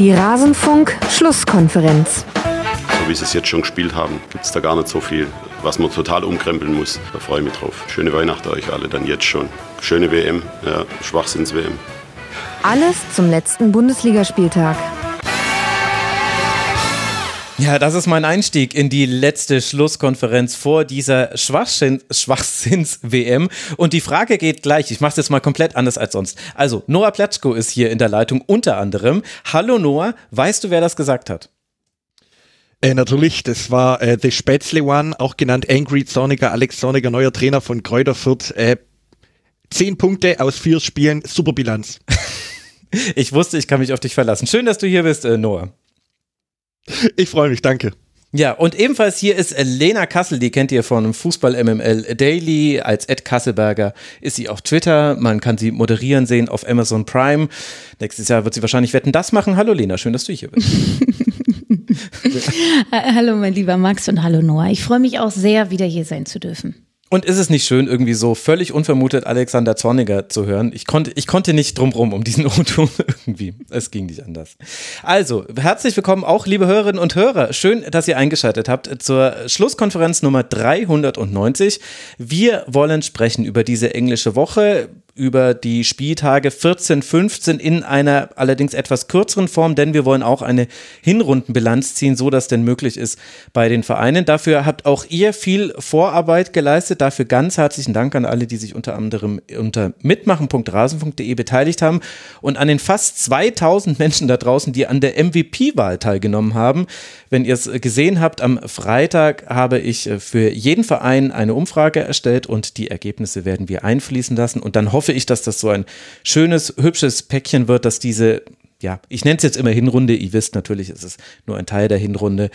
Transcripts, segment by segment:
Die Rasenfunk-Schlusskonferenz. So wie sie es jetzt schon gespielt haben, gibt es da gar nicht so viel, was man total umkrempeln muss. Da freue ich mich drauf. Schöne Weihnachten euch alle dann jetzt schon. Schöne WM, ja, Schwachsinns-WM. Alles zum letzten Bundesligaspieltag. Ja, das ist mein Einstieg in die letzte Schlusskonferenz vor dieser Schwachsinns-WM. Und die Frage geht gleich. Ich mache es jetzt mal komplett anders als sonst. Also, Noah Platschko ist hier in der Leitung unter anderem. Hallo Noah, weißt du, wer das gesagt hat? Äh, natürlich, das war äh, The Spätzle One, auch genannt Angry Zorniger, Alex Zorniger, neuer Trainer von Kräuter Fürth. Äh, zehn Punkte aus vier Spielen, super Bilanz. ich wusste, ich kann mich auf dich verlassen. Schön, dass du hier bist, äh, Noah. Ich freue mich, danke. Ja, und ebenfalls hier ist Lena Kassel, die kennt ihr von Fußball MML Daily. Als Ed Kasselberger ist sie auf Twitter. Man kann sie moderieren sehen auf Amazon Prime. Nächstes Jahr wird sie wahrscheinlich Wetten das machen. Hallo Lena, schön, dass du hier bist. hallo mein lieber Max und hallo Noah. Ich freue mich auch sehr, wieder hier sein zu dürfen. Und ist es nicht schön, irgendwie so völlig unvermutet Alexander Zorniger zu hören? Ich konnte, ich konnte nicht drumrum um diesen O-Ton irgendwie. Es ging nicht anders. Also, herzlich willkommen auch, liebe Hörerinnen und Hörer. Schön, dass ihr eingeschaltet habt zur Schlusskonferenz Nummer 390. Wir wollen sprechen über diese englische Woche über die Spieltage 14, 15 in einer allerdings etwas kürzeren Form, denn wir wollen auch eine Hinrundenbilanz ziehen, so dass denn möglich ist bei den Vereinen. Dafür habt auch ihr viel Vorarbeit geleistet. Dafür ganz herzlichen Dank an alle, die sich unter anderem unter mitmachen.rasen.de beteiligt haben und an den fast 2000 Menschen da draußen, die an der MVP-Wahl teilgenommen haben. Wenn ihr es gesehen habt, am Freitag habe ich für jeden Verein eine Umfrage erstellt und die Ergebnisse werden wir einfließen lassen und dann hoffe hoffe ich, dass das so ein schönes, hübsches Päckchen wird, dass diese, ja, ich nenne es jetzt immer Hinrunde, ihr wisst natürlich, ist es nur ein Teil der Hinrunde,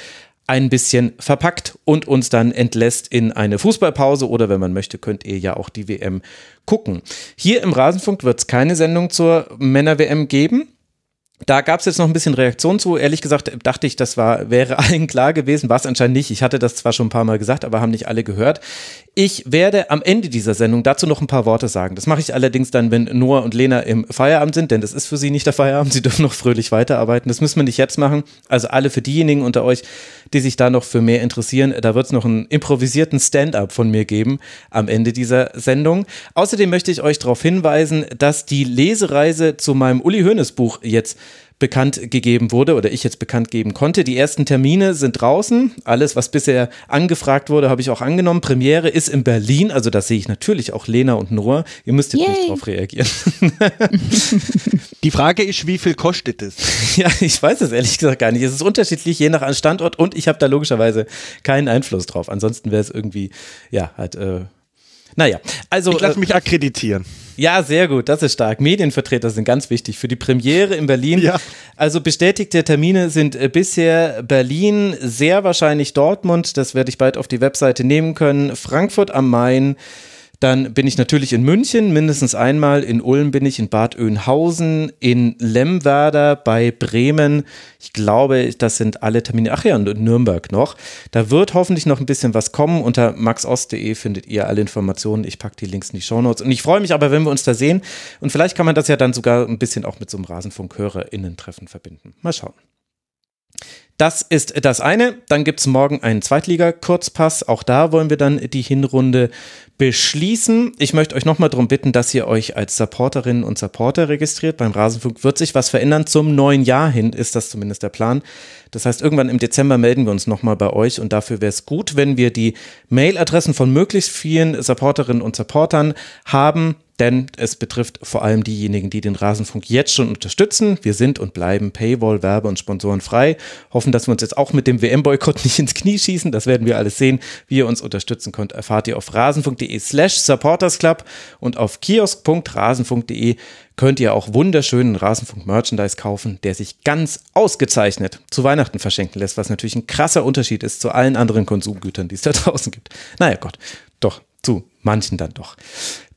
ein bisschen verpackt und uns dann entlässt in eine Fußballpause oder wenn man möchte, könnt ihr ja auch die WM gucken. Hier im Rasenfunk wird es keine Sendung zur Männer-WM geben. Da gab es jetzt noch ein bisschen Reaktion zu. Ehrlich gesagt dachte ich, das war, wäre allen klar gewesen, war es anscheinend nicht. Ich hatte das zwar schon ein paar Mal gesagt, aber haben nicht alle gehört. Ich werde am Ende dieser Sendung dazu noch ein paar Worte sagen. Das mache ich allerdings dann, wenn Noah und Lena im Feierabend sind, denn das ist für sie nicht der Feierabend. Sie dürfen noch fröhlich weiterarbeiten. Das müssen wir nicht jetzt machen. Also alle für diejenigen unter euch, die sich da noch für mehr interessieren, da wird es noch einen improvisierten Stand-up von mir geben am Ende dieser Sendung. Außerdem möchte ich euch darauf hinweisen, dass die Lesereise zu meinem Uli Hoeneß Buch jetzt bekannt gegeben wurde oder ich jetzt bekannt geben konnte. Die ersten Termine sind draußen. Alles, was bisher angefragt wurde, habe ich auch angenommen. Premiere ist in Berlin, also da sehe ich natürlich auch Lena und Noah. Ihr müsst jetzt Yay. nicht drauf reagieren. Die Frage ist, wie viel kostet es? Ja, ich weiß es ehrlich gesagt gar nicht. Es ist unterschiedlich je nach Standort und ich habe da logischerweise keinen Einfluss drauf. Ansonsten wäre es irgendwie, ja, halt, äh, naja, also. Ich lasse äh, mich akkreditieren. Ja, sehr gut, das ist stark. Medienvertreter sind ganz wichtig für die Premiere in Berlin. Ja. Also bestätigte Termine sind äh, bisher Berlin, sehr wahrscheinlich Dortmund, das werde ich bald auf die Webseite nehmen können, Frankfurt am Main, dann bin ich natürlich in München, mindestens einmal. In Ulm bin ich, in Bad Oeynhausen, in Lemwerder, bei Bremen. Ich glaube, das sind alle Termine. Ach ja, und Nürnberg noch. Da wird hoffentlich noch ein bisschen was kommen. Unter maxost.de findet ihr alle Informationen. Ich packe die Links in die Shownotes. Und ich freue mich aber, wenn wir uns da sehen. Und vielleicht kann man das ja dann sogar ein bisschen auch mit so einem Rasenfunk-HörerInnen-Treffen verbinden. Mal schauen. Das ist das eine. Dann gibt es morgen einen Zweitliga-Kurzpass. Auch da wollen wir dann die Hinrunde beschließen. Ich möchte euch nochmal darum bitten, dass ihr euch als Supporterinnen und Supporter registriert. Beim Rasenfunk wird sich was verändern. Zum neuen Jahr hin ist das zumindest der Plan. Das heißt, irgendwann im Dezember melden wir uns nochmal bei euch und dafür wäre es gut, wenn wir die Mailadressen von möglichst vielen Supporterinnen und Supportern haben denn es betrifft vor allem diejenigen, die den Rasenfunk jetzt schon unterstützen. Wir sind und bleiben Paywall, Werbe und Sponsoren frei. Hoffen, dass wir uns jetzt auch mit dem WM-Boykott nicht ins Knie schießen. Das werden wir alles sehen. Wie ihr uns unterstützen könnt, erfahrt ihr auf rasenfunk.de slash supportersclub und auf kiosk.rasenfunk.de könnt ihr auch wunderschönen Rasenfunk-Merchandise kaufen, der sich ganz ausgezeichnet zu Weihnachten verschenken lässt, was natürlich ein krasser Unterschied ist zu allen anderen Konsumgütern, die es da draußen gibt. Naja Gott, doch, zu manchen dann doch.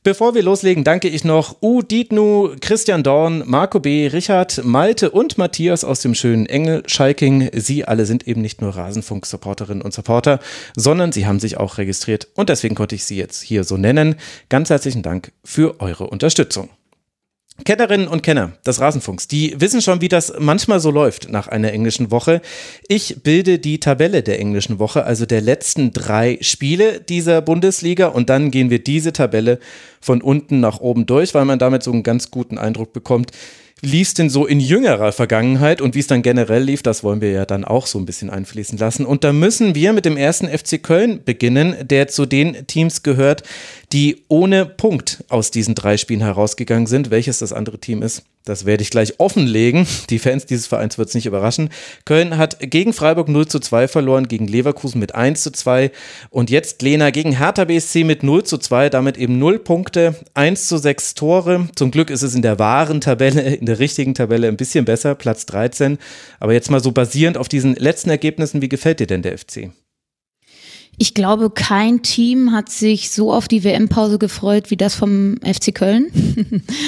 Bevor wir loslegen, danke ich noch U Dietnu, Christian Dorn, Marco B., Richard, Malte und Matthias aus dem schönen Engel Schalking. Sie alle sind eben nicht nur Rasenfunk-Supporterinnen und Supporter, sondern sie haben sich auch registriert und deswegen konnte ich sie jetzt hier so nennen. Ganz herzlichen Dank für eure Unterstützung. Kennerinnen und Kenner des Rasenfunks, die wissen schon, wie das manchmal so läuft nach einer englischen Woche. Ich bilde die Tabelle der englischen Woche, also der letzten drei Spiele dieser Bundesliga und dann gehen wir diese Tabelle von unten nach oben durch, weil man damit so einen ganz guten Eindruck bekommt, lief denn so in jüngerer Vergangenheit und wie es dann generell lief, das wollen wir ja dann auch so ein bisschen einfließen lassen. Und da müssen wir mit dem ersten FC Köln beginnen, der zu den Teams gehört, die ohne Punkt aus diesen drei Spielen herausgegangen sind. Welches das andere Team ist, das werde ich gleich offenlegen. Die Fans dieses Vereins wird es nicht überraschen. Köln hat gegen Freiburg 0 zu 2 verloren, gegen Leverkusen mit 1 zu 2 und jetzt Lena gegen Hertha BSC mit 0 zu 2, damit eben 0 Punkte, 1 zu 6 Tore. Zum Glück ist es in der wahren Tabelle, in der richtigen Tabelle ein bisschen besser, Platz 13. Aber jetzt mal so basierend auf diesen letzten Ergebnissen, wie gefällt dir denn der FC? Ich glaube, kein Team hat sich so auf die WM-Pause gefreut wie das vom FC Köln.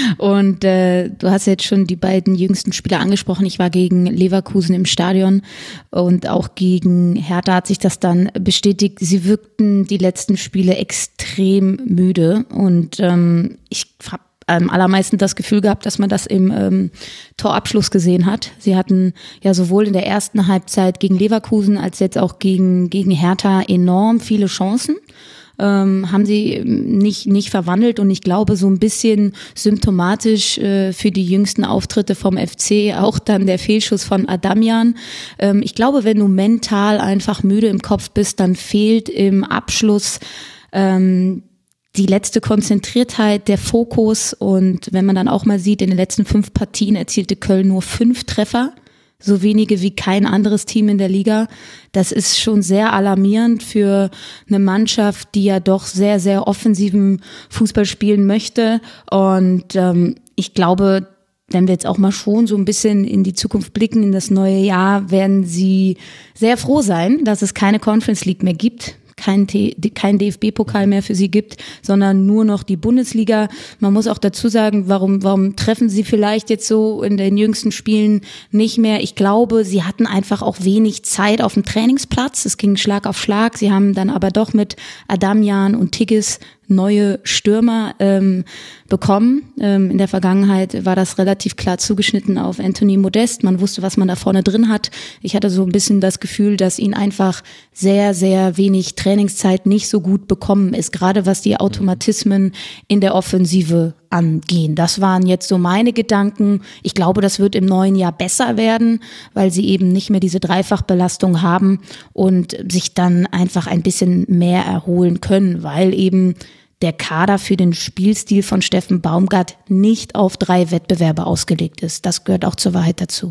Und äh, du hast jetzt schon die beiden jüngsten Spieler angesprochen. Ich war gegen Leverkusen im Stadion und auch gegen Hertha hat sich das dann bestätigt. Sie wirkten die letzten Spiele extrem müde und ähm, ich habe am allermeisten das Gefühl gehabt, dass man das im ähm, Torabschluss gesehen hat. Sie hatten ja sowohl in der ersten Halbzeit gegen Leverkusen als jetzt auch gegen, gegen Hertha enorm viele Chancen. Ähm, haben sie ähm, nicht, nicht verwandelt und ich glaube so ein bisschen symptomatisch äh, für die jüngsten Auftritte vom FC auch dann der Fehlschuss von Adamian. Ähm, ich glaube, wenn du mental einfach müde im Kopf bist, dann fehlt im Abschluss ähm, die letzte Konzentriertheit, der Fokus und wenn man dann auch mal sieht, in den letzten fünf Partien erzielte Köln nur fünf Treffer, so wenige wie kein anderes Team in der Liga. Das ist schon sehr alarmierend für eine Mannschaft, die ja doch sehr, sehr offensiven Fußball spielen möchte. Und ähm, ich glaube, wenn wir jetzt auch mal schon so ein bisschen in die Zukunft blicken, in das neue Jahr, werden sie sehr froh sein, dass es keine Conference League mehr gibt kein, kein DFB-Pokal mehr für sie gibt, sondern nur noch die Bundesliga. Man muss auch dazu sagen, warum, warum treffen sie vielleicht jetzt so in den jüngsten Spielen nicht mehr? Ich glaube, sie hatten einfach auch wenig Zeit auf dem Trainingsplatz. Es ging Schlag auf Schlag. Sie haben dann aber doch mit Adamian und Tigges neue Stürmer ähm, bekommen. Ähm, in der Vergangenheit war das relativ klar zugeschnitten auf Anthony Modest. Man wusste, was man da vorne drin hat. Ich hatte so ein bisschen das Gefühl, dass ihn einfach sehr, sehr wenig Trainingszeit nicht so gut bekommen ist, gerade was die Automatismen in der Offensive angehen. Das waren jetzt so meine Gedanken. Ich glaube, das wird im neuen Jahr besser werden, weil sie eben nicht mehr diese Dreifachbelastung haben und sich dann einfach ein bisschen mehr erholen können, weil eben der Kader für den Spielstil von Steffen Baumgart nicht auf drei Wettbewerbe ausgelegt ist. Das gehört auch zur Wahrheit dazu.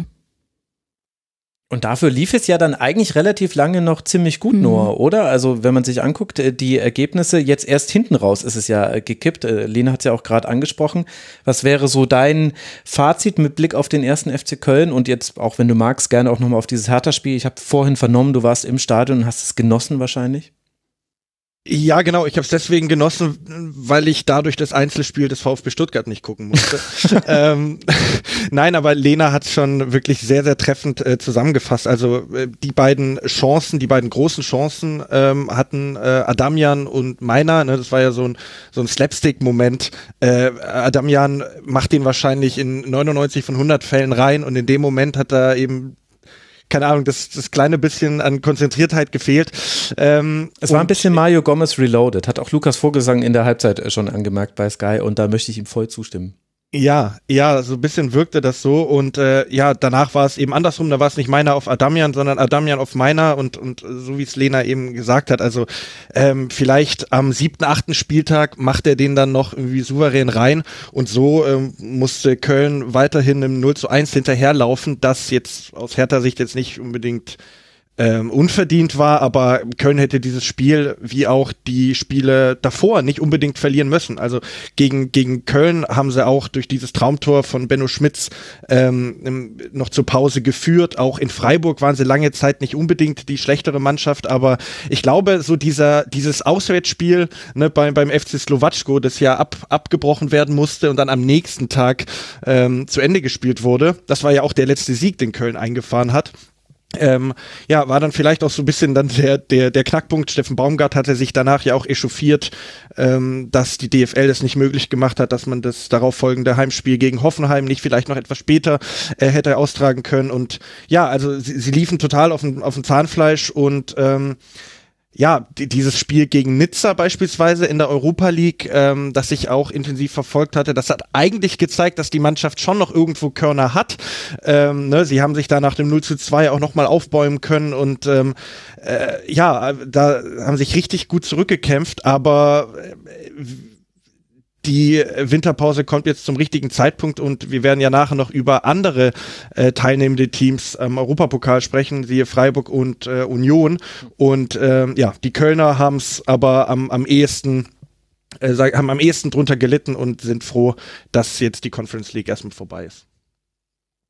Und dafür lief es ja dann eigentlich relativ lange noch ziemlich gut, mhm. Noah, oder? Also wenn man sich anguckt, äh, die Ergebnisse, jetzt erst hinten raus ist es ja äh, gekippt. Äh, Lena hat es ja auch gerade angesprochen. Was wäre so dein Fazit mit Blick auf den ersten FC Köln und jetzt, auch wenn du magst, gerne auch nochmal auf dieses Hertha-Spiel. Ich habe vorhin vernommen, du warst im Stadion und hast es genossen wahrscheinlich. Ja, genau. Ich habe es deswegen genossen, weil ich dadurch das Einzelspiel des VfB Stuttgart nicht gucken musste. ähm, Nein, aber Lena hat schon wirklich sehr, sehr treffend äh, zusammengefasst. Also äh, die beiden Chancen, die beiden großen Chancen ähm, hatten äh, Adamian und Meiner. Ne, das war ja so ein, so ein Slapstick-Moment. Äh, Adamian macht den wahrscheinlich in 99 von 100 Fällen rein und in dem Moment hat er eben keine Ahnung, das, das kleine bisschen an Konzentriertheit gefehlt. Ähm, es war ein bisschen Mario Gomez Reloaded, hat auch Lukas Vogelsang in der Halbzeit schon angemerkt bei Sky und da möchte ich ihm voll zustimmen. Ja, ja, so ein bisschen wirkte das so und äh, ja, danach war es eben andersrum, da war es nicht meiner auf Adamian, sondern Adamian auf meiner und und so wie es Lena eben gesagt hat, also ähm, vielleicht am siebten, achten Spieltag macht er den dann noch irgendwie souverän rein und so ähm, musste Köln weiterhin im 0 zu 1 hinterherlaufen, das jetzt aus härter Sicht jetzt nicht unbedingt ähm, unverdient war, aber Köln hätte dieses Spiel wie auch die Spiele davor nicht unbedingt verlieren müssen. Also gegen, gegen Köln haben sie auch durch dieses Traumtor von Benno Schmitz ähm, noch zur Pause geführt. Auch in Freiburg waren sie lange Zeit nicht unbedingt die schlechtere Mannschaft, aber ich glaube, so dieser, dieses Auswärtsspiel ne, beim, beim FC Slowatschko, das ja ab, abgebrochen werden musste und dann am nächsten Tag ähm, zu Ende gespielt wurde, das war ja auch der letzte Sieg, den Köln eingefahren hat ähm, ja, war dann vielleicht auch so ein bisschen dann der, der, der Knackpunkt. Steffen Baumgart hatte sich danach ja auch echauffiert, ähm, dass die DFL das nicht möglich gemacht hat, dass man das darauf folgende Heimspiel gegen Hoffenheim nicht vielleicht noch etwas später äh, hätte austragen können. Und ja, also sie, sie liefen total auf dem, auf dem Zahnfleisch und ähm, ja, dieses Spiel gegen Nizza beispielsweise in der Europa League, ähm, das ich auch intensiv verfolgt hatte, das hat eigentlich gezeigt, dass die Mannschaft schon noch irgendwo Körner hat. Ähm, ne, sie haben sich da nach dem 0 zu 2 auch nochmal aufbäumen können und ähm, äh, ja, da haben sich richtig gut zurückgekämpft, aber äh, die Winterpause kommt jetzt zum richtigen Zeitpunkt und wir werden ja nachher noch über andere äh, teilnehmende Teams am Europapokal sprechen, siehe Freiburg und äh, Union. Und ähm, ja, die Kölner haben es aber am, am ehesten äh, haben am ehesten drunter gelitten und sind froh, dass jetzt die Conference League erstmal vorbei ist.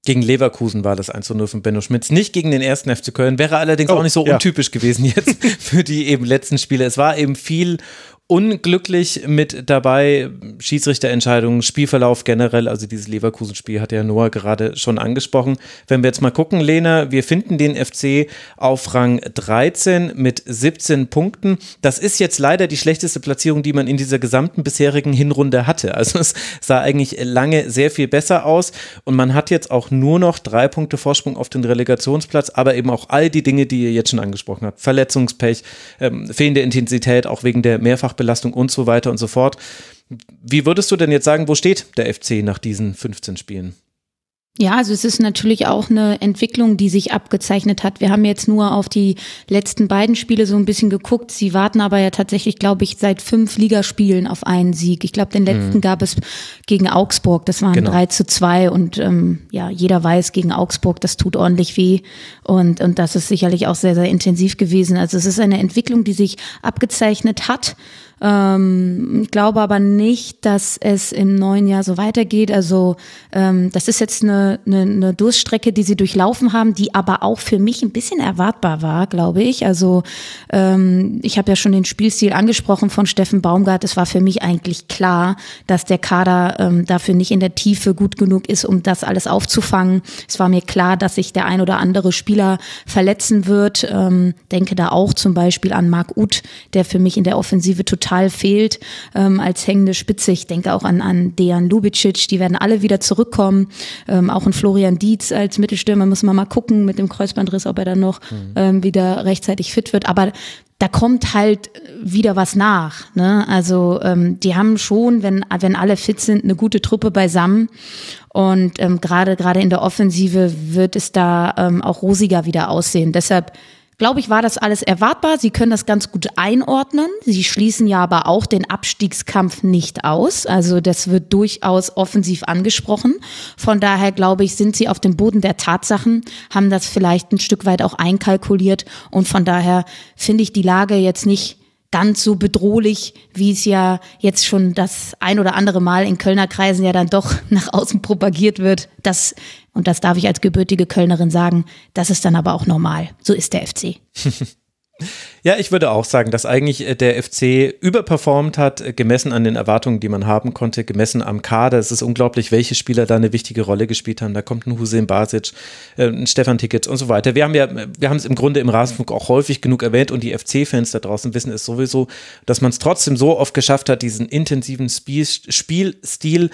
Gegen Leverkusen war das 1 0 von Benno Schmitz. Nicht gegen den ersten FC Köln. Wäre allerdings oh, auch nicht so ja. untypisch gewesen jetzt für die eben letzten Spiele. Es war eben viel unglücklich mit dabei. Schiedsrichterentscheidungen, Spielverlauf generell, also dieses Leverkusen-Spiel hat ja Noah gerade schon angesprochen. Wenn wir jetzt mal gucken, Lena, wir finden den FC auf Rang 13 mit 17 Punkten. Das ist jetzt leider die schlechteste Platzierung, die man in dieser gesamten bisherigen Hinrunde hatte. Also es sah eigentlich lange sehr viel besser aus und man hat jetzt auch nur noch drei Punkte Vorsprung auf den Relegationsplatz, aber eben auch all die Dinge, die ihr jetzt schon angesprochen habt. Verletzungspech, ähm, fehlende Intensität, auch wegen der mehrfach Belastung und so weiter und so fort. Wie würdest du denn jetzt sagen, wo steht der FC nach diesen 15 Spielen? Ja, also es ist natürlich auch eine Entwicklung, die sich abgezeichnet hat. Wir haben jetzt nur auf die letzten beiden Spiele so ein bisschen geguckt. Sie warten aber ja tatsächlich, glaube ich, seit fünf Ligaspielen auf einen Sieg. Ich glaube, den letzten mhm. gab es gegen Augsburg. Das waren genau. 3 zu 2 und ähm, ja, jeder weiß, gegen Augsburg, das tut ordentlich weh. Und, und das ist sicherlich auch sehr, sehr intensiv gewesen. Also es ist eine Entwicklung, die sich abgezeichnet hat. Ähm, ich glaube aber nicht, dass es im neuen Jahr so weitergeht. Also ähm, das ist jetzt eine, eine, eine Durststrecke, die sie durchlaufen haben, die aber auch für mich ein bisschen erwartbar war, glaube ich. Also ähm, ich habe ja schon den Spielstil angesprochen von Steffen Baumgart. Es war für mich eigentlich klar, dass der Kader ähm, dafür nicht in der Tiefe gut genug ist, um das alles aufzufangen. Es war mir klar, dass sich der ein oder andere Spieler verletzen wird. Ähm, denke da auch zum Beispiel an Marc Uth, der für mich in der Offensive total total fehlt ähm, als hängende Spitze. Ich denke auch an, an Dejan Lubicic, die werden alle wieder zurückkommen. Ähm, auch in Florian Dietz als Mittelstürmer müssen wir mal gucken mit dem Kreuzbandriss, ob er dann noch mhm. ähm, wieder rechtzeitig fit wird. Aber da kommt halt wieder was nach. Ne? Also ähm, die haben schon, wenn wenn alle fit sind, eine gute Truppe beisammen und ähm, gerade gerade in der Offensive wird es da ähm, auch rosiger wieder aussehen. Deshalb glaube ich, war das alles erwartbar. Sie können das ganz gut einordnen. Sie schließen ja aber auch den Abstiegskampf nicht aus. Also das wird durchaus offensiv angesprochen. Von daher glaube ich, sind sie auf dem Boden der Tatsachen, haben das vielleicht ein Stück weit auch einkalkuliert und von daher finde ich die Lage jetzt nicht ganz so bedrohlich, wie es ja jetzt schon das ein oder andere Mal in Kölner Kreisen ja dann doch nach außen propagiert wird. Das, und das darf ich als gebürtige Kölnerin sagen, das ist dann aber auch normal. So ist der FC. Ja, ich würde auch sagen, dass eigentlich äh, der FC überperformt hat, äh, gemessen an den Erwartungen, die man haben konnte, gemessen am Kader. Es ist unglaublich, welche Spieler da eine wichtige Rolle gespielt haben. Da kommt ein Hussein Basic, äh, ein Stefan Tickets und so weiter. Wir haben ja, wir haben es im Grunde im Rasenfunk auch häufig genug erwähnt und die FC-Fans da draußen wissen es sowieso, dass man es trotzdem so oft geschafft hat, diesen intensiven Spiel, Spielstil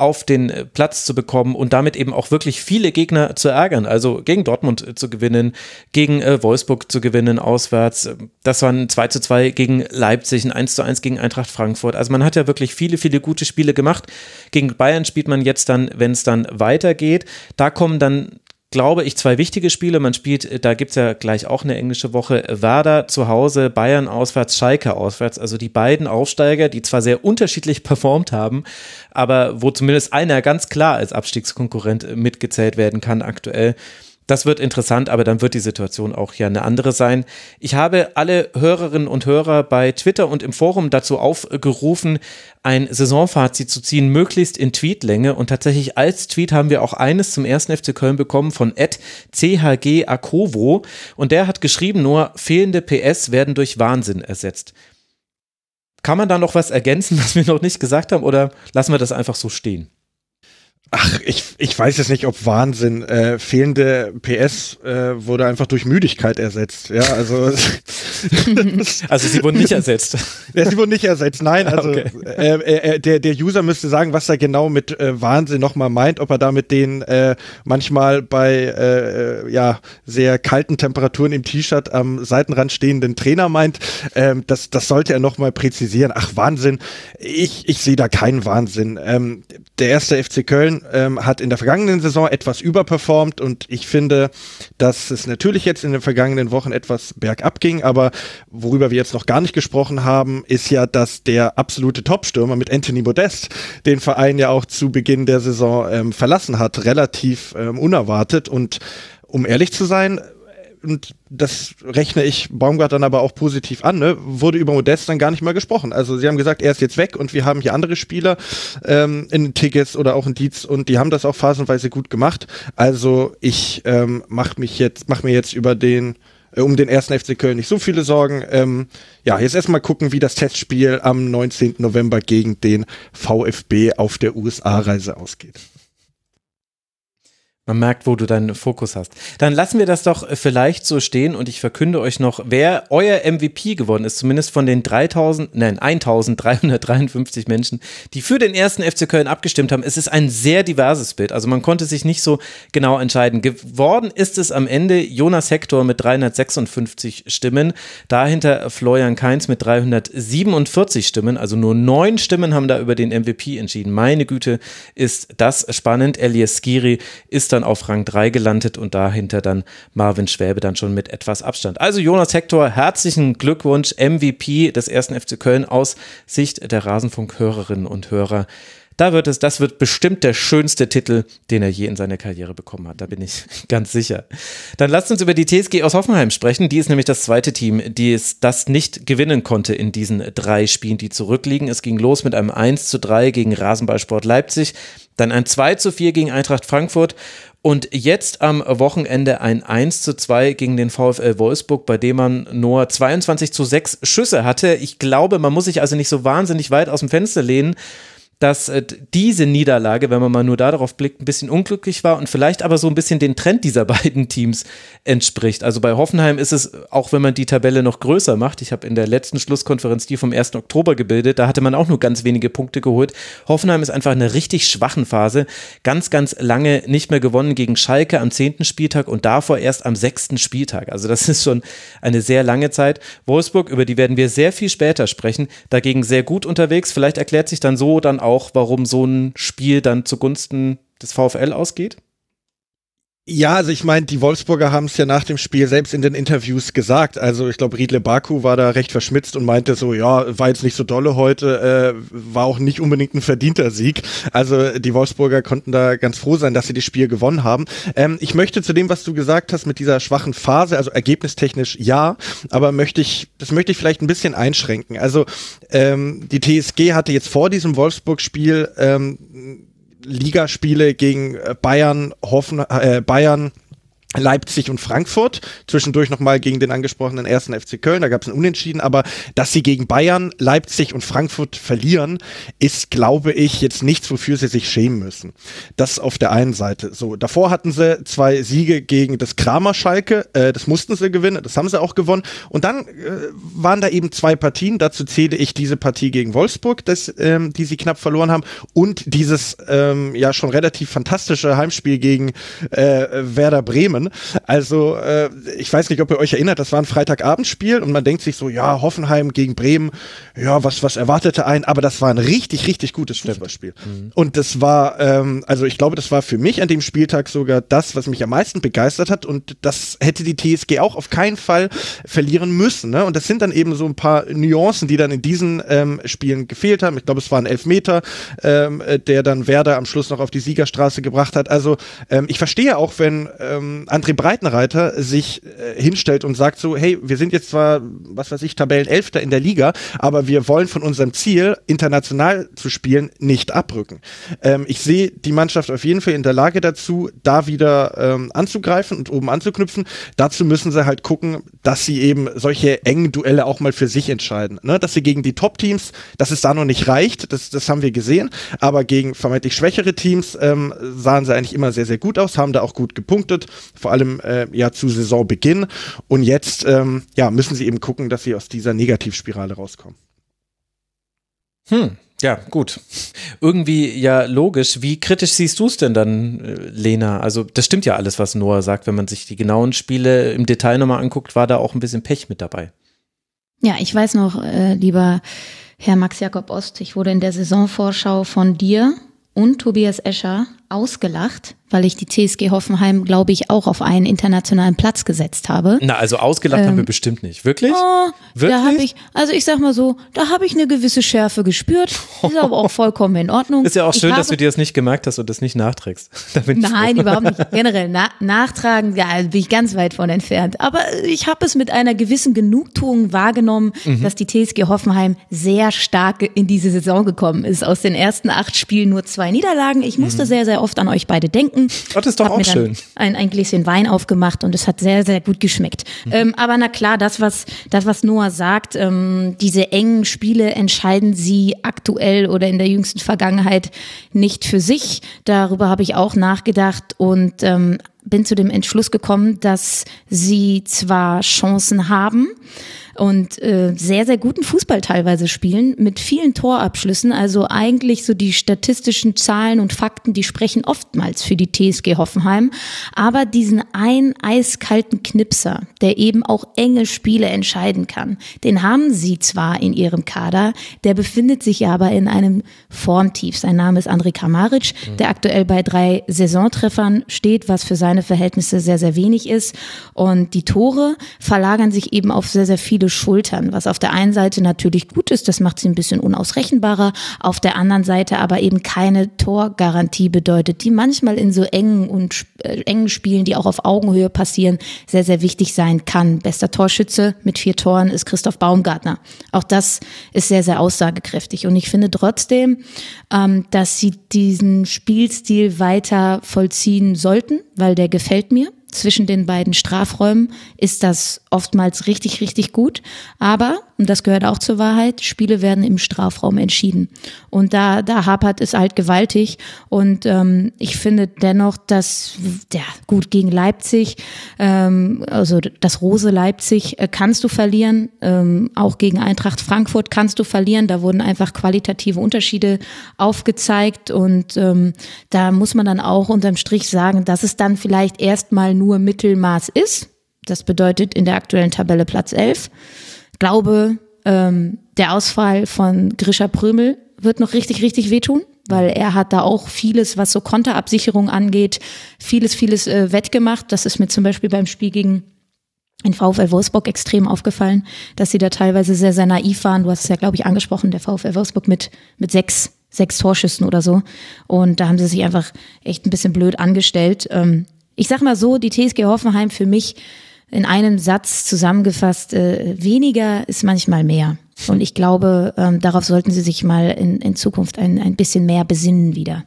auf den Platz zu bekommen und damit eben auch wirklich viele Gegner zu ärgern. Also gegen Dortmund zu gewinnen, gegen Wolfsburg zu gewinnen, auswärts das waren 2 zu 2 gegen Leipzig, ein 1 zu 1 gegen Eintracht Frankfurt. Also man hat ja wirklich viele, viele gute Spiele gemacht. Gegen Bayern spielt man jetzt dann, wenn es dann weitergeht. Da kommen dann glaube ich, zwei wichtige Spiele. Man spielt, da gibt es ja gleich auch eine englische Woche, Werder zu Hause, Bayern auswärts, Schalke auswärts. Also die beiden Aufsteiger, die zwar sehr unterschiedlich performt haben, aber wo zumindest einer ganz klar als Abstiegskonkurrent mitgezählt werden kann aktuell. Das wird interessant, aber dann wird die Situation auch ja eine andere sein. Ich habe alle Hörerinnen und Hörer bei Twitter und im Forum dazu aufgerufen, ein Saisonfazit zu ziehen, möglichst in Tweetlänge. Und tatsächlich als Tweet haben wir auch eines zum ersten FC Köln bekommen von Ed CHG Akovo. Und der hat geschrieben, nur fehlende PS werden durch Wahnsinn ersetzt. Kann man da noch was ergänzen, was wir noch nicht gesagt haben, oder lassen wir das einfach so stehen? Ach, ich, ich weiß jetzt nicht, ob Wahnsinn. Äh, fehlende PS äh, wurde einfach durch Müdigkeit ersetzt. Ja, also. also sie wurden nicht ersetzt. Ja, sie wurden nicht ersetzt. Nein, also okay. äh, äh, der, der User müsste sagen, was er genau mit äh, Wahnsinn nochmal meint, ob er damit den äh, manchmal bei äh, ja, sehr kalten Temperaturen im T-Shirt am Seitenrand stehenden Trainer meint. Ähm, das, das sollte er nochmal präzisieren. Ach, Wahnsinn. Ich, ich sehe da keinen Wahnsinn. Ähm, der erste FC Köln ähm, hat in der vergangenen Saison etwas überperformt und ich finde, dass es natürlich jetzt in den vergangenen Wochen etwas bergab ging, aber worüber wir jetzt noch gar nicht gesprochen haben, ist ja, dass der absolute Topstürmer mit Anthony Modest den Verein ja auch zu Beginn der Saison ähm, verlassen hat, relativ ähm, unerwartet. Und um ehrlich zu sein, und das rechne ich Baumgart dann aber auch positiv an, ne, wurde über Modest dann gar nicht mal gesprochen. Also sie haben gesagt, er ist jetzt weg und wir haben hier andere Spieler ähm, in Tickets oder auch in Dietz und die haben das auch phasenweise gut gemacht. Also ich ähm, mache mich jetzt, mach mir jetzt über den äh, um den ersten FC Köln nicht so viele Sorgen. Ähm, ja, jetzt erstmal gucken, wie das Testspiel am 19. November gegen den VfB auf der USA-Reise ausgeht. Man merkt, wo du deinen Fokus hast. Dann lassen wir das doch vielleicht so stehen und ich verkünde euch noch, wer euer MVP geworden ist, zumindest von den 3000, nein, 1353 Menschen, die für den ersten FC Köln abgestimmt haben. Es ist ein sehr diverses Bild. Also man konnte sich nicht so genau entscheiden. Geworden ist es am Ende Jonas Hector mit 356 Stimmen. Dahinter Florian Kainz mit 347 Stimmen. Also nur neun Stimmen haben da über den MVP entschieden. Meine Güte, ist das spannend. Elias Skiri ist dann dann auf Rang 3 gelandet und dahinter dann Marvin Schwäbe dann schon mit etwas Abstand. Also Jonas Hector, herzlichen Glückwunsch, MVP des ersten FC Köln aus Sicht der Rasenfunk-Hörerinnen und Hörer. Da wird es, das wird bestimmt der schönste Titel, den er je in seiner Karriere bekommen hat. Da bin ich ganz sicher. Dann lasst uns über die TSG aus Hoffenheim sprechen. Die ist nämlich das zweite Team, die es das nicht gewinnen konnte in diesen drei Spielen, die zurückliegen. Es ging los mit einem 1 zu 3 gegen Rasenballsport Leipzig, dann ein 2 zu 4 gegen Eintracht Frankfurt und jetzt am Wochenende ein 1 zu 2 gegen den VfL Wolfsburg, bei dem man nur 22 zu 6 Schüsse hatte. Ich glaube, man muss sich also nicht so wahnsinnig weit aus dem Fenster lehnen, dass äh, diese Niederlage, wenn man mal nur darauf blickt, ein bisschen unglücklich war und vielleicht aber so ein bisschen den Trend dieser beiden Teams entspricht. Also bei Hoffenheim ist es, auch wenn man die Tabelle noch größer macht, ich habe in der letzten Schlusskonferenz die vom 1. Oktober gebildet, da hatte man auch nur ganz wenige Punkte geholt. Hoffenheim ist einfach in einer richtig schwachen Phase, ganz, ganz lange nicht mehr gewonnen gegen Schalke am 10. Spieltag und davor erst am 6. Spieltag. Also das ist schon eine sehr lange Zeit. Wolfsburg, über die werden wir sehr viel später sprechen, dagegen sehr gut unterwegs. Vielleicht erklärt sich dann so dann auch auch, warum so ein Spiel dann zugunsten des VfL ausgeht? Ja, also ich meine, die Wolfsburger haben es ja nach dem Spiel selbst in den Interviews gesagt. Also ich glaube, Riedle Baku war da recht verschmitzt und meinte so, ja, war jetzt nicht so dolle heute, äh, war auch nicht unbedingt ein verdienter Sieg. Also die Wolfsburger konnten da ganz froh sein, dass sie das Spiel gewonnen haben. Ähm, ich möchte zu dem, was du gesagt hast mit dieser schwachen Phase, also ergebnistechnisch ja, aber möchte ich, das möchte ich vielleicht ein bisschen einschränken. Also ähm, die TSG hatte jetzt vor diesem Wolfsburg-Spiel ähm, Ligaspiele gegen äh, Bayern, Hoffen, äh, Bayern, Leipzig und Frankfurt, zwischendurch nochmal gegen den angesprochenen ersten FC Köln, da gab es ein Unentschieden, aber dass sie gegen Bayern, Leipzig und Frankfurt verlieren, ist, glaube ich, jetzt nichts, wofür sie sich schämen müssen. Das auf der einen Seite. So, davor hatten sie zwei Siege gegen das Kramer Schalke, äh, das mussten sie gewinnen, das haben sie auch gewonnen. Und dann äh, waren da eben zwei Partien, dazu zähle ich diese Partie gegen Wolfsburg, das, ähm, die sie knapp verloren haben, und dieses ähm, ja schon relativ fantastische Heimspiel gegen äh, Werder Bremen Bremen. Also äh, ich weiß nicht, ob ihr euch erinnert, das war ein Freitagabendspiel und man denkt sich so, ja, Hoffenheim gegen Bremen, ja, was, was erwartete ein, aber das war ein richtig, richtig gutes Fußballspiel. Mhm. Und das war, ähm, also ich glaube, das war für mich an dem Spieltag sogar das, was mich am meisten begeistert hat und das hätte die TSG auch auf keinen Fall verlieren müssen. Ne? Und das sind dann eben so ein paar Nuancen, die dann in diesen ähm, Spielen gefehlt haben. Ich glaube, es war ein Elfmeter, ähm, der dann Werder am Schluss noch auf die Siegerstraße gebracht hat. Also ähm, ich verstehe auch, wenn ähm, André Breitenreiter sich äh, hinstellt und sagt so, hey, wir sind jetzt zwar, was weiß ich, Tabellenelfter in der Liga, aber wir wollen von unserem Ziel, international zu spielen, nicht abrücken. Ähm, ich sehe die Mannschaft auf jeden Fall in der Lage dazu, da wieder ähm, anzugreifen und oben anzuknüpfen. Dazu müssen sie halt gucken, dass sie eben solche engen Duelle auch mal für sich entscheiden. Ne? Dass sie gegen die Top-Teams, dass es da noch nicht reicht, das, das haben wir gesehen, aber gegen vermeintlich schwächere Teams ähm, sahen sie eigentlich immer sehr, sehr gut aus, haben da auch gut gepunktet, vor allem äh, ja zu Saisonbeginn. Und jetzt ähm, ja, müssen sie eben gucken, dass sie aus dieser Negativspirale rauskommen. Hm. Ja, gut. Irgendwie ja logisch. Wie kritisch siehst du es denn dann, äh, Lena? Also das stimmt ja alles, was Noah sagt. Wenn man sich die genauen Spiele im Detail nochmal anguckt, war da auch ein bisschen Pech mit dabei. Ja, ich weiß noch, äh, lieber Herr Max Jakob Ost, ich wurde in der Saisonvorschau von dir und Tobias Escher ausgelacht, weil ich die TSG Hoffenheim, glaube ich, auch auf einen internationalen Platz gesetzt habe. Na, also ausgelacht ähm, haben wir bestimmt nicht. Wirklich? Oh, Wirklich? Da habe ich, also ich sag mal so, da habe ich eine gewisse Schärfe gespürt. Ist aber auch vollkommen in Ordnung. Ist ja auch schön, dass du dir das nicht gemerkt hast und das nicht nachträgst. Nein, überhaupt nicht. Generell na, nachtragen, ja, bin ich ganz weit von entfernt. Aber ich habe es mit einer gewissen Genugtuung wahrgenommen, mhm. dass die TSG Hoffenheim sehr stark in diese Saison gekommen ist. Aus den ersten acht Spielen nur zwei Niederlagen. Ich musste mhm. sehr, sehr oft an euch beide denken. Das ist doch auch schön. Ein, ein Gläschen Wein aufgemacht und es hat sehr, sehr gut geschmeckt. Mhm. Ähm, aber na klar, das, was, das, was Noah sagt, ähm, diese engen Spiele entscheiden sie aktuell oder in der jüngsten Vergangenheit nicht für sich. Darüber habe ich auch nachgedacht und ähm, bin zu dem Entschluss gekommen, dass sie zwar Chancen haben, und äh, sehr, sehr guten Fußball teilweise spielen, mit vielen Torabschlüssen. Also eigentlich so die statistischen Zahlen und Fakten, die sprechen oftmals für die TSG Hoffenheim. Aber diesen einen eiskalten Knipser, der eben auch enge Spiele entscheiden kann, den haben sie zwar in ihrem Kader, der befindet sich aber in einem Formtief. Sein Name ist André Kramaric, der aktuell bei drei Saisontreffern steht, was für seine Verhältnisse sehr, sehr wenig ist. Und die Tore verlagern sich eben auf sehr, sehr viele Schultern, was auf der einen Seite natürlich gut ist, das macht sie ein bisschen unausrechenbarer, auf der anderen Seite aber eben keine Torgarantie bedeutet, die manchmal in so engen und äh, engen Spielen, die auch auf Augenhöhe passieren, sehr, sehr wichtig sein kann. Bester Torschütze mit vier Toren ist Christoph Baumgartner. Auch das ist sehr, sehr aussagekräftig. Und ich finde trotzdem, ähm, dass sie diesen Spielstil weiter vollziehen sollten, weil der gefällt mir zwischen den beiden Strafräumen ist das oftmals richtig, richtig gut. Aber, und das gehört auch zur Wahrheit, Spiele werden im Strafraum entschieden. Und da, da hapert es halt gewaltig. Und ähm, ich finde dennoch, dass, ja, gut, gegen Leipzig, ähm, also das Rose Leipzig äh, kannst du verlieren. Ähm, auch gegen Eintracht Frankfurt kannst du verlieren. Da wurden einfach qualitative Unterschiede aufgezeigt. Und ähm, da muss man dann auch unterm Strich sagen, dass es dann vielleicht erstmal nur Mittelmaß ist. Das bedeutet in der aktuellen Tabelle Platz 11. Glaube, ähm, der Ausfall von Grisha Prömel wird noch richtig, richtig wehtun, weil er hat da auch vieles, was so Konterabsicherung angeht, vieles, vieles äh, wettgemacht. Das ist mir zum Beispiel beim Spiel gegen den VfL Wolfsburg extrem aufgefallen, dass sie da teilweise sehr, sehr naiv waren. Du hast es ja, glaube ich, angesprochen, der VfL Wolfsburg mit, mit sechs, sechs Torschüssen oder so. Und da haben sie sich einfach echt ein bisschen blöd angestellt. Ähm, ich sag mal so, die TSG Hoffenheim für mich in einem Satz zusammengefasst, äh, weniger ist manchmal mehr. Und ich glaube, ähm, darauf sollten Sie sich mal in, in Zukunft ein, ein bisschen mehr besinnen wieder.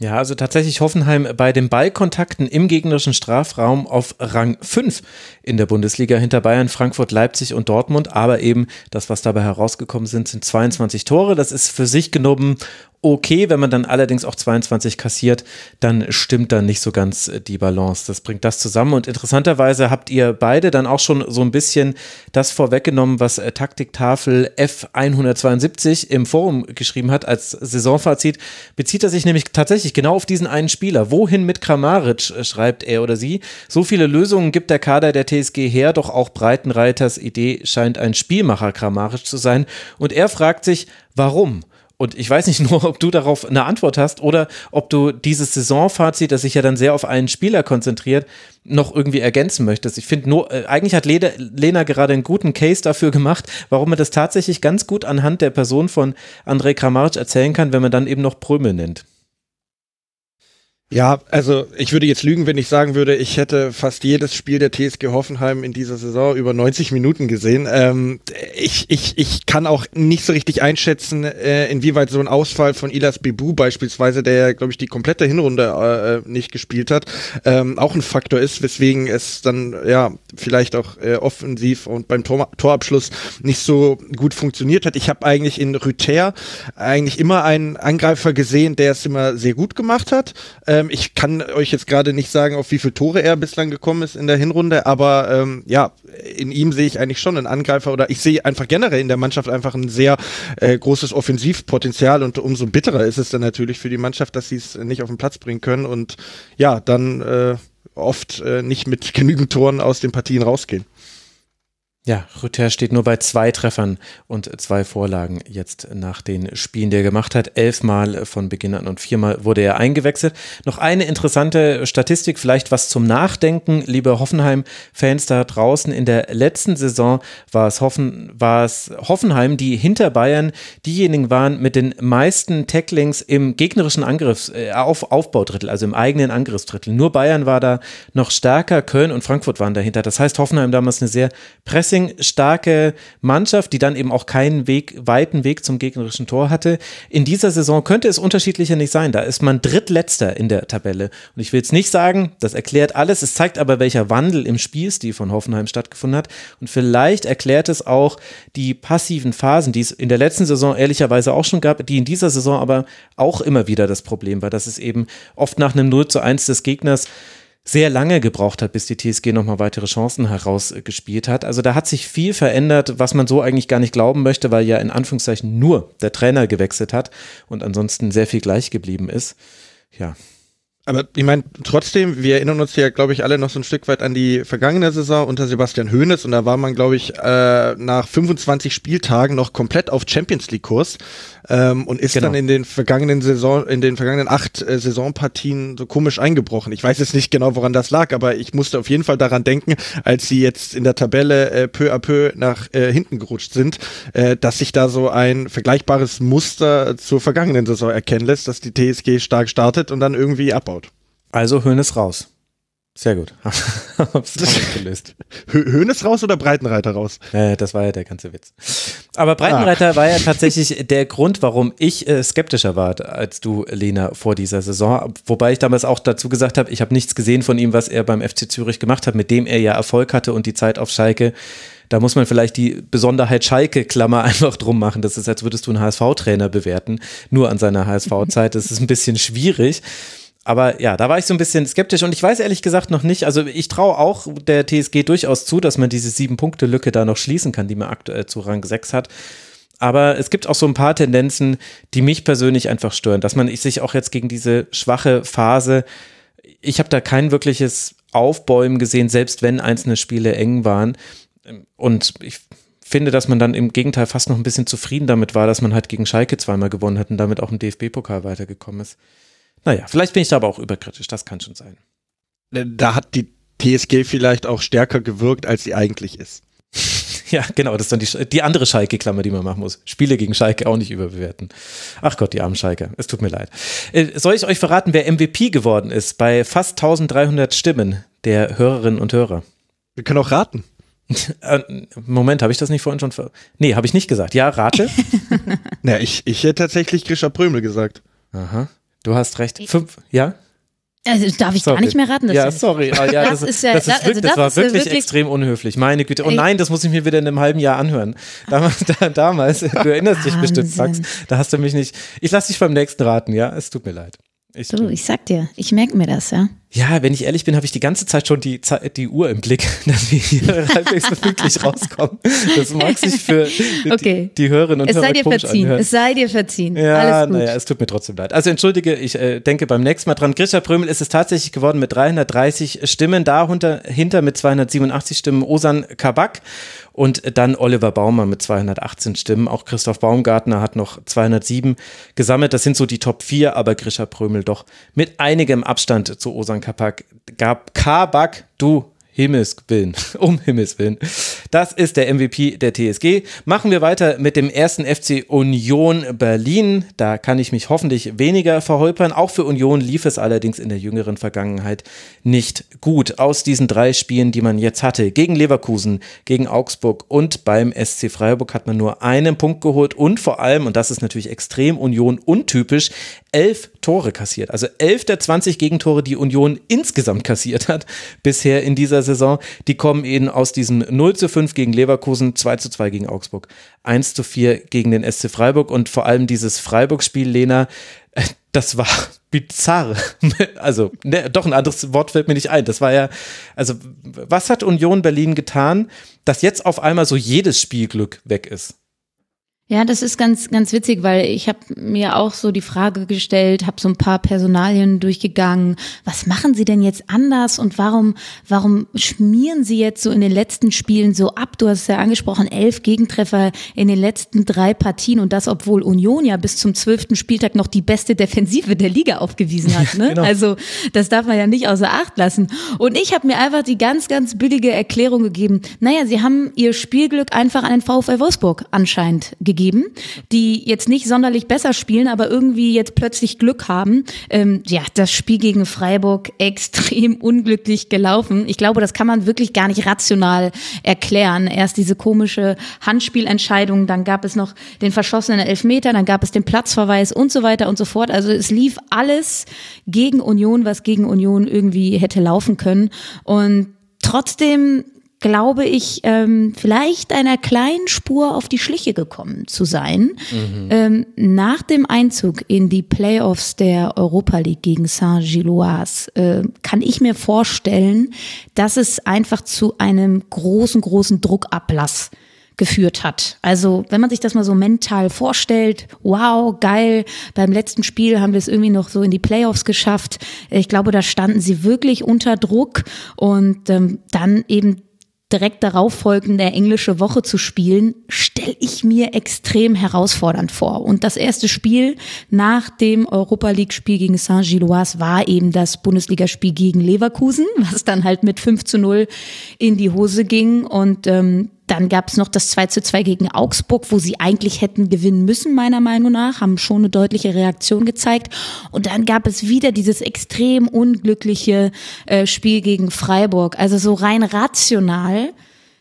Ja, also tatsächlich Hoffenheim bei den Ballkontakten im gegnerischen Strafraum auf Rang 5 in der Bundesliga hinter Bayern, Frankfurt, Leipzig und Dortmund. Aber eben das, was dabei herausgekommen sind, sind 22 Tore. Das ist für sich genommen okay. Wenn man dann allerdings auch 22 kassiert, dann stimmt dann nicht so ganz äh, die Balance. Das bringt das zusammen. Und interessanterweise habt ihr beide dann auch schon so ein bisschen das vorweggenommen, was äh, Taktiktafel F172 im Forum geschrieben hat als Saisonfazit. Bezieht er sich nämlich tatsächlich genau auf diesen einen Spieler. Wohin mit Kramaric, äh, schreibt er oder sie. So viele Lösungen gibt der Kader der TSG her, doch auch Breitenreiters Idee scheint ein Spielmacher Kramaric zu sein. Und er fragt sich, warum? Und ich weiß nicht nur, ob du darauf eine Antwort hast oder ob du dieses Saisonfazit, das sich ja dann sehr auf einen Spieler konzentriert, noch irgendwie ergänzen möchtest. Ich finde nur, äh, eigentlich hat Lena, gerade einen guten Case dafür gemacht, warum man das tatsächlich ganz gut anhand der Person von André Kramaric erzählen kann, wenn man dann eben noch Prömel nennt. Ja, also ich würde jetzt lügen, wenn ich sagen würde, ich hätte fast jedes Spiel der TSG Hoffenheim in dieser Saison über 90 Minuten gesehen. Ähm, ich, ich, ich kann auch nicht so richtig einschätzen, äh, inwieweit so ein Ausfall von Ilas Bebu beispielsweise, der ja, glaube ich, die komplette Hinrunde äh, nicht gespielt hat, ähm, auch ein Faktor ist, weswegen es dann ja vielleicht auch äh, offensiv und beim Tor Torabschluss nicht so gut funktioniert hat. Ich habe eigentlich in Rüther eigentlich immer einen Angreifer gesehen, der es immer sehr gut gemacht hat. Ähm, ähm, ich kann euch jetzt gerade nicht sagen, auf wie viele Tore er bislang gekommen ist in der Hinrunde, aber ähm, ja, in ihm sehe ich eigentlich schon einen Angreifer oder ich sehe einfach generell in der Mannschaft einfach ein sehr äh, großes Offensivpotenzial und umso bitterer ist es dann natürlich für die Mannschaft, dass sie es nicht auf den Platz bringen können und ja, dann äh, oft äh, nicht mit genügend Toren aus den Partien rausgehen. Ja, Rüther steht nur bei zwei Treffern und zwei Vorlagen jetzt nach den Spielen, die er gemacht hat. Elfmal von Beginn an und viermal wurde er eingewechselt. Noch eine interessante Statistik, vielleicht was zum Nachdenken, liebe Hoffenheim-Fans da draußen. In der letzten Saison war es, Hoffen, war es Hoffenheim, die hinter Bayern diejenigen waren mit den meisten Tacklings im gegnerischen Angriffs, äh, auf, Aufbaudrittel, also im eigenen Angriffsdrittel. Nur Bayern war da noch stärker, Köln und Frankfurt waren dahinter. Das heißt, Hoffenheim damals eine sehr pressing starke Mannschaft, die dann eben auch keinen Weg, weiten Weg zum gegnerischen Tor hatte. In dieser Saison könnte es unterschiedlicher nicht sein. Da ist man drittletzter in der Tabelle. Und ich will jetzt nicht sagen, das erklärt alles. Es zeigt aber, welcher Wandel im Spielstil von Hoffenheim stattgefunden hat. Und vielleicht erklärt es auch die passiven Phasen, die es in der letzten Saison ehrlicherweise auch schon gab, die in dieser Saison aber auch immer wieder das Problem war, dass es eben oft nach einem 0 zu 1 des Gegners sehr lange gebraucht hat, bis die TSG nochmal weitere Chancen herausgespielt hat. Also da hat sich viel verändert, was man so eigentlich gar nicht glauben möchte, weil ja in Anführungszeichen nur der Trainer gewechselt hat und ansonsten sehr viel gleich geblieben ist. Ja, aber ich meine, trotzdem, wir erinnern uns ja, glaube ich, alle noch so ein Stück weit an die vergangene Saison unter Sebastian Hoeneß und da war man, glaube ich, äh, nach 25 Spieltagen noch komplett auf Champions League-Kurs ähm, und ist genau. dann in den vergangenen Saison, in den vergangenen acht äh, Saisonpartien so komisch eingebrochen. Ich weiß jetzt nicht genau, woran das lag, aber ich musste auf jeden Fall daran denken, als sie jetzt in der Tabelle äh, peu à peu nach äh, hinten gerutscht sind, äh, dass sich da so ein vergleichbares Muster zur vergangenen Saison erkennen lässt, dass die TSG stark startet und dann irgendwie abbaut. Also Höhnes raus. Sehr gut. Hab's gelöst. Höhnes raus oder Breitenreiter raus? Äh, das war ja der ganze Witz. Aber Breitenreiter ah. war ja tatsächlich der Grund, warum ich äh, skeptischer war als du, Lena, vor dieser Saison. Wobei ich damals auch dazu gesagt habe, ich habe nichts gesehen von ihm, was er beim FC Zürich gemacht hat, mit dem er ja Erfolg hatte und die Zeit auf Schalke. Da muss man vielleicht die Besonderheit Schalke-Klammer einfach drum machen. Das ist, als würdest du einen HSV-Trainer bewerten, nur an seiner HSV-Zeit. Das ist ein bisschen schwierig aber ja, da war ich so ein bisschen skeptisch und ich weiß ehrlich gesagt noch nicht, also ich traue auch der TSG durchaus zu, dass man diese Sieben-Punkte-Lücke da noch schließen kann, die man aktuell zu Rang 6 hat. Aber es gibt auch so ein paar Tendenzen, die mich persönlich einfach stören, dass man sich auch jetzt gegen diese schwache Phase, ich habe da kein wirkliches Aufbäumen gesehen, selbst wenn einzelne Spiele eng waren. Und ich finde, dass man dann im Gegenteil fast noch ein bisschen zufrieden damit war, dass man halt gegen Schalke zweimal gewonnen hat und damit auch im DFB-Pokal weitergekommen ist. Naja, vielleicht bin ich da aber auch überkritisch, das kann schon sein. Da hat die TSG vielleicht auch stärker gewirkt, als sie eigentlich ist. Ja, genau, das ist dann die, die andere Schalke-Klammer, die man machen muss. Spiele gegen Schalke auch nicht überbewerten. Ach Gott, die armen Schalke. Es tut mir leid. Äh, soll ich euch verraten, wer MVP geworden ist bei fast 1300 Stimmen der Hörerinnen und Hörer? Wir können auch raten. Äh, Moment, habe ich das nicht vorhin schon? Ver nee, habe ich nicht gesagt. Ja, rate. Na, ich, ich hätte tatsächlich Grisha Prömel gesagt. Aha. Du hast recht. Fünf, ja? Also darf ich sorry. gar nicht mehr raten. ja, sorry. Ah, ja, das, das, ist, ja, das, ist also wirklich, das, war wirklich, wirklich, extrem unhöflich. Meine Güte. Oh nein, das muss ich mir wieder in einem halben Jahr anhören. Damals, da, damals du erinnerst dich bestimmt, Max. Da hast du mich nicht. Ich lasse dich beim nächsten raten, ja? Es tut mir leid. Ich, du, ich sag dir, ich merke mir das, ja. Ja, wenn ich ehrlich bin, habe ich die ganze Zeit schon die, die Uhr im Blick, dass wir hier halbwegs pünktlich rauskommen. Das mag sich für okay. die, die Hörerinnen und es Hörer sei dir verziehen. Anhören. Es sei dir verziehen. Ja, naja, es tut mir trotzdem leid. Also entschuldige, ich äh, denke beim nächsten Mal dran. Grisha Prömel ist es tatsächlich geworden mit 330 Stimmen, darunter hinter mit 287 Stimmen Osan Kabak und dann Oliver Baumer mit 218 Stimmen. Auch Christoph Baumgartner hat noch 207 gesammelt. Das sind so die Top 4, aber Grisha Prömel doch mit einigem Abstand zu Osan Kapak. Gab Kabak, du Himmels Willen, um Himmels Willen. Das ist der MVP der TSG. Machen wir weiter mit dem ersten FC Union Berlin. Da kann ich mich hoffentlich weniger verholpern. Auch für Union lief es allerdings in der jüngeren Vergangenheit nicht gut. Aus diesen drei Spielen, die man jetzt hatte, gegen Leverkusen, gegen Augsburg und beim SC Freiburg hat man nur einen Punkt geholt und vor allem, und das ist natürlich extrem Union untypisch, elf Tore kassiert. Also elf der 20 Gegentore, die Union insgesamt kassiert hat bisher in dieser Saison, die kommen eben aus diesem 0 zu 5 gegen Leverkusen, 2 zu 2 gegen Augsburg, 1 zu 4 gegen den SC Freiburg und vor allem dieses Freiburg-Spiel, Lena, äh, das war bizarr. Also, ne, doch ein anderes Wort fällt mir nicht ein. Das war ja, also, was hat Union Berlin getan, dass jetzt auf einmal so jedes Spielglück weg ist? Ja, das ist ganz, ganz witzig, weil ich habe mir auch so die Frage gestellt, habe so ein paar Personalien durchgegangen. Was machen Sie denn jetzt anders und warum, warum schmieren Sie jetzt so in den letzten Spielen so ab? Du hast ja angesprochen, elf Gegentreffer in den letzten drei Partien und das, obwohl Union ja bis zum zwölften Spieltag noch die beste Defensive der Liga aufgewiesen hat. Ne? genau. Also das darf man ja nicht außer Acht lassen. Und ich habe mir einfach die ganz, ganz billige Erklärung gegeben. Naja, Sie haben Ihr Spielglück einfach an den VfL Wolfsburg anscheinend gegeben gegeben, die jetzt nicht sonderlich besser spielen, aber irgendwie jetzt plötzlich Glück haben. Ähm, ja, das Spiel gegen Freiburg extrem unglücklich gelaufen. Ich glaube, das kann man wirklich gar nicht rational erklären. Erst diese komische Handspielentscheidung, dann gab es noch den verschossenen Elfmeter, dann gab es den Platzverweis und so weiter und so fort. Also es lief alles gegen Union, was gegen Union irgendwie hätte laufen können. Und trotzdem glaube ich, ähm, vielleicht einer kleinen Spur auf die Schliche gekommen zu sein. Mhm. Ähm, nach dem Einzug in die Playoffs der Europa League gegen Saint-Gilloise äh, kann ich mir vorstellen, dass es einfach zu einem großen, großen Druckablass geführt hat. Also wenn man sich das mal so mental vorstellt, wow, geil, beim letzten Spiel haben wir es irgendwie noch so in die Playoffs geschafft. Ich glaube, da standen sie wirklich unter Druck und ähm, dann eben direkt darauf folgende englische Woche zu spielen, stelle ich mir extrem herausfordernd vor. Und das erste Spiel nach dem Europa League Spiel gegen Saint-Gilloise war eben das Bundesligaspiel gegen Leverkusen, was dann halt mit 5 zu 0 in die Hose ging. Und ähm, dann gab es noch das 2 zu 2 gegen Augsburg, wo sie eigentlich hätten gewinnen müssen, meiner Meinung nach, haben schon eine deutliche Reaktion gezeigt. Und dann gab es wieder dieses extrem unglückliche äh, Spiel gegen Freiburg. Also so rein rational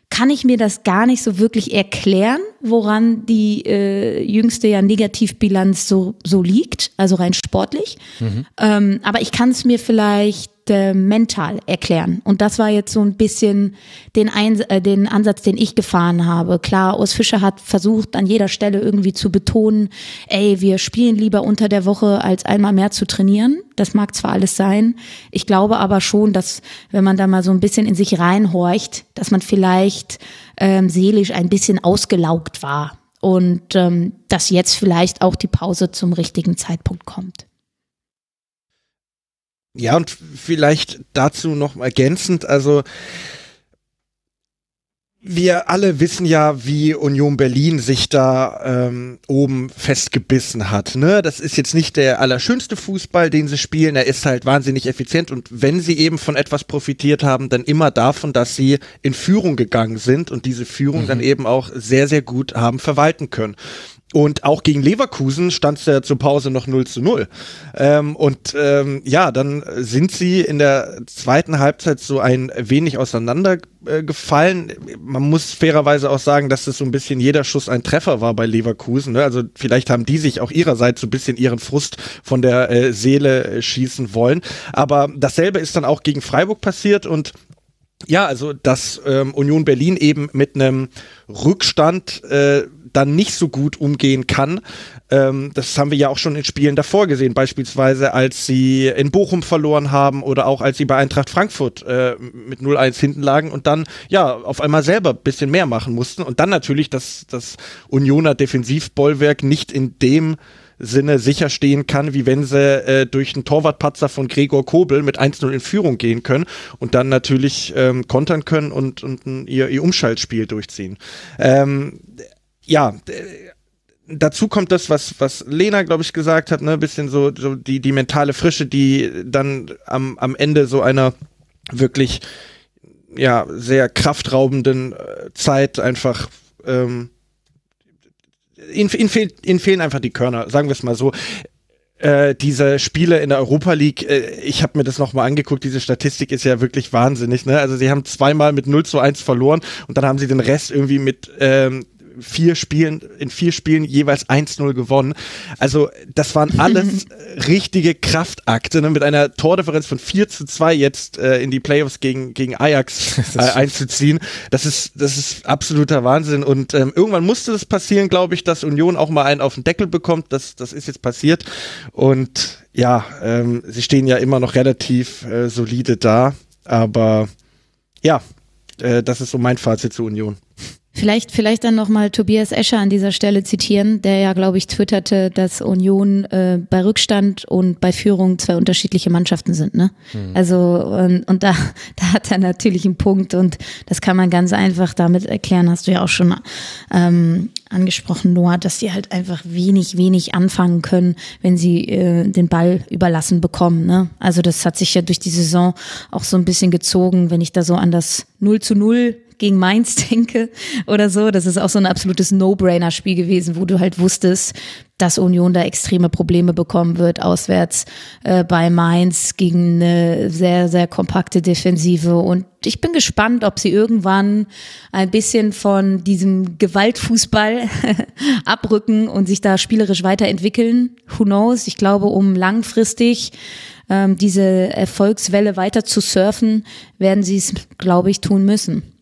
kann ich mir das gar nicht so wirklich erklären, woran die äh, jüngste ja Negativbilanz so, so liegt, also rein sportlich. Mhm. Ähm, aber ich kann es mir vielleicht äh, mental erklären. Und das war jetzt so ein bisschen den, Ein äh, den Ansatz, den ich gefahren habe. Klar, Urs Fischer hat versucht, an jeder Stelle irgendwie zu betonen, ey, wir spielen lieber unter der Woche, als einmal mehr zu trainieren. Das mag zwar alles sein. Ich glaube aber schon, dass, wenn man da mal so ein bisschen in sich reinhorcht, dass man vielleicht ähm, seelisch ein bisschen ausgelaugt war. Und ähm, dass jetzt vielleicht auch die Pause zum richtigen Zeitpunkt kommt. Ja, und vielleicht dazu noch ergänzend, also wir alle wissen ja, wie Union Berlin sich da ähm, oben festgebissen hat. Ne? Das ist jetzt nicht der allerschönste Fußball, den sie spielen. Er ist halt wahnsinnig effizient und wenn sie eben von etwas profitiert haben, dann immer davon, dass sie in Führung gegangen sind und diese Führung mhm. dann eben auch sehr, sehr gut haben verwalten können. Und auch gegen Leverkusen stand es ja zur Pause noch 0 zu 0. Ähm, und ähm, ja, dann sind sie in der zweiten Halbzeit so ein wenig auseinandergefallen. Man muss fairerweise auch sagen, dass es so ein bisschen jeder Schuss ein Treffer war bei Leverkusen. Ne? Also vielleicht haben die sich auch ihrerseits so ein bisschen ihren Frust von der äh, Seele äh, schießen wollen. Aber dasselbe ist dann auch gegen Freiburg passiert und ja, also dass ähm, Union Berlin eben mit einem Rückstand äh, dann nicht so gut umgehen kann. Ähm, das haben wir ja auch schon in Spielen davor gesehen, beispielsweise als sie in Bochum verloren haben oder auch als sie bei Eintracht Frankfurt äh, mit 0-1 hinten lagen und dann ja auf einmal selber ein bisschen mehr machen mussten und dann natürlich das, das Unioner Defensivbollwerk nicht in dem Sinne sicherstehen kann, wie wenn sie äh, durch einen Torwartpatzer von Gregor Kobel mit 1-0 in Führung gehen können und dann natürlich ähm, kontern können und, und ihr, ihr Umschaltspiel durchziehen. Ähm, ja, dazu kommt das, was, was Lena, glaube ich, gesagt hat, ne, bisschen so, so die, die mentale Frische, die dann am, am Ende so einer wirklich ja sehr kraftraubenden äh, Zeit einfach ähm, ihnen, ihnen, fehlt, ihnen fehlen einfach die Körner, sagen wir es mal so äh, diese Spiele in der Europa League, äh, ich habe mir das nochmal angeguckt, diese Statistik ist ja wirklich wahnsinnig. Ne? Also sie haben zweimal mit 0 zu 1 verloren und dann haben sie den Rest irgendwie mit ähm, vier Spielen, in vier Spielen jeweils 1-0 gewonnen. Also das waren alles richtige Kraftakte, ne? mit einer Tordifferenz von 4 zu 2 jetzt äh, in die Playoffs gegen, gegen Ajax äh, einzuziehen. Das ist, das ist absoluter Wahnsinn. Und ähm, irgendwann musste das passieren, glaube ich, dass Union auch mal einen auf den Deckel bekommt. Das, das ist jetzt passiert. Und ja, ähm, sie stehen ja immer noch relativ äh, solide da. Aber ja, äh, das ist so mein Fazit zur Union. Vielleicht, vielleicht dann nochmal Tobias Escher an dieser Stelle zitieren, der ja, glaube ich, twitterte, dass Union äh, bei Rückstand und bei Führung zwei unterschiedliche Mannschaften sind. Ne? Mhm. Also und, und da, da hat er natürlich einen Punkt und das kann man ganz einfach damit erklären, hast du ja auch schon ähm, angesprochen, Noah, dass sie halt einfach wenig, wenig anfangen können, wenn sie äh, den Ball überlassen bekommen. Ne? Also das hat sich ja durch die Saison auch so ein bisschen gezogen, wenn ich da so an das 0 zu 0 gegen Mainz denke oder so. Das ist auch so ein absolutes No-Brainer-Spiel gewesen, wo du halt wusstest, dass Union da extreme Probleme bekommen wird, auswärts äh, bei Mainz gegen eine sehr, sehr kompakte Defensive. Und ich bin gespannt, ob sie irgendwann ein bisschen von diesem Gewaltfußball abrücken und sich da spielerisch weiterentwickeln. Who knows? Ich glaube, um langfristig ähm, diese Erfolgswelle weiter zu surfen, werden sie es, glaube ich, tun müssen.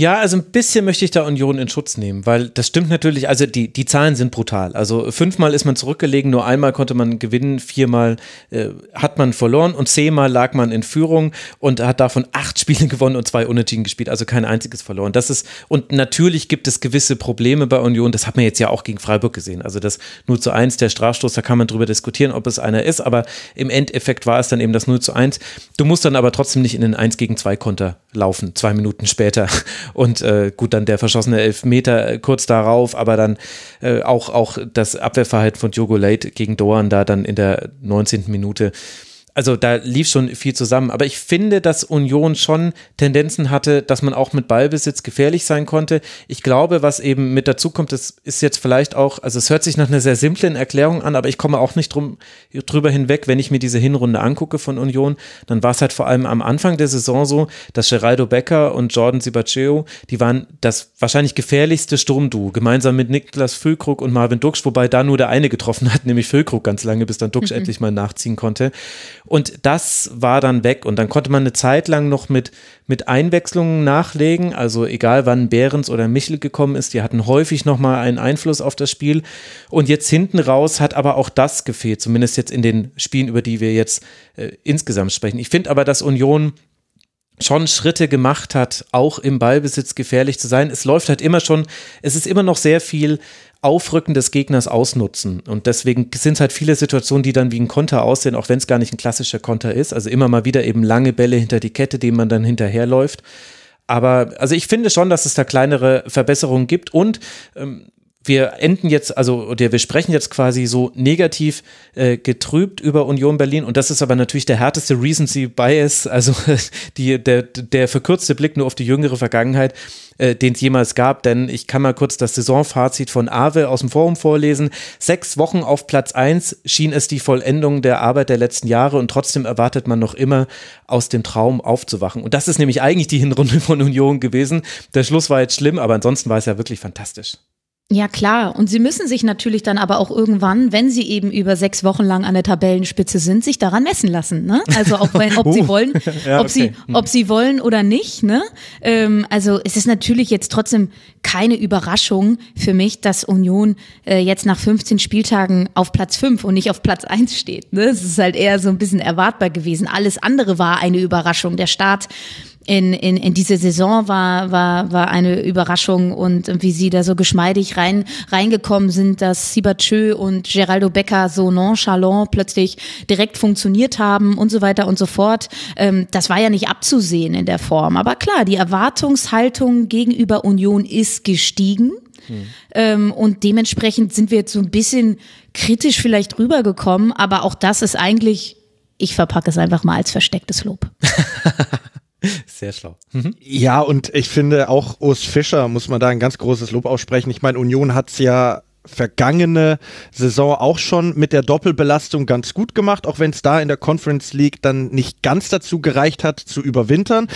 Ja, also ein bisschen möchte ich da Union in Schutz nehmen, weil das stimmt natürlich, also die, die Zahlen sind brutal. Also fünfmal ist man zurückgelegen, nur einmal konnte man gewinnen, viermal äh, hat man verloren und zehnmal lag man in Führung und hat davon acht Spiele gewonnen und zwei Unentschieden gespielt, also kein einziges verloren. Das ist, und natürlich gibt es gewisse Probleme bei Union, das hat man jetzt ja auch gegen Freiburg gesehen. Also das 0 zu 1, der Strafstoß, da kann man drüber diskutieren, ob es einer ist, aber im Endeffekt war es dann eben das 0 zu 1. Du musst dann aber trotzdem nicht in den 1 gegen 2 Konter laufen, zwei Minuten später. Und äh, gut, dann der verschossene Elfmeter äh, kurz darauf, aber dann äh, auch, auch das Abwehrverhalten von Diogo Late gegen Doan da dann in der 19. Minute also da lief schon viel zusammen. Aber ich finde, dass Union schon Tendenzen hatte, dass man auch mit Ballbesitz gefährlich sein konnte. Ich glaube, was eben mit dazu kommt, das ist jetzt vielleicht auch, also es hört sich nach einer sehr simplen Erklärung an, aber ich komme auch nicht drum, drüber hinweg, wenn ich mir diese Hinrunde angucke von Union, dann war es halt vor allem am Anfang der Saison so, dass Geraldo Becker und Jordan Sibaceo, die waren das wahrscheinlich gefährlichste Sturmduo, gemeinsam mit Niklas Füllkrug und Marvin Duksch, wobei da nur der eine getroffen hat, nämlich Füllkrug ganz lange, bis dann Duksch mhm. endlich mal nachziehen konnte. Und das war dann weg. Und dann konnte man eine Zeit lang noch mit, mit Einwechslungen nachlegen. Also egal wann Behrens oder Michel gekommen ist, die hatten häufig nochmal einen Einfluss auf das Spiel. Und jetzt hinten raus hat aber auch das gefehlt, zumindest jetzt in den Spielen, über die wir jetzt äh, insgesamt sprechen. Ich finde aber, dass Union schon Schritte gemacht hat, auch im Ballbesitz gefährlich zu sein. Es läuft halt immer schon, es ist immer noch sehr viel Aufrücken des Gegners ausnutzen. Und deswegen sind es halt viele Situationen, die dann wie ein Konter aussehen, auch wenn es gar nicht ein klassischer Konter ist. Also immer mal wieder eben lange Bälle hinter die Kette, denen man dann hinterherläuft. Aber also ich finde schon, dass es da kleinere Verbesserungen gibt und ähm, wir enden jetzt, also oder wir sprechen jetzt quasi so negativ äh, getrübt über Union Berlin und das ist aber natürlich der härteste Recency Bias, also die, der, der verkürzte Blick nur auf die jüngere Vergangenheit, äh, den es jemals gab, denn ich kann mal kurz das Saisonfazit von Awe aus dem Forum vorlesen. Sechs Wochen auf Platz eins schien es die Vollendung der Arbeit der letzten Jahre und trotzdem erwartet man noch immer aus dem Traum aufzuwachen. Und das ist nämlich eigentlich die Hinrunde von Union gewesen. Der Schluss war jetzt schlimm, aber ansonsten war es ja wirklich fantastisch. Ja, klar. Und sie müssen sich natürlich dann aber auch irgendwann, wenn sie eben über sechs Wochen lang an der Tabellenspitze sind, sich daran messen lassen. Ne? Also auch wenn, ob sie uh. wollen, ja, ob okay. sie, ob sie wollen oder nicht. Ne? Ähm, also es ist natürlich jetzt trotzdem keine Überraschung für mich, dass Union äh, jetzt nach 15 Spieltagen auf Platz 5 und nicht auf Platz 1 steht. Ne? Es ist halt eher so ein bisschen erwartbar gewesen. Alles andere war eine Überraschung. Der Start in, in, in diese Saison war, war, war eine Überraschung und wie sie da so geschmeidig rein, reingekommen sind, dass Sibachö und Geraldo Becker so nonchalant plötzlich direkt funktioniert haben und so weiter und so fort. Ähm, das war ja nicht abzusehen in der Form. Aber klar, die Erwartungshaltung gegenüber Union ist gestiegen. Hm. Ähm, und dementsprechend sind wir jetzt so ein bisschen kritisch vielleicht rübergekommen, aber auch das ist eigentlich, ich verpacke es einfach mal als verstecktes Lob. Sehr schlau. Mhm. Ja, und ich finde auch Urs Fischer muss man da ein ganz großes Lob aussprechen. Ich meine, Union hat's ja vergangene Saison auch schon mit der Doppelbelastung ganz gut gemacht, auch wenn es da in der Conference League dann nicht ganz dazu gereicht hat, zu überwintern.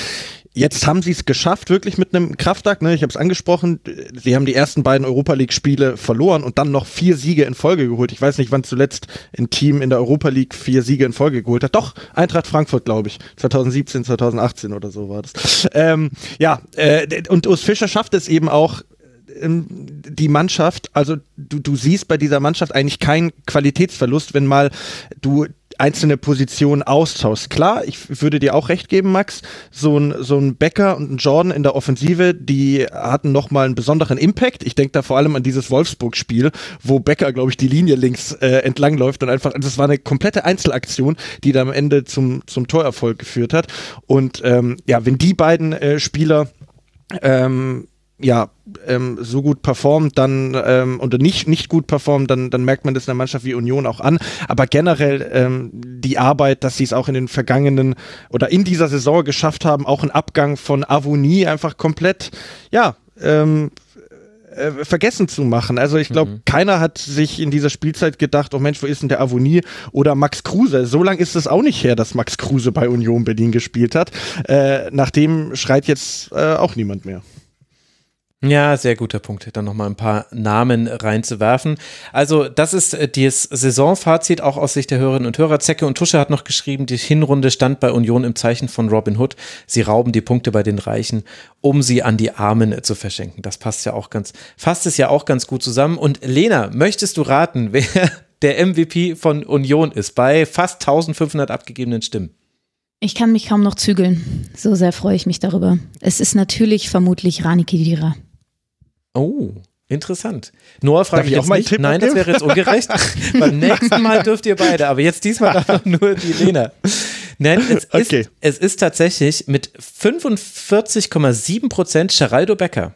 Jetzt haben sie es geschafft, wirklich mit einem Kraftakt. Ne? Ich habe es angesprochen. Sie haben die ersten beiden Europa League-Spiele verloren und dann noch vier Siege in Folge geholt. Ich weiß nicht, wann zuletzt ein Team in der Europa League vier Siege in Folge geholt hat. Doch, Eintracht Frankfurt, glaube ich. 2017, 2018 oder so war das. Ähm, ja, äh, und Urs Fischer schafft es eben auch, ähm, die Mannschaft, also du, du siehst bei dieser Mannschaft eigentlich keinen Qualitätsverlust, wenn mal du einzelne Positionen austauschst. Klar, ich würde dir auch recht geben, Max, so ein, so ein Becker und ein Jordan in der Offensive, die hatten nochmal einen besonderen Impact. Ich denke da vor allem an dieses Wolfsburg-Spiel, wo Becker, glaube ich, die Linie links äh, entlang läuft und einfach, das war eine komplette Einzelaktion, die da am Ende zum, zum Torerfolg geführt hat. Und ähm, ja, wenn die beiden äh, Spieler ähm, ja, ähm, so gut performt, dann ähm, oder nicht nicht gut performt, dann dann merkt man das in einer Mannschaft wie Union auch an. Aber generell ähm, die Arbeit, dass sie es auch in den vergangenen oder in dieser Saison geschafft haben, auch ein Abgang von Avonie einfach komplett, ja, ähm, äh, vergessen zu machen. Also ich glaube, mhm. keiner hat sich in dieser Spielzeit gedacht, oh Mensch, wo ist denn der Avonie oder Max Kruse? So lange ist es auch nicht her, dass Max Kruse bei Union Berlin gespielt hat. Äh, nach dem schreit jetzt äh, auch niemand mehr. Ja, sehr guter Punkt, dann nochmal ein paar Namen reinzuwerfen. Also, das ist äh, das Saisonfazit auch aus Sicht der Hörerinnen und Hörer. Zecke und Tusche hat noch geschrieben, die Hinrunde stand bei Union im Zeichen von Robin Hood. Sie rauben die Punkte bei den Reichen, um sie an die Armen zu verschenken. Das passt ja auch ganz, fasst es ja auch ganz gut zusammen. Und Lena, möchtest du raten, wer der MVP von Union ist bei fast 1500 abgegebenen Stimmen? Ich kann mich kaum noch zügeln. So sehr freue ich mich darüber. Es ist natürlich vermutlich Rani Kedira. Oh, interessant. Noah frage ich, auch mal Tipp Nein, das wäre jetzt ungerecht. Beim nächsten Mal dürft ihr beide, aber jetzt diesmal einfach nur die Lena. Nein, es, okay. ist, es ist tatsächlich mit 45,7 Prozent Geraldo Becker.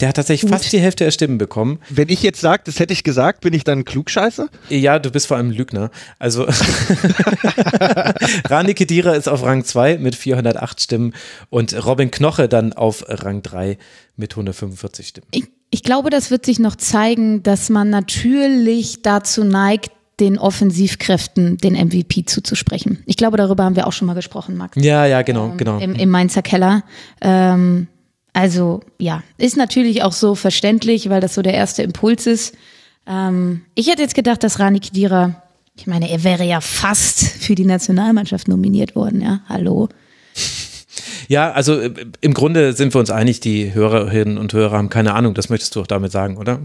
Der hat tatsächlich fast die Hälfte der Stimmen bekommen. Wenn ich jetzt sage, das hätte ich gesagt, bin ich dann ein Klugscheißer? Ja, du bist vor allem ein Lügner. Also Rani Kedira ist auf Rang 2 mit 408 Stimmen und Robin Knoche dann auf Rang 3 mit 145 Stimmen. Ich, ich glaube, das wird sich noch zeigen, dass man natürlich dazu neigt, den Offensivkräften den MVP zuzusprechen. Ich glaube, darüber haben wir auch schon mal gesprochen, Max. Ja, ja, genau, ähm, genau. Im, Im Mainzer Keller. Ähm, also ja, ist natürlich auch so verständlich, weil das so der erste Impuls ist. Ähm, ich hätte jetzt gedacht, dass Rani Kidira, ich meine, er wäre ja fast für die Nationalmannschaft nominiert worden, ja. Hallo. Ja, also äh, im Grunde sind wir uns einig, die Hörerinnen und Hörer haben keine Ahnung, das möchtest du auch damit sagen, oder?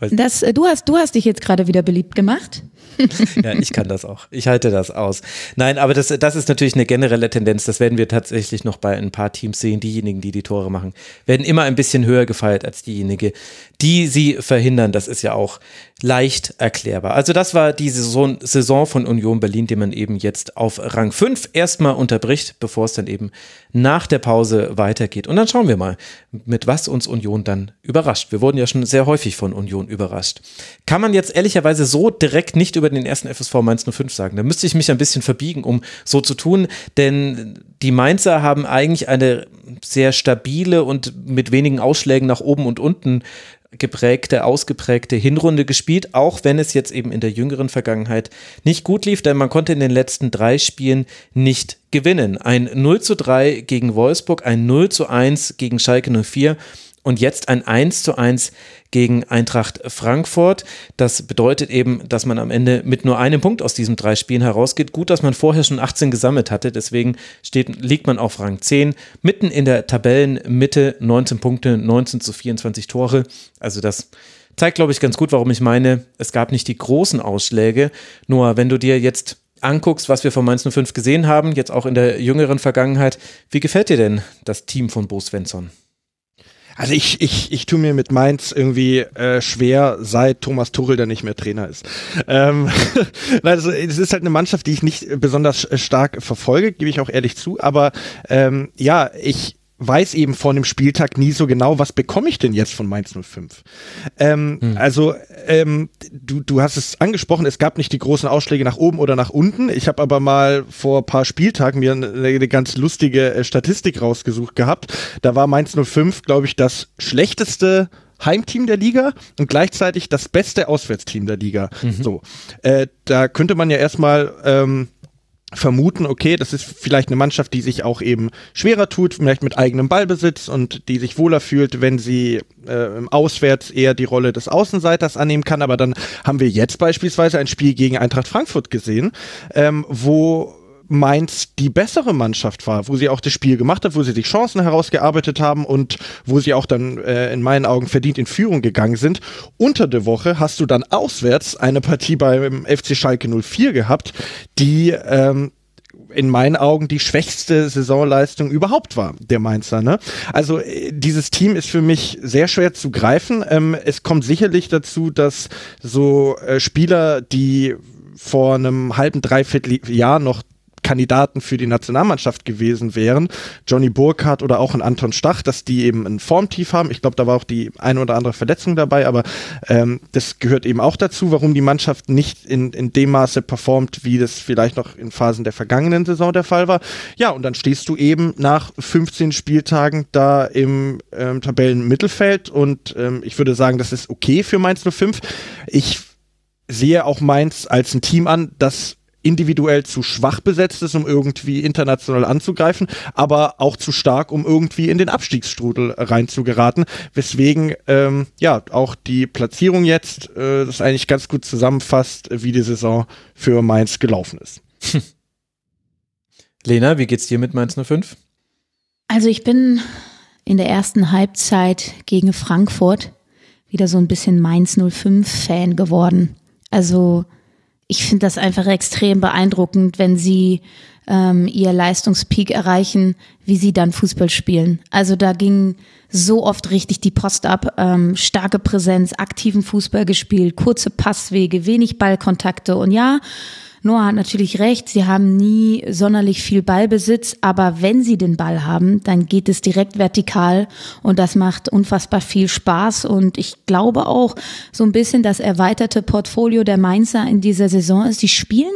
Das, äh, du, hast, du hast dich jetzt gerade wieder beliebt gemacht. ja, ich kann das auch. Ich halte das aus. Nein, aber das, das ist natürlich eine generelle Tendenz. Das werden wir tatsächlich noch bei ein paar Teams sehen. Diejenigen, die die Tore machen, werden immer ein bisschen höher gefeiert als diejenigen, die sie verhindern. Das ist ja auch leicht erklärbar. Also das war die Saison, Saison von Union Berlin, die man eben jetzt auf Rang 5 erstmal unterbricht, bevor es dann eben nach der Pause weitergeht. Und dann schauen wir mal, mit was uns Union dann überrascht. Wir wurden ja schon sehr häufig von Union überrascht. Kann man jetzt ehrlicherweise so direkt nicht über den ersten FSV Mainz 05 sagen. Da müsste ich mich ein bisschen verbiegen, um so zu tun, denn die Mainzer haben eigentlich eine sehr stabile und mit wenigen Ausschlägen nach oben und unten geprägte, ausgeprägte Hinrunde gespielt, auch wenn es jetzt eben in der jüngeren Vergangenheit nicht gut lief, denn man konnte in den letzten drei Spielen nicht gewinnen. Ein 0 zu 3 gegen Wolfsburg, ein 0 zu 1 gegen Schalke 04 und jetzt ein 1 zu 1 gegen Eintracht Frankfurt. Das bedeutet eben, dass man am Ende mit nur einem Punkt aus diesen drei Spielen herausgeht. Gut, dass man vorher schon 18 gesammelt hatte, deswegen steht, liegt man auf Rang 10, mitten in der Tabellenmitte, 19 Punkte, 19 zu 24 Tore. Also das zeigt, glaube ich, ganz gut, warum ich meine, es gab nicht die großen Ausschläge. Nur wenn du dir jetzt anguckst, was wir von Mainz 05 gesehen haben, jetzt auch in der jüngeren Vergangenheit, wie gefällt dir denn das Team von Bo Svensson? Also ich, ich, ich tue mir mit Mainz irgendwie äh, schwer, seit Thomas Tuchel dann nicht mehr Trainer ist. Ähm, also es ist halt eine Mannschaft, die ich nicht besonders stark verfolge, gebe ich auch ehrlich zu. Aber ähm, ja, ich weiß eben vor dem Spieltag nie so genau, was bekomme ich denn jetzt von Mainz 05. Ähm, hm. Also ähm, du, du hast es angesprochen, es gab nicht die großen Ausschläge nach oben oder nach unten. Ich habe aber mal vor paar Spieltagen mir eine, eine ganz lustige äh, Statistik rausgesucht gehabt. Da war Mainz 05, glaube ich, das schlechteste Heimteam der Liga und gleichzeitig das beste Auswärtsteam der Liga. Mhm. So, äh, da könnte man ja erstmal ähm, vermuten, okay, das ist vielleicht eine Mannschaft, die sich auch eben schwerer tut, vielleicht mit eigenem Ballbesitz und die sich wohler fühlt, wenn sie äh, auswärts eher die Rolle des Außenseiters annehmen kann. Aber dann haben wir jetzt beispielsweise ein Spiel gegen Eintracht Frankfurt gesehen, ähm, wo Mainz die bessere Mannschaft war, wo sie auch das Spiel gemacht hat, wo sie sich Chancen herausgearbeitet haben und wo sie auch dann äh, in meinen Augen verdient in Führung gegangen sind. Unter der Woche hast du dann auswärts eine Partie beim FC Schalke 04 gehabt, die ähm, in meinen Augen die schwächste Saisonleistung überhaupt war, der Mainzer. Ne? Also äh, dieses Team ist für mich sehr schwer zu greifen. Ähm, es kommt sicherlich dazu, dass so äh, Spieler, die vor einem halben, dreiviertel Jahr noch Kandidaten für die Nationalmannschaft gewesen wären, Johnny Burkhardt oder auch ein Anton Stach, dass die eben ein Formtief haben. Ich glaube, da war auch die eine oder andere Verletzung dabei, aber ähm, das gehört eben auch dazu, warum die Mannschaft nicht in, in dem Maße performt, wie das vielleicht noch in Phasen der vergangenen Saison der Fall war. Ja, und dann stehst du eben nach 15 Spieltagen da im ähm, Tabellenmittelfeld und ähm, ich würde sagen, das ist okay für Mainz 05. Ich sehe auch Mainz als ein Team an, das individuell zu schwach besetzt ist, um irgendwie international anzugreifen, aber auch zu stark, um irgendwie in den Abstiegsstrudel reinzugeraten. Weswegen ähm, ja auch die Platzierung jetzt äh, das eigentlich ganz gut zusammenfasst, wie die Saison für Mainz gelaufen ist. Lena, wie geht's dir mit Mainz 05? Also ich bin in der ersten Halbzeit gegen Frankfurt wieder so ein bisschen Mainz 05 Fan geworden. Also ich finde das einfach extrem beeindruckend, wenn sie ähm, ihr Leistungspeak erreichen, wie sie dann Fußball spielen. Also da ging so oft richtig die Post ab, ähm, starke Präsenz, aktiven Fußball gespielt, kurze Passwege, wenig Ballkontakte und ja, Noah hat natürlich recht, sie haben nie sonderlich viel Ballbesitz, aber wenn sie den Ball haben, dann geht es direkt vertikal und das macht unfassbar viel Spaß und ich glaube auch so ein bisschen das erweiterte Portfolio der Mainzer in dieser Saison ist, die spielen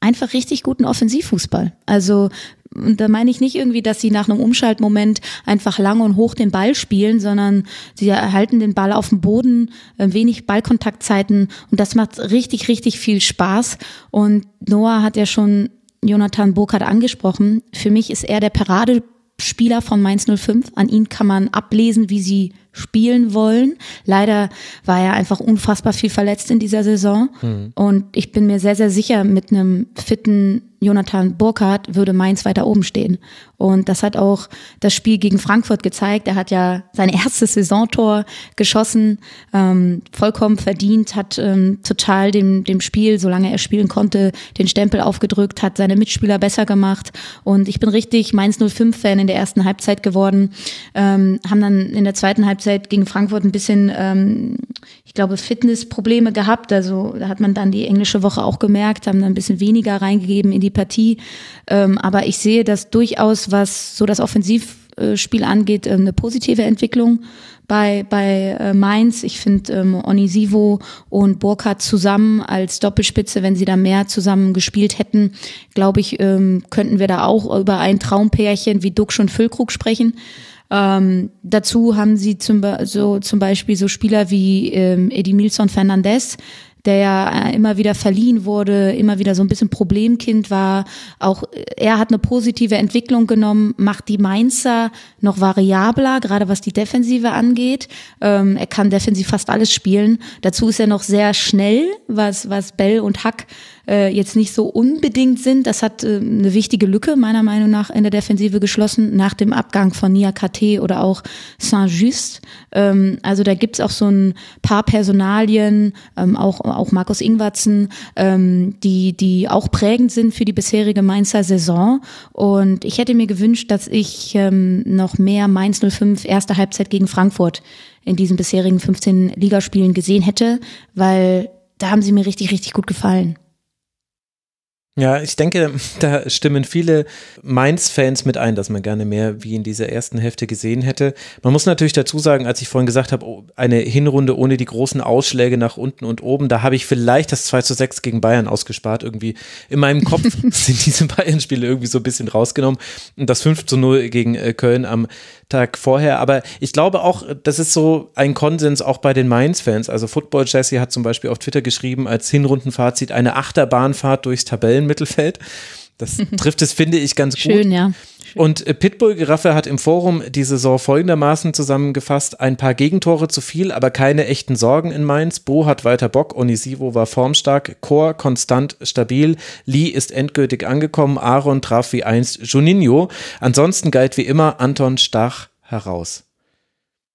einfach richtig guten Offensivfußball. Also und da meine ich nicht irgendwie, dass sie nach einem Umschaltmoment einfach lang und hoch den Ball spielen, sondern sie erhalten den Ball auf dem Boden, äh, wenig Ballkontaktzeiten und das macht richtig, richtig viel Spaß. Und Noah hat ja schon Jonathan Burkhardt angesprochen. Für mich ist er der Paradespieler von Mainz 05. An ihn kann man ablesen, wie sie spielen wollen. Leider war er einfach unfassbar viel verletzt in dieser Saison. Mhm. Und ich bin mir sehr, sehr sicher, mit einem fitten Jonathan Burkhardt würde Mainz weiter oben stehen. Und das hat auch das Spiel gegen Frankfurt gezeigt. Er hat ja sein erstes Saisontor geschossen, ähm, vollkommen verdient, hat ähm, total dem, dem Spiel, solange er spielen konnte, den Stempel aufgedrückt, hat seine Mitspieler besser gemacht. Und ich bin richtig Mainz 05-Fan in der ersten Halbzeit geworden. Ähm, haben dann in der zweiten Halbzeit gegen Frankfurt ein bisschen, ähm, ich glaube, Fitnessprobleme gehabt. Also da hat man dann die englische Woche auch gemerkt, haben dann ein bisschen weniger reingegeben in die Partie. Ähm, aber ich sehe das durchaus, was so das Offensivspiel angeht, ähm, eine positive Entwicklung bei, bei äh, Mainz. Ich finde ähm, Onisivo und Burkhardt zusammen als Doppelspitze, wenn sie da mehr zusammen gespielt hätten, glaube ich, ähm, könnten wir da auch über ein Traumpärchen wie Duxch und Füllkrug sprechen. Ähm, dazu haben sie zum, so, zum Beispiel so Spieler wie ähm, Edimilson Fernandez, der ja äh, immer wieder verliehen wurde, immer wieder so ein bisschen Problemkind war. Auch äh, er hat eine positive Entwicklung genommen, macht die Mainzer noch variabler, gerade was die Defensive angeht. Ähm, er kann defensiv fast alles spielen. Dazu ist er noch sehr schnell, was, was Bell und Hack äh, jetzt nicht so unbedingt sind. Das hat äh, eine wichtige Lücke meiner Meinung nach in der Defensive geschlossen nach dem Abgang von Nia KT oder auch Saint-Just. Ähm, also da gibt's auch so ein paar Personalien, ähm, auch, auch Markus Ingwatzen, ähm, die, die auch prägend sind für die bisherige Mainzer Saison. Und ich hätte mir gewünscht, dass ich ähm, noch mehr Mainz 05 erste Halbzeit gegen Frankfurt in diesen bisherigen 15 Ligaspielen gesehen hätte, weil da haben sie mir richtig, richtig gut gefallen. Ja, ich denke, da stimmen viele Mainz-Fans mit ein, dass man gerne mehr wie in dieser ersten Hälfte gesehen hätte. Man muss natürlich dazu sagen, als ich vorhin gesagt habe, oh, eine Hinrunde ohne die großen Ausschläge nach unten und oben, da habe ich vielleicht das 2 zu 6 gegen Bayern ausgespart. Irgendwie in meinem Kopf sind diese Bayern-Spiele irgendwie so ein bisschen rausgenommen. Und das 5 zu 0 gegen äh, Köln am Tag vorher. Aber ich glaube auch, das ist so ein Konsens auch bei den Mainz-Fans. Also Football Jesse hat zum Beispiel auf Twitter geschrieben, als Hinrundenfazit eine Achterbahnfahrt durchs Tabellen Mittelfeld. Das trifft es, finde ich, ganz Schön, gut. ja. Und äh, Pitbull Giraffe hat im Forum die Saison folgendermaßen zusammengefasst: ein paar Gegentore zu viel, aber keine echten Sorgen in Mainz. Bo hat weiter Bock, Onisivo war formstark, Chor konstant stabil, Lee ist endgültig angekommen, Aaron traf wie einst Juninho. Ansonsten galt wie immer Anton Stach heraus.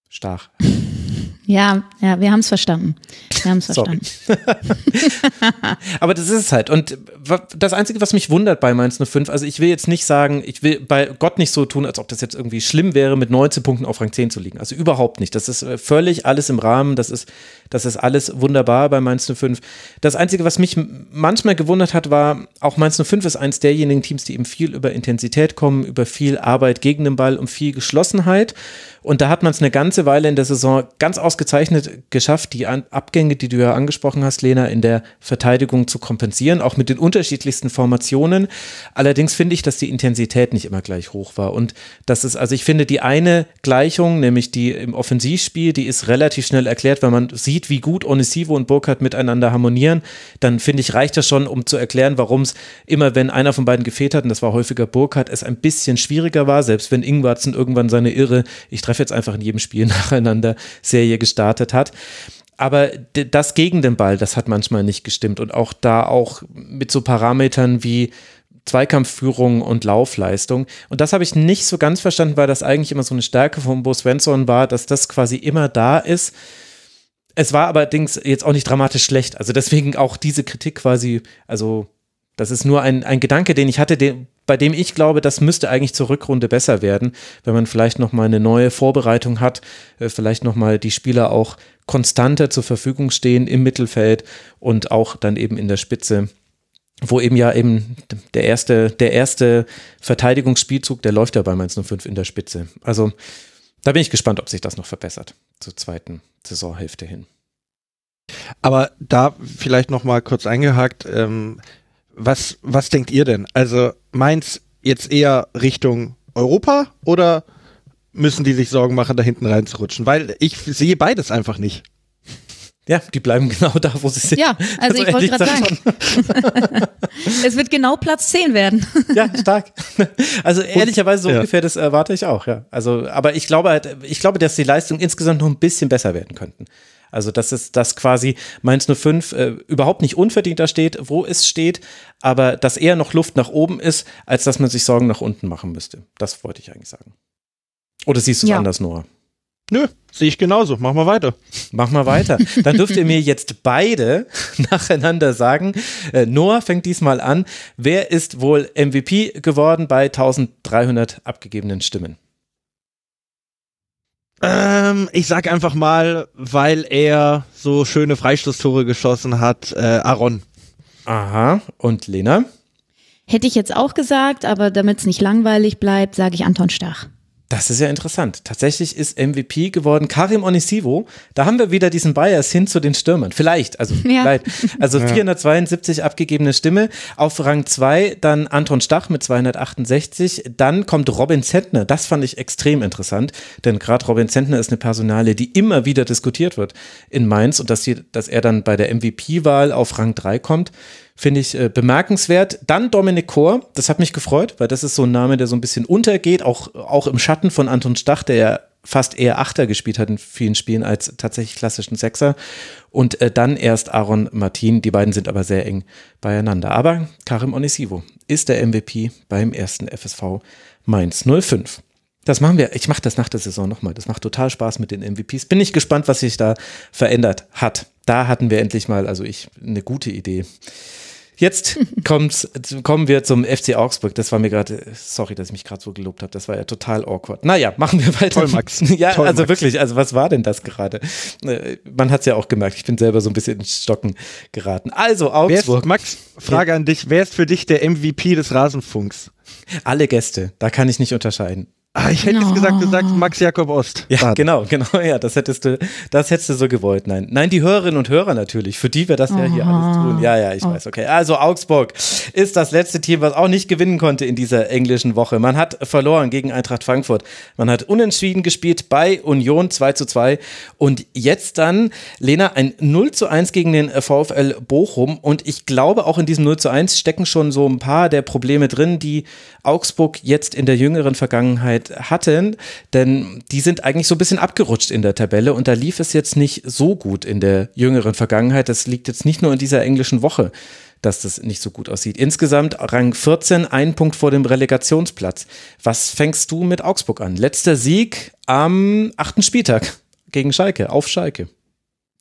Stach. Ja, ja, wir haben es verstanden. Wir haben es verstanden. Aber das ist es halt. Und das Einzige, was mich wundert bei Mainz 05, also ich will jetzt nicht sagen, ich will bei Gott nicht so tun, als ob das jetzt irgendwie schlimm wäre, mit 19 Punkten auf Rang 10 zu liegen. Also überhaupt nicht. Das ist äh, völlig alles im Rahmen. Das ist, das ist alles wunderbar bei Mainz 05. Das Einzige, was mich manchmal gewundert hat, war, auch Mainz 05 ist eins derjenigen Teams, die eben viel über Intensität kommen, über viel Arbeit gegen den Ball und viel Geschlossenheit. Und da hat man es eine ganze Weile in der Saison ganz ausgezeichnet geschafft, die Abgänge, die du ja angesprochen hast, Lena, in der Verteidigung zu kompensieren, auch mit den unterschiedlichsten Formationen. Allerdings finde ich, dass die Intensität nicht immer gleich hoch war. Und das ist, also ich finde, die eine Gleichung, nämlich die im Offensivspiel, die ist relativ schnell erklärt, wenn man sieht, wie gut Onisivo und Burkhardt miteinander harmonieren, dann finde ich, reicht das schon, um zu erklären, warum es immer, wenn einer von beiden gefehlt hat, und das war häufiger Burkhardt, es ein bisschen schwieriger war, selbst wenn Ingwarzen irgendwann seine irre, ich treffe jetzt einfach in jedem Spiel nacheinander Serie gestartet hat. Aber das gegen den Ball, das hat manchmal nicht gestimmt. Und auch da auch mit so Parametern wie Zweikampfführung und Laufleistung. Und das habe ich nicht so ganz verstanden, weil das eigentlich immer so eine Stärke von Bo Svensson war, dass das quasi immer da ist. Es war allerdings jetzt auch nicht dramatisch schlecht. Also deswegen auch diese Kritik quasi, also das ist nur ein, ein Gedanke, den ich hatte, den, bei dem ich glaube, das müsste eigentlich zur Rückrunde besser werden, wenn man vielleicht nochmal eine neue Vorbereitung hat, äh, vielleicht nochmal die Spieler auch konstanter zur Verfügung stehen im Mittelfeld und auch dann eben in der Spitze wo eben ja eben der erste, der erste Verteidigungsspielzug, der läuft ja bei Mainz 05 in der Spitze. Also da bin ich gespannt, ob sich das noch verbessert zur zweiten Saisonhälfte hin. Aber da vielleicht noch mal kurz eingehakt, ähm, was, was denkt ihr denn? Also Mainz jetzt eher Richtung Europa oder müssen die sich Sorgen machen, da hinten reinzurutschen? Weil ich sehe beides einfach nicht. Ja, die bleiben genau da, wo sie sind. Ja, also, also ich wollte gerade sagen. es wird genau Platz 10 werden. ja, stark. Also ehrlicherweise so ja. ungefähr, das erwarte ich auch, ja. Also, aber ich glaube halt, ich glaube, dass die Leistungen insgesamt noch ein bisschen besser werden könnten. Also, dass es, dass quasi Mainz 05 äh, überhaupt nicht unverdient da steht, wo es steht, aber dass eher noch Luft nach oben ist, als dass man sich Sorgen nach unten machen müsste. Das wollte ich eigentlich sagen. Oder siehst du es ja. anders, Noah? Nö, sehe ich genauso. Mach mal weiter. Mach mal weiter. Dann dürft ihr mir jetzt beide nacheinander sagen. Äh, Noah fängt diesmal an. Wer ist wohl MVP geworden bei 1300 abgegebenen Stimmen? Ähm, ich sag einfach mal, weil er so schöne Freistoßtore geschossen hat, äh, Aaron. Aha. Und Lena? Hätte ich jetzt auch gesagt, aber damit es nicht langweilig bleibt, sage ich Anton Stach. Das ist ja interessant. Tatsächlich ist MVP geworden Karim Onisivo. Da haben wir wieder diesen Bias hin zu den Stürmern. Vielleicht, also ja. vielleicht. Also ja. 472 abgegebene Stimme. Auf Rang 2 dann Anton Stach mit 268. Dann kommt Robin Zentner. Das fand ich extrem interessant, denn gerade Robin Zentner ist eine Personale, die immer wieder diskutiert wird in Mainz und dass, hier, dass er dann bei der MVP-Wahl auf Rang 3 kommt. Finde ich äh, bemerkenswert. Dann Dominik Kor, das hat mich gefreut, weil das ist so ein Name, der so ein bisschen untergeht, auch, auch im Schatten von Anton Stach, der ja fast eher Achter gespielt hat in vielen Spielen als tatsächlich klassischen Sechser. Und äh, dann erst Aaron Martin. Die beiden sind aber sehr eng beieinander. Aber Karim Onisivo ist der MVP beim ersten FSV Mainz 05. Das machen wir. Ich mache das nach der Saison nochmal. Das macht total Spaß mit den MVPs. Bin ich gespannt, was sich da verändert hat. Da hatten wir endlich mal, also ich, eine gute Idee. Jetzt kommt's, kommen wir zum FC Augsburg. Das war mir gerade, sorry, dass ich mich gerade so gelobt habe. Das war ja total awkward. Naja, machen wir weiter. Toll, Max. Ja, Toll, also Max. wirklich, also was war denn das gerade? Äh, Man hat es ja auch gemerkt, ich bin selber so ein bisschen ins Stocken geraten. Also Wer ist, Augsburg, Max, Frage an dich. Wer ist für dich der MVP des Rasenfunks? alle Gäste, da kann ich nicht unterscheiden. Ah, ich hätte jetzt No. gesagt, du sagst Max Jakob Ost. Ja, Schade. genau, genau, ja, das hättest du, das hättest du so gewollt. Nein, nein, die Hörerinnen und Hörer natürlich, für die wir das ja hier alles tun. Ja, ja, ich weiß, okay. Also Augsburg ist das letzte Team, was auch nicht gewinnen konnte in dieser englischen Woche. Man hat verloren gegen Eintracht Frankfurt. Man hat unentschieden gespielt bei Union 2 zu 2 und jetzt dann, Lena, ein 0 zu 1 gegen den VfL Bochum und ich glaube auch in diesem 0 zu 1 stecken schon so ein paar der Probleme drin, die Augsburg jetzt in der jüngeren Vergangenheit hatten, denn die sind eigentlich so ein bisschen abgerutscht in der Tabelle und da lief es jetzt nicht so gut in der jüngeren Vergangenheit. Das liegt jetzt nicht nur in dieser englischen Woche, dass das nicht so gut aussieht. Insgesamt Rang 14, ein Punkt vor dem Relegationsplatz. Was fängst du mit Augsburg an? Letzter Sieg am achten Spieltag gegen Schalke, auf Schalke.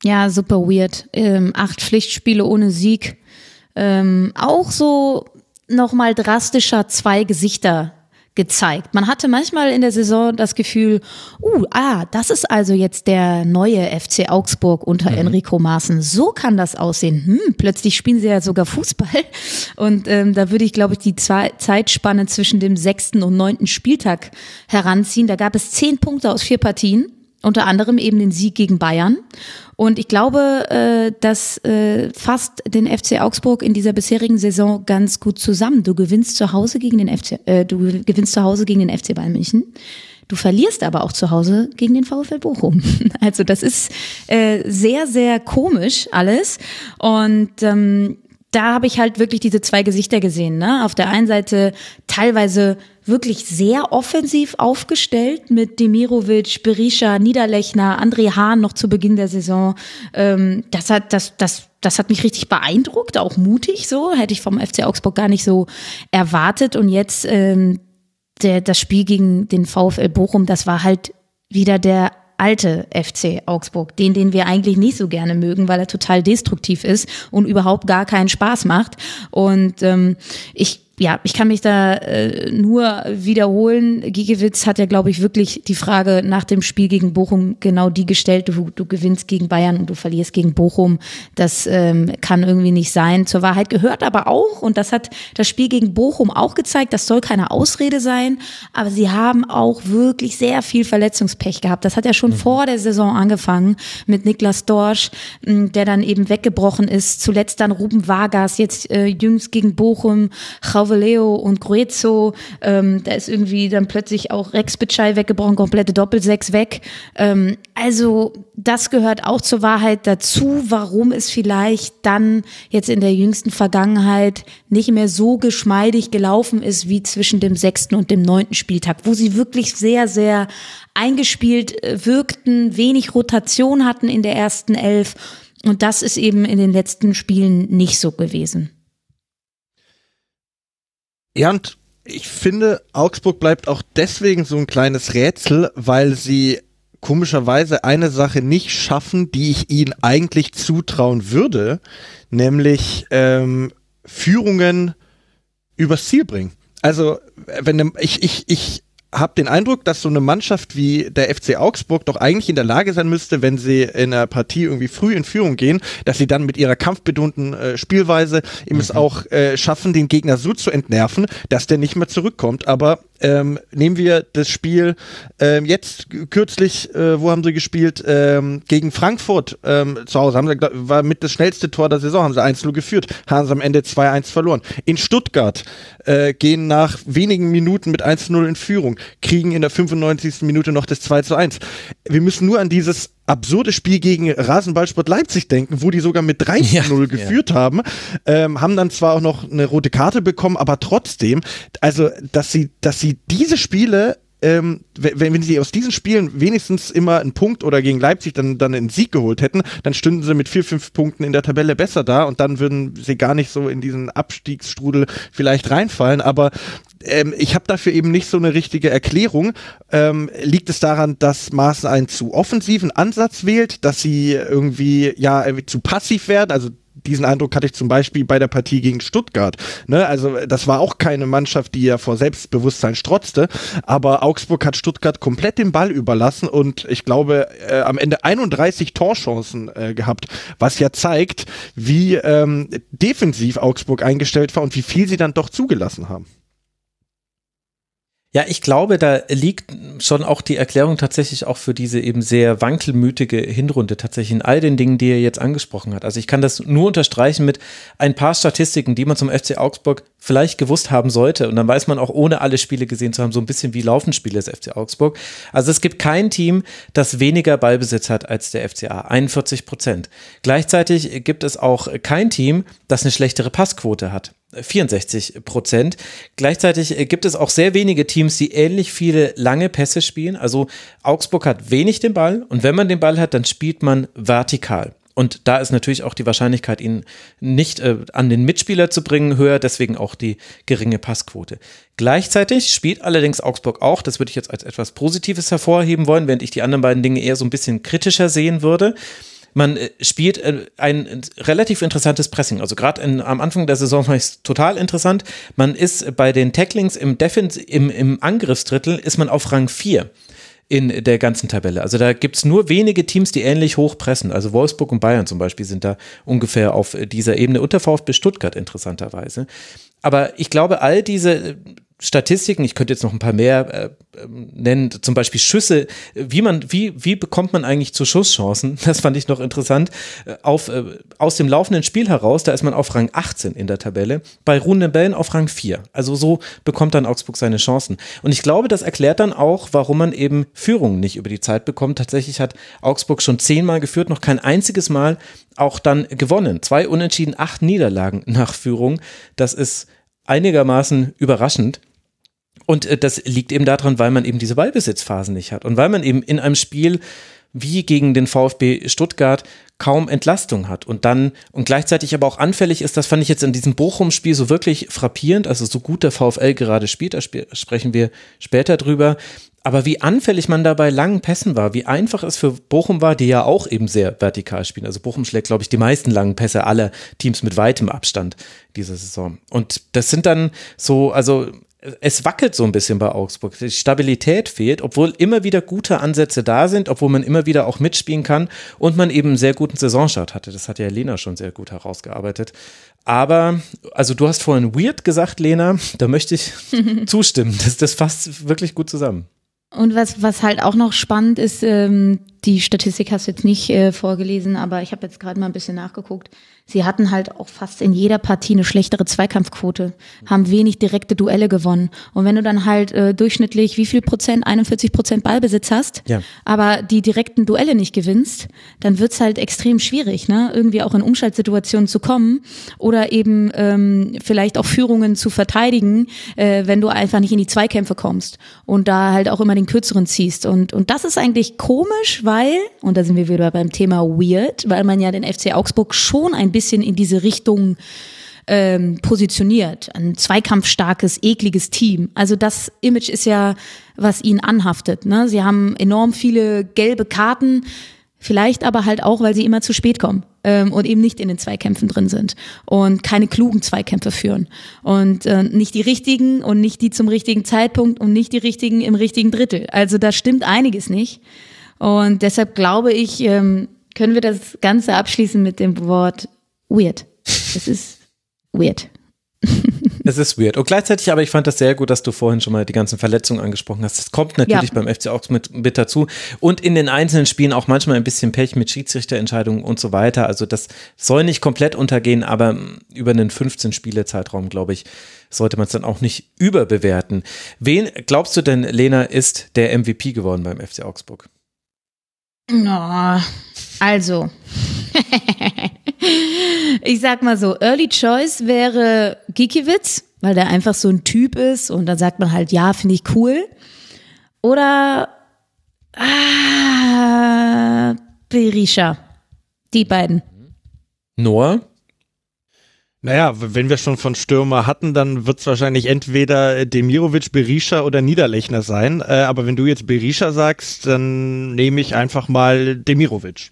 Ja, super weird. Ähm, acht Pflichtspiele ohne Sieg. Ähm, auch so nochmal drastischer zwei Gesichter gezeigt. Man hatte manchmal in der Saison das Gefühl, uh, ah, das ist also jetzt der neue FC Augsburg unter Enrico Maaßen. So kann das aussehen. Hm, plötzlich spielen sie ja sogar Fußball. Und ähm, da würde ich, glaube ich, die zwei Zeitspanne zwischen dem sechsten und neunten Spieltag heranziehen. Da gab es zehn Punkte aus vier Partien unter anderem eben den Sieg gegen Bayern. Und ich glaube, äh, das äh, fasst den FC Augsburg in dieser bisherigen Saison ganz gut zusammen. Du gewinnst zu Hause gegen den FC, äh, du gewinnst zu Hause gegen den FC Bayern München. Du verlierst aber auch zu Hause gegen den VfL Bochum. Also das ist äh, sehr, sehr komisch alles. Und ähm, da habe ich halt wirklich diese zwei Gesichter gesehen. Ne? Auf der einen Seite teilweise wirklich sehr offensiv aufgestellt mit Demirovic, Berisha, Niederlechner, André Hahn noch zu Beginn der Saison. Ähm, das hat, das, das, das hat mich richtig beeindruckt, auch mutig so. Hätte ich vom FC Augsburg gar nicht so erwartet. Und jetzt ähm, der, das Spiel gegen den VfL Bochum, das war halt wieder der alte FC Augsburg, den, den wir eigentlich nicht so gerne mögen, weil er total destruktiv ist und überhaupt gar keinen Spaß macht. Und ähm, ich ja, ich kann mich da äh, nur wiederholen. Giegewitz hat ja, glaube ich, wirklich die Frage nach dem Spiel gegen Bochum genau die gestellt. Du, du gewinnst gegen Bayern und du verlierst gegen Bochum. Das ähm, kann irgendwie nicht sein. Zur Wahrheit gehört aber auch, und das hat das Spiel gegen Bochum auch gezeigt, das soll keine Ausrede sein, aber sie haben auch wirklich sehr viel Verletzungspech gehabt. Das hat ja schon vor der Saison angefangen mit Niklas Dorsch, mh, der dann eben weggebrochen ist. Zuletzt dann Ruben Vargas, jetzt äh, jüngst gegen Bochum, Chauveleo und Gruezo. Ähm, da ist irgendwie dann plötzlich auch Rex Bitschei weggebrochen, komplette Doppelsechs weg. Ähm, also das gehört auch zur Wahrheit dazu, warum es vielleicht dann jetzt in der jüngsten Vergangenheit nicht mehr so geschmeidig gelaufen ist wie zwischen dem sechsten und dem neunten Spieltag, wo sie wirklich sehr, sehr eingespielt äh, wirkten, wenig Rotation hatten in der ersten Elf. Und das ist eben in den letzten Spielen nicht so gewesen. Ja, und ich finde, Augsburg bleibt auch deswegen so ein kleines Rätsel, weil sie komischerweise eine Sache nicht schaffen, die ich ihnen eigentlich zutrauen würde, nämlich ähm, Führungen übers Ziel bringen. Also, wenn ich, ich, ich habe den Eindruck, dass so eine Mannschaft wie der FC Augsburg doch eigentlich in der Lage sein müsste, wenn sie in einer Partie irgendwie früh in Führung gehen, dass sie dann mit ihrer kampfbetonten äh, Spielweise eben es auch äh, schaffen, den Gegner so zu entnerven, dass der nicht mehr zurückkommt. Aber ähm, nehmen wir das Spiel ähm, jetzt kürzlich, äh, wo haben sie gespielt? Ähm, gegen Frankfurt ähm, zu Hause. Haben sie, glaub, war mit das schnellste Tor der Saison, haben sie 1-0 geführt, haben sie am Ende 2-1 verloren. In Stuttgart äh, gehen nach wenigen Minuten mit 1-0 in Führung, kriegen in der 95. Minute noch das 2-1. Wir müssen nur an dieses absurde Spiel gegen Rasenballsport Leipzig denken, wo die sogar mit 3-0 Ja, geführt haben, ähm, haben dann zwar auch noch eine rote Karte bekommen, aber trotzdem, also dass sie, dass sie diese Spiele ähm, wenn, wenn sie aus diesen Spielen wenigstens immer einen Punkt oder gegen Leipzig dann, dann einen Sieg geholt hätten, dann stünden sie mit vier, fünf Punkten in der Tabelle besser da und dann würden sie gar nicht so in diesen Abstiegsstrudel vielleicht reinfallen. Aber ähm, ich habe dafür eben nicht so eine richtige Erklärung. Ähm, liegt es daran, dass Maaßen einen zu offensiven Ansatz wählt, dass sie irgendwie ja zu passiv werden, also diesen Eindruck hatte ich zum Beispiel bei der Partie gegen Stuttgart. Ne? Also das war auch keine Mannschaft, die ja vor Selbstbewusstsein strotzte, aber Augsburg hat Stuttgart komplett den Ball überlassen und ich glaube äh, am Ende 31 Torchancen äh, gehabt, was ja zeigt, wie ähm, defensiv Augsburg eingestellt war und wie viel sie dann doch zugelassen haben. Ja, ich glaube, da liegt schon auch die Erklärung tatsächlich auch für diese eben sehr wankelmütige Hinrunde tatsächlich in all den Dingen, die er jetzt angesprochen hat. Also ich kann das nur unterstreichen mit ein paar Statistiken, die man zum FC Augsburg vielleicht gewusst haben sollte. Und dann weiß man auch, ohne alle Spiele gesehen zu haben, so ein bisschen wie laufen Spiele des FC Augsburg. Also es gibt kein Team, das weniger Ballbesitz hat als der FCA. 41 Prozent. Gleichzeitig gibt es auch kein Team, das eine schlechtere Passquote hat. 64 Prozent. Gleichzeitig gibt es auch sehr wenige Teams, die ähnlich viele lange Pässe spielen. Also Augsburg hat wenig den Ball und wenn man den Ball hat, dann spielt man vertikal. Und da ist natürlich auch die Wahrscheinlichkeit, ihn nicht äh, an den Mitspieler zu bringen, höher, deswegen auch die geringe Passquote. Gleichzeitig spielt allerdings Augsburg auch, das würde ich jetzt als etwas Positives hervorheben wollen, während ich die anderen beiden Dinge eher so ein bisschen kritischer sehen würde man äh, spielt äh, ein relativ interessantes Pressing. Also gerade am Anfang der Saison war es total interessant. Man ist bei den Tacklings im, Defens im, im Angriffsdrittel ist man auf Rang 4 in der ganzen Tabelle. Also da gibt es nur wenige Teams, die ähnlich hoch pressen. Also Wolfsburg und Bayern zum Beispiel sind da ungefähr auf dieser Ebene. Und der VfB Stuttgart interessanterweise. Aber ich glaube, all diese Statistiken, ich könnte jetzt noch ein paar mehr äh, ähm, nennen, zum Beispiel Schüsse, wie man, wie, wie bekommt man eigentlich zu Schusschancen? Das fand ich noch interessant. Äh, auf, äh, aus dem laufenden Spiel heraus, da ist man auf Rang 18 in der Tabelle, bei ruhenden Bällen auf Rang 4. Also so bekommt dann Augsburg seine Chancen. Und ich glaube, das erklärt dann auch, warum man eben Führungen nicht über die Zeit bekommt. Tatsächlich hat Augsburg schon zehnmal geführt, noch kein einziges Mal auch dann gewonnen. Zwei Unentschieden, acht Niederlagen nach Führung. Das ist einigermaßen überraschend. Und äh, das liegt eben daran, weil man eben diese Ballbesitzphasen nicht hat und weil man eben in einem Spiel wie gegen den VfB Stuttgart kaum Entlastung hat und dann und gleichzeitig aber auch anfällig ist, das fand ich jetzt in diesem Bochum-Spiel so wirklich frappierend, also so gut der VfL gerade spielt, da sp sprechen wir später drüber, aber wie anfällig man da bei langen Pässen war, wie einfach es für Bochum war, die ja auch eben sehr vertikal spielen. Also Bochum schlägt, glaube ich, die meisten langen Pässe aller Teams mit weitem Abstand diese Saison. Und das sind dann so, also es wackelt so ein bisschen bei Augsburg. Die Stabilität fehlt, obwohl immer wieder gute Ansätze da sind, obwohl man immer wieder auch mitspielen kann und man eben einen sehr guten Saisonstart hatte. Das hat ja Lena schon sehr gut herausgearbeitet. Aber, also du hast vorhin weird gesagt, Lena, da möchte ich zustimmen. Das, das fasst wirklich gut zusammen. Und was, was halt auch noch spannend ist, ähm, die Statistik hast du jetzt nicht äh, vorgelesen, aber ich habe jetzt gerade mal ein bisschen nachgeguckt. Sie hatten halt auch fast in jeder Partie eine schlechtere Zweikampfquote, haben wenig direkte Duelle gewonnen. Und wenn du dann halt äh, durchschnittlich wie viel Prozent, 41 Prozent Ballbesitz hast, ja. aber die direkten Duelle nicht gewinnst, dann wird's halt extrem schwierig, ne? irgendwie auch in Umschaltsituationen zu kommen oder eben ähm, vielleicht auch Führungen zu verteidigen, äh, wenn du einfach nicht in die Zweikämpfe kommst und da halt auch immer den kürzeren ziehst. Und, und das ist eigentlich komisch, weil, und da sind wir wieder beim Thema weird, weil man ja den FC Augsburg schon ein bisschen in diese Richtung ähm, positioniert. Ein zweikampfstarkes, ekliges Team. Also das Image ist ja, was ihnen anhaftet. Ne? Sie haben enorm viele gelbe Karten, vielleicht aber halt auch, weil sie immer zu spät kommen ähm, und eben nicht in den Zweikämpfen drin sind und keine klugen Zweikämpfe führen und äh, nicht die richtigen und nicht die zum richtigen Zeitpunkt und nicht die richtigen im richtigen Drittel. Also da stimmt einiges nicht. Und deshalb glaube ich, ähm, können wir das Ganze abschließen mit dem Wort weird. Es ist weird. es ist weird. Und gleichzeitig, aber ich fand das sehr gut, dass du vorhin schon mal die ganzen Verletzungen angesprochen hast. Das kommt natürlich ja. beim FC auch mit, mit dazu. Und in den einzelnen Spielen auch manchmal ein bisschen Pech mit Schiedsrichterentscheidungen und so weiter. Also das soll nicht komplett untergehen, aber über einen 15-Spiele-Zeitraum, glaube ich, sollte man es dann auch nicht überbewerten. Wen glaubst du denn, Lena, ist der MVP geworden beim FC Augsburg? Oh, also, ich sag mal so, Early Choice wäre Gikiewicz, weil der einfach so ein Typ ist und dann sagt man halt, ja, finde ich cool. Oder ah, Berisha. Die beiden. Noah? Naja, wenn wir schon von Stürmer hatten, dann wird es wahrscheinlich entweder Demirovic, Berisha oder Niederlechner sein. Äh, aber wenn du jetzt Berisha sagst, dann nehme ich einfach mal Demirovic.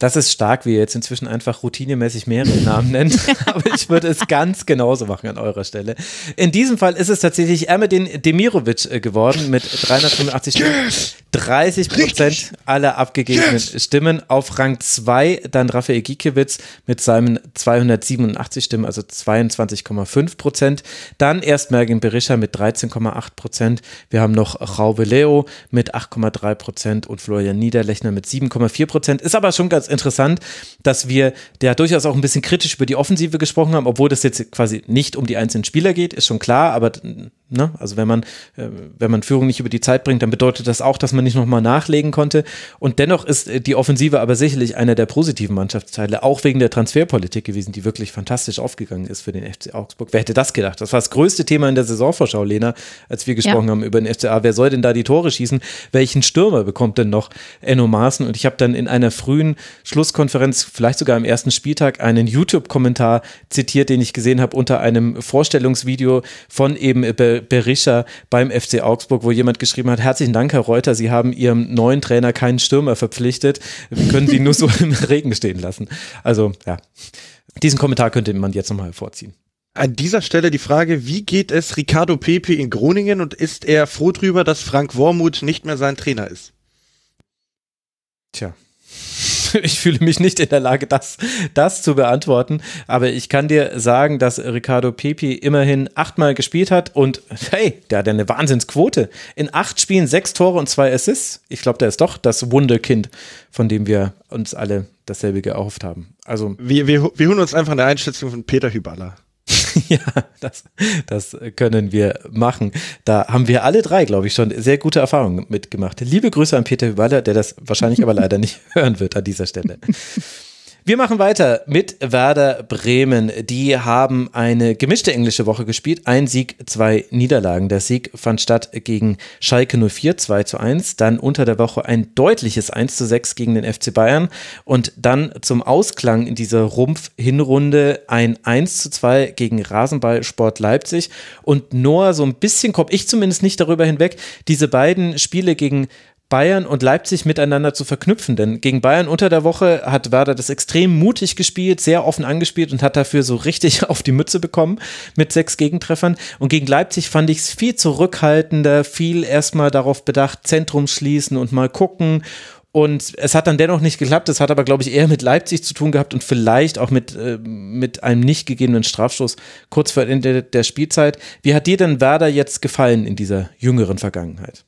Das ist stark, wie ihr jetzt inzwischen einfach routinemäßig mehrere Namen nennt. Aber ich würde es ganz genauso machen an eurer Stelle. In diesem Fall ist es tatsächlich Ermedin Demirovic äh, geworden mit 385 Stimmen. 30 Prozent aller abgegebenen Stimmen. Auf Rang 2 dann Rafael Gikiewicz mit seinen 287 Stimmen, also 22,5 Prozent. Dann erst Mergin Berisha mit 13,8 Prozent. Wir haben noch Raube Leo mit 8,3 Prozent und Florian Niederlechner mit 7,4 Prozent. Ist aber schon ganz interessant, dass wir ja durchaus auch ein bisschen kritisch über die Offensive gesprochen haben, obwohl das jetzt quasi nicht um die einzelnen Spieler geht, ist schon klar, aber ne, also wenn man, äh, wenn man Führung nicht über die Zeit bringt, dann bedeutet das auch, dass man nicht nochmal nachlegen konnte. Und dennoch ist äh, die Offensive aber sicherlich einer der positiven Mannschaftsteile, auch wegen der Transferpolitik gewesen, die wirklich fantastisch aufgegangen ist für den FC Augsburg. Wer hätte das gedacht? Das war das größte Thema in der Saisonvorschau, Lena, als wir gesprochen ja. haben über den FCA. Wer soll denn da die Tore schießen? Welchen Stürmer bekommt denn noch Enno Maaßen? Und ich habe dann in einer frühen Schlusskonferenz, vielleicht sogar am ersten Spieltag, einen YouTube-Kommentar zitiert, den ich gesehen habe unter einem Vorstellungsvideo von eben Berisha beim FC Augsburg, wo jemand geschrieben hat, herzlichen Dank, Herr Reuter, Sie haben Ihrem neuen Trainer keinen Stürmer verpflichtet, wir können Sie nur so im Regen stehen lassen. Also ja, diesen Kommentar könnte man jetzt nochmal vorziehen. An dieser Stelle die Frage, wie geht es Ricardo Pepe in Groningen und ist er froh darüber, dass Frank Wormuth nicht mehr sein Trainer ist? Tja, ich fühle mich nicht in der Lage, das, das zu beantworten. Aber ich kann dir sagen, dass Ricardo Pepi immerhin achtmal gespielt hat und hey, der hat eine Wahnsinnsquote. In acht Spielen sechs Tore und zwei Assists. Ich glaube, der ist doch das Wunderkind, von dem wir uns alle dasselbe gehofft haben. Also wir, wir, wir holen uns einfach eine Einschätzung von Peter Hüballer. ja, das, das können wir machen. Da haben wir alle drei, glaube ich, schon sehr gute Erfahrungen mitgemacht. Liebe Grüße an Peter Hüballer, der das wahrscheinlich aber leider nicht hören wird an dieser Stelle. Wir machen weiter mit Werder Bremen. Die haben eine gemischte englische Woche gespielt. Ein Sieg, zwei Niederlagen. Der Sieg fand statt gegen Schalke 04, 2 zu 1. Dann unter der Woche ein deutliches 1 zu 6 gegen den FC Bayern. Und dann zum Ausklang in dieser Rumpf-Hinrunde ein 1 zu 2 gegen Rasenballsport Leipzig. Und Noah, so ein bisschen komme ich zumindest nicht darüber hinweg, diese beiden Spiele gegen Bayern und Leipzig miteinander zu verknüpfen. Denn gegen Bayern unter der Woche hat Werder das extrem mutig gespielt, sehr offen angespielt und hat dafür so richtig auf die Mütze bekommen mit sechs Gegentreffern. Und gegen Leipzig fand ich es viel zurückhaltender, viel erstmal darauf bedacht, Zentrum schließen und mal gucken. Und es hat dann dennoch nicht geklappt. Es hat aber, glaube ich, eher mit Leipzig zu tun gehabt und vielleicht auch mit, äh, mit einem nicht gegebenen Strafstoß kurz vor Ende der Spielzeit. Wie hat dir denn Werder jetzt gefallen in dieser jüngeren Vergangenheit?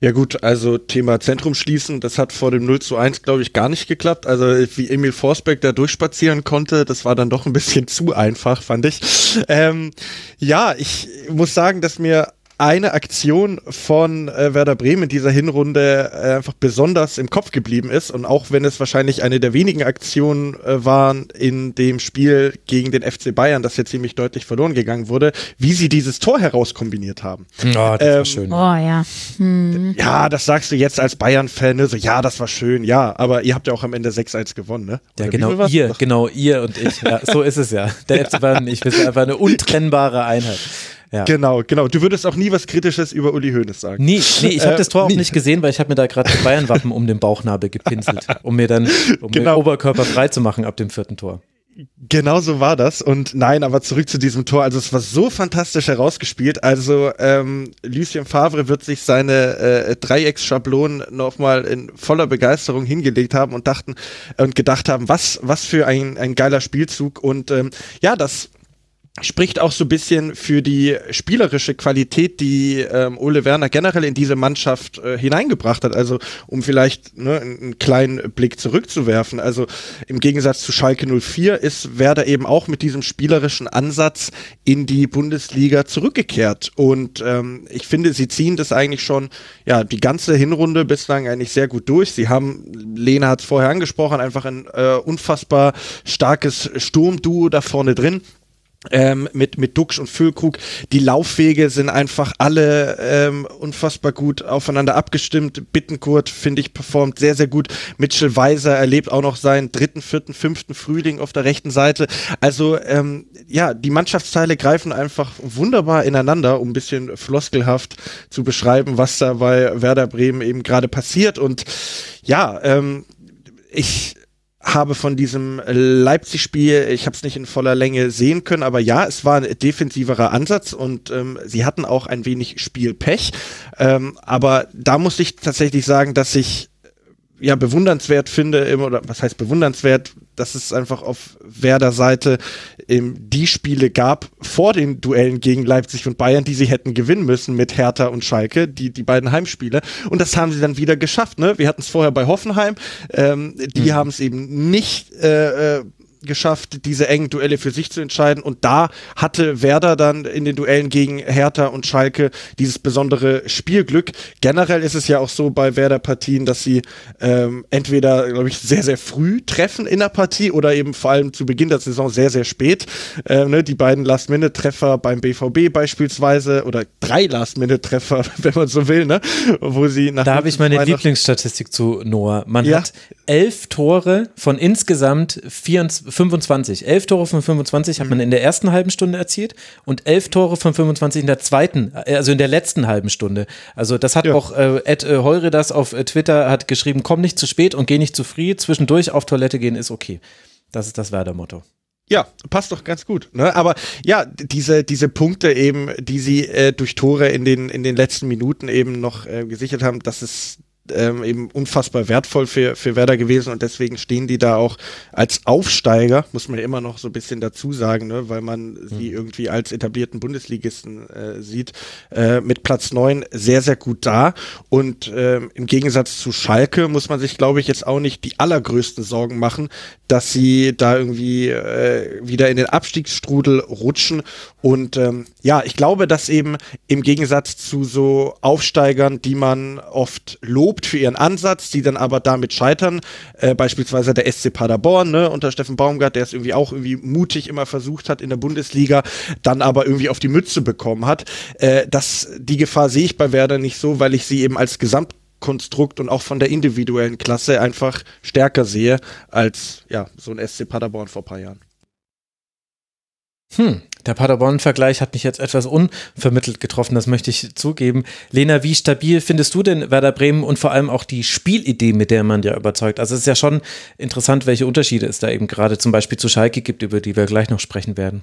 Ja gut, also Thema Zentrum schließen, das hat vor dem 0 zu 1, glaube ich, gar nicht geklappt. Also wie Emil Forsbeck da durchspazieren konnte, das war dann doch ein bisschen zu einfach, fand ich. Ähm, ja, ich muss sagen, dass mir eine Aktion von äh, Werder Bremen in dieser Hinrunde äh, einfach besonders im Kopf geblieben ist. Und auch wenn es wahrscheinlich eine der wenigen Aktionen äh, waren in dem Spiel gegen den FC Bayern, das jetzt ziemlich deutlich verloren gegangen wurde, wie sie dieses Tor herauskombiniert haben. Oh, das ähm, war schön. Oh ja. Hm. Ja, das sagst du jetzt als Bayern-Fan, ne? so ja, das war schön, ja, aber ihr habt ja auch am Ende 6-1 gewonnen, ne? Oder ja, genau, ihr, genau, ihr und ich. Ja, so ist es ja. Der FC Bayern und ich, wir sind einfach eine untrennbare Einheit. Ja. Genau, genau. Du würdest auch nie was Kritisches über Uli Hoeneß sagen. Nie, nee, ich habe äh, das Tor auch nicht gesehen, weil ich habe mir da gerade Bayern-Wappen um den Bauchnabel gepinselt, um mir dann um genau. den Oberkörper frei zu machen ab dem vierten Tor. Genau so war das. Und nein, aber zurück zu diesem Tor. Also es war so fantastisch herausgespielt. Also ähm, Lucien Favre wird sich seine äh, Dreiecksschablonen nochmal in voller Begeisterung hingelegt haben und dachten und gedacht haben, was was für ein ein geiler Spielzug. Und ähm, ja, das spricht auch so ein bisschen für die spielerische Qualität, die ähm, Ole Werner generell in diese Mannschaft äh, hineingebracht hat. Also um vielleicht ne, einen kleinen Blick zurückzuwerfen. Also im Gegensatz zu Schalke 04 ist Werder eben auch mit diesem spielerischen Ansatz in die Bundesliga zurückgekehrt. Und ähm, ich finde, sie ziehen das eigentlich schon ja die ganze Hinrunde bislang eigentlich sehr gut durch. Sie haben, Lena hat es vorher angesprochen, einfach ein äh, unfassbar starkes Sturmduo da vorne drin ähm, mit, mit Duxch und Füllkrug. Die Laufwege sind einfach alle ähm, unfassbar gut aufeinander abgestimmt. Bittenkurt, finde ich, performt sehr, sehr gut. Mitchell Weiser erlebt auch noch seinen dritten, vierten, fünften Frühling auf der rechten Seite. Also, ähm, ja, die Mannschaftsteile greifen einfach wunderbar ineinander, um ein bisschen floskelhaft zu beschreiben, was da bei Werder Bremen eben gerade passiert. Und ja, ähm, ich habe von diesem Leipzig-Spiel, ich habe es nicht in voller Länge sehen können, aber ja, es war ein defensiverer Ansatz und ähm, sie hatten auch ein wenig Spielpech. Ähm, aber da muss ich tatsächlich sagen, dass ich ja bewundernswert finde, oder was heißt bewundernswert, dass es einfach auf Werder Seite ähm, die Spiele gab vor den Duellen gegen Leipzig und Bayern, die sie hätten gewinnen müssen mit Hertha und Schalke, die, die beiden Heimspiele. Und das haben sie dann wieder geschafft. Ne? Wir hatten es vorher bei Hoffenheim. Ähm, die mhm. haben es eben nicht äh, äh geschafft, diese engen Duelle für sich zu entscheiden. Und da hatte Werder dann in den Duellen gegen Hertha und Schalke dieses besondere Spielglück. Generell ist es ja auch so bei Werder-Partien, dass sie ähm, entweder, glaube ich, sehr, sehr früh treffen in der Partie oder eben vor allem zu Beginn der Saison sehr, sehr spät. Ähm, ne, die beiden Last-Minute-Treffer beim BVB beispielsweise oder drei Last-Minute-Treffer, wenn man so will, ne? wo sie nach Da habe ich meine Lieblingsstatistik zu Noah. Man ja? hat elf Tore von insgesamt 24 25. Elf Tore von 25 hat man in der ersten halben Stunde erzielt und elf Tore von 25 in der zweiten, äh, also in der letzten halben Stunde. Also das hat ja. auch äh, Ed äh, Heure das auf äh, Twitter hat geschrieben, komm nicht zu spät und geh nicht zu früh, zwischendurch auf Toilette gehen ist okay. Das ist das Werder-Motto. Ja, passt doch ganz gut. Ne? Aber ja, diese, diese Punkte eben, die sie äh, durch Tore in den, in den letzten Minuten eben noch äh, gesichert haben, das ist, ähm, eben unfassbar wertvoll für, für Werder gewesen und deswegen stehen die da auch als Aufsteiger, muss man ja immer noch so ein bisschen dazu sagen, ne, weil man mhm. sie irgendwie als etablierten Bundesligisten äh, sieht, äh, mit Platz neun sehr, sehr gut da. Und äh, im Gegensatz zu Schalke muss man sich, glaube ich, jetzt auch nicht die allergrößten Sorgen machen, dass sie da irgendwie äh, wieder in den Abstiegsstrudel rutschen. Und ähm, ja, ich glaube, dass eben im Gegensatz zu so Aufsteigern, die man oft lobt, gelobt für ihren Ansatz, die dann aber damit scheitern. Äh, beispielsweise der SC Paderborn, ne, unter Steffen Baumgart, der es irgendwie auch irgendwie mutig immer versucht hat in der Bundesliga, dann aber irgendwie auf die Mütze bekommen hat. Äh, das, die Gefahr sehe ich bei Werder nicht so, weil ich sie eben als Gesamtkonstrukt und auch von der individuellen Klasse einfach stärker sehe als ja so ein SC Paderborn vor ein paar Jahren. Hm, der Paderborn-Vergleich hat mich jetzt etwas unvermittelt getroffen, das möchte ich zugeben. Lena, wie stabil findest du denn Werder Bremen und vor allem auch die Spielidee, mit der man ja überzeugt? Also es ist ja schon interessant, welche Unterschiede es da eben gerade zum Beispiel zu Schalke gibt, über die wir gleich noch sprechen werden.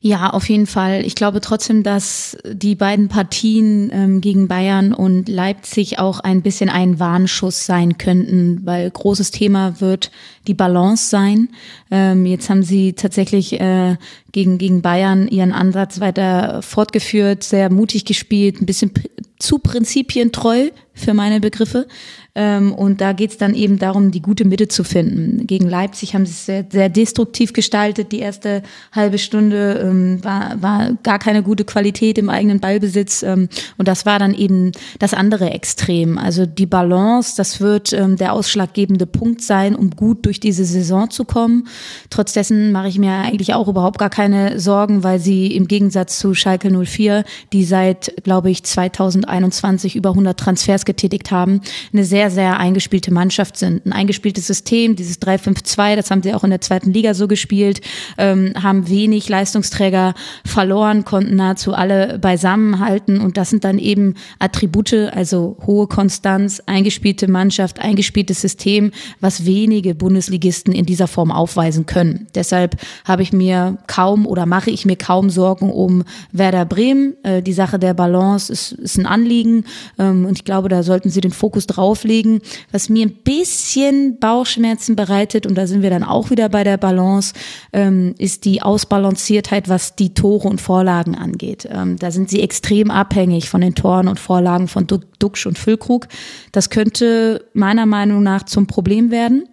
Ja, auf jeden Fall. Ich glaube trotzdem, dass die beiden Partien ähm, gegen Bayern und Leipzig auch ein bisschen ein Warnschuss sein könnten, weil großes Thema wird die Balance sein. Ähm, jetzt haben sie tatsächlich äh, gegen, gegen Bayern ihren Ansatz weiter fortgeführt, sehr mutig gespielt, ein bisschen zu prinzipientreu für meine Begriffe. Ähm, und da geht's dann eben darum, die gute Mitte zu finden. Gegen Leipzig haben sie es sehr, sehr destruktiv gestaltet. Die erste halbe Stunde ähm, war, war gar keine gute Qualität im eigenen Ballbesitz. Ähm, und das war dann eben das andere Extrem. Also die Balance, das wird ähm, der ausschlaggebende Punkt sein, um gut durch diese Saison zu kommen. Trotz dessen mache ich mir eigentlich auch überhaupt gar keine Sorgen, weil sie im Gegensatz zu Schalke 04, die seit, glaube ich, 2021 über 100 Transfers getätigt haben, eine sehr sehr, eingespielte Mannschaft sind. Ein eingespieltes System, dieses 3-5-2, das haben sie auch in der zweiten Liga so gespielt, ähm, haben wenig Leistungsträger verloren, konnten nahezu alle beisammenhalten und das sind dann eben Attribute, also hohe Konstanz, eingespielte Mannschaft, eingespieltes System, was wenige Bundesligisten in dieser Form aufweisen können. Deshalb habe ich mir kaum oder mache ich mir kaum Sorgen um Werder Bremen. Äh, die Sache der Balance ist, ist ein Anliegen ähm, und ich glaube, da sollten sie den Fokus drauflegen was mir ein bisschen Bauchschmerzen bereitet, und da sind wir dann auch wieder bei der Balance, ähm, ist die Ausbalanciertheit, was die Tore und Vorlagen angeht. Ähm, da sind sie extrem abhängig von den Toren und Vorlagen von Duxch und Füllkrug. Das könnte meiner Meinung nach zum Problem werden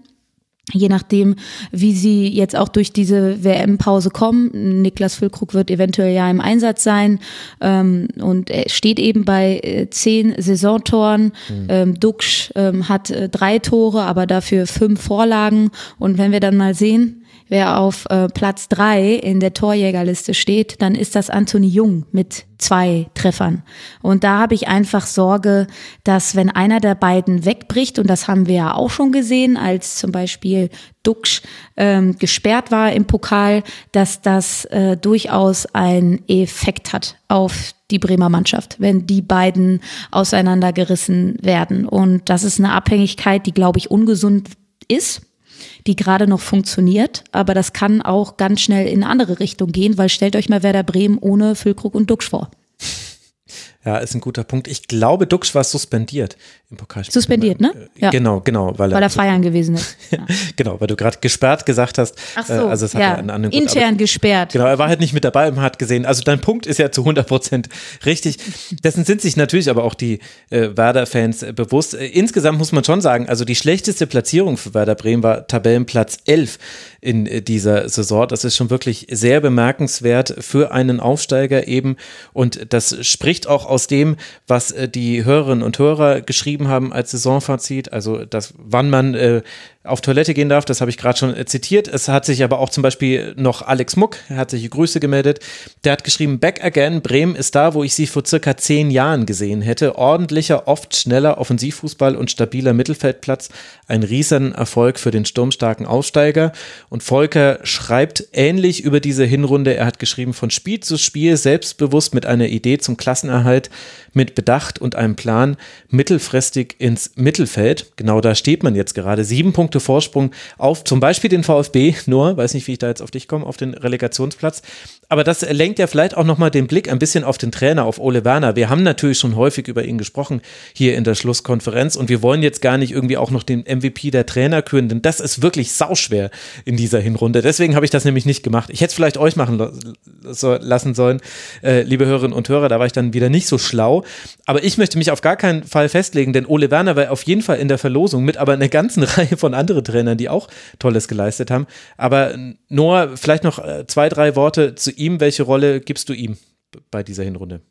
je nachdem, wie sie jetzt auch durch diese WM-Pause kommen. Niklas Füllkrug wird eventuell ja im Einsatz sein ähm, und er steht eben bei äh, zehn Saisontoren. Mhm. Ähm, Duxch ähm, hat äh, drei Tore, aber dafür fünf Vorlagen. Und wenn wir dann mal sehen, wer auf äh, Platz drei in der Torjägerliste steht, dann ist das Anthony Jung mit zwei Treffern. Und da habe ich einfach Sorge, dass wenn einer der beiden wegbricht, und das haben wir ja auch schon gesehen, als zum Beispiel Duxch ähm, gesperrt war im Pokal, dass das äh, durchaus einen Effekt hat auf die Bremer Mannschaft, wenn die beiden auseinandergerissen werden. Und das ist eine Abhängigkeit, die, glaube ich, ungesund ist die gerade noch funktioniert, aber das kann auch ganz schnell in eine andere Richtung gehen, weil stellt euch mal Werder Bremen ohne Füllkrug und Duxch vor. Ja, ist ein guter Punkt. Ich glaube, Dux war suspendiert im Pokalspiel. Suspendiert, ne? Ja. Genau, genau. Weil er, weil er feiern gewesen ist. Ja. genau, weil du gerade gesperrt gesagt hast. Ach so, äh, also es hat ja, einen anderen Grund, intern aber, gesperrt. Genau, er war halt nicht mit dabei und hat gesehen. Also dein Punkt ist ja zu 100 Prozent richtig. Dessen sind sich natürlich aber auch die äh, Werder-Fans äh, bewusst. Äh, insgesamt muss man schon sagen, also die schlechteste Platzierung für Werder Bremen war Tabellenplatz 11 in äh, dieser Saison. Das ist schon wirklich sehr bemerkenswert für einen Aufsteiger eben. Und das spricht auch aus dem, was äh, die Hörerinnen und Hörer geschrieben haben als Saisonfazit. Also, dass wann man äh, auf Toilette gehen darf. Das habe ich gerade schon äh, zitiert. Es hat sich aber auch zum Beispiel noch Alex Muck, herzliche Grüße gemeldet. Der hat geschrieben, Back again, Bremen ist da, wo ich sie vor circa zehn Jahren gesehen hätte. Ordentlicher, oft schneller Offensivfußball und stabiler Mittelfeldplatz. Ein riesen Erfolg für den sturmstarken Aussteiger. Und Volker schreibt ähnlich über diese Hinrunde. Er hat geschrieben, von Spiel zu Spiel, selbstbewusst mit einer Idee zum Klassenerhalt, mit Bedacht und einem Plan, mittelfristig ins Mittelfeld. Genau da steht man jetzt gerade. Sieben Punkte Punkte Vorsprung auf zum Beispiel den VfB, nur, weiß nicht, wie ich da jetzt auf dich komme, auf den Relegationsplatz. Aber das lenkt ja vielleicht auch nochmal den Blick ein bisschen auf den Trainer, auf Ole Werner. Wir haben natürlich schon häufig über ihn gesprochen hier in der Schlusskonferenz und wir wollen jetzt gar nicht irgendwie auch noch den MVP der Trainer küren, denn das ist wirklich sauschwer in dieser Hinrunde. Deswegen habe ich das nämlich nicht gemacht. Ich hätte es vielleicht euch machen lassen sollen, äh, liebe Hörerinnen und Hörer, da war ich dann wieder nicht so schlau. Aber ich möchte mich auf gar keinen Fall festlegen, denn Ole Werner war auf jeden Fall in der Verlosung mit aber einer ganzen Reihe von anderen andere Trainer, die auch Tolles geleistet haben. Aber Noah, vielleicht noch äh, zwei, drei Worte zu ihm. Welche Rolle gibst du ihm bei dieser Hinrunde?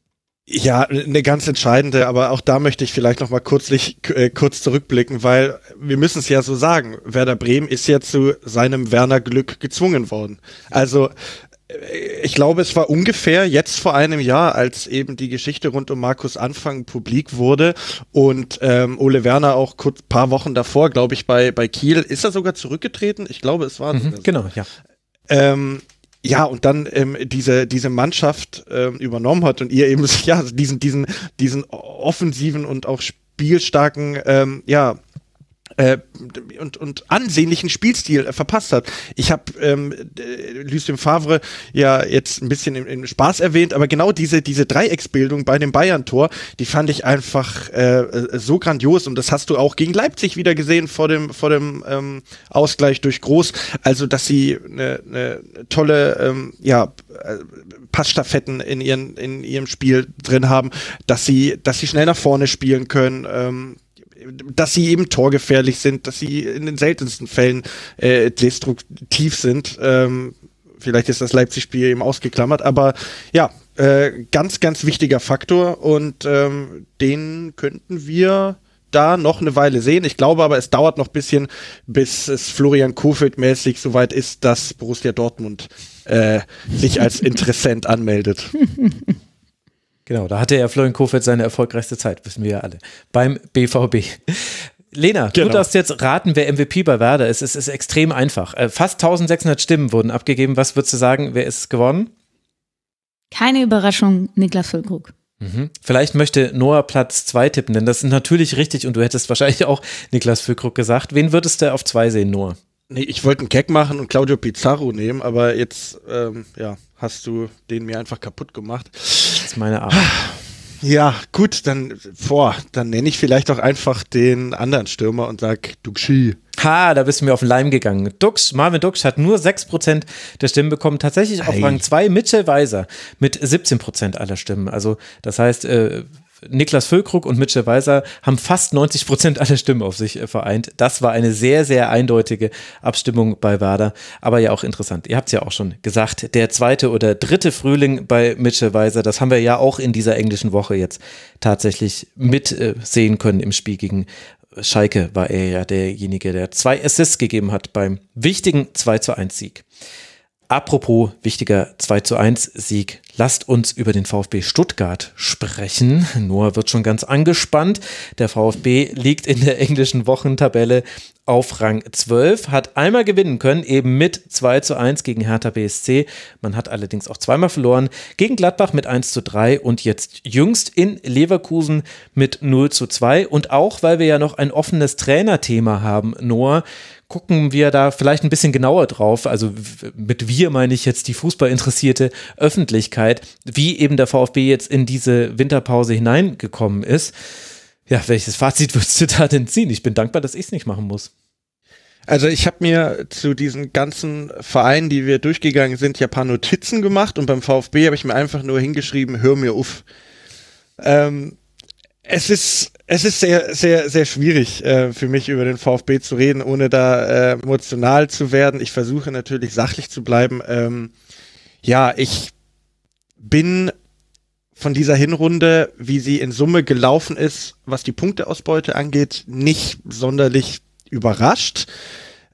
Ja, eine ganz entscheidende, aber auch da möchte ich vielleicht noch mal kurzlich, äh, kurz zurückblicken, weil wir müssen es ja so sagen, Werder Bremen ist ja zu seinem Werner Glück gezwungen worden. Also ich glaube, es war ungefähr jetzt vor einem Jahr, als eben die Geschichte rund um Markus Anfang publik wurde und ähm, Ole Werner auch kurz paar Wochen davor, glaube ich, bei, bei Kiel, ist er sogar zurückgetreten? Ich glaube, es war. Mhm, genau, ja. Ähm, ja, und dann ähm, diese, diese Mannschaft ähm, übernommen hat und ihr eben ja, diesen, diesen, diesen offensiven und auch spielstarken ähm, ja, äh, und, und ansehnlichen Spielstil äh, verpasst hat. Ich habe ähm, Lucien Favre ja jetzt ein bisschen im, im, Spaß erwähnt, aber genau diese, diese Dreiecksbildung bei dem Bayern-Tor, die fand ich einfach äh, so grandios und das hast du auch gegen Leipzig wieder gesehen vor dem, vor dem ähm, Ausgleich durch Groß. Also, dass sie eine, eine tolle ähm, ja, äh, Passstaffetten in, ihren, in ihrem Spiel drin haben, dass sie, dass sie schnell nach vorne spielen können. Ähm, dass sie eben torgefährlich sind, dass sie in den seltensten Fällen äh, destruktiv sind. Ähm, vielleicht ist das Leipzig-Spiel eben ausgeklammert, aber ja, äh, ganz, ganz wichtiger Faktor und ähm, den könnten wir da noch eine Weile sehen. Ich glaube aber, es dauert noch ein bisschen, bis es Florian Kofeld mäßig soweit ist, dass Borussia Dortmund äh, sich als Interessent anmeldet. Genau, da hatte ja Florian Kofeld seine erfolgreichste Zeit, wissen wir ja alle, beim BVB. Lena, genau. du darfst jetzt raten, wer MVP bei Werder ist. Es ist extrem einfach. Äh, fast 1600 Stimmen wurden abgegeben. Was würdest du sagen, wer ist geworden? Keine Überraschung, Niklas Füllkrug. Mhm. Vielleicht möchte Noah Platz 2 tippen, denn das ist natürlich richtig und du hättest wahrscheinlich auch Niklas Füllkrug gesagt. Wen würdest du auf 2 sehen, Noah? Nee, ich wollte einen Gag machen und Claudio Pizarro nehmen, aber jetzt, ähm, ja, hast du den mir einfach kaputt gemacht. Das ist meine Art. Ja, gut, dann vor, dann nenne ich vielleicht auch einfach den anderen Stürmer und sag Duxi. Ha, da bist du mir auf den Leim gegangen. Dux, Marvin Dux hat nur 6% der Stimmen bekommen. Tatsächlich auf. Rang 2 Mitchell Weiser mit 17% aller Stimmen. Also das heißt, äh, Niklas Füllkrug und Mitchell Weiser haben fast 90 Prozent aller Stimmen auf sich äh, vereint. Das war eine sehr, sehr eindeutige Abstimmung bei Werder, aber ja auch interessant. Ihr habt es ja auch schon gesagt, der zweite oder dritte Frühling bei Mitchell Weiser, das haben wir ja auch in dieser englischen Woche jetzt tatsächlich mitsehen können im Spiel gegen Schalke war er ja derjenige, der zwei Assists gegeben hat beim wichtigen 2 zu 1 Sieg. Apropos wichtiger 2 zu 1 Sieg. Lasst uns über den VfB Stuttgart sprechen. Noah wird schon ganz angespannt. Der VfB liegt in der englischen Wochentabelle auf Rang 12, hat einmal gewinnen können, eben mit 2 zu 1 gegen Hertha BSC. Man hat allerdings auch zweimal verloren, gegen Gladbach mit 1 zu 3 und jetzt jüngst in Leverkusen mit 0 zu 2. Und auch, weil wir ja noch ein offenes Trainerthema haben, Noah, gucken wir da vielleicht ein bisschen genauer drauf. Also mit wir meine ich jetzt die fußballinteressierte Öffentlichkeit, wie eben der VfB jetzt in diese Winterpause hineingekommen ist. Ja, welches Fazit würdest du da denn ziehen? Ich bin dankbar, dass ich es nicht machen muss. Also ich habe mir zu diesen ganzen Vereinen, die wir durchgegangen sind, ja paar Notizen gemacht und beim VfB habe ich mir einfach nur hingeschrieben, hör mir auf. Ähm, es ist es ist sehr sehr sehr schwierig äh, für mich über den VfB zu reden, ohne da äh, emotional zu werden. Ich versuche natürlich sachlich zu bleiben. Ähm, ja, ich bin von dieser Hinrunde, wie sie in Summe gelaufen ist, was die Punkteausbeute angeht, nicht sonderlich überrascht.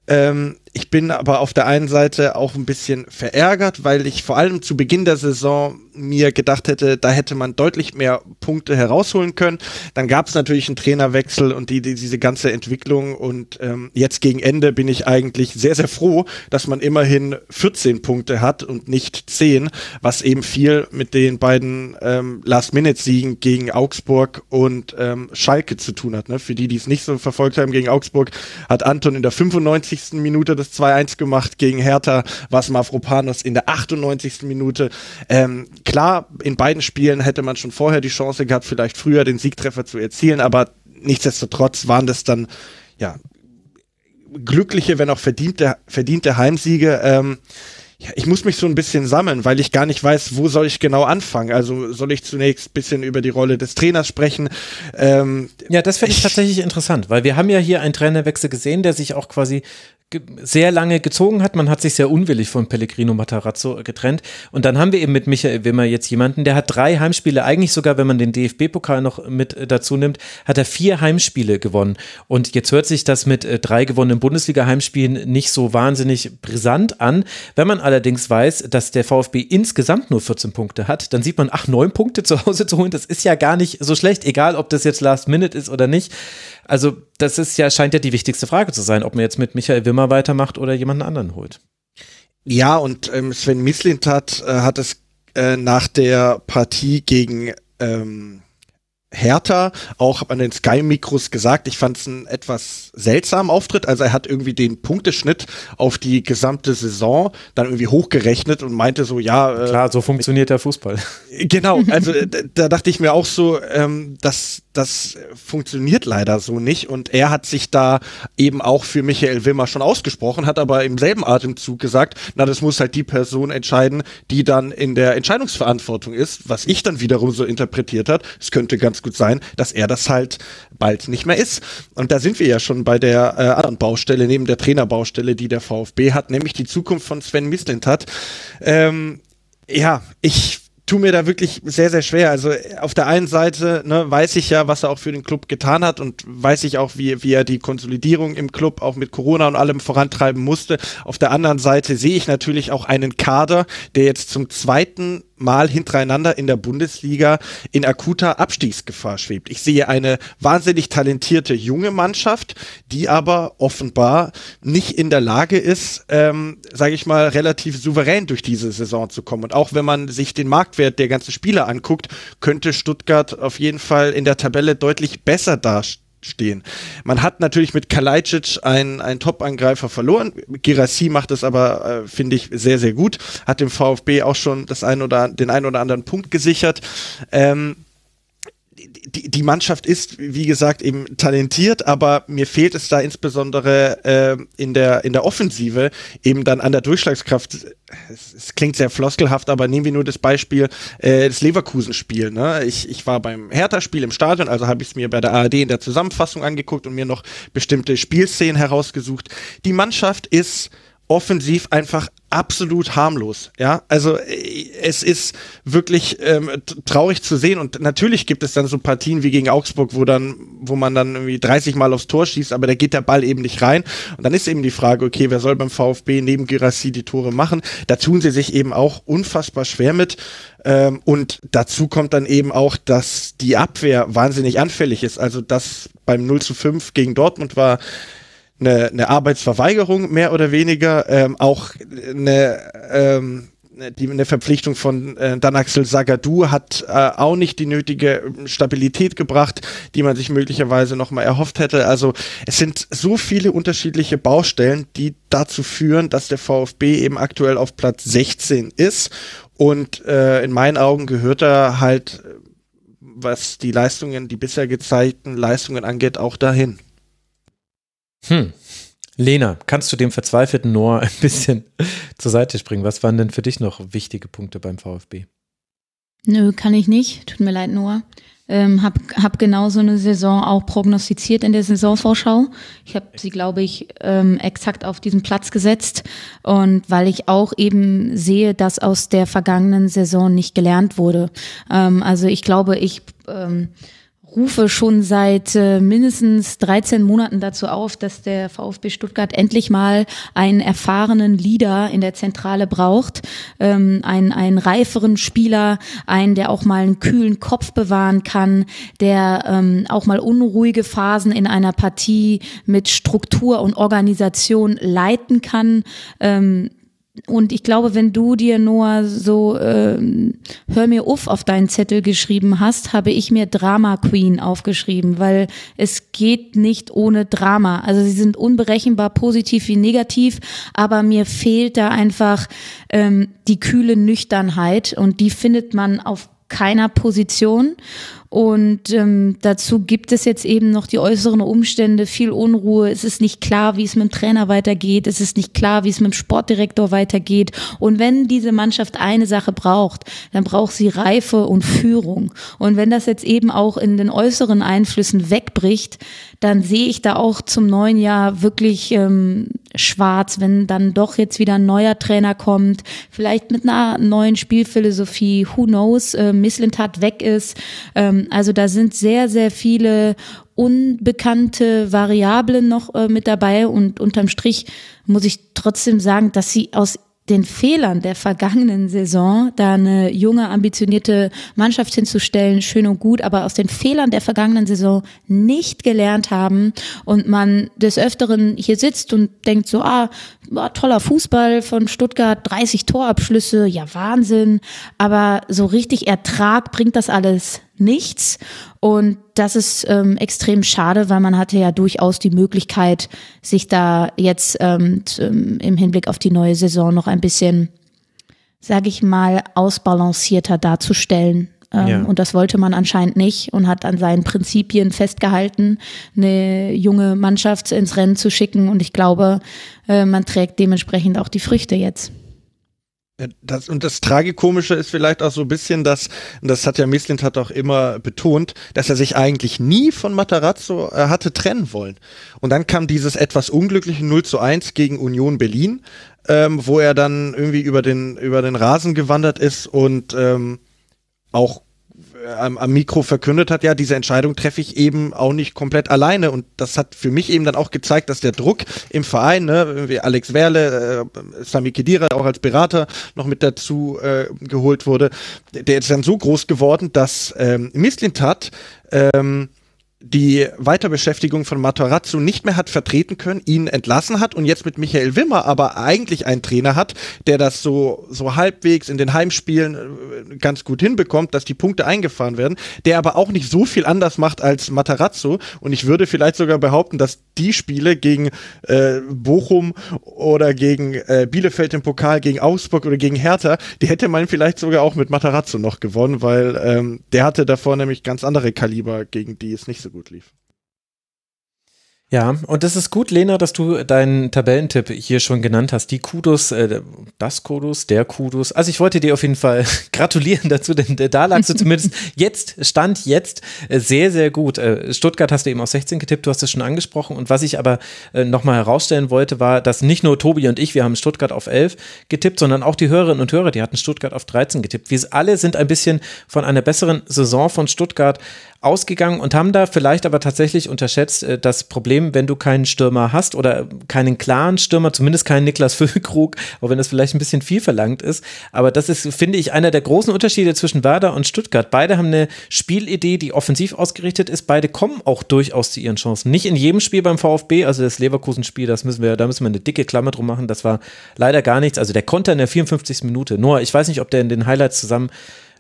Ähm, ich bin aber auf der einen Seite auch ein bisschen verärgert, weil ich vor allem zu Beginn der Saison mir gedacht hätte, da hätte man deutlich mehr Punkte herausholen können. Dann gab es natürlich einen Trainerwechsel und die, die, diese ganze Entwicklung und ähm, jetzt gegen Ende bin ich eigentlich sehr, sehr froh, dass man immerhin 14 Punkte hat und nicht 10, was eben viel mit den beiden ähm, Last-Minute-Siegen gegen Augsburg und ähm, Schalke zu tun hat. Ne? Für die, die es nicht so verfolgt haben gegen Augsburg, hat Anton in der 95. Minute das 2-1 gemacht gegen Hertha, was Mavropanos in der 98. Minute. Ähm, klar, in beiden Spielen hätte man schon vorher die Chance gehabt, vielleicht früher den Siegtreffer zu erzielen, aber nichtsdestotrotz waren das dann, ja, glückliche, wenn auch verdiente, verdiente Heimsiege. Ähm, ja, ich muss mich so ein bisschen sammeln, weil ich gar nicht weiß, wo soll ich genau anfangen. Also soll ich zunächst ein bisschen über die Rolle des Trainers sprechen? Ähm, ja, das finde ich, ich tatsächlich interessant, weil wir haben ja hier einen Trainerwechsel gesehen, der sich auch quasi sehr lange gezogen hat. Man hat sich sehr unwillig von Pellegrino Matarazzo getrennt. Und dann haben wir eben mit Michael Wimmer jetzt jemanden, der hat drei Heimspiele, eigentlich sogar, wenn man den DFB-Pokal noch mit äh, dazu nimmt, hat er vier Heimspiele gewonnen. Und jetzt hört sich das mit äh, drei gewonnenen Bundesliga-Heimspielen nicht so wahnsinnig brisant an. Wenn man allerdings weiß, dass der VfB insgesamt nur 14 Punkte hat, dann sieht man, ach, neun Punkte zu Hause zu holen, das ist ja gar nicht so schlecht, egal ob das jetzt Last Minute ist oder nicht. Also, das ist ja, scheint ja die wichtigste Frage zu sein, ob man jetzt mit Michael Wimmer weitermacht oder jemanden anderen holt. Ja, und ähm, Sven Mislintat äh, hat es äh, nach der Partie gegen ähm, Hertha auch an den Sky-Mikros gesagt, ich fand es einen etwas seltsamen Auftritt. Also er hat irgendwie den Punkteschnitt auf die gesamte Saison dann irgendwie hochgerechnet und meinte so, ja. Äh, Klar, so funktioniert der Fußball. Genau, also äh, da dachte ich mir auch so, ähm, dass das funktioniert leider so nicht. Und er hat sich da eben auch für Michael Wimmer schon ausgesprochen, hat aber im selben Atemzug gesagt, na, das muss halt die Person entscheiden, die dann in der Entscheidungsverantwortung ist, was ich dann wiederum so interpretiert hat. Es könnte ganz gut sein, dass er das halt bald nicht mehr ist. Und da sind wir ja schon bei der äh, anderen Baustelle, neben der Trainerbaustelle, die der VfB hat, nämlich die Zukunft von Sven Mislint hat. Ähm, ja, ich tue mir da wirklich sehr, sehr schwer. Also auf der einen Seite ne, weiß ich ja, was er auch für den Club getan hat und weiß ich auch, wie, wie er die Konsolidierung im Club auch mit Corona und allem vorantreiben musste. Auf der anderen Seite sehe ich natürlich auch einen Kader, der jetzt zum zweiten Mal hintereinander in der Bundesliga in akuter Abstiegsgefahr schwebt. Ich sehe eine wahnsinnig talentierte junge Mannschaft, die aber offenbar nicht in der Lage ist, ähm, sage ich mal, relativ souverän durch diese Saison zu kommen. Und auch wenn man sich den Marktwert der ganzen Spieler anguckt, könnte Stuttgart auf jeden Fall in der Tabelle deutlich besser dastehen stehen. Man hat natürlich mit Kalajdzic einen, einen Top-Angreifer verloren. Girassi macht es aber, äh, finde ich, sehr, sehr gut. Hat dem VfB auch schon das ein oder, den einen oder anderen Punkt gesichert. Ähm, die, die Mannschaft ist, wie gesagt, eben talentiert, aber mir fehlt es da insbesondere äh, in, der, in der Offensive eben dann an der Durchschlagskraft. Es, es klingt sehr floskelhaft, aber nehmen wir nur das Beispiel äh, des Leverkusen-Spiel. Ne? Ich, ich war beim Hertha-Spiel im Stadion, also habe ich es mir bei der ARD in der Zusammenfassung angeguckt und mir noch bestimmte Spielszenen herausgesucht. Die Mannschaft ist offensiv einfach absolut harmlos. Ja, also äh, es ist wirklich ähm, traurig zu sehen und natürlich gibt es dann so Partien wie gegen Augsburg, wo dann, wo man dann irgendwie 30 Mal aufs Tor schießt, aber da geht der Ball eben nicht rein und dann ist eben die Frage, okay, wer soll beim VfB neben Girassi die Tore machen? Da tun sie sich eben auch unfassbar schwer mit ähm, und dazu kommt dann eben auch, dass die Abwehr wahnsinnig anfällig ist. Also das beim 0 zu 5 gegen Dortmund war eine, eine Arbeitsverweigerung mehr oder weniger, ähm, auch eine ähm, die, eine Verpflichtung von äh, dann Axel Sagadou hat äh, auch nicht die nötige Stabilität gebracht, die man sich möglicherweise nochmal erhofft hätte. Also es sind so viele unterschiedliche Baustellen, die dazu führen, dass der VfB eben aktuell auf Platz 16 ist. Und äh, in meinen Augen gehört er halt, was die Leistungen, die bisher gezeigten Leistungen angeht, auch dahin. Hm. Lena, kannst du dem verzweifelten Noah ein bisschen zur Seite springen? Was waren denn für dich noch wichtige Punkte beim VfB? Nö, kann ich nicht. Tut mir leid, Noah. Ähm, hab, hab genau so eine Saison auch prognostiziert in der Saisonvorschau. Ich habe sie, glaube ich, ähm, exakt auf diesen Platz gesetzt. Und weil ich auch eben sehe, dass aus der vergangenen Saison nicht gelernt wurde. Ähm, also ich glaube, ich ähm, rufe schon seit äh, mindestens 13 Monaten dazu auf, dass der VfB Stuttgart endlich mal einen erfahrenen Leader in der Zentrale braucht, ähm, einen, einen reiferen Spieler, einen, der auch mal einen kühlen Kopf bewahren kann, der ähm, auch mal unruhige Phasen in einer Partie mit Struktur und Organisation leiten kann. Ähm, und ich glaube, wenn du dir Noah so ähm, Hör mir uff auf deinen Zettel geschrieben hast, habe ich mir Drama Queen aufgeschrieben, weil es geht nicht ohne Drama. Also sie sind unberechenbar positiv wie negativ, aber mir fehlt da einfach ähm, die kühle Nüchternheit und die findet man auf keiner Position. Und ähm, dazu gibt es jetzt eben noch die äußeren Umstände, viel Unruhe. Es ist nicht klar, wie es mit dem Trainer weitergeht. Es ist nicht klar, wie es mit dem Sportdirektor weitergeht. Und wenn diese Mannschaft eine Sache braucht, dann braucht sie Reife und Führung. Und wenn das jetzt eben auch in den äußeren Einflüssen wegbricht, dann sehe ich da auch zum neuen Jahr wirklich ähm, schwarz, wenn dann doch jetzt wieder ein neuer Trainer kommt, vielleicht mit einer neuen Spielphilosophie, who knows, äh, Misslintat weg ist. Ähm, also da sind sehr, sehr viele unbekannte Variablen noch äh, mit dabei und unterm Strich muss ich trotzdem sagen, dass sie aus den Fehlern der vergangenen Saison, da eine junge, ambitionierte Mannschaft hinzustellen, schön und gut, aber aus den Fehlern der vergangenen Saison nicht gelernt haben und man des Öfteren hier sitzt und denkt so, ah, toller Fußball von Stuttgart, 30 Torabschlüsse, ja Wahnsinn, aber so richtig Ertrag bringt das alles nichts. Und das ist ähm, extrem schade, weil man hatte ja durchaus die Möglichkeit, sich da jetzt ähm, im Hinblick auf die neue Saison noch ein bisschen, sage ich mal, ausbalancierter darzustellen. Ähm, ja. Und das wollte man anscheinend nicht und hat an seinen Prinzipien festgehalten, eine junge Mannschaft ins Rennen zu schicken. Und ich glaube, äh, man trägt dementsprechend auch die Früchte jetzt. Das, und das Tragikomische ist vielleicht auch so ein bisschen, dass, das hat ja Mislint hat auch immer betont, dass er sich eigentlich nie von Matarazzo äh, hatte trennen wollen. Und dann kam dieses etwas unglückliche 0 zu 1 gegen Union Berlin, ähm, wo er dann irgendwie über den, über den Rasen gewandert ist und ähm, auch am, am Mikro verkündet hat, ja, diese Entscheidung treffe ich eben auch nicht komplett alleine. Und das hat für mich eben dann auch gezeigt, dass der Druck im Verein, ne, wie Alex Werle, äh, Sami Kedira auch als Berater noch mit dazu äh, geholt wurde, der ist dann so groß geworden, dass ähm, Mislintat ähm, die Weiterbeschäftigung von Matarazzo nicht mehr hat vertreten können, ihn entlassen hat und jetzt mit Michael Wimmer aber eigentlich einen Trainer hat, der das so, so halbwegs in den Heimspielen äh, ganz gut hinbekommt, dass die Punkte eingefahren werden, der aber auch nicht so viel anders macht als Matarazzo. Und ich würde vielleicht sogar behaupten, dass die Spiele gegen äh, Bochum oder gegen äh, Bielefeld im Pokal, gegen Augsburg oder gegen Hertha, die hätte man vielleicht sogar auch mit Matarazzo noch gewonnen, weil ähm, der hatte davor nämlich ganz andere Kaliber, gegen die es nicht so so gut lief. Ja, und das ist gut, Lena, dass du deinen Tabellentipp hier schon genannt hast. Die Kudos, äh, das Kudos, der Kudos. Also ich wollte dir auf jeden Fall gratulieren dazu, denn da lagst du zumindest jetzt, Stand jetzt, äh, sehr, sehr gut. Äh, Stuttgart hast du eben auf 16 getippt, du hast es schon angesprochen. Und was ich aber äh, nochmal herausstellen wollte, war, dass nicht nur Tobi und ich, wir haben Stuttgart auf 11 getippt, sondern auch die Hörerinnen und Hörer, die hatten Stuttgart auf 13 getippt. Wir alle sind ein bisschen von einer besseren Saison von Stuttgart ausgegangen und haben da vielleicht aber tatsächlich unterschätzt äh, das Problem, wenn du keinen Stürmer hast oder keinen klaren Stürmer, zumindest keinen Niklas Füllkrug, auch wenn das vielleicht ein bisschen viel verlangt ist. Aber das ist, finde ich, einer der großen Unterschiede zwischen Werder und Stuttgart. Beide haben eine Spielidee, die offensiv ausgerichtet ist. Beide kommen auch durchaus zu ihren Chancen. Nicht in jedem Spiel beim VfB, also das Leverkusen-Spiel, das müssen wir, da müssen wir eine dicke Klammer drum machen. Das war leider gar nichts. Also der Konter in der 54. Minute. Noah, ich weiß nicht, ob der in den Highlights zusammen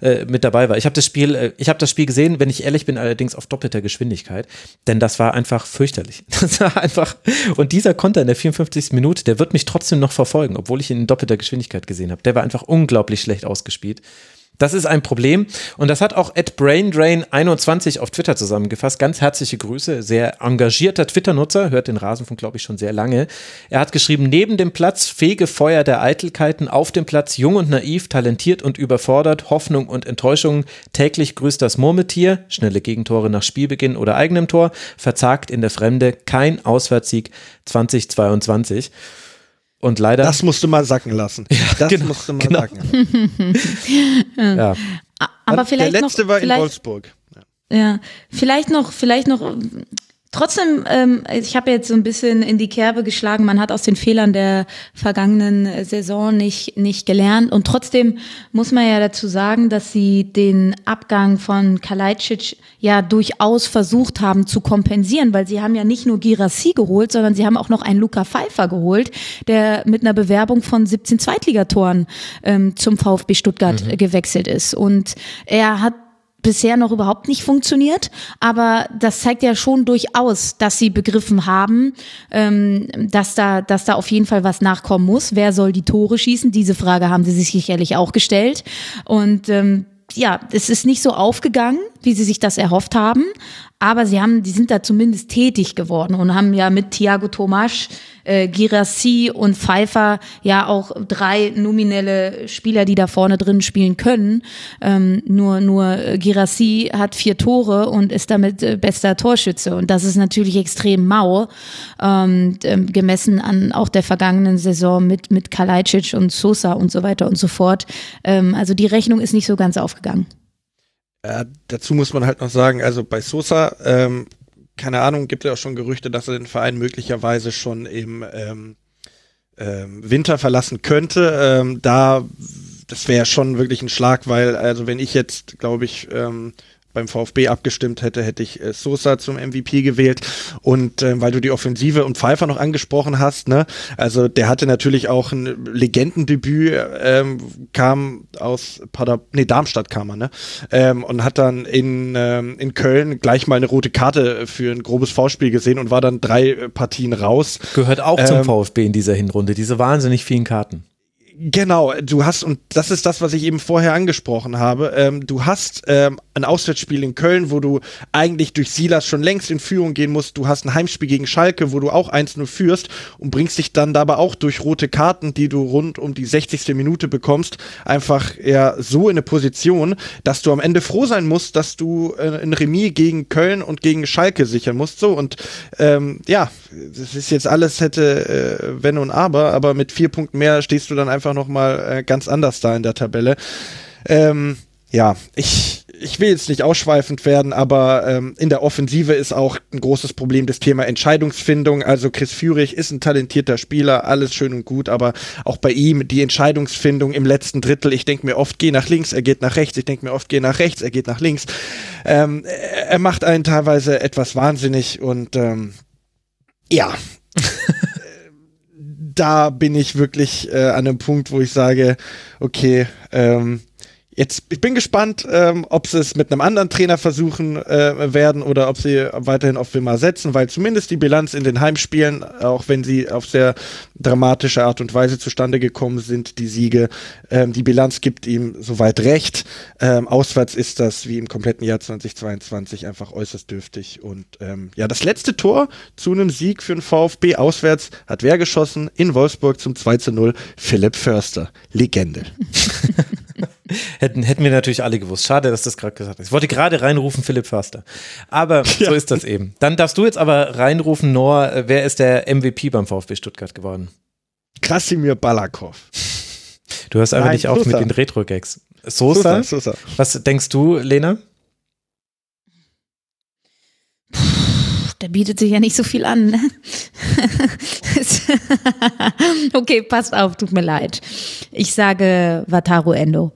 äh, mit dabei war. Ich habe das Spiel, äh, ich habe das Spiel gesehen, wenn ich ehrlich bin, allerdings auf doppelter Geschwindigkeit, denn das war einfach fürchterlich. Das war einfach und dieser Konter in der 54. Minute, der wird mich trotzdem noch verfolgen, obwohl ich ihn in doppelter Geschwindigkeit gesehen habe. Der war einfach unglaublich schlecht ausgespielt. Das ist ein Problem und das hat auch at BrainDrain21 auf Twitter zusammengefasst. Ganz herzliche Grüße, sehr engagierter Twitter-Nutzer, hört den Rasenfunk, glaube ich, schon sehr lange. Er hat geschrieben, neben dem Platz fege Feuer der Eitelkeiten, auf dem Platz jung und naiv, talentiert und überfordert, Hoffnung und Enttäuschung, täglich grüßt das Murmeltier, schnelle Gegentore nach Spielbeginn oder eigenem Tor, verzagt in der Fremde, kein Auswärtssieg 2022. Und leider. Das musst du mal sacken lassen. Ja, das genau, musst du mal genau. sacken lassen. ja. Aber vielleicht Der letzte noch, war vielleicht, in Wolfsburg. Ja, vielleicht noch, vielleicht noch. Trotzdem, ähm, ich habe jetzt so ein bisschen in die Kerbe geschlagen. Man hat aus den Fehlern der vergangenen Saison nicht nicht gelernt und trotzdem muss man ja dazu sagen, dass sie den Abgang von Kalajdzic ja durchaus versucht haben zu kompensieren, weil sie haben ja nicht nur Girassi geholt, sondern sie haben auch noch einen Luca Pfeiffer geholt, der mit einer Bewerbung von 17 Zweitligatoren ähm, zum VfB Stuttgart Mhm. gewechselt ist und er hat bisher noch überhaupt nicht funktioniert, aber das zeigt ja schon durchaus, dass sie begriffen haben, ähm, dass da, dass da auf jeden Fall was nachkommen muss. Wer soll die Tore schießen? Diese Frage haben sie sich sicherlich auch gestellt und ähm, ja, es ist nicht so aufgegangen, wie sie sich das erhofft haben, aber sie haben, die sind da zumindest tätig geworden und haben ja mit Thiago Tomasch, äh, Girassi und Pfeiffer ja auch drei nominelle Spieler, die da vorne drin spielen können. Ähm, nur nur äh, Girassi hat vier Tore und ist damit äh, bester Torschütze und das ist natürlich extrem mau, ähm, ähm, gemessen an auch der vergangenen Saison mit mit Kalajdzic und Sosa und so weiter und so fort. Ähm, also die Rechnung ist nicht so ganz aufgegangen. Äh, dazu muss man halt noch sagen, also bei Sosa, ähm, keine Ahnung, gibt es ja auch schon Gerüchte, dass er den Verein möglicherweise schon im ähm, ähm, Winter verlassen könnte. Ähm, da, das wäre schon wirklich ein Schlag, weil, also wenn ich jetzt, glaube ich, ähm, beim VfB abgestimmt hätte, hätte ich äh, Sosa zum MVP gewählt. Und ähm, weil du die Offensive und Pfeiffer noch angesprochen hast, ne, also der hatte natürlich auch ein Legendendebüt, ähm, kam aus Pader nee, Darmstadt kam er, ne? Ähm, und hat dann in, ähm, in Köln gleich mal eine rote Karte für ein grobes V-Spiel gesehen und war dann drei äh, Partien raus. Gehört auch zum Ähm, VfB in dieser Hinrunde, diese wahnsinnig vielen Karten. Genau, du hast, und das ist das, was ich eben vorher angesprochen habe, ähm, du hast ähm, ein Auswärtsspiel in Köln, wo du eigentlich durch Silas schon längst in Führung gehen musst. Du hast ein Heimspiel gegen Schalke, wo du auch 1-0 führst und bringst dich dann dabei auch durch rote Karten, die du rund um die 60. Minute bekommst, einfach ja so in eine Position, dass du am Ende froh sein musst, dass du äh, ein Remis gegen Köln und gegen Schalke sichern musst. So, und ähm, ja, das ist jetzt alles hätte äh, wenn und aber, aber mit vier Punkten mehr stehst du dann einfach noch mal äh, ganz anders da in der Tabelle. Ähm, ja, ich ich will jetzt nicht ausschweifend werden, aber ähm, in der Offensive ist auch ein großes Problem das Thema Entscheidungsfindung. Also Chris Führig ist ein talentierter Spieler, alles schön und gut, aber auch bei ihm die Entscheidungsfindung im letzten Drittel. Ich denke mir oft, geh nach links, er geht nach rechts. Ich denke mir oft, geh nach rechts, er geht nach links. Ähm, er er macht einen teilweise etwas wahnsinnig und ähm, ja, da bin ich wirklich äh, an einem Punkt, wo ich sage, okay, ähm, jetzt ich bin gespannt, ähm, ob sie es mit einem anderen Trainer versuchen äh, werden oder ob sie weiterhin auf Wimmer setzen, weil zumindest die Bilanz in den Heimspielen, auch wenn sie auf sehr dramatische Art und Weise zustande gekommen sind, die Siege, ähm, die Bilanz gibt ihm soweit recht. Ähm, auswärts ist das wie im kompletten Jahr 2022 einfach äußerst dürftig und ähm, ja, das letzte Tor zu einem Sieg für den VfB auswärts hat wer geschossen? In Wolfsburg zum 2 zu 0 Philipp Förster. Legende. Hätten, hätten wir natürlich alle gewusst. Schade, dass das gerade gesagt hast. Ich wollte gerade reinrufen, Philipp Förster. Aber so ist das eben. Dann darfst du jetzt aber reinrufen, Noah, äh, wer ist der MVP beim VfB Stuttgart geworden? Krasimir Balakov. Du hörst einfach Nein, nicht auf Sosa. mit den Retro-Gags. Sosa? Sosa. Was denkst du, Lena? der bietet sich ja nicht so viel an. Ne? okay, passt auf, tut mir leid. Ich sage Wataru Endo.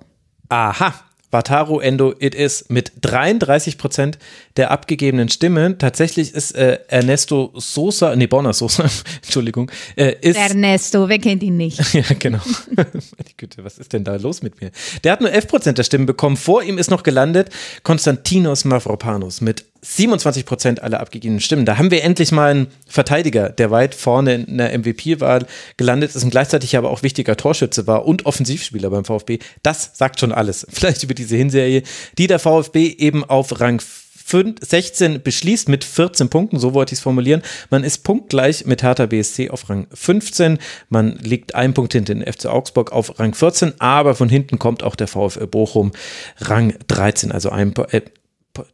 Aha, Wataru Endo It Is mit 33 Prozent der abgegebenen Stimmen. Tatsächlich ist äh, Ernesto Sosa, nee, Borna Sosa, Entschuldigung, äh, ist. Ernesto, wer kennt ihn nicht? ja, genau. Meine Güte, was ist denn da los mit mir? Der hat nur 11 Prozent der Stimmen bekommen. Vor ihm ist noch gelandet Konstantinos Mavropanos mit 27 Prozent aller abgegebenen Stimmen. Da haben wir endlich mal einen Verteidiger, der weit vorne in der MVP-Wahl gelandet ist und gleichzeitig aber auch wichtiger Torschütze war und Offensivspieler beim VfB. Das sagt schon alles. Vielleicht über diese Hinserie, die der VfB eben auf Rang 16 beschließt mit 14 Punkten, so wollte ich es formulieren. Man ist punktgleich mit Hertha BSC auf Rang 15. Man liegt einen Punkt hinter den FC Augsburg auf Rang 14, aber von hinten kommt auch der VfL Bochum Rang 13, also ein, äh,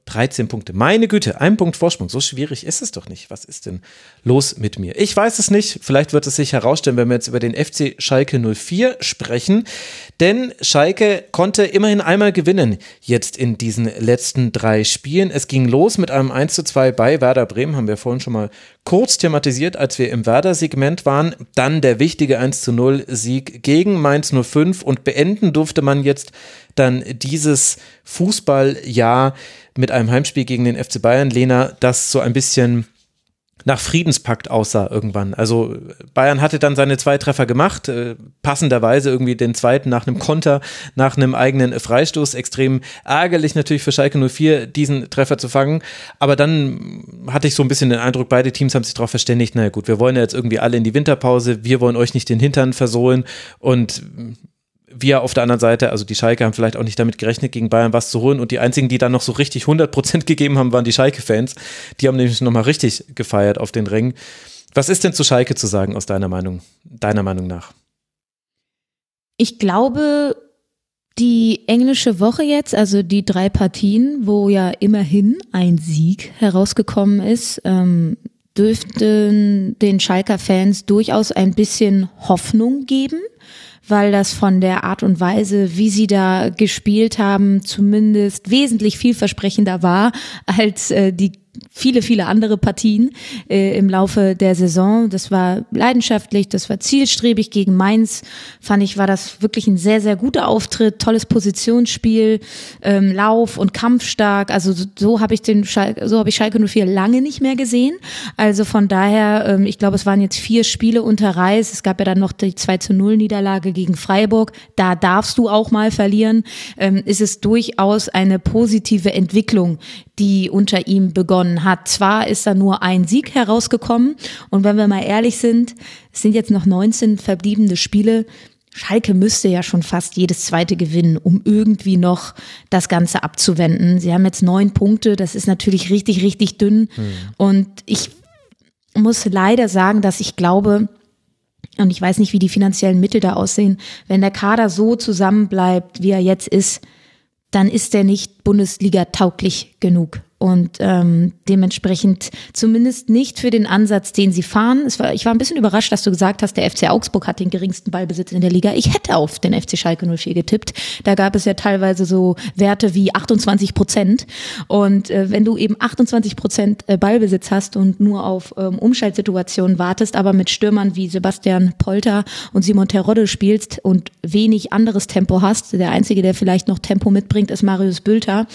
13 Punkte. Meine Güte, ein Punkt Vorsprung. So schwierig ist es doch nicht. Was ist denn los mit mir? Ich weiß es nicht. Vielleicht wird es sich herausstellen, wenn wir jetzt über den FC Schalke 04 sprechen. Denn Schalke konnte immerhin einmal gewinnen jetzt in diesen letzten drei Spielen. Es ging los mit einem 1 zu 2 bei Werder Bremen, haben wir vorhin schon mal kurz thematisiert, als wir im Werder-Segment waren. Dann der wichtige 1 zu 0 Sieg gegen Mainz 05 und beenden durfte man jetzt dann dieses Fußballjahr mit einem Heimspiel gegen den FC Bayern, Lena, das so ein bisschen nach Friedenspakt aussah irgendwann. Also Bayern hatte dann seine zwei Treffer gemacht, äh, passenderweise irgendwie den zweiten nach einem Konter, nach einem eigenen Freistoß. Extrem ärgerlich natürlich für Schalke 04, diesen Treffer zu fangen. Aber dann hatte ich so ein bisschen den Eindruck, beide Teams haben sich darauf verständigt, naja gut, wir wollen ja jetzt irgendwie alle in die Winterpause, wir wollen euch nicht den Hintern versohlen und wir auf der anderen Seite, also die Schalke haben vielleicht auch nicht damit gerechnet, gegen Bayern was zu holen und die einzigen, die dann noch so richtig 100% gegeben haben, waren die Schalke-Fans. Die haben nämlich nochmal richtig gefeiert auf den Rängen. Was ist denn zu Schalke zu sagen aus deiner Meinung, deiner Meinung nach? Ich glaube, die englische Woche jetzt, also die drei Partien, wo ja immerhin ein Sieg herausgekommen ist, ähm, dürften den Schalker-Fans durchaus ein bisschen Hoffnung geben weil das von der Art und Weise, wie sie da gespielt haben, zumindest wesentlich vielversprechender war als äh, die viele, viele andere Partien äh, im Laufe der Saison. Das war leidenschaftlich, das war zielstrebig gegen Mainz. Fand ich, war das wirklich ein sehr, sehr guter Auftritt, tolles Positionsspiel, ähm, Lauf und kampfstark. Also so, so habe ich den Schal so habe ich Schalke 04 lange nicht mehr gesehen. Also von daher, ähm, ich glaube, es waren jetzt vier Spiele unter Reis. Es gab ja dann noch die 2 zu 0 Niederlage gegen Freiburg. Da darfst du auch mal verlieren. Ähm, ist es durchaus eine positive Entwicklung, die unter ihm begonnen hat. Zwar ist da nur ein Sieg herausgekommen und wenn wir mal ehrlich sind, es sind jetzt noch 19 verbliebene Spiele. Schalke müsste ja schon fast jedes zweite gewinnen, um irgendwie noch das Ganze abzuwenden. Sie haben jetzt neun Punkte, das ist natürlich richtig, richtig dünn. Mhm. Und ich muss leider sagen, dass ich glaube, und ich weiß nicht, wie die finanziellen Mittel da aussehen, wenn der Kader so zusammenbleibt, wie er jetzt ist, dann ist er nicht Bundesliga tauglich genug und ähm, dementsprechend zumindest nicht für den Ansatz, den sie fahren. War, ich war ein bisschen überrascht, dass du gesagt hast, der FC Augsburg hat den geringsten Ballbesitz in der Liga. Ich hätte auf den FC Schalke 04 getippt. Da gab es ja teilweise so Werte wie 28 Prozent. Und äh, wenn du eben 28 Prozent äh, Ballbesitz hast und nur auf ähm, Umschaltsituationen wartest, aber mit Stürmern wie Sebastian Polter und Simon Terodde spielst und wenig anderes Tempo hast, der einzige, der vielleicht noch Tempo mitbringt, ist Marius Bülter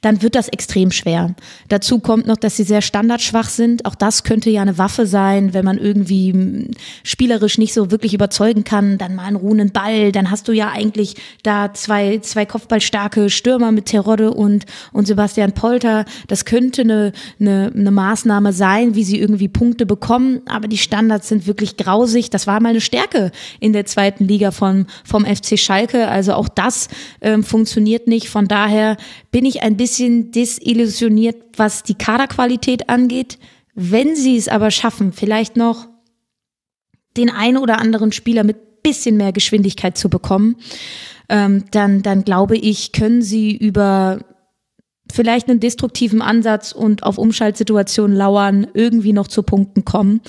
dann wird das extrem schwer. Dazu kommt noch, dass sie sehr standardschwach sind. Auch das könnte ja eine Waffe sein, wenn man irgendwie hm, spielerisch nicht so wirklich überzeugen kann, dann mal einen ruhenden Ball, dann hast du ja eigentlich da zwei, zwei kopfballstarke Stürmer mit Terodde und, und Sebastian Polter. Das könnte eine, eine, eine Maßnahme sein, wie sie irgendwie Punkte bekommen, aber die Standards sind wirklich grausig. Das war mal eine Stärke in der zweiten Liga von, vom FC Schalke. Also auch das ähm, funktioniert nicht. Von daher bin ich ein bisschen desillusioniert, was die Kaderqualität angeht. Wenn sie es aber schaffen, vielleicht noch den einen oder anderen Spieler mit bisschen mehr Geschwindigkeit zu bekommen, ähm, dann, dann glaube ich, können sie über vielleicht einen destruktiven Ansatz und auf Umschaltsituationen lauern, irgendwie noch zu Punkten kommen.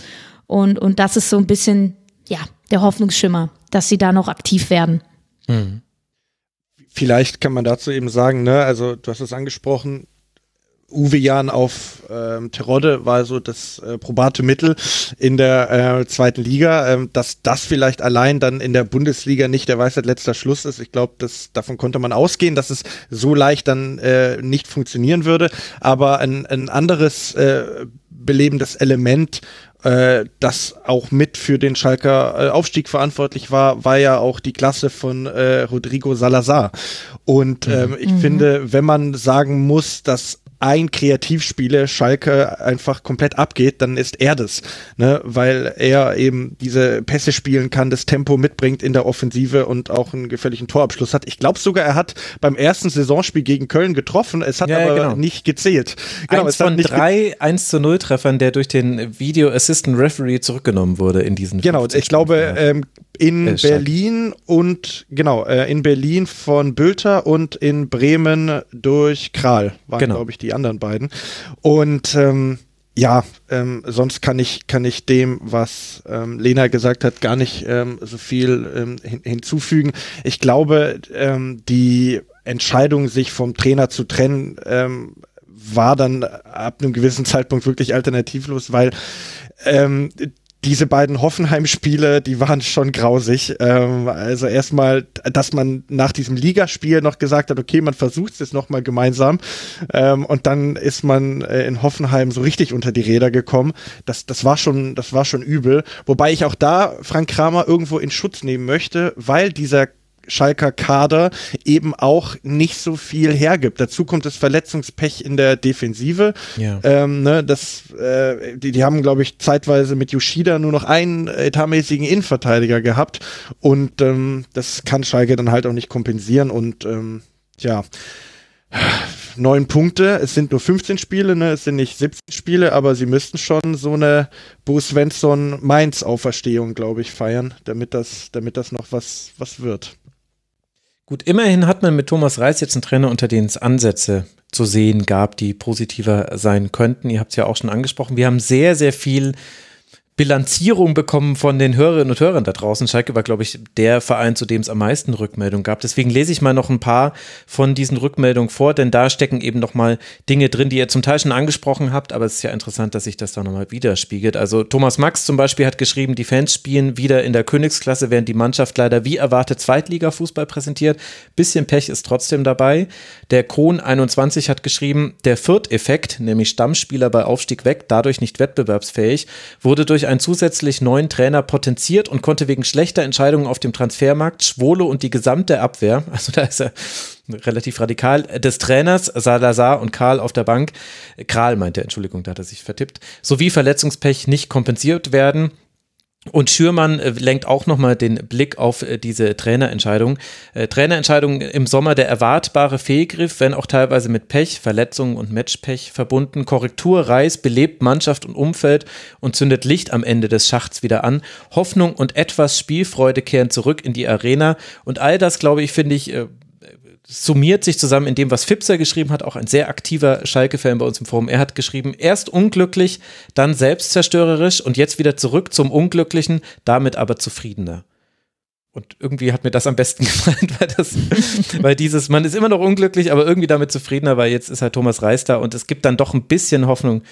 Und, und das ist so ein bisschen, ja, der Hoffnungsschimmer, dass sie da noch aktiv werden. Mhm. Vielleicht kann man dazu eben sagen, ne, also du hast es angesprochen, Uwe Jan auf ähm, Terodde war so das äh, probate Mittel in der äh, zweiten Liga. Ähm, dass das vielleicht allein dann in der Bundesliga nicht der Weisheit letzter Schluss ist, ich glaube, davon konnte man ausgehen, dass es so leicht dann äh, nicht funktionieren würde. Aber ein, ein anderes äh, belebendes Element äh, das auch mit für den Schalker äh, Aufstieg verantwortlich war, war ja auch die Klasse von äh, Rodrigo Salazar. Und mhm. ähm, ich mhm. finde, wenn man sagen muss, dass ein Kreativspieler Schalke einfach komplett abgeht, dann ist er das, ne? weil er eben diese Pässe spielen kann, das Tempo mitbringt in der Offensive und auch einen gefährlichen Torabschluss hat. Ich glaube sogar, er hat beim ersten Saisonspiel gegen Köln getroffen, es hat ja, aber genau. nicht gezählt. Genau, Eins von drei 1 zu 0 Treffern, der durch den Video Assistant Referee zurückgenommen wurde in diesen Genau, ich glaube, ähm, in äh, Berlin und genau, äh, in Berlin von Bülter und in Bremen durch Kral waren, genau. glaube ich, die anderen beiden. Und ähm, ja, ähm, sonst kann ich, kann ich dem, was ähm, Lena gesagt hat, gar nicht ähm, so viel ähm, hin hinzufügen. Ich glaube, ähm, die Entscheidung, sich vom Trainer zu trennen, ähm, war dann ab einem gewissen Zeitpunkt wirklich alternativlos, weil ähm, diese beiden Hoffenheim-Spiele, die waren schon grausig. Ähm, also erstmal, dass man nach diesem Ligaspiel noch gesagt hat, okay, man versucht es jetzt nochmal gemeinsam. Ähm, und dann ist man äh, in Hoffenheim so richtig unter die Räder gekommen. Das, das war schon, das war schon übel. Wobei ich auch da Frank Kramer irgendwo in Schutz nehmen möchte, weil dieser Schalker Kader eben auch nicht so viel hergibt. Dazu kommt das Verletzungspech in der Defensive. Ja. Ähm, ne, das, äh, die, die haben, glaube ich, zeitweise mit Yoshida nur noch einen etatmäßigen Innenverteidiger gehabt und ähm, das kann Schalke dann halt auch nicht kompensieren und ähm, ja neun Punkte. Es sind nur 15 Spiele, ne? Es sind nicht 17 Spiele, aber sie müssten schon so eine Bo Svensson Mainz Auferstehung, glaube ich, feiern, damit das, damit das noch was, was wird. Gut, immerhin hat man mit Thomas Reis jetzt einen Trainer, unter denen es Ansätze zu sehen gab, die positiver sein könnten. Ihr habt es ja auch schon angesprochen. Wir haben sehr, sehr viel Bilanzierung bekommen von den Hörerinnen und Hörern da draußen. Schalke war, glaube ich, der Verein, zu dem es am meisten Rückmeldungen gab. Deswegen lese ich mal noch ein paar von diesen Rückmeldungen vor, denn da stecken eben noch mal Dinge drin, die ihr zum Teil schon angesprochen habt, aber es ist ja interessant, dass sich das da nochmal widerspiegelt. Also Thomas Max zum Beispiel hat geschrieben, die Fans spielen wieder in der Königsklasse, während die Mannschaft leider wie erwartet Zweitliga-Fußball präsentiert. Bisschen Pech ist trotzdem dabei. Der Kron 21 hat geschrieben, der Fürth-Effekt, nämlich Stammspieler bei Aufstieg weg, dadurch nicht wettbewerbsfähig, wurde durch einen zusätzlich neuen Trainer potenziert und konnte wegen schlechter Entscheidungen auf dem Transfermarkt Schwole und die gesamte Abwehr, also da ist er relativ radikal, des Trainers Salazar und Karl auf der Bank, Kral meinte, Entschuldigung, da hat er sich vertippt, sowie Verletzungspech nicht kompensiert werden. Und Schürmann äh, lenkt auch nochmal den Blick auf äh, diese Trainerentscheidung. Äh, Trainerentscheidung im Sommer der erwartbare Fehlgriff, wenn auch teilweise mit Pech, Verletzungen und Matchpech verbunden. Korrektur, Reis belebt Mannschaft und Umfeld und zündet Licht am Ende des Schachts wieder an. Hoffnung und etwas Spielfreude kehren zurück in die Arena. Und all das, glaube ich, finde ich, summiert sich zusammen in dem, was Fipser geschrieben hat, auch ein sehr aktiver Schalke-Fan bei uns im Forum. Er hat geschrieben, erst unglücklich, dann selbstzerstörerisch und jetzt wieder zurück zum Unglücklichen, damit aber zufriedener. Und irgendwie hat mir das am besten gefallen, weil das, weil dieses, man ist immer noch unglücklich, aber irgendwie damit zufriedener, weil jetzt ist halt Thomas Reis da und es gibt dann doch ein bisschen Hoffnung,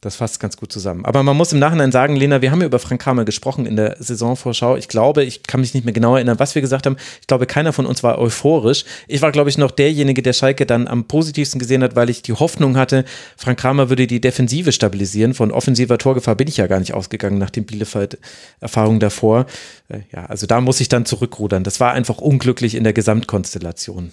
das fasst ganz gut zusammen. Aber man muss im Nachhinein sagen, Lena, wir haben ja über Frank Kramer gesprochen in der Saisonvorschau. Ich glaube, ich kann mich nicht mehr genau erinnern, was wir gesagt haben. Ich glaube, keiner von uns war euphorisch. Ich war, glaube ich, noch derjenige, der Schalke dann am positivsten gesehen hat, weil ich die Hoffnung hatte, Frank Kramer würde die Defensive stabilisieren. Von offensiver Torgefahr bin ich ja gar nicht ausgegangen nach den Bielefeld-Erfahrungen davor. Äh, ja, also da muss ich dann zurückrudern. Das war einfach unglücklich in der Gesamtkonstellation.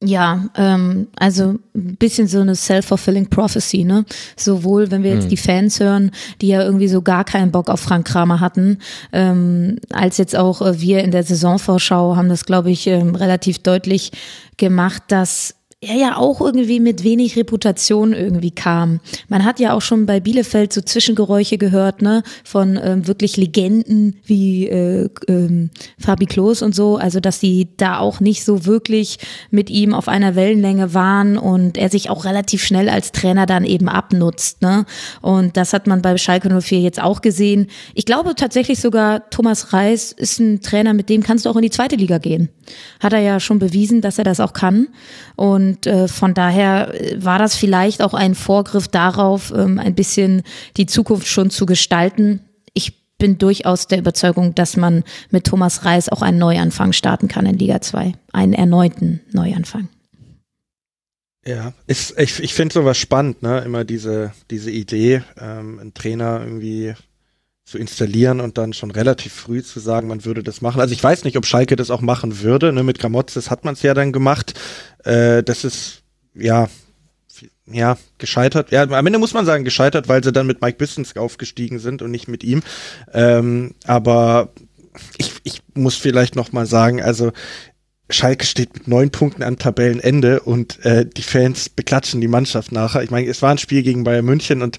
Ja, ähm, also ein bisschen so eine self-fulfilling prophecy, ne? Sowohl, wenn wir jetzt mhm. die Fans hören, die ja irgendwie so gar keinen Bock auf Frank Kramer hatten, ähm, als jetzt auch äh, wir in der Saisonvorschau haben das, glaube ich, ähm, relativ deutlich gemacht, dass er ja auch irgendwie mit wenig Reputation irgendwie kam. Man hat ja auch schon bei Bielefeld so Zwischengeräusche gehört, ne, von ähm, wirklich Legenden wie äh, ähm, Fabi Klos und so, also dass die da auch nicht so wirklich mit ihm auf einer Wellenlänge waren und er sich auch relativ schnell als Trainer dann eben abnutzt, ne? Und das hat man bei Schalke 04 jetzt auch gesehen. Ich glaube tatsächlich sogar Thomas Reis ist ein Trainer, mit dem kannst du auch in die zweite Liga gehen. Hat er ja schon bewiesen, dass er das auch kann. Und äh, von daher war das vielleicht auch ein Vorgriff darauf, ähm, ein bisschen die Zukunft schon zu gestalten. Ich bin durchaus der Überzeugung, dass man mit Thomas Reis auch einen Neuanfang starten kann in Liga 2. Einen erneuten Neuanfang. Ja, ist, ich, ich finde sowas spannend, ne? Immer diese, diese Idee, ähm, einen Trainer irgendwie zu installieren und dann schon relativ früh zu sagen, man würde das machen. Also ich weiß nicht, ob Schalke das auch machen würde. Ne? Mit Gramotzes hat man es ja dann gemacht. Äh, das ist ja ja, gescheitert. Ja, am Ende muss man sagen, gescheitert, weil sie dann mit Mike Bissens aufgestiegen sind und nicht mit ihm. Ähm, aber ich, ich muss vielleicht noch mal sagen, also Schalke steht mit neun Punkten am Tabellenende und äh, die Fans beklatschen die Mannschaft nachher. Ich meine, es war ein Spiel gegen Bayern München und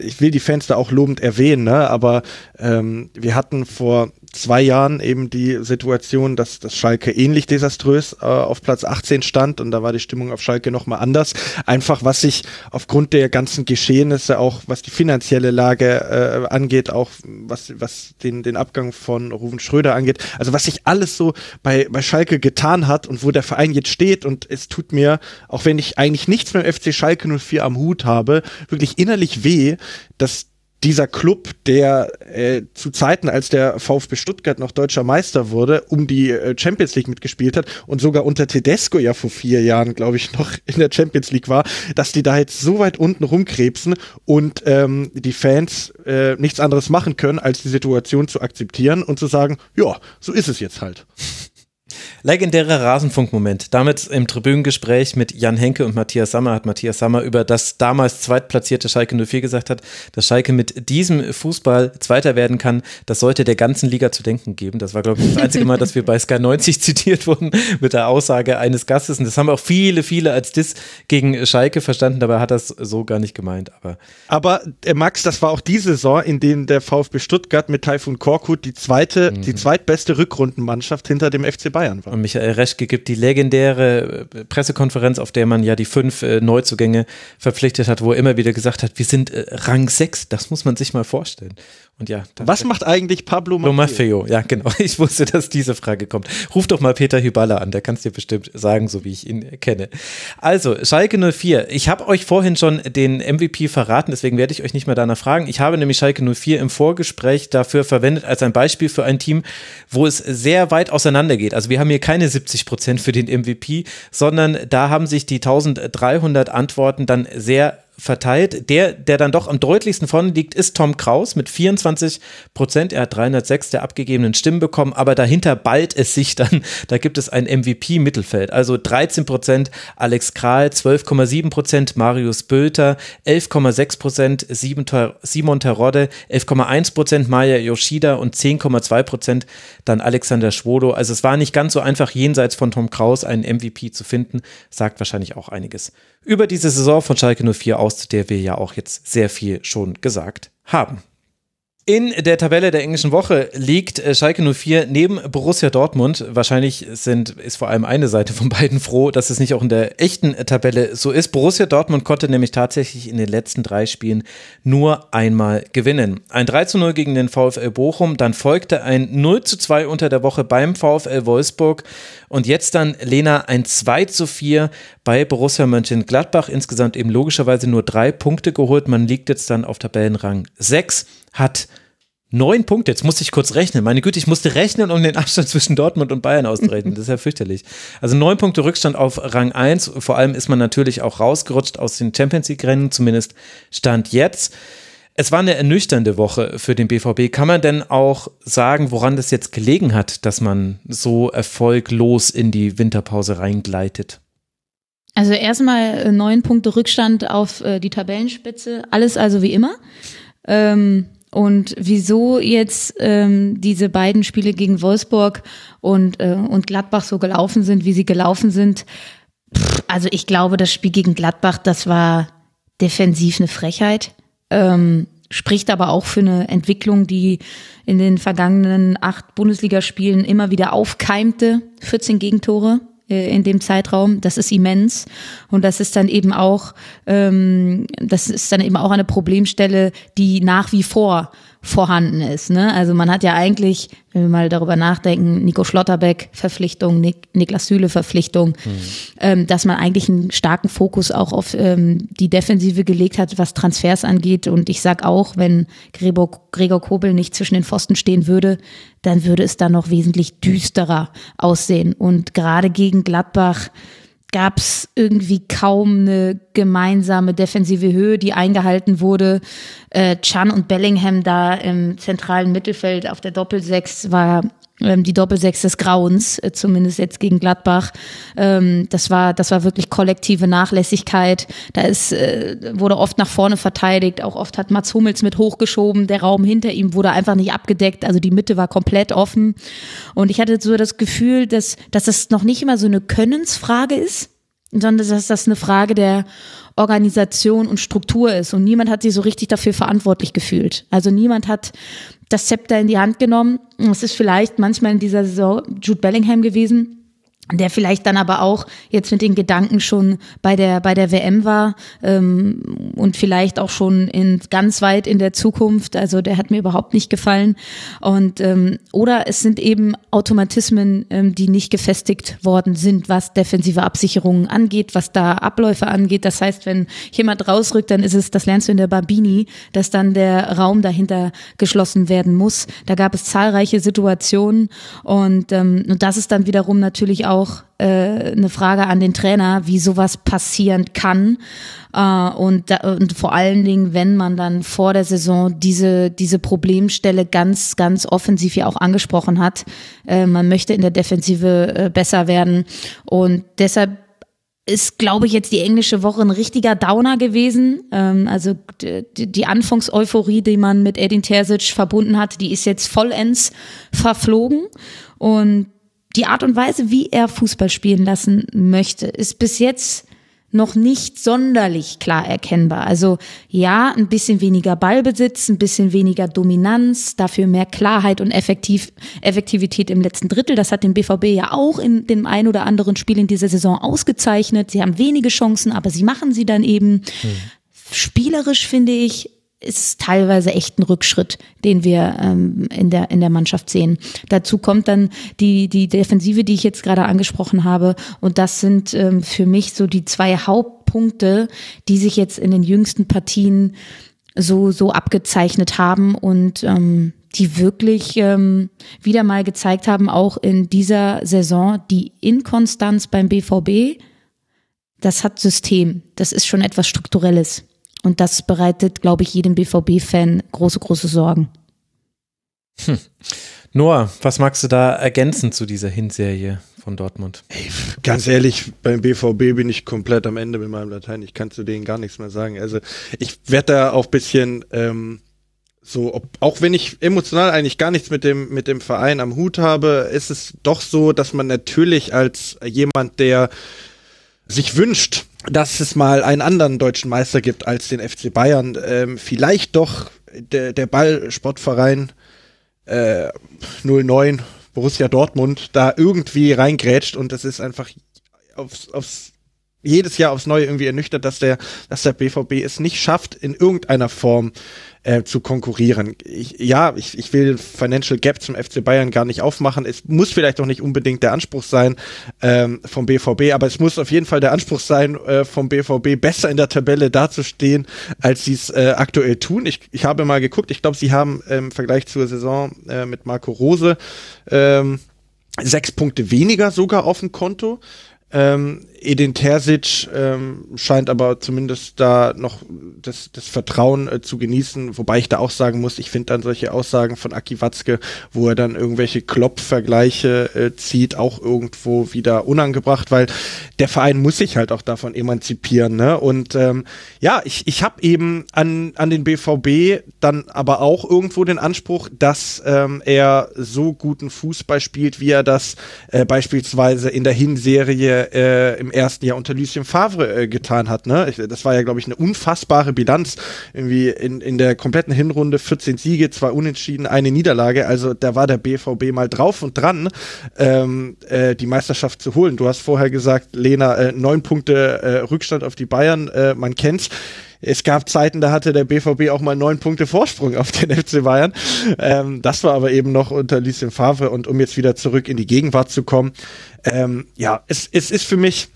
ich will die Fans da auch lobend erwähnen, ne? aber ähm, wir hatten vor zwei Jahren eben die Situation, dass das Schalke ähnlich desaströs äh, auf Platz 18 stand und da war die Stimmung auf Schalke nochmal anders. Einfach was sich aufgrund der ganzen Geschehnisse, auch was die finanzielle Lage äh, angeht, auch was, was den, den Abgang von Ruven Schröder angeht, also was sich alles so bei, bei Schalke getan hat und wo der Verein jetzt steht und es tut mir, auch wenn ich eigentlich nichts mit dem FC Schalke 04 am Hut habe, wirklich innerlich weh, dass dieser Club, der äh, zu Zeiten, als der VfB Stuttgart noch deutscher Meister wurde, um die äh, Champions League mitgespielt hat und sogar unter Tedesco ja vor vier Jahren, glaube ich, noch in der Champions League war, dass die da jetzt so weit unten rumkrebsen und ähm, die Fans äh, nichts anderes machen können, als die Situation zu akzeptieren und zu sagen, ja, so ist es jetzt halt. Legendärer Rasenfunkmoment. Damit im Tribünengespräch mit Jan Henke und Matthias Sammer hat Matthias Sammer über das damals zweitplatzierte Schalke 04 gesagt hat, dass Schalke mit diesem Fußball Zweiter werden kann. Das sollte der ganzen Liga zu denken geben. Das war, glaube ich, das einzige Mal, dass wir bei Sky 90 zitiert wurden mit der Aussage eines Gastes. Und das haben auch viele, viele als Diss gegen Schalke verstanden. Dabei hat das so gar nicht gemeint. Aber, aber äh, Max, das war auch die Saison, in der der VfB Stuttgart mit Taifun Korkut die zweite, mhm. die zweitbeste Rückrundenmannschaft hinter dem FC Bayern war. Und Michael Reschke gibt die legendäre äh, Pressekonferenz, auf der man ja die fünf äh, Neuzugänge verpflichtet hat, wo er immer wieder gesagt hat, wir sind äh, Rang 6. Das muss man sich mal vorstellen. Und ja, was macht eigentlich Pablo Maffeo? Ja, genau. Ich wusste, dass diese Frage kommt. Ruf doch mal Peter Hyballa an, der kann es dir bestimmt sagen, so wie ich ihn kenne. Also, Schalke 04. Ich habe euch vorhin schon den MVP verraten, deswegen werde ich euch nicht mehr danach fragen. Ich habe nämlich Schalke 04 im Vorgespräch dafür verwendet als ein Beispiel für ein Team, wo es sehr weit auseinander geht. Also, wir haben hier keine 70 Prozent für den MVP, sondern da haben sich die 1300 Antworten dann sehr verteilt. Der, der dann doch am deutlichsten vorne liegt, ist Tom Kraus mit 24 Prozent. Er hat 306 der abgegebenen Stimmen bekommen, aber dahinter ballt es sich dann. Da gibt es ein MVP-Mittelfeld. Also 13 Prozent Alex Kral, 12,7 Prozent Marius Bülter, 11,6 Prozent Simon Terodde, 11,1 Prozent Maya Yoshida und 10,2 Prozent dann Alexander Schwodo. Also es war nicht ganz so einfach, jenseits von Tom Kraus einen MVP zu finden. Sagt wahrscheinlich auch einiges über diese Saison von Schalke 04 aus, zu der wir ja auch jetzt sehr viel schon gesagt haben. In der Tabelle der englischen Woche liegt äh, Schalke 04 neben Borussia Dortmund. Wahrscheinlich sind, ist vor allem eine Seite von beiden froh, dass es nicht auch in der echten Tabelle so ist. Borussia Dortmund konnte nämlich tatsächlich in den letzten drei Spielen nur einmal gewinnen. Ein 3 zu 0 gegen den VfL Bochum, dann folgte ein 0 zu 2 unter der Woche beim VfL Wolfsburg und jetzt dann Lena ein 2 zu 4 bei Borussia Mönchengladbach. Insgesamt eben logischerweise nur drei Punkte geholt. Man liegt jetzt dann auf Tabellenrang 6, hat Neun Punkte, jetzt musste ich kurz rechnen. Meine Güte, ich musste rechnen, um den Abstand zwischen Dortmund und Bayern auszurechnen. Das ist ja fürchterlich. Also neun Punkte Rückstand auf Rang 1. Vor allem ist man natürlich auch rausgerutscht aus den Champions League-Rennen, zumindest Stand jetzt. Es war eine ernüchternde Woche für den BVB. Kann man denn auch sagen, woran das jetzt gelegen hat, dass man so erfolglos in die Winterpause reingleitet? Also erstmal äh, neun Punkte Rückstand auf äh, die Tabellenspitze. Alles also wie immer. Ähm und wieso jetzt ähm, diese beiden Spiele gegen Wolfsburg und, äh, und Gladbach so gelaufen sind, wie sie gelaufen sind. Pff, also ich glaube, das Spiel gegen Gladbach, das war defensiv eine Frechheit. Ähm, spricht aber auch für eine Entwicklung, die in den vergangenen acht Bundesligaspielen immer wieder aufkeimte. 14 Gegentore in dem Zeitraum. Das ist immens. Und das ist dann eben auch, ähm, das ist dann eben auch eine Problemstelle, die nach wie vor vorhanden ist. Ne? Also man hat ja eigentlich, wenn wir mal darüber nachdenken, Nico Schlotterbeck Verpflichtung, Nik Niklas Süle Verpflichtung, mhm. ähm, dass man eigentlich einen starken Fokus auch auf ähm, die Defensive gelegt hat, was Transfers angeht. Und ich sag auch, wenn Gregor, Gregor Kobel nicht zwischen den Pfosten stehen würde, dann würde es da noch wesentlich düsterer aussehen. Und gerade gegen Gladbach gab es irgendwie kaum eine gemeinsame defensive Höhe, die eingehalten wurde. Äh, Chan und Bellingham da im zentralen Mittelfeld auf der Doppelsechs war die Doppelsechs des Grauens, äh, zumindest jetzt gegen Gladbach. Ähm, das war, das war wirklich kollektive Nachlässigkeit. Da ist, äh, wurde oft nach vorne verteidigt. Auch oft hat Mats Hummels mit hochgeschoben. Der Raum hinter ihm wurde einfach nicht abgedeckt. Also die Mitte war komplett offen. Und ich hatte so das Gefühl, dass, dass das noch nicht immer so eine Könnensfrage ist, sondern dass das eine Frage der Organisation und Struktur ist. Und niemand hat sich so richtig dafür verantwortlich gefühlt. Also niemand hat das Zepter in die Hand genommen. Es ist vielleicht manchmal in dieser Saison Jude Bellingham gewesen, der vielleicht dann aber auch jetzt mit den Gedanken schon bei der bei der WM war ähm, und vielleicht auch schon in ganz weit in der Zukunft. Also der hat mir überhaupt nicht gefallen. Und ähm, oder es sind eben Automatismen, ähm, die nicht gefestigt worden sind, was defensive Absicherungen angeht, was da Abläufe angeht. Das heißt, wenn jemand rausrückt, dann ist es, das lernst du in der Barbini, dass dann der Raum dahinter geschlossen werden muss. Da gab es zahlreiche Situationen und, ähm, und das ist dann wiederum natürlich auch auch äh, eine Frage an den Trainer, wie sowas passieren kann. Äh, und, da, und vor allen Dingen, wenn man dann vor der Saison diese, diese Problemstelle ganz, ganz offensiv ja auch angesprochen hat. Äh, man möchte in der Defensive äh, besser werden. Und deshalb ist, glaube ich, jetzt die englische Woche ein richtiger Downer gewesen. Ähm, also die, Anfangseuphorie, die man mit Edin Terzic verbunden hat, die ist jetzt vollends verflogen. Und die Art und Weise, wie er Fußball spielen lassen möchte, ist bis jetzt noch nicht sonderlich klar erkennbar. Also ja, ein bisschen weniger Ballbesitz, ein bisschen weniger Dominanz, dafür mehr Klarheit und Effektiv Effektivität im letzten Drittel. Das hat den BVB ja auch in dem ein oder anderen Spiel in dieser Saison ausgezeichnet. Sie haben wenige Chancen, aber sie machen sie dann eben. Hm. Spielerisch finde ich, ist teilweise echt ein Rückschritt, den wir ähm, in, der, in der Mannschaft sehen. Dazu kommt dann die, die Defensive, die ich jetzt gerade angesprochen habe. Und das sind ähm, für mich so die zwei Hauptpunkte, die sich jetzt in den jüngsten Partien so, so abgezeichnet haben und ähm, die wirklich ähm, wieder mal gezeigt haben, auch in dieser Saison, die Inkonstanz beim BVB, das hat System. Das ist schon etwas Strukturelles. Und das bereitet, glaube ich, jedem BVB-Fan große, große Sorgen. Hm. Noah, was magst du da ergänzen zu dieser Hinserie von Dortmund? Hey, ganz ehrlich, beim BVB bin ich komplett am Ende mit meinem Latein. Ich kann zu denen gar nichts mehr sagen. Also ich werde da auch bisschen ähm, so, ob, auch wenn ich emotional eigentlich gar nichts mit dem mit dem Verein am Hut habe, ist es doch so, dass man natürlich als jemand, der sich wünscht, dass es mal einen anderen deutschen Meister gibt als den FC Bayern, ähm, vielleicht doch der, der Ballsportverein äh, 09 Borussia Dortmund da irgendwie reingrätscht und das ist einfach aufs, aufs jedes Jahr aufs Neue irgendwie ernüchtert, dass der, dass der BVB es nicht schafft, in irgendeiner Form äh, zu konkurrieren. Ich, ja, ich, ich will Financial Gap zum FC Bayern gar nicht aufmachen. Es muss vielleicht auch nicht unbedingt der Anspruch sein ähm, vom BVB, aber es muss auf jeden Fall der Anspruch sein, äh, vom BVB besser in der Tabelle dazustehen, als sie es äh, aktuell tun. Ich, ich habe mal geguckt, ich glaube, sie haben im Vergleich zur Saison äh, mit Marco Rose ähm, sechs Punkte weniger sogar auf dem Konto. Ähm, Edin Terzic ähm, scheint aber zumindest da noch das, das Vertrauen äh, zu genießen, wobei ich da auch sagen muss, ich finde dann solche Aussagen von Aki Watzke, wo er dann irgendwelche Klopp-Vergleiche äh, zieht, auch irgendwo wieder unangebracht, weil der Verein muss sich halt auch davon emanzipieren. Ne? Und ähm, ja, ich, ich habe eben an, an den BVB dann aber auch irgendwo den Anspruch, dass ähm, er so guten Fußball spielt, wie er das äh, beispielsweise in der Hinserie äh, im ersten Jahr unter Lucien Favre äh, getan hat. Ne? Ich, das war ja, glaube ich, eine unfassbare Bilanz. Irgendwie in, in der kompletten Hinrunde 14 Siege, zwei Unentschieden, eine Niederlage. Also da war der BVB mal drauf und dran, ähm, äh, die Meisterschaft zu holen. Du hast vorher gesagt, Lena, äh, neun Punkte äh, Rückstand auf die Bayern, äh, man kennt's es gab Zeiten, da hatte der BVB auch mal neun Punkte Vorsprung auf den FC Bayern. Ähm, das war aber eben noch unter Lucien Favre und um jetzt wieder zurück in die Gegenwart zu kommen. Ähm, ja, es, es ist für mich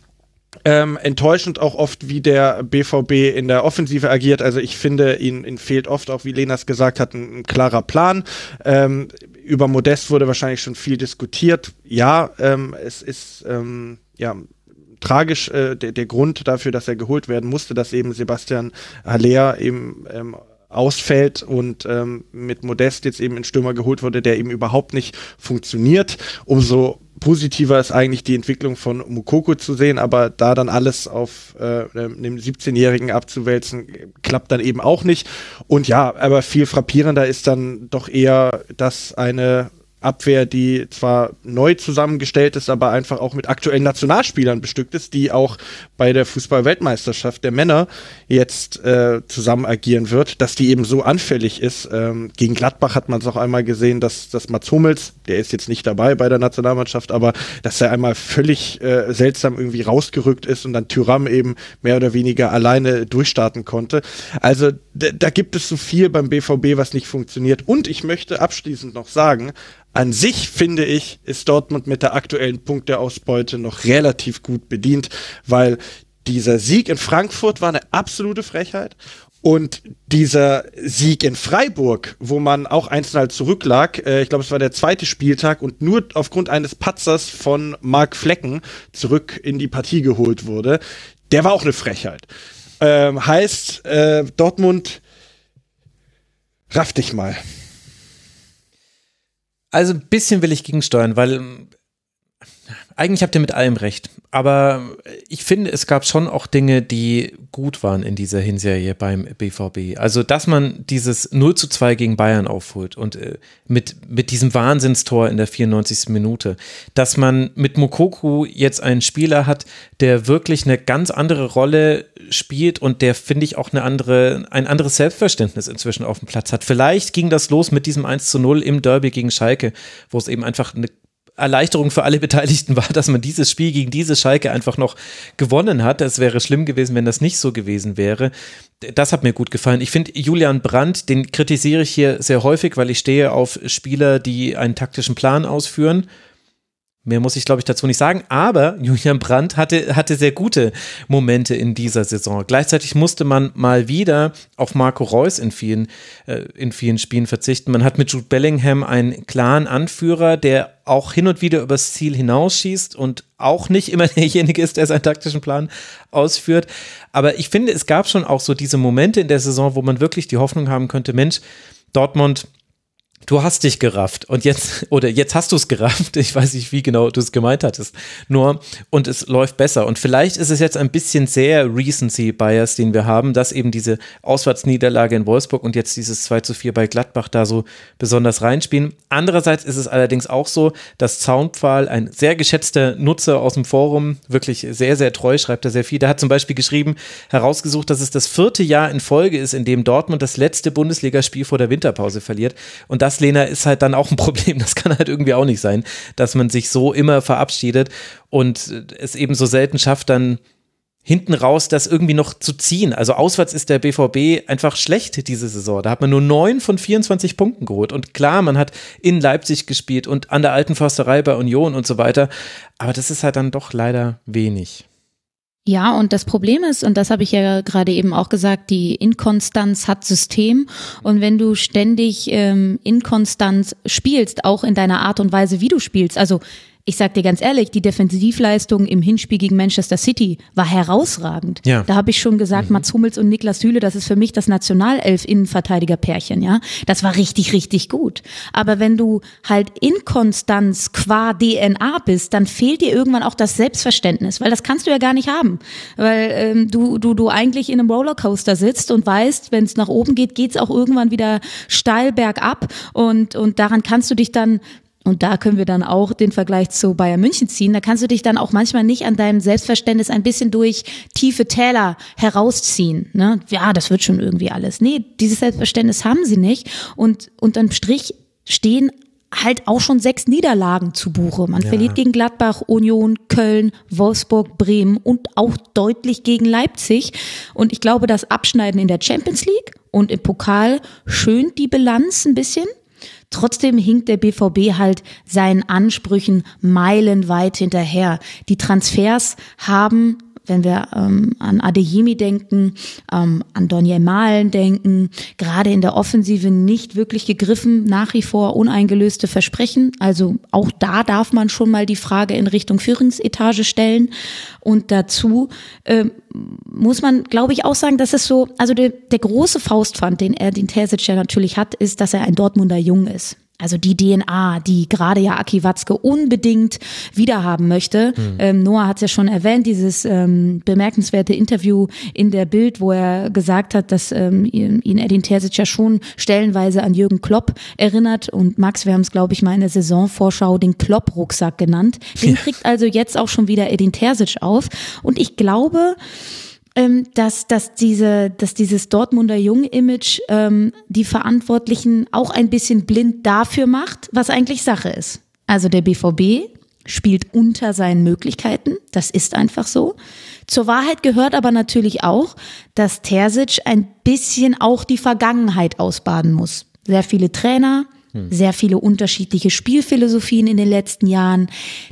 ähm, enttäuschend auch oft, wie der BVB in der Offensive agiert. Also ich finde, ihnen, ihnen fehlt oft auch, wie Lenas gesagt hat, ein, ein klarer Plan. Ähm, über Modest wurde wahrscheinlich schon viel diskutiert. Ja, ähm, es ist ähm, ja tragisch äh, der, der Grund dafür, dass er geholt werden musste, dass eben Sebastian Haller eben ähm, ausfällt und ähm, mit Modest jetzt eben ein Stürmer geholt wurde, der eben überhaupt nicht funktioniert. Umso positiver ist eigentlich die Entwicklung von Mukoko zu sehen, aber da dann alles auf äh, einem 17-Jährigen abzuwälzen, klappt dann eben auch nicht. Und ja, aber viel frappierender ist dann doch eher, dass eine Abwehr, die zwar neu zusammengestellt ist, aber einfach auch mit aktuellen Nationalspielern bestückt ist, die auch bei der Fußball-Weltmeisterschaft der Männer jetzt äh, zusammen agieren wird, dass die eben so anfällig ist. Ähm, gegen Gladbach hat man es auch einmal gesehen, dass, dass Mats Hummels, der ist jetzt nicht dabei bei der Nationalmannschaft, aber dass er einmal völlig äh, seltsam irgendwie rausgerückt ist und dann Tyram eben mehr oder weniger alleine durchstarten konnte. Also da gibt es so viel beim BVB, was nicht funktioniert. Und ich möchte abschließend noch sagen, an sich finde ich, ist Dortmund mit der aktuellen Punkteausbeute noch relativ gut bedient, weil dieser Sieg in Frankfurt war eine absolute Frechheit. Und dieser Sieg in Freiburg, wo man auch einzeln zurücklag, äh, ich glaube, es war der zweite Spieltag und nur aufgrund eines Patzers von Mark Flecken zurück in die Partie geholt wurde, der war auch eine Frechheit. Ähm, heißt, äh, Dortmund, raff dich mal. Also ein bisschen will ich gegensteuern, weil eigentlich habt ihr mit allem recht. Aber ich finde, es gab schon auch Dinge, die gut waren in dieser Hinserie beim BVB. Also, dass man dieses 0 zu 2 gegen Bayern aufholt und äh, mit, mit diesem Wahnsinnstor in der 94. Minute, dass man mit Mokoku jetzt einen Spieler hat, der wirklich eine ganz andere Rolle spielt und der, finde ich, auch eine andere, ein anderes Selbstverständnis inzwischen auf dem Platz hat. Vielleicht ging das los mit diesem 1 zu 0 im Derby gegen Schalke, wo es eben einfach eine Erleichterung für alle Beteiligten war, dass man dieses Spiel gegen diese Schalke einfach noch gewonnen hat. Es wäre schlimm gewesen, wenn das nicht so gewesen wäre. Das hat mir gut gefallen. Ich finde Julian Brandt, den kritisiere ich hier sehr häufig, weil ich stehe auf Spieler, die einen taktischen Plan ausführen. Mehr muss ich, glaube ich, dazu nicht sagen. Aber Julian Brandt hatte, hatte sehr gute Momente in dieser Saison. Gleichzeitig musste man mal wieder auf Marco Reus in vielen, äh, in vielen Spielen verzichten. Man hat mit Jude Bellingham einen klaren Anführer, der auch hin und wieder übers Ziel hinausschießt und auch nicht immer derjenige ist, der seinen taktischen Plan ausführt. Aber ich finde, es gab schon auch so diese Momente in der Saison, wo man wirklich die Hoffnung haben könnte, Mensch, Dortmund du hast dich gerafft und jetzt, oder jetzt hast du es gerafft, ich weiß nicht, wie genau du es gemeint hattest, nur und es läuft besser. Und vielleicht ist es jetzt ein bisschen sehr Recency Bias, den wir haben, dass eben diese Auswärtsniederlage in Wolfsburg und jetzt dieses 2 zu 4 bei Gladbach da so besonders reinspielen. Andererseits ist es allerdings auch so, dass Zaunpfahl, ein sehr geschätzter Nutzer aus dem Forum, wirklich sehr, sehr treu, schreibt er sehr viel, der hat zum Beispiel geschrieben, herausgesucht, dass es das vierte Jahr in Folge ist, in dem Dortmund das letzte Bundesligaspiel vor der Winterpause verliert. Und das das, Lena, ist halt dann auch ein Problem. Das kann halt irgendwie auch nicht sein, dass man sich so immer verabschiedet und es eben so selten schafft, dann hinten raus das irgendwie noch zu ziehen. Also auswärts ist der BVB einfach schlecht diese Saison. Da hat man nur neun von 24 Punkten geholt. Und klar, man hat in Leipzig gespielt und an der alten Försterei bei Union und so weiter. Aber das ist halt dann doch leider wenig. Ja, und das Problem ist, und das habe ich ja gerade eben auch gesagt, die Inkonstanz hat System. Und wenn du ständig ähm, Inkonstanz spielst, auch in deiner Art und Weise, wie du spielst, also ich sag dir ganz ehrlich, die Defensivleistung im Hinspiel gegen Manchester City war herausragend. Ja. Da habe ich schon gesagt, mhm. Mats Hummels und Niklas Süle, das ist für mich das Nationalelf-Innenverteidiger-Pärchen, ja. Das war richtig, richtig gut. Aber wenn du halt Inkonstanz qua DNA bist, dann fehlt dir irgendwann auch das Selbstverständnis, weil das kannst du ja gar nicht haben. Weil ähm, du, du, du eigentlich in einem Rollercoaster sitzt und weißt, wenn es nach oben geht, geht's auch irgendwann wieder steil bergab und, und daran kannst du dich dann und da können wir dann auch den Vergleich zu Bayern München ziehen. Da kannst du dich dann auch manchmal nicht an deinem Selbstverständnis ein bisschen durch tiefe Täler herausziehen. Ne? Ja, das wird schon irgendwie alles. Nee, dieses Selbstverständnis haben sie nicht. Und unterm Strich stehen halt auch schon sechs Niederlagen zu Buche. Man ja. verliert gegen Gladbach, Union, Köln, Wolfsburg, Bremen und auch deutlich gegen Leipzig. Und ich glaube, das Abschneiden in der Champions League und im Pokal schönt die Bilanz ein bisschen. Trotzdem hinkt der BVB halt seinen Ansprüchen meilenweit hinterher. Die Transfers haben wenn wir ähm, an Adeyemi denken, ähm, an Daniel Malen denken, gerade in der Offensive nicht wirklich gegriffen, nach wie vor uneingelöste Versprechen. Also auch da darf man schon mal die Frage in Richtung Führungsetage stellen. Und dazu äh, muss man, glaube ich, auch sagen, dass es so, also der, der große Faustpfand, den er, den Terzic ja natürlich hat, ist, dass er ein Dortmunder Jung ist. Also die DNA, die gerade ja Aki Watzke unbedingt wiederhaben möchte. Mhm. Ähm, Noah hat es ja schon erwähnt, dieses ähm, bemerkenswerte Interview in der Bild, wo er gesagt hat, dass ähm, ihn Edin Terzic ja schon stellenweise an Jürgen Klopp erinnert. Und Max, wir haben es, glaube ich, mal in der Saisonvorschau den Klopp-Rucksack genannt. Den ja. kriegt also jetzt auch schon wieder Edin Terzic auf. Und ich glaube, ähm, dass, dass, diese, dass dieses Dortmunder Jung-Image ähm, die Verantwortlichen auch ein bisschen blind dafür macht, was eigentlich Sache ist. Also der BVB spielt unter seinen Möglichkeiten, das ist einfach so. Zur Wahrheit gehört aber natürlich auch, dass Terzic ein bisschen auch die Vergangenheit ausbaden muss. Sehr viele Trainer, hm. sehr viele unterschiedliche Spielphilosophien in den letzten Jahren.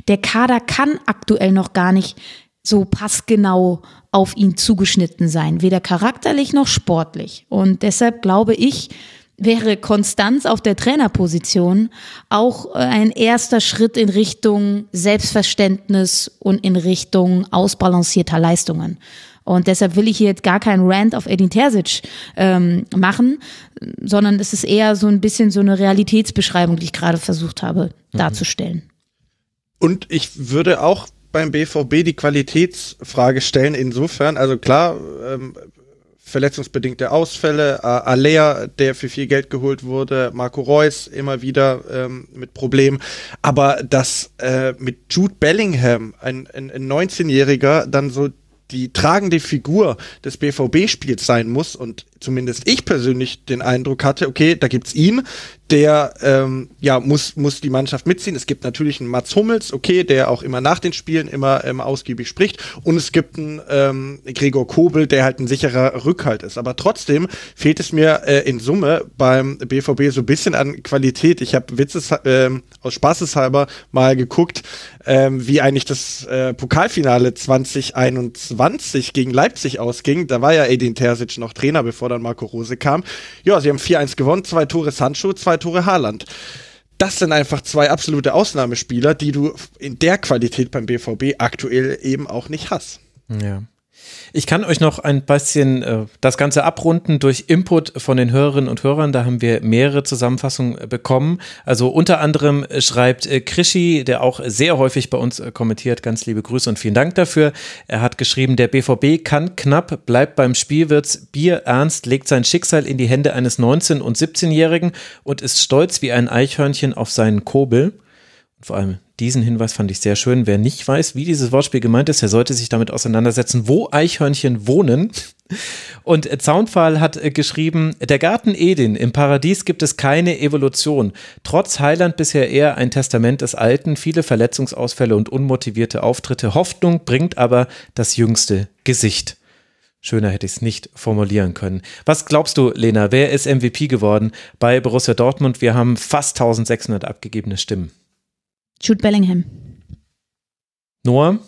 Der Kader kann aktuell noch gar nicht so passgenau auf ihn zugeschnitten sein, weder charakterlich noch sportlich. Und deshalb glaube ich, wäre Konstanz auf der Trainerposition auch äh, ein erster Schritt in Richtung Selbstverständnis und in Richtung ausbalancierter Leistungen. Und deshalb will ich hier jetzt gar keinen Rant auf Edin Terzic ähm, machen, sondern es ist eher so ein bisschen so eine Realitätsbeschreibung, die ich gerade versucht habe mhm. darzustellen. Und ich würde auch beim BVB die Qualitätsfrage stellen. Insofern, also klar, ähm, verletzungsbedingte Ausfälle, Alea, der für viel Geld geholt wurde, Marco Reus immer wieder ähm, mit Problemen. Aber dass äh, mit Jude Bellingham, ein, ein, ein 19-Jähriger, dann so die tragende Figur des BVB-Spiels sein muss und zumindest ich persönlich den Eindruck hatte, okay, da gibt's ihn, der ähm, ja muss muss die Mannschaft mitziehen. Es gibt natürlich einen Mats Hummels, okay, der auch immer nach den Spielen immer ähm, ausgiebig spricht, und es gibt einen ähm, Gregor Kobel, der halt ein sicherer Rückhalt ist. Aber trotzdem fehlt es mir äh, in Summe beim BVB so ein bisschen an Qualität. Ich habe Witzes äh, aus Spaßeshalber mal geguckt, äh, wie eigentlich das äh, Pokalfinale 2021 gegen Leipzig ausging. Da war ja Edin Terzic noch Trainer, bevor dann Marco Rose kam. Ja, sie haben 4-1 gewonnen, zwei Tore Sancho, zwei Tore Haaland. Das sind einfach zwei absolute Ausnahmespieler, die du in der Qualität beim BVB aktuell eben auch nicht hast. Ja. Ich kann euch noch ein bisschen äh, das Ganze abrunden durch Input von den Hörerinnen und Hörern. Da haben wir mehrere Zusammenfassungen äh, bekommen. Also unter anderem äh, schreibt äh, Krischi, der auch sehr häufig bei uns äh, kommentiert, ganz liebe Grüße und vielen Dank dafür. Er hat geschrieben, der BVB kann knapp, bleibt beim Spielwirts Bier ernst, legt sein Schicksal in die Hände eines 19- und 17-Jährigen und ist stolz wie ein Eichhörnchen auf seinen Kobel. Vor allem diesen Hinweis fand ich sehr schön. Wer nicht weiß, wie dieses Wortspiel gemeint ist, der sollte sich damit auseinandersetzen, wo Eichhörnchen wohnen. Und Zaunpfahl hat äh, geschrieben, der Garten Eden, im Paradies gibt es keine Evolution. Trotz Heiland bisher eher ein Testament des Alten, viele Verletzungsausfälle und unmotivierte Auftritte. Hoffnung bringt aber das jüngste Gesicht. Schöner hätte ich es nicht formulieren können. Was glaubst du, Lena, wer ist MVP geworden bei Borussia Dortmund? Wir haben fast 1600 abgegebene Stimmen. Jude Bellingham. Noah?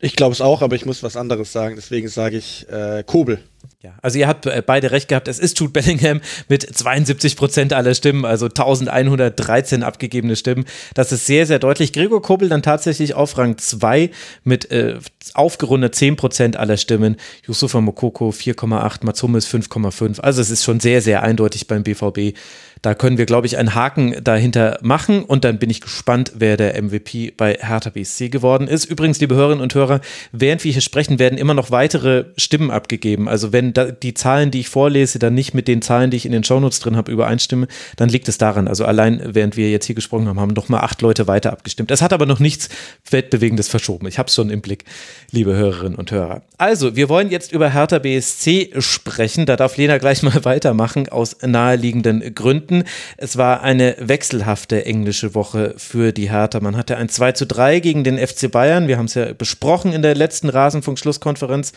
Ich glaube es auch, aber ich muss was anderes sagen, deswegen sage ich äh, Kobel. Ja, also ihr habt äh, beide recht gehabt. Es ist Jude Bellingham mit 72 Prozent aller Stimmen, also 1113 abgegebene Stimmen. Das ist sehr, sehr deutlich. Gregor Kobel dann tatsächlich auf Rang 2 mit äh, aufgerundet 10 Prozent aller Stimmen. Yusufa Mokoko 4,8, Matsumis 5,5. Also es ist schon sehr, sehr eindeutig beim BVB. Da können wir, glaube ich, einen Haken dahinter machen und dann bin ich gespannt, wer der MVP bei Hertha BSC geworden ist. Übrigens, liebe Hörerinnen und Hörer, während wir hier sprechen, werden immer noch weitere Stimmen abgegeben. Also Also wenn die Zahlen, die ich vorlese, dann nicht mit den Zahlen, die ich in den Shownotes drin habe, übereinstimmen, dann liegt es daran. Also allein, während wir jetzt hier gesprochen haben, haben noch mal acht Leute weiter abgestimmt. Es hat aber noch nichts Weltbewegendes verschoben. Ich habe es schon im Blick, liebe Hörerinnen und Hörer. Also, wir wollen jetzt über Hertha BSC sprechen. Da darf Lena gleich mal weitermachen aus naheliegenden Gründen. Es war eine wechselhafte englische Woche für die Hertha. Man hatte ein 2 zu 3 gegen den FC Bayern. Wir haben es ja besprochen in der letzten Rasenfunk-Schlusskonferenz.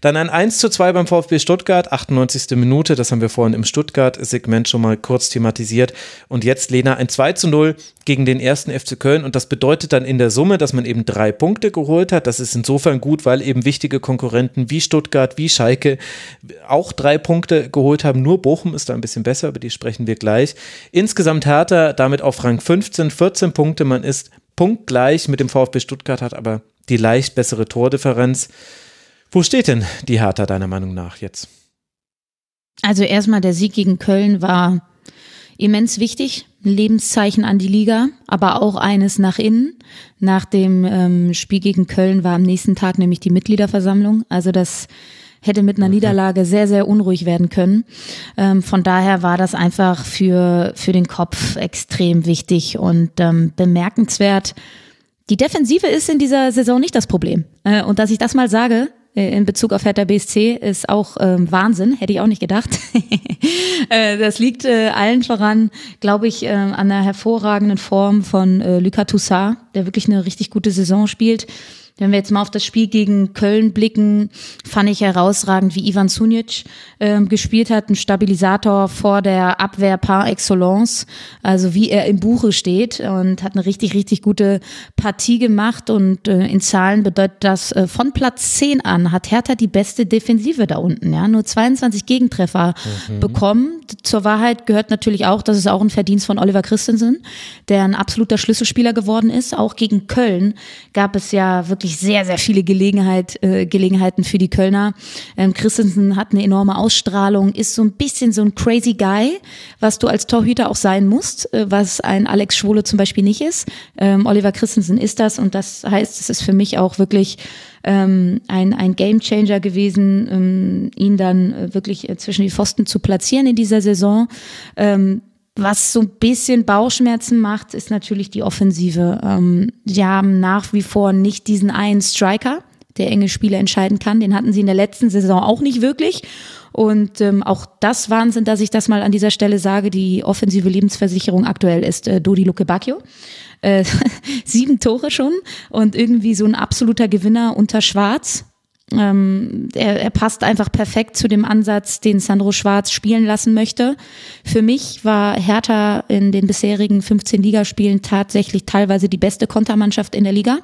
Dann ein 1 zu 2 beim VfB Stuttgart, 98. Minute, das haben wir vorhin im Stuttgart-Segment schon mal kurz thematisiert. Und jetzt, Lena, ein 2 zu 0 gegen den ersten FC Köln. Und das bedeutet dann in der Summe, dass man eben drei Punkte geholt hat. Das ist insofern gut, weil eben wichtige Konkurrenten wie Stuttgart, wie Schalke auch drei Punkte geholt haben. Nur Bochum ist da ein bisschen besser, über die sprechen wir gleich. Insgesamt Hertha damit auf Rang 15, 14 Punkte. Man ist punktgleich mit dem VfB Stuttgart, hat aber die leicht bessere Tordifferenz. Wo steht denn die Hertha deiner Meinung nach jetzt? Also erstmal der Sieg gegen Köln war immens wichtig, ein Lebenszeichen an die Liga, aber auch eines nach innen. Nach dem ähm, Spiel gegen Köln war am nächsten Tag nämlich die Mitgliederversammlung. Also das hätte mit einer. Niederlage sehr, sehr unruhig werden können. Ähm, von daher war das einfach für, für den Kopf extrem wichtig und ähm, bemerkenswert. Die Defensive ist in dieser Saison nicht das Problem. Äh, und dass ich das mal sage, in Bezug auf Hertha BSC ist auch ähm, Wahnsinn, hätte ich auch nicht gedacht. äh, das liegt äh, allen voran, glaube ich, äh, an der hervorragenden Form von äh, Lucas Toussaint, der wirklich eine richtig gute Saison spielt. Wenn wir jetzt mal auf das Spiel gegen Köln blicken, fand ich herausragend, wie Ivan Sunic äh, gespielt hat, ein Stabilisator vor der Abwehr par excellence, also wie er im Buche steht und hat eine richtig, richtig gute Partie gemacht und äh, in Zahlen bedeutet das, äh, von Platz 10 an hat Hertha die beste Defensive da unten, ja, nur 22 Gegentreffer mhm. bekommen. Zur Wahrheit gehört natürlich auch, das ist auch ein Verdienst von Oliver Christensen, der ein absoluter Schlüsselspieler geworden ist. Auch gegen Köln gab es ja wirklich wirklich sehr, sehr viele Gelegenheit, äh, Gelegenheiten für die Kölner. Ähm, Christensen hat eine enorme Ausstrahlung, ist so ein bisschen so ein crazy Guy, was du als Torhüter auch sein musst, äh, was ein Alex Schwole zum Beispiel nicht ist. Ähm, Oliver Christensen ist das und das heißt, es ist für mich auch wirklich ähm, ein, ein Game Changer gewesen, ähm, ihn dann äh, wirklich äh, zwischen die Pfosten zu platzieren in dieser Saison. Ähm, was so ein bisschen Bauchschmerzen macht, ist natürlich die Offensive. Ähm, sie haben nach wie vor nicht diesen einen Striker, der enge Spiele entscheiden kann. Den hatten sie in der letzten Saison auch nicht wirklich. Und ähm, auch das Wahnsinn, dass ich das mal an dieser Stelle sage. Die offensive Lebensversicherung aktuell ist äh, Dodi Luke Bacchio. Äh, sieben Tore schon und irgendwie so ein absoluter Gewinner unter Schwarz. Ähm, er, er passt einfach perfekt zu dem Ansatz, den Sandro Schwarz spielen lassen möchte. Für mich war Hertha in den bisherigen 15 Ligaspielen tatsächlich teilweise die beste Kontermannschaft in der Liga.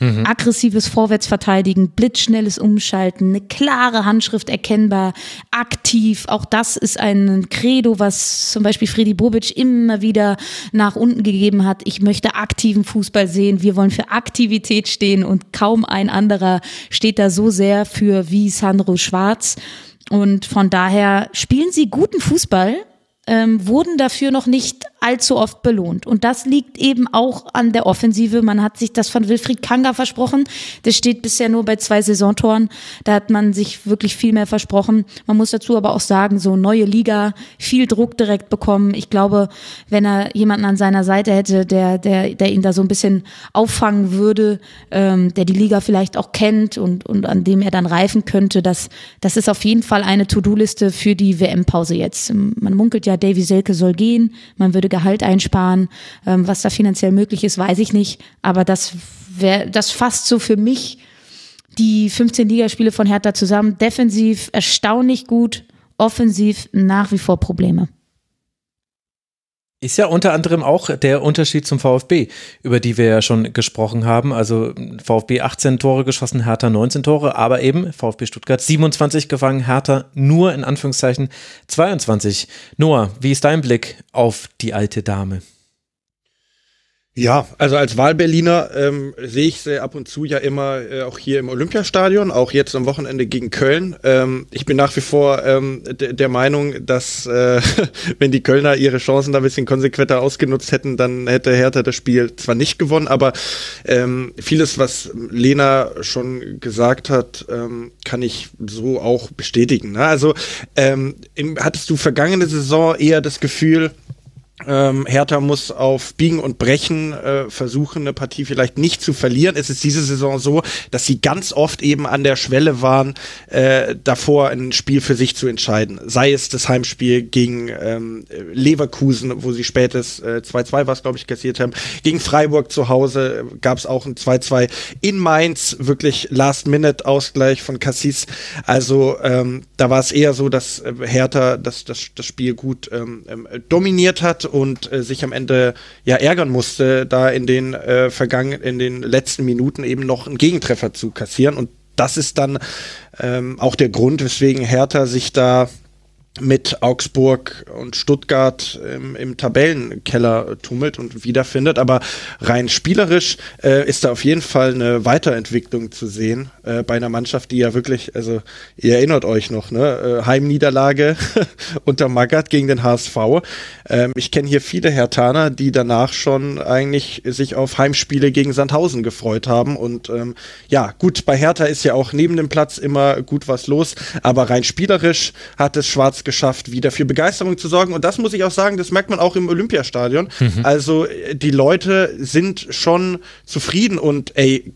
Mhm. Aggressives Vorwärtsverteidigen, blitzschnelles Umschalten, eine klare Handschrift erkennbar, aktiv. Auch das ist ein Credo, was zum Beispiel Freddy Bobic immer wieder nach unten gegeben hat. Ich möchte aktiven Fußball sehen. Wir wollen für Aktivität stehen und kaum ein anderer steht da so sehr für wie Sandro Schwarz. Und von daher spielen sie guten Fußball, ähm, wurden dafür noch nicht allzu oft belohnt. Und das liegt eben auch an der Offensive. Man hat sich das von Wilfried Kanga versprochen. Der steht bisher nur bei zwei Saisontoren. Da hat man sich wirklich viel mehr versprochen. Man muss dazu aber auch sagen, so neue Liga, viel Druck direkt bekommen. Ich glaube, wenn er jemanden an seiner Seite hätte, der, der, der ihn da so ein bisschen auffangen würde, ähm, der die Liga vielleicht auch kennt und, und an dem er dann reifen könnte, das, das ist auf jeden Fall eine To-Do-Liste für die WM-Pause jetzt. Man munkelt ja, Davy Selke soll gehen. Man würde Gehalt einsparen. Ähm, was da finanziell möglich ist, weiß ich nicht. Aber das wäre, das fasst so für mich die 15 Ligaspiele von Hertha zusammen. Defensiv erstaunlich gut, offensiv nach wie vor Probleme. Ist ja unter anderem auch der Unterschied zum VfB, über die wir ja schon gesprochen haben. Also VfB 18 Tore geschossen, Hertha 19 Tore, aber eben VfB Stuttgart 27 gefangen, Hertha nur in Anführungszeichen 22. Noah, wie ist dein Blick auf die alte Dame? Ja, also als Wahlberliner ähm, sehe ich sie ab und zu ja immer äh, auch hier im Olympiastadion, auch jetzt am Wochenende gegen Köln. Ähm, ich bin nach wie vor ähm, der Meinung, dass äh, wenn die Kölner ihre Chancen da ein bisschen konsequenter ausgenutzt hätten, dann hätte Hertha das Spiel zwar nicht gewonnen, aber ähm, vieles, was Lena schon gesagt hat, ähm, kann ich so auch bestätigen. Ne? Also ähm, im, hattest du vergangene Saison eher das Gefühl, ähm, Hertha muss auf Biegen und Brechen äh, versuchen, eine Partie vielleicht nicht zu verlieren. Es ist diese Saison so, dass sie ganz oft eben an der Schwelle waren, äh, davor ein Spiel für sich zu entscheiden. Sei es das Heimspiel gegen ähm, Leverkusen, wo sie spätes 2-2 äh, was, glaube ich, kassiert haben. Gegen Freiburg zu Hause äh, gab es auch ein 2-2. In Mainz wirklich Last-Minute-Ausgleich von Cassis. Also ähm, da war es eher so, dass äh, Hertha das, das, das Spiel gut ähm, ähm dominiert hat und äh, sich am Ende ja ärgern musste, da in den äh, vergangenen, in den letzten Minuten eben noch einen Gegentreffer zu kassieren. Und das ist dann ähm, auch der Grund, weswegen Hertha sich da mit Augsburg und Stuttgart im, im Tabellenkeller tummelt und wiederfindet. Aber rein spielerisch äh, ist da auf jeden Fall eine Weiterentwicklung zu sehen äh, bei einer Mannschaft, die ja wirklich, also ihr erinnert euch noch, ne? Äh, Heimniederlage unter Magath gegen den HSV. Ähm, ich kenne hier viele Hertaner, die danach schon eigentlich sich auf Heimspiele gegen Sandhausen gefreut haben. Und ähm, ja, gut, bei Hertha ist ja auch neben dem Platz immer gut was los, aber rein spielerisch hat es Schwarz geschafft, wieder für Begeisterung zu sorgen. Und das muss ich auch sagen, das merkt man auch im Olympiastadion. Mhm. Also äh, die Leute sind schon zufrieden und ey,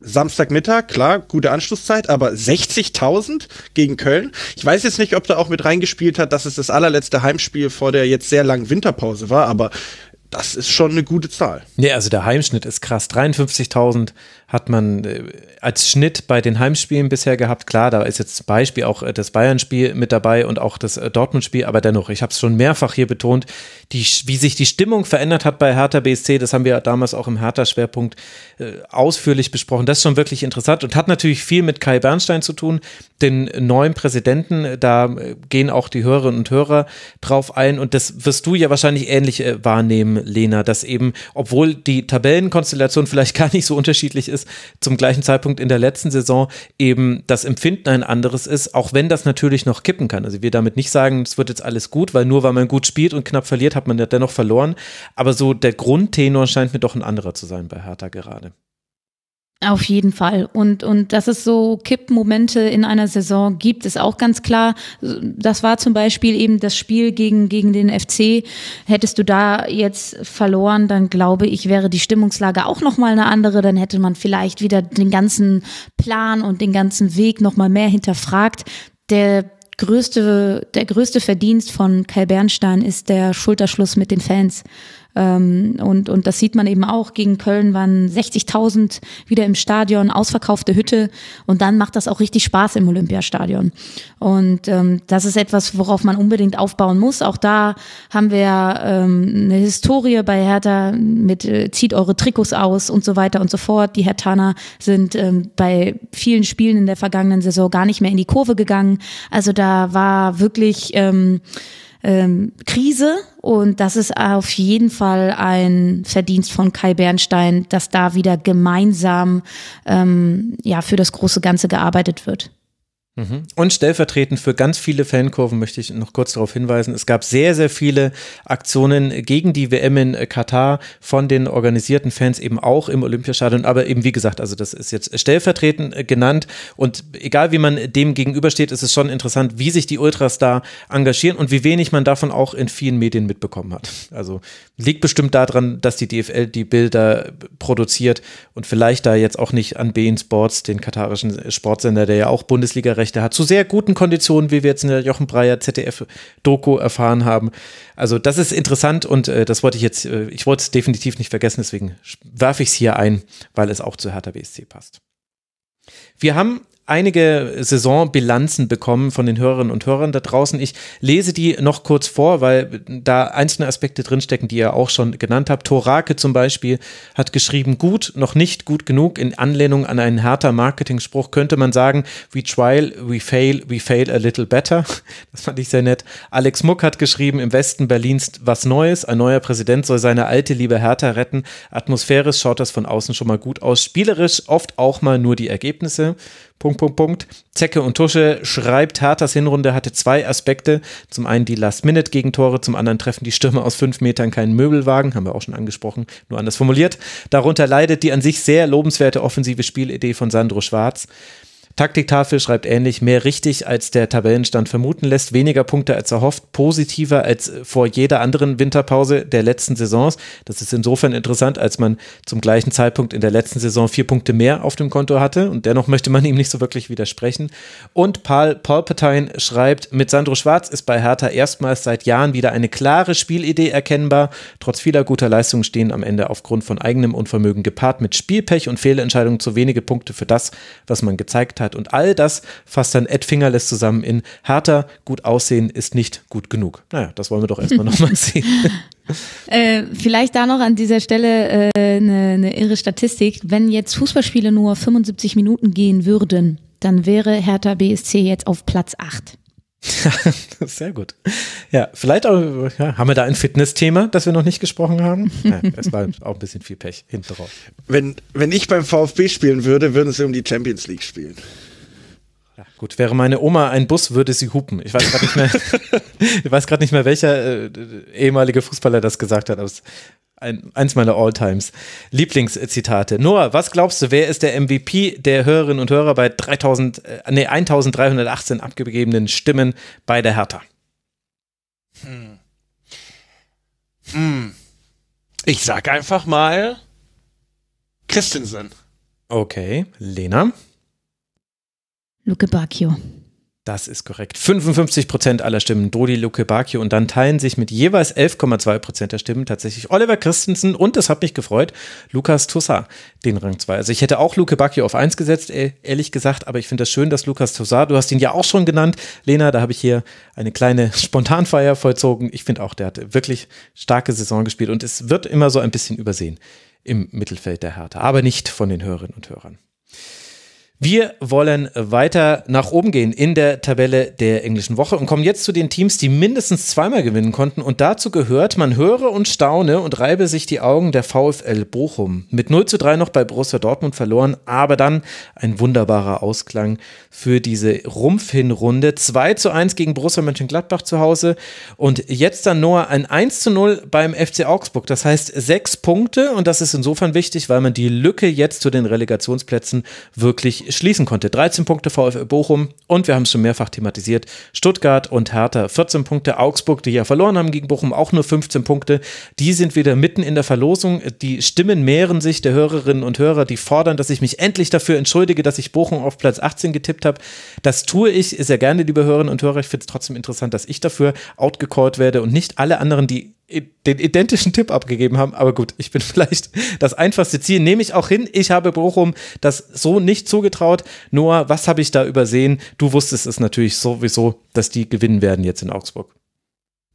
Samstagmittag, klar, gute Anschlusszeit, aber 60.000 gegen Köln. Ich weiß jetzt nicht, ob da auch mit reingespielt hat, dass es das allerletzte Heimspiel vor der jetzt sehr langen Winterpause war, aber das ist schon eine gute Zahl. Nee, also der Heimschnitt ist krass. 53.000 hat man äh, als Schnitt bei den Heimspielen bisher gehabt. Klar, da ist jetzt Beispiel auch äh, das Bayern-Spiel mit dabei und auch das äh, Dortmund-Spiel, aber dennoch, ich habe es schon mehrfach hier betont, die, wie sich die Stimmung verändert hat bei Hertha BSC, das haben wir damals auch im Hertha-Schwerpunkt ausführlich besprochen. Das ist schon wirklich interessant und hat natürlich viel mit Kai Bernstein zu tun, den neuen Präsidenten. Da gehen auch die Hörerinnen und Hörer drauf ein und das wirst du ja wahrscheinlich ähnlich äh, wahrnehmen, Lena, dass eben, obwohl die Tabellenkonstellation vielleicht gar nicht so unterschiedlich ist, ist, zum gleichen Zeitpunkt in der letzten Saison eben das Empfinden ein anderes ist, auch wenn das natürlich noch kippen kann. Also wir damit nicht sagen, es wird jetzt alles gut, weil nur weil man gut spielt und knapp verliert, hat man ja dennoch verloren. Aber so der Grundtenor scheint mir doch ein anderer zu sein bei Hertha gerade. Auf jeden Fall. Und, und dass es so Kippmomente in einer Saison gibt, ist auch ganz klar. Das war zum Beispiel eben das Spiel gegen, gegen den FC. Hättest du da jetzt verloren, dann glaube ich, wäre die Stimmungslage auch nochmal eine andere. Dann hätte man vielleicht wieder den ganzen Plan und den ganzen Weg nochmal mehr hinterfragt. Der größte, der größte Verdienst von Kai Bernstein ist der Schulterschluss mit den Fans. Ähm, und, und das sieht man eben auch. Gegen Köln waren 60.000 wieder im Stadion, ausverkaufte Hütte. Und dann macht das auch richtig Spaß im Olympiastadion. Und ähm, das ist etwas, worauf man unbedingt aufbauen muss. Auch da haben wir ähm, eine Historie bei Hertha mit äh, zieht eure Trikots aus und so weiter und so fort. Die Hertaner sind ähm, bei vielen Spielen in der vergangenen Saison gar nicht mehr in die Kurve gegangen. Also da war wirklich ähm, ähm, Krise und das ist auf jeden Fall ein Verdienst von Kai Bernstein, dass da wieder gemeinsam ähm, ja für das große Ganze gearbeitet wird. Mhm. Und stellvertretend für ganz viele Fankurven möchte ich noch kurz darauf hinweisen, es gab sehr, sehr viele Aktionen gegen die WM in Katar von den organisierten Fans eben auch im Olympiastadion, aber eben wie gesagt, also das ist jetzt stellvertretend genannt und egal wie man dem gegenübersteht, ist es schon interessant, wie sich die Ultras da engagieren und wie wenig man davon auch in vielen Medien mitbekommen hat. Also liegt bestimmt daran, dass die DFL die Bilder produziert und vielleicht da jetzt auch nicht an Bein Sports, den katarischen Sportsender, der ja auch Bundesliga Rechte hat, zu sehr guten Konditionen, wie wir jetzt in der Jochen Breyer ZDF-Doku erfahren haben. Also das ist interessant und äh, das wollte ich jetzt, äh, ich wollte es definitiv nicht vergessen, deswegen werfe ich es hier ein, weil es auch zu Hertha BSC passt. Wir haben einige Saisonbilanzen bekommen von den Hörerinnen und Hörern da draußen. Ich lese die noch kurz vor, weil da einzelne Aspekte drinstecken, die ihr auch schon genannt habt. Torake zum Beispiel hat geschrieben, gut, noch nicht gut genug. In Anlehnung an einen härter Marketing-Spruch könnte man sagen, we try, we fail, we fail a little better. Das fand ich sehr nett. Alex Muck hat geschrieben, im Westen Berlins was Neues. Ein neuer Präsident soll seine alte liebe Hertha retten. Atmosphärisch schaut das von außen schon mal gut aus. Spielerisch oft auch mal nur die Ergebnisse. Punkt, Punkt, Punkt. Zecke und Tusche schreibt, Herthas Hinrunde hatte zwei Aspekte. Zum einen die Last-Minute-Gegentore, zum anderen treffen die Stürmer aus fünf Metern keinen Möbelwagen, haben wir auch schon angesprochen, nur anders formuliert. Darunter leidet die an sich sehr lobenswerte offensive Spielidee von Sandro Schwarz. Taktiktafel schreibt ähnlich, mehr richtig als der Tabellenstand vermuten lässt, weniger Punkte als erhofft, positiver als vor jeder anderen Winterpause der letzten Saisons. Das ist insofern interessant, als man zum gleichen Zeitpunkt in der letzten Saison vier Punkte mehr auf dem Konto hatte und dennoch möchte man ihm nicht so wirklich widersprechen. Und Paul Palpatine schreibt, mit Sandro Schwarz ist bei Hertha erstmals seit Jahren wieder eine klare Spielidee erkennbar. Trotz vieler guter Leistungen stehen am Ende aufgrund von eigenem Unvermögen gepaart mit Spielpech und Fehlentscheidungen zu wenige Punkte für das, was man gezeigt hat hat. Und all das fasst dann Ed Fingerless zusammen in härter, gut aussehen ist nicht gut genug. Naja, das wollen wir doch erstmal nochmal sehen. Äh, vielleicht da noch an dieser Stelle äh, eine, eine irre Statistik. Wenn jetzt Fußballspiele nur 75 Minuten gehen würden, dann wäre Hertha BSC jetzt auf Platz 8. Sehr gut. Ja, vielleicht auch, ja, haben wir da ein Fitness-Thema, das wir noch nicht gesprochen haben? Ja, es war auch ein bisschen viel Pech hinten drauf. Wenn, wenn ich beim VfB spielen würde, würden sie um die Champions League spielen. Ja, gut, wäre meine Oma ein Bus, würde sie hupen. Ich weiß gerade nicht mehr, ich weiß gerade nicht mehr, welcher äh, ehemalige Fußballer das gesagt hat, aber es ein, eins meiner Alltimes. Lieblingszitate. Noah, was glaubst du, wer ist der MVP der Hörerinnen und Hörer bei 3000, äh, nee, 1318 abgegebenen Stimmen bei der Hertha? Hm. Hm. Ich sag einfach mal Christensen. Okay, Lena. Luke Bacchio. Das ist korrekt. 55 Prozent aller Stimmen Dodi Luke Bacchio und dann teilen sich mit jeweils 11,2 Prozent der Stimmen tatsächlich Oliver Christensen und, das hat mich gefreut, Lukas Tossar den Rang 2. Also ich hätte auch Luke Bacchio auf 1 gesetzt, e-, ehrlich gesagt, aber ich finde das schön, dass Lukas Tossar, du hast ihn ja auch schon genannt, Lena, da habe ich hier eine kleine Spontanfeier vollzogen. Ich finde auch, der hat wirklich starke Saison gespielt und es wird immer so ein bisschen übersehen im Mittelfeld der Hertha, aber nicht von den Hörerinnen und Hörern. Wir wollen weiter nach oben gehen in der Tabelle der englischen Woche und kommen jetzt zu den Teams, die mindestens zweimal gewinnen konnten. Und dazu gehört, man höre und staune und reibe sich die Augen der VfL Bochum. Mit 0 zu 3 noch bei Borussia Dortmund verloren, aber dann ein wunderbarer Ausklang für diese Rumpfhinrunde. 2 zu 1 gegen Borussia Mönchengladbach zu Hause und jetzt dann nur ein 1 zu 0 beim FC Augsburg. Das heißt sechs Punkte und das ist insofern wichtig, weil man die Lücke jetzt zu den Relegationsplätzen wirklich schließen konnte. 13 Punkte VfL Bochum und wir haben es schon mehrfach thematisiert. Stuttgart und Hertha 14 Punkte. Augsburg, die ja verloren haben gegen Bochum, auch nur 15 Punkte. Die sind wieder mitten in der Verlosung. Die Stimmen mehren sich der Hörerinnen und Hörer, die fordern, dass ich mich endlich dafür entschuldige, dass ich Bochum auf Platz 18 getippt habe. Das tue ich sehr gerne, liebe Hörerinnen und Hörer. Ich finde es trotzdem interessant, dass ich dafür outgecallt werde und nicht alle anderen, die den identischen Tipp abgegeben haben. Aber gut, ich bin vielleicht das einfachste Ziel, nehme ich auch hin. Ich habe Bochum das so nicht zugetraut. Noah, was habe ich da übersehen? Du wusstest es natürlich sowieso, dass die gewinnen werden jetzt in Augsburg.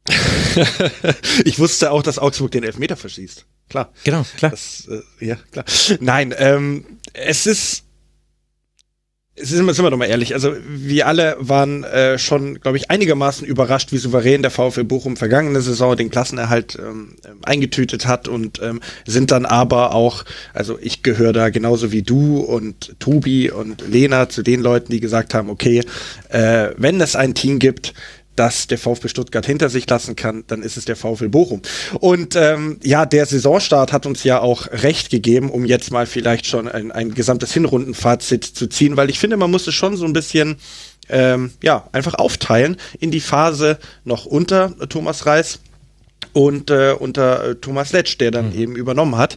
ich wusste auch, dass Augsburg den Elfmeter verschießt. Klar. Genau, klar. Das, äh, ja, klar. Nein, ähm, es ist sind wir, sind wir doch mal ehrlich, also wir alle waren äh, schon, glaube ich, einigermaßen überrascht, wie souverän der VfL Bochum vergangene Saison den Klassenerhalt ähm, eingetütet hat und ähm, sind dann aber auch, also ich gehöre da genauso wie du und Tobi und Lena zu den Leuten, die gesagt haben, okay, äh, wenn es ein Team gibt, dass der VfB Stuttgart hinter sich lassen kann, dann ist es der VfL Bochum. Und ähm, ja, der Saisonstart hat uns ja auch recht gegeben, um jetzt mal vielleicht schon ein, ein gesamtes Hinrundenfazit zu ziehen, weil ich finde, man muss es schon so ein bisschen ähm, ja einfach aufteilen in die Phase noch unter Thomas Reis und äh, unter äh, Thomas Letsch, der dann mhm. eben übernommen hat,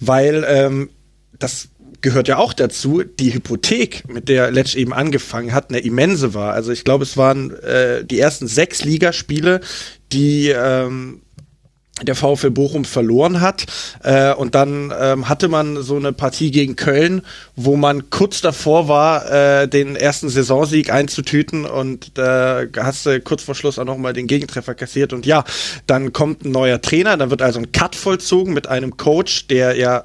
weil ähm, das gehört ja auch dazu, die Hypothek, mit der Letsch eben angefangen hat, eine immense war. Also ich glaube, es waren äh, die ersten sechs Ligaspiele, die ähm, der VfL Bochum verloren hat. Äh, und dann ähm, hatte man so eine Partie gegen Köln, wo man kurz davor war, äh, den ersten Saisonsieg einzutüten und da äh, hast du kurz vor Schluss auch nochmal den Gegentreffer kassiert. Und ja, dann kommt ein neuer Trainer, dann wird also ein Cut vollzogen mit einem Coach, der ja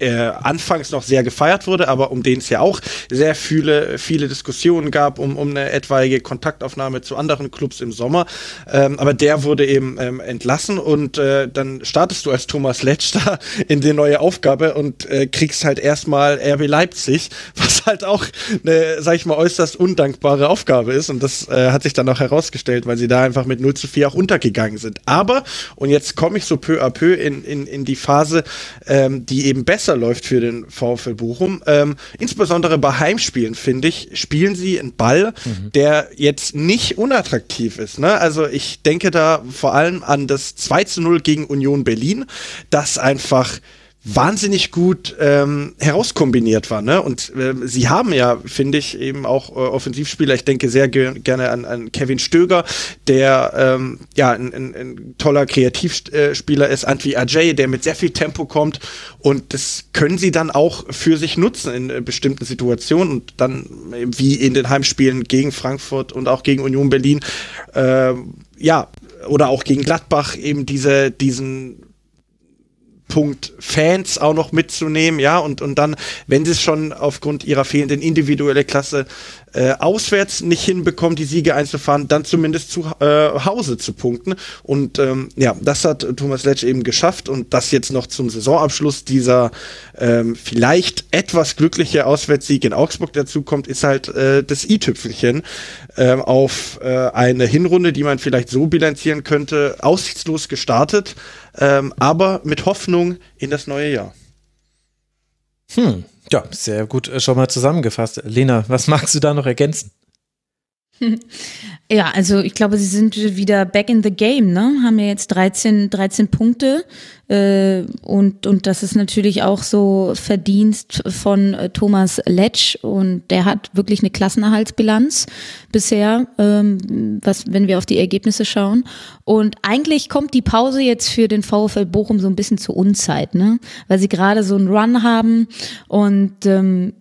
äh, anfangs noch sehr gefeiert wurde, aber um den es ja auch sehr viele, viele Diskussionen gab, um, um eine etwaige Kontaktaufnahme zu anderen Clubs im Sommer. Ähm, aber der wurde eben ähm, entlassen und äh, dann startest du als Thomas Letsch da in die neue Aufgabe und äh, kriegst halt erstmal RB Leipzig, was halt auch eine, sag ich mal, äußerst undankbare Aufgabe ist und das äh, hat sich dann auch herausgestellt, weil sie da einfach mit 0 zu 4 auch untergegangen sind. Aber, und jetzt komme ich so peu à peu in, in, in die Phase, ähm, die eben besser besser läuft für den VfL Bochum. Ähm, insbesondere bei Heimspielen, finde ich, spielen sie einen Ball, mhm. der jetzt nicht unattraktiv ist. Ne? Also ich denke da vor allem an das 2 zu 0 gegen Union Berlin, das einfach wahnsinnig gut ähm, herauskombiniert war. Ne? Und äh, sie haben ja, finde ich, eben auch äh, Offensivspieler. Ich denke sehr ge gerne an, an Kevin Stöger, der ähm, ja ein, ein, ein toller Kreativspieler ist, Antwi Ajay, der mit sehr viel Tempo kommt. Und das können sie dann auch für sich nutzen in äh, bestimmten Situationen. Und dann, äh, wie in den Heimspielen gegen Frankfurt und auch gegen Union Berlin, äh, ja, oder auch gegen Gladbach eben diese, diesen Punkt Fans auch noch mitzunehmen, ja, und, und dann, wenn sie es schon aufgrund ihrer fehlenden individuelle Klasse äh, auswärts nicht hinbekommen, die Siege einzufahren, dann zumindest zu äh, Hause zu punkten. Und ähm, ja, das hat Thomas Letsch eben geschafft und das jetzt noch zum Saisonabschluss dieser ähm, vielleicht etwas glückliche Auswärtssieg in Augsburg dazu kommt, ist halt äh, das i-Tüpfelchen äh, auf äh, eine Hinrunde, die man vielleicht so bilanzieren könnte, aussichtslos gestartet, ähm, aber mit Hoffnung in das neue Jahr. Hm, ja, sehr gut äh, schon mal zusammengefasst. Lena, was magst du da noch ergänzen? Ja, also ich glaube, sie sind wieder back in the game, ne? Haben ja jetzt 13, 13 Punkte. Äh, und, und das ist natürlich auch so Verdienst von äh, Thomas Letsch. Und der hat wirklich eine Klassenerhaltsbilanz bisher, ähm, was, wenn wir auf die Ergebnisse schauen. Und eigentlich kommt die Pause jetzt für den VfL Bochum so ein bisschen zur Unzeit, ne? Weil sie gerade so einen Run haben und ähm,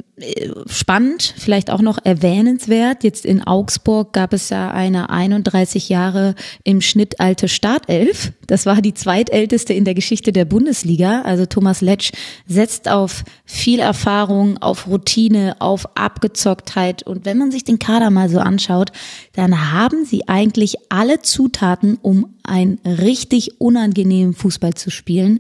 spannend, vielleicht auch noch erwähnenswert. Jetzt in Augsburg gab es ja eine 31 Jahre im Schnitt alte Startelf. Das war die zweitälteste in der Geschichte der Bundesliga. Also Thomas Letsch setzt auf viel Erfahrung, auf Routine, auf Abgezocktheit. Und wenn man sich den Kader mal so anschaut, dann haben sie eigentlich alle Zutaten, um einen richtig unangenehmen Fußball zu spielen,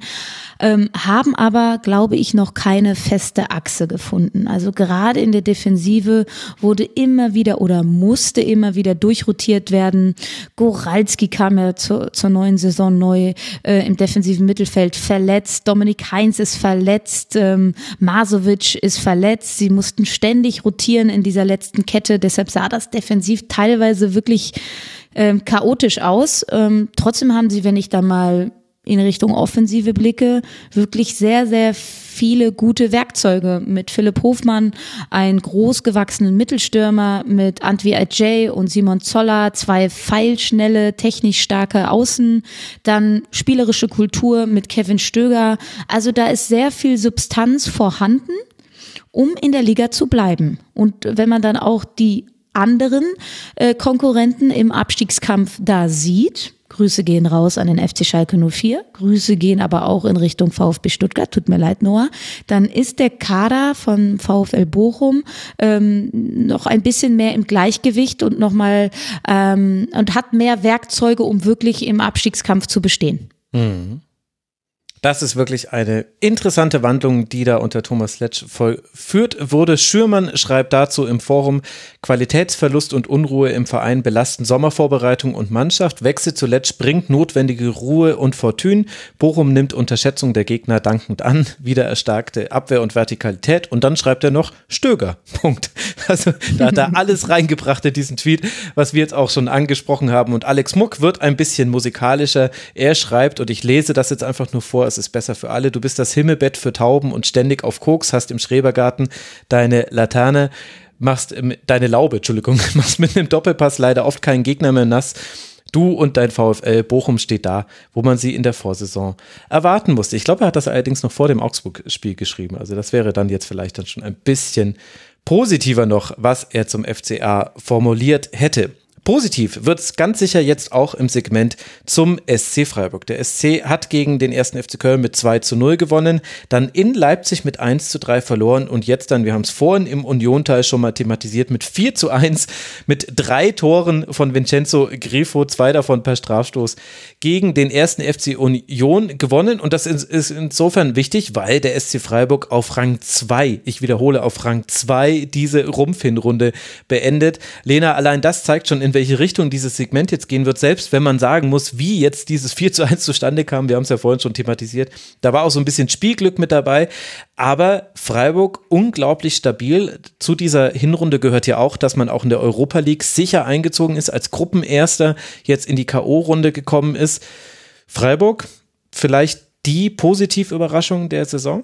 ähm, haben aber, glaube ich, noch keine feste Achse gefunden. Also gerade in der Defensive wurde immer wieder oder musste immer wieder durchrotiert werden. Goralski kam ja zur, zur neuen Saison neu äh, im defensiven Mittelfeld verletzt. Dominik Heinz ist verletzt. Ähm, Masovic ist verletzt. Sie mussten ständig rotieren in dieser letzten Kette. Deshalb sah das defensiv teilweise wirklich ähm, chaotisch aus. Ähm, trotzdem haben sie, wenn ich da mal in Richtung Offensive blicke, wirklich sehr, sehr viele gute Werkzeuge mit Philipp Hofmann, einen großgewachsenen Mittelstürmer mit Antwi Ajay und Simon Zoller, zwei feilschnelle, technisch starke Außen, dann spielerische Kultur mit Kevin Stöger. Also da ist sehr viel Substanz vorhanden, um in der Liga zu bleiben. Und wenn man dann auch die anderen äh, Konkurrenten im Abstiegskampf da sieht. Grüße gehen raus an den FC Schalke 04. Grüße gehen aber auch in Richtung VfB Stuttgart. Tut mir leid, Noah. Dann ist der Kader von VfL Bochum ähm, noch ein bisschen mehr im Gleichgewicht und nochmal ähm, und hat mehr Werkzeuge, um wirklich im Abstiegskampf zu bestehen. Mhm. Das ist wirklich eine interessante Wandlung, die da unter Thomas Letsch vollführt wurde. Schürmann schreibt dazu im Forum, Qualitätsverlust und Unruhe im Verein belasten Sommervorbereitung und Mannschaft. Wechsel zu Letsch bringt notwendige Ruhe und Fortune. Bochum nimmt Unterschätzung der Gegner dankend an. Wieder erstarkte Abwehr und Vertikalität. Und dann schreibt er noch Stöger. Punkt. Also da hat er alles reingebracht in diesen Tweet, was wir jetzt auch schon angesprochen haben. Und Alex Muck wird ein bisschen musikalischer. Er schreibt, und ich lese das jetzt einfach nur vor, es ist besser für alle. Du bist das Himmelbett für Tauben und ständig auf Koks, hast im Schrebergarten deine Laterne, machst deine Laube, Entschuldigung, machst mit einem Doppelpass leider oft keinen Gegner mehr nass. Du und dein VfL Bochum steht da, wo man sie in der Vorsaison erwarten musste. Ich glaube, er hat das allerdings noch vor dem Augsburg-Spiel geschrieben. Also das wäre dann jetzt vielleicht dann schon ein bisschen positiver noch, was er zum FCA formuliert hätte. Positiv wird es ganz sicher jetzt auch im Segment zum SC Freiburg. Der SC hat gegen den ersten FC Köln mit 2 zu 0 gewonnen, dann in Leipzig mit 1 zu 3 verloren und jetzt dann, wir haben es vorhin im Union-Teil schon mal thematisiert, mit 4 zu 1 mit drei Toren von Vincenzo Grifo, zwei davon per Strafstoß, gegen den ersten FC Union gewonnen. Und das ist insofern wichtig, weil der SC Freiburg auf Rang 2, ich wiederhole, auf Rang 2 diese Rumpfhinrunde beendet. Lena, allein das zeigt schon, in welche Richtung dieses Segment jetzt gehen wird, selbst wenn man sagen muss, wie jetzt dieses 4 zu 1 zustande kam, wir haben es ja vorhin schon thematisiert, da war auch so ein bisschen Spielglück mit dabei, aber Freiburg unglaublich stabil. Zu dieser Hinrunde gehört ja auch, dass man auch in der Europa League sicher eingezogen ist, als Gruppenerster jetzt in die K.O.-Runde gekommen ist. Freiburg, vielleicht die Positivüberraschung der Saison?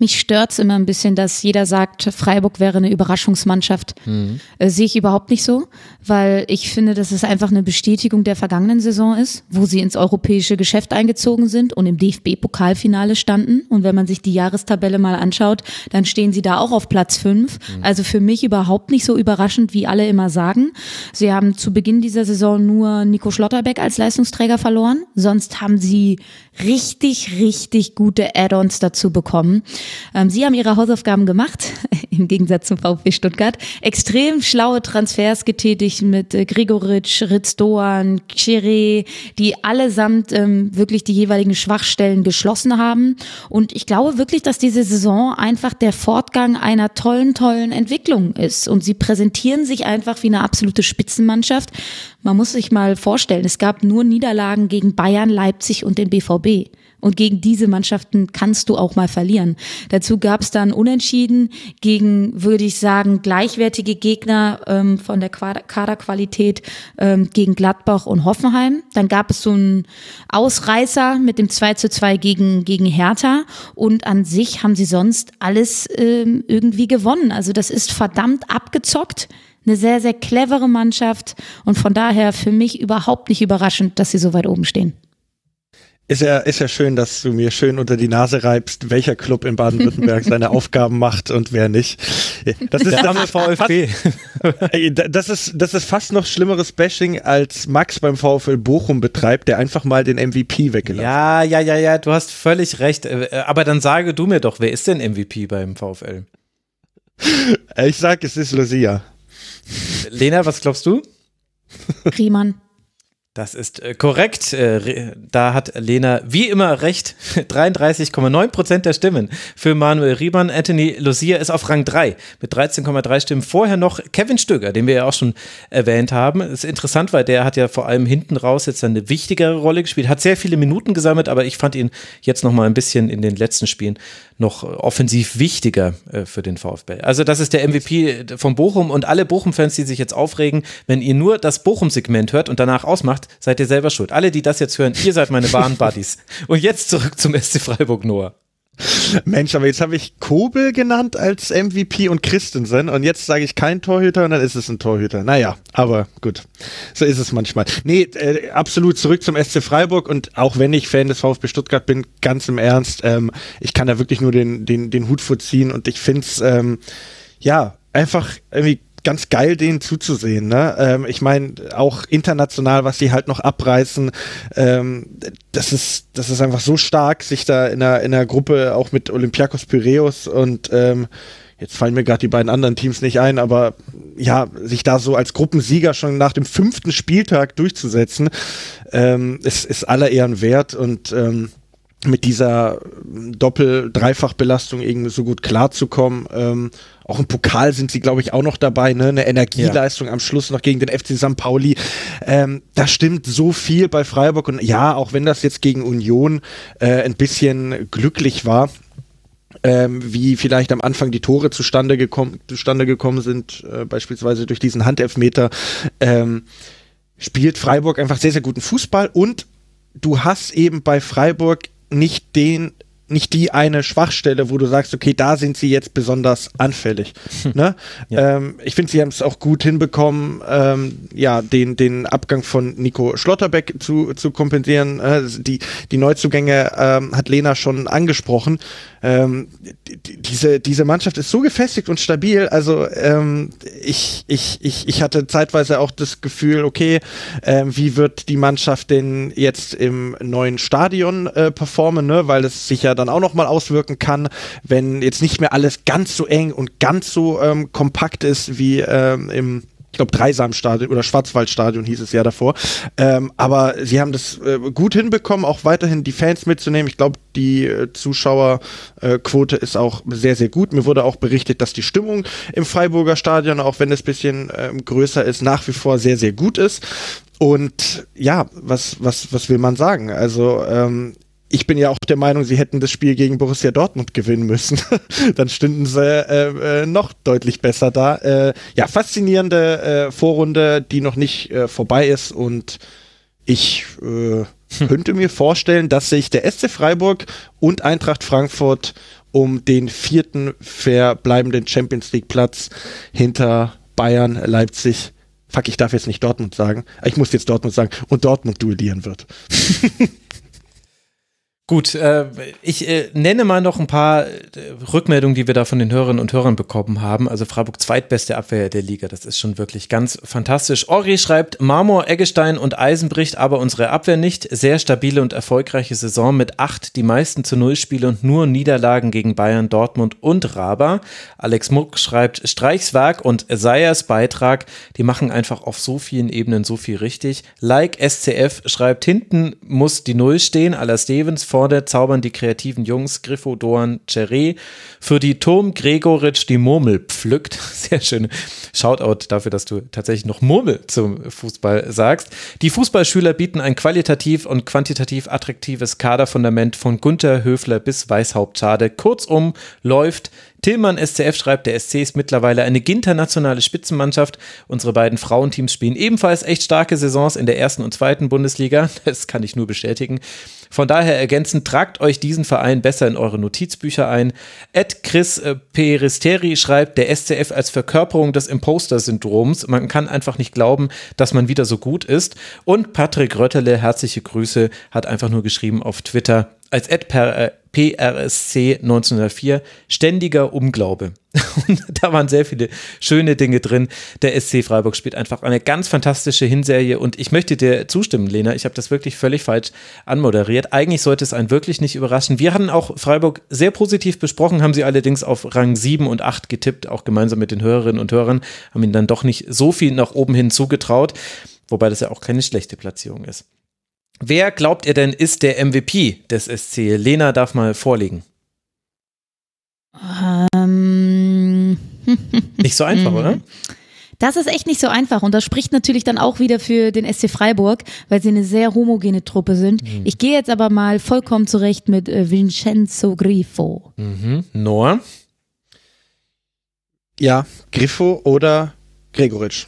Mich stört's immer ein bisschen, dass jeder sagt, Freiburg wäre eine Überraschungsmannschaft. Mhm. Äh, Sehe ich überhaupt nicht so, weil ich finde, dass es einfach eine Bestätigung der vergangenen Saison ist, wo sie ins europäische Geschäft eingezogen sind und im DFB-Pokalfinale standen. Und wenn man sich die Jahrestabelle mal anschaut, dann stehen sie da auch auf Platz fünf. Mhm. Also für mich überhaupt nicht so überraschend, wie alle immer sagen. Sie haben zu Beginn dieser Saison nur Nico Schlotterbeck als Leistungsträger verloren. Sonst haben sie richtig, richtig gute Add-ons dazu bekommen. Ähm, Sie haben Ihre Hausaufgaben gemacht, im Gegensatz zum VfB Stuttgart. Extrem schlaue Transfers getätigt mit äh, Gregoritsch, Ritz Doan, Chiré, die allesamt ähm, wirklich die jeweiligen Schwachstellen geschlossen haben. Und ich glaube wirklich, dass diese Saison einfach der Fortgang einer tollen, tollen Entwicklung ist. Und sie präsentieren sich einfach wie eine absolute Spitzenmannschaft. Man muss sich mal vorstellen, es gab nur Niederlagen gegen Bayern, Leipzig und den BVB. Und gegen diese Mannschaften kannst du auch mal verlieren. Dazu gab es dann Unentschieden gegen, würde ich sagen, gleichwertige Gegner ähm, von der Kaderqualität ähm, gegen Gladbach und Hoffenheim. Dann gab es so einen Ausreißer mit dem 2 zu 2 gegen, gegen Hertha. Und an sich haben sie sonst alles ähm, irgendwie gewonnen. Also das ist verdammt abgezockt eine sehr, sehr clevere Mannschaft und von daher für mich überhaupt nicht überraschend, dass sie so weit oben stehen. Ist ja, ist ja schön, dass du mir schön unter die Nase reibst, welcher Club in Baden-Württemberg seine Aufgaben macht und wer nicht. Das ist der VfB. das ist, das ist fast noch schlimmeres Bashing, als Max beim VfL Bochum betreibt, der einfach mal den MVP weggelassen Ja, ja, ja, ja, du hast völlig recht. Äh, aber dann sage du mir doch, wer ist denn MVP beim VfL? Ich sag, es ist Lucia. Lena, was glaubst du? Riemann. Das ist äh, korrekt. Äh, da hat Lena wie immer recht. 33,9 Prozent der Stimmen für Manuel Riemann. Anthony Lucia ist auf Rang 3 mit 13,3 Stimmen. Vorher noch Kevin Stöger, den wir ja auch schon erwähnt haben. Das ist interessant, weil der hat ja vor allem hinten raus jetzt eine wichtigere Rolle gespielt, hat sehr viele Minuten gesammelt, aber ich fand ihn jetzt noch mal ein bisschen in den letzten Spielen noch offensiv wichtiger äh, für den VfB. Also das ist der MVP von Bochum und alle Bochum-Fans, die sich jetzt aufregen, wenn ihr nur das Bochum-Segment hört und danach ausmacht, seid ihr selber schuld. Alle, die das jetzt hören, ihr seid meine wahren Buddies. Und jetzt zurück zum SC Freiburg Noah. Mensch, aber jetzt habe ich Kobel genannt als MVP und Christensen und jetzt sage ich kein Torhüter und dann ist es ein Torhüter. Naja, aber gut, so ist es manchmal. Nee, äh, absolut zurück zum SC Freiburg und auch wenn ich Fan des VfB Stuttgart bin, ganz im Ernst, ähm, ich kann da wirklich nur den, den, den Hut vorziehen und ich finde es, ähm, ja, einfach irgendwie ganz geil, denen zuzusehen. Ne? Ähm, ich meine, auch international, was sie halt noch abreißen, ähm, das ist, das ist einfach so stark, sich da in einer, in einer Gruppe auch mit Olympiakos Piraeus und ähm, jetzt fallen mir gerade die beiden anderen Teams nicht ein, aber ja, sich da so als Gruppensieger schon nach dem fünften Spieltag durchzusetzen, ähm, ist, ist aller Ehren wert und ähm, mit dieser Doppel-Dreifach-Belastung irgendwie so gut klarzukommen. Ähm, auch im Pokal sind sie, glaube ich, auch noch dabei. Ne? Eine Energieleistung ja. am Schluss noch gegen den FC St. Pauli. Ähm, da stimmt so viel bei Freiburg. Und ja, auch wenn das jetzt gegen Union äh, ein bisschen glücklich war, ähm, wie vielleicht am Anfang die Tore zustande, gekommen, zustande gekommen sind, äh, beispielsweise durch diesen Handelfmeter, ähm, spielt Freiburg einfach sehr, sehr guten Fußball und du hast eben bei Freiburg nicht den nicht die eine Schwachstelle, wo du sagst, okay, da sind sie jetzt besonders anfällig. ne? Ja. Ähm, ich finde, sie haben es auch gut hinbekommen, ähm, ja, den, den Abgang von Nico Schlotterbeck zu, zu kompensieren. Äh, die, die Neuzugänge ähm, hat Lena schon angesprochen. Ähm, die, diese, diese Mannschaft ist so gefestigt und stabil. Also ähm, ich, ich, ich, ich hatte zeitweise auch das Gefühl, okay, ähm, wie wird die Mannschaft denn jetzt im neuen Stadion äh, performen, ne? weil es sich ja dann auch nochmal auswirken kann, wenn jetzt nicht mehr alles ganz so eng und ganz so ähm, kompakt ist wie ähm, im ich glaube, Dreisamstadion oder Schwarzwaldstadion hieß es ja davor. Ähm, aber sie haben das äh, gut hinbekommen, auch weiterhin die Fans mitzunehmen. Ich glaube, die äh, Zuschauerquote äh, ist auch sehr, sehr gut. Mir wurde auch berichtet, dass die Stimmung im Freiburger Stadion, auch wenn es bisschen ähm, größer ist, nach wie vor sehr, sehr gut ist. Und ja, was, was, was will man sagen? Also ähm, ich bin ja auch der Meinung, sie hätten das Spiel gegen Borussia Dortmund gewinnen müssen. Dann stünden sie äh, äh, noch deutlich besser da. Äh, ja, faszinierende äh, Vorrunde, die noch nicht äh, vorbei ist und ich äh, könnte mir vorstellen, dass sich der SC Freiburg und Eintracht Frankfurt um den vierten verbleibenden Champions League Platz hinter Bayern, Leipzig, fuck, ich darf jetzt nicht Dortmund sagen, ich muss jetzt Dortmund sagen, und Dortmund duellieren wird. Gut, äh, ich äh, nenne mal noch ein paar äh, Rückmeldungen, die wir da von den Hörerinnen und Hörern bekommen haben. Also Freiburg zweitbeste Abwehr der Liga, das ist schon wirklich ganz fantastisch. Ori schreibt, Marmor, Eggestein und Eisen bricht aber unsere Abwehr nicht. Sehr stabile und erfolgreiche Saison mit acht, die meisten zu Null Spiele und nur Niederlagen gegen Bayern, Dortmund und Raba. Alex Muck schreibt, Streichswerk und Sayers Beitrag, die machen einfach auf so vielen Ebenen so viel richtig. Like SCF schreibt, hinten muss die Null stehen, aller Stevens, vor vorne zaubern die kreativen Jungs Griffo, Doan, Cheré. Für die Turm Gregoritsch die Murmel pflückt. Sehr schön. Shoutout dafür, dass du tatsächlich noch Murmel zum Fußball sagst. Die Fußballschüler bieten ein qualitativ und quantitativ attraktives Kaderfundament von Gunther Höfler bis Weißhaupt Schade. Kurzum läuft Tillmann SCF schreibt, der SC ist mittlerweile eine internationale Spitzenmannschaft. Unsere beiden Frauenteams spielen ebenfalls echt starke Saisons in der ersten und zweiten Bundesliga. Das kann ich nur bestätigen. Von daher ergänzend, tragt euch diesen Verein besser in eure Notizbücher ein. Ed Chris äh, Peristeri schreibt, der SCF als Verkörperung des Imposter-Syndroms. Man kann einfach nicht glauben, dass man wieder so gut ist. Und Patrick Röttele, herzliche Grüße, hat einfach nur geschrieben auf Twitter, als Ed per, äh, PRSC 1904, ständiger Unglaube. Und da waren sehr viele schöne Dinge drin. Der SC Freiburg spielt einfach eine ganz fantastische Hinserie und ich möchte dir zustimmen, Lena. Ich habe das wirklich völlig falsch anmoderiert. Eigentlich sollte es einen wirklich nicht überraschen. Wir hatten auch Freiburg sehr positiv besprochen, haben sie allerdings auf Rang 7 und 8 getippt, auch gemeinsam mit den Hörerinnen und Hörern, haben ihnen dann doch nicht so viel nach oben hin zugetraut, wobei das ja auch keine schlechte Platzierung ist. Wer glaubt ihr denn ist der MVP des SC? Lena darf mal vorlegen. Ähm. Nicht so einfach, oder? Das ist echt nicht so einfach und das spricht natürlich dann auch wieder für den SC Freiburg, weil sie eine sehr homogene Truppe sind. Mhm. Ich gehe jetzt aber mal vollkommen zurecht mit äh, Vincenzo Grifo. Mhm. Noah? Ja, Grifo oder Gregoritsch.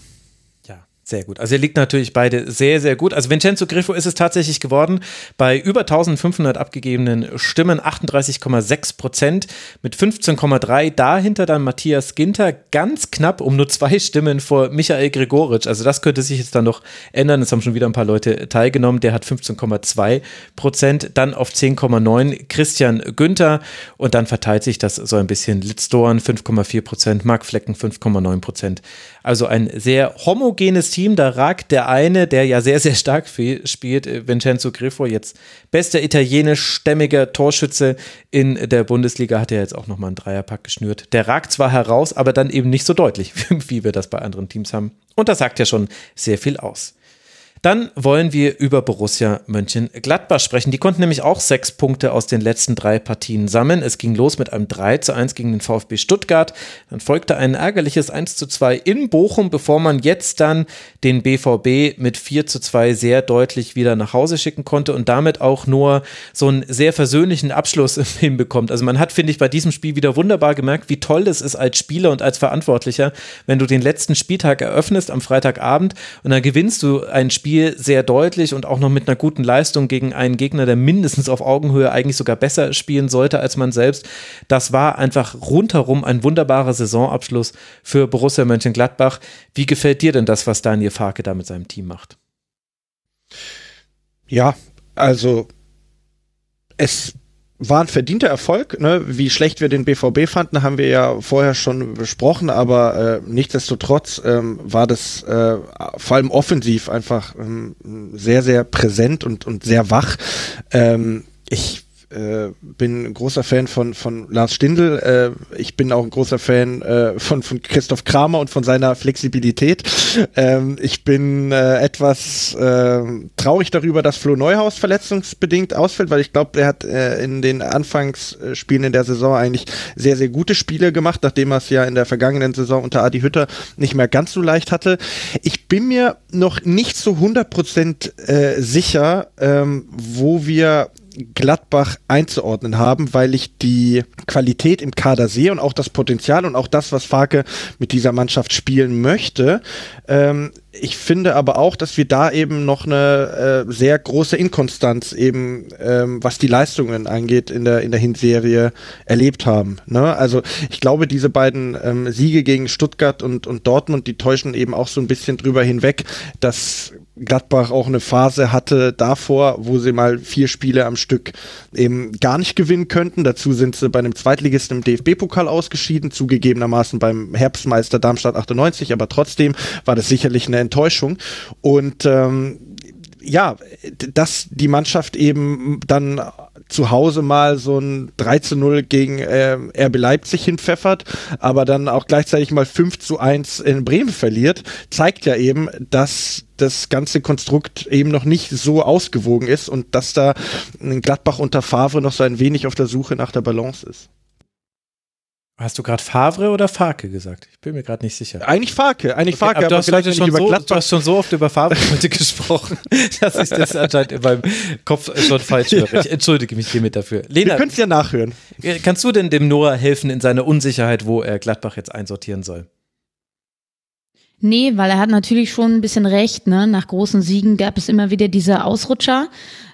Sehr gut. Also er liegt natürlich beide sehr, sehr gut. Also Vincenzo Griffo ist es tatsächlich geworden. Bei über 1500 abgegebenen Stimmen 38,6 Prozent mit 15,3. Dahinter dann Matthias Ginter ganz knapp um nur zwei Stimmen vor Michael Gregoritsch. Also das könnte sich jetzt dann noch ändern. Es haben schon wieder ein paar Leute teilgenommen. Der hat 15,2 Prozent. Dann auf 10,9 Christian Günther. Und dann verteilt sich das so ein bisschen. Litzdorn 5,4 Prozent, Mark Flecken 5,9 Prozent. Also ein sehr homogenes Team. Da ragt der eine, der ja sehr, sehr stark spielt, äh, Vincenzo Griffo, jetzt bester italienischstämmiger Torschütze in der Bundesliga, hat er jetzt auch nochmal einen Dreierpack geschnürt. Der ragt zwar heraus, aber dann eben nicht so deutlich, wie wir das bei anderen Teams haben. Und das sagt ja schon sehr viel aus. Dann wollen wir über Borussia Mönchengladbach sprechen. Die konnten nämlich auch sechs Punkte aus den letzten drei Partien sammeln. Es ging los mit einem 3 zu 1 gegen den VfB Stuttgart. Dann folgte ein ärgerliches 1 zu 2 in Bochum, bevor man jetzt dann den BVB mit 4 zu 2 sehr deutlich wieder nach Hause schicken konnte und damit auch nur so einen sehr versöhnlichen Abschluss hinbekommt. Also man hat, finde ich, bei diesem Spiel wieder wunderbar gemerkt, wie toll es ist als Spieler und als Verantwortlicher, wenn du den letzten Spieltag eröffnest am Freitagabend und dann gewinnst du ein Spiel Spiel sehr deutlich und auch noch mit einer guten Leistung gegen einen Gegner, der mindestens auf Augenhöhe eigentlich sogar besser spielen sollte als man selbst. Das war einfach rundherum ein wunderbarer Saisonabschluss für Borussia Mönchengladbach. Wie gefällt dir denn das, was Daniel Farke da mit seinem Team macht? Ja, also es war ein verdienter Erfolg. Ne? Wie schlecht wir den BVB fanden, haben wir ja vorher schon besprochen, aber äh, nichtsdestotrotz ähm, war das äh, vor allem offensiv einfach ähm, sehr, sehr präsent und, und sehr wach. Ähm, ich äh, bin ein großer Fan von, von Lars Stindl. Äh, ich bin auch ein großer Fan äh, von, von Christoph Kramer und von seiner Flexibilität. Ähm, ich bin äh, etwas äh, traurig darüber, dass Flo Neuhaus verletzungsbedingt ausfällt, weil ich glaube, er hat äh, in den Anfangsspielen in der Saison eigentlich sehr, sehr gute Spiele gemacht, nachdem er es ja in der vergangenen Saison unter Adi Hütter nicht mehr ganz so leicht hatte. Ich bin mir noch nicht so 100% äh, sicher, ähm, wo wir Gladbach einzuordnen haben, weil ich die Qualität im Kader sehe und auch das Potenzial und auch das, was Farke mit dieser Mannschaft spielen möchte. Ähm, ich finde aber auch, dass wir da eben noch eine äh, sehr große Inkonstanz eben, ähm, was die Leistungen angeht, in der, in der Hinserie erlebt haben. Ne? Also ich glaube, diese beiden ähm, Siege gegen Stuttgart und, und Dortmund, die täuschen eben auch so ein bisschen drüber hinweg, dass Gladbach auch eine Phase hatte davor, wo sie mal vier Spiele am Stück eben gar nicht gewinnen könnten. Dazu sind sie bei einem Zweitligisten im DFB-Pokal ausgeschieden, zugegebenermaßen beim Herbstmeister Darmstadt 98, aber trotzdem war das sicherlich eine Enttäuschung. Und ähm, ja, dass die Mannschaft eben dann zu Hause mal so ein 3 zu 0 gegen äh, RB Leipzig hinpfeffert, aber dann auch gleichzeitig mal 5 zu 1 in Bremen verliert, zeigt ja eben, dass das ganze Konstrukt eben noch nicht so ausgewogen ist und dass da ein Gladbach unter Favre noch so ein wenig auf der Suche nach der Balance ist. Hast du gerade Favre oder Farke gesagt? Ich bin mir gerade nicht sicher. Eigentlich Farke, eigentlich okay, Farke. Aber, du, hast heute schon so, du hast schon so oft über Favre heute gesprochen, dass ich das anscheinend in meinem Kopf schon falsch höre. Ich entschuldige mich hiermit dafür. Lena, Wir können es ja nachhören. Kannst du denn dem Noah helfen in seiner Unsicherheit, wo er Gladbach jetzt einsortieren soll? Nee, weil er hat natürlich schon ein bisschen recht. Ne? Nach großen Siegen gab es immer wieder diese Ausrutscher.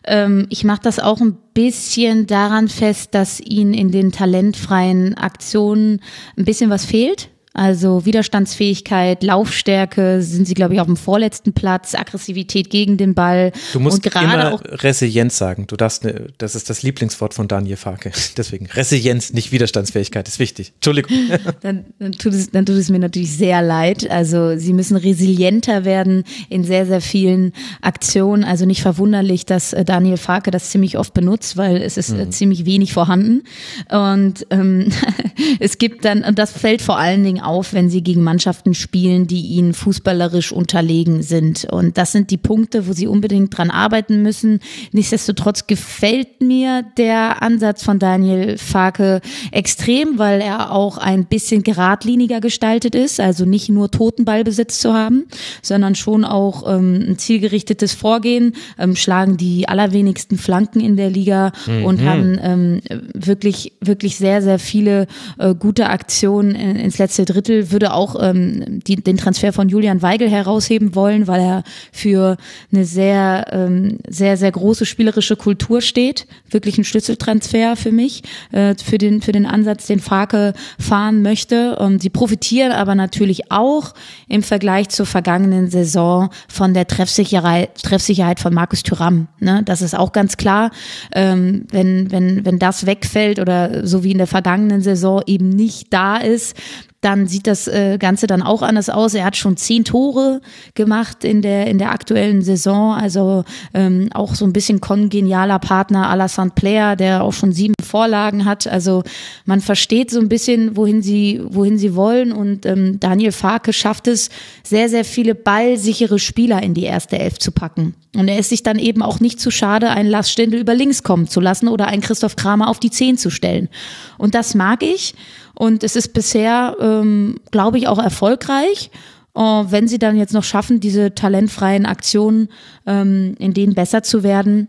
Ähm, ich mache das auch ein bisschen daran fest, dass ihn in den talentfreien Aktionen ein bisschen was fehlt. Also Widerstandsfähigkeit, Laufstärke sind sie, glaube ich, auf dem vorletzten Platz, Aggressivität gegen den Ball. Du musst und immer auch Resilienz sagen. Du darfst, ne, das ist das Lieblingswort von Daniel Farke. Deswegen Resilienz, nicht Widerstandsfähigkeit, ist wichtig. Entschuldigung. dann, dann, tut es, dann tut es mir natürlich sehr leid. Also sie müssen resilienter werden in sehr, sehr vielen Aktionen. Also nicht verwunderlich, dass äh, Daniel Farke das ziemlich oft benutzt, weil es ist mhm. ziemlich wenig vorhanden. Und ähm, es gibt dann, und das fällt vor allen Dingen auf, wenn sie gegen Mannschaften spielen, die ihnen fußballerisch unterlegen sind. Und das sind die Punkte, wo sie unbedingt dran arbeiten müssen. Nichtsdestotrotz gefällt mir der Ansatz von Daniel Farke extrem, weil er auch ein bisschen geradliniger gestaltet ist. Also nicht nur Totenballbesitz zu haben, sondern schon auch ähm, ein zielgerichtetes Vorgehen, ähm, schlagen die allerwenigsten Flanken in der Liga mhm. und haben ähm, wirklich, wirklich sehr, sehr viele äh, gute Aktionen ins letzte Drittel würde auch ähm, die, den Transfer von Julian Weigel herausheben wollen, weil er für eine sehr, ähm, sehr, sehr große spielerische Kultur steht. Wirklich ein Schlüsseltransfer für mich, äh, für, den, für den Ansatz, den Farke fahren möchte. Ähm, sie profitieren aber natürlich auch im Vergleich zur vergangenen Saison von der Treffsicherheit, Treffsicherheit von Markus Thüram. Ne? Das ist auch ganz klar. Ähm, wenn, wenn, wenn das wegfällt oder so wie in der vergangenen Saison eben nicht da ist, dann sieht das äh, Ganze dann auch anders aus. Er hat schon zehn Tore gemacht in der, in der aktuellen Saison, also ähm, auch so ein bisschen kongenialer Partner Alassane Player, der auch schon sieben Vorlagen hat. Also man versteht so ein bisschen, wohin sie, wohin sie wollen und ähm, Daniel Farke schafft es, sehr, sehr viele ballsichere Spieler in die erste Elf zu packen. Und er ist sich dann eben auch nicht zu schade, einen Lars Stindl über links kommen zu lassen oder einen Christoph Kramer auf die Zehn zu stellen. Und das mag ich. Und es ist bisher, ähm, glaube ich, auch erfolgreich. Uh, wenn sie dann jetzt noch schaffen, diese talentfreien Aktionen, ähm, in denen besser zu werden,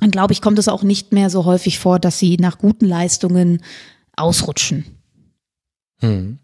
dann glaube ich, kommt es auch nicht mehr so häufig vor, dass sie nach guten Leistungen ausrutschen. Hm.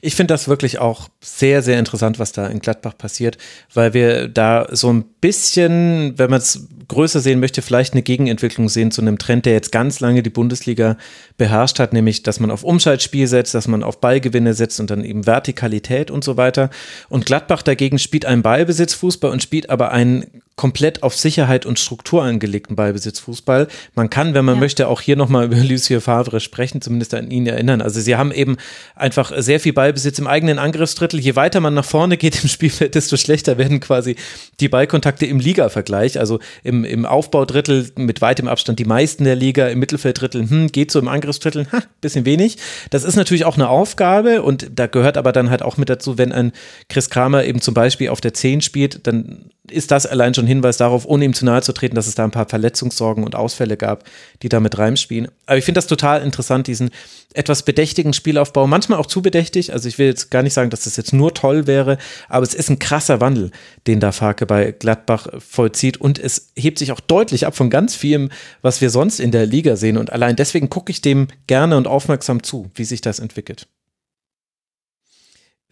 Ich finde das wirklich auch sehr, sehr interessant, was da in Gladbach passiert, weil wir da so ein bisschen, wenn man es größer sehen möchte, vielleicht eine Gegenentwicklung sehen zu einem Trend, der jetzt ganz lange die Bundesliga beherrscht hat, nämlich, dass man auf Umschaltspiel setzt, dass man auf Ballgewinne setzt und dann eben Vertikalität und so weiter. Und Gladbach dagegen spielt einen Ballbesitzfußball und spielt aber einen komplett auf Sicherheit und Struktur angelegten Ballbesitzfußball. Man kann, wenn man ja. möchte, auch hier nochmal über Lucien Favre sprechen, zumindest an ihn erinnern. Also sie haben eben einfach sehr viel Ballbesitz im eigenen Angriffsdrittel. Je weiter man nach vorne geht im Spielfeld, desto schlechter werden quasi die Ballkontakte im Liga-Vergleich. Also im, im Aufbaudrittel mit weitem Abstand die meisten der Liga, im Mittelfelddrittel hm, geht so im Angriffsdrittel, ha, bisschen wenig. Das ist natürlich auch eine Aufgabe und da gehört aber dann halt auch mit dazu, wenn ein Chris Kramer eben zum Beispiel auf der 10 spielt, dann ist das allein schon Hinweis darauf, ohne ihm zu nahe zu treten, dass es da ein paar Verletzungssorgen und Ausfälle gab, die da mit reinspielen. Aber ich finde das total interessant, diesen etwas bedächtigen Spielaufbau, manchmal auch zu bedächtig. Also ich will jetzt gar nicht sagen, dass das jetzt nur toll wäre, aber es ist ein krasser Wandel, den da Farke bei Gladbach vollzieht und es hebt sich auch deutlich ab von ganz vielem, was wir sonst in der Liga sehen. Und allein deswegen gucke ich dem gerne und aufmerksam zu, wie sich das entwickelt.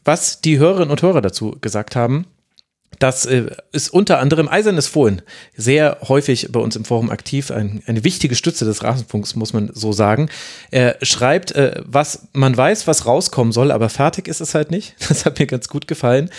Was die Hörerinnen und Hörer dazu gesagt haben, das äh, ist unter anderem Eisernes Fohlen, sehr häufig bei uns im Forum aktiv, ein, eine wichtige Stütze des Rasenfunks, muss man so sagen. Er schreibt, äh, was man weiß, was rauskommen soll, aber fertig ist es halt nicht. Das hat mir ganz gut gefallen.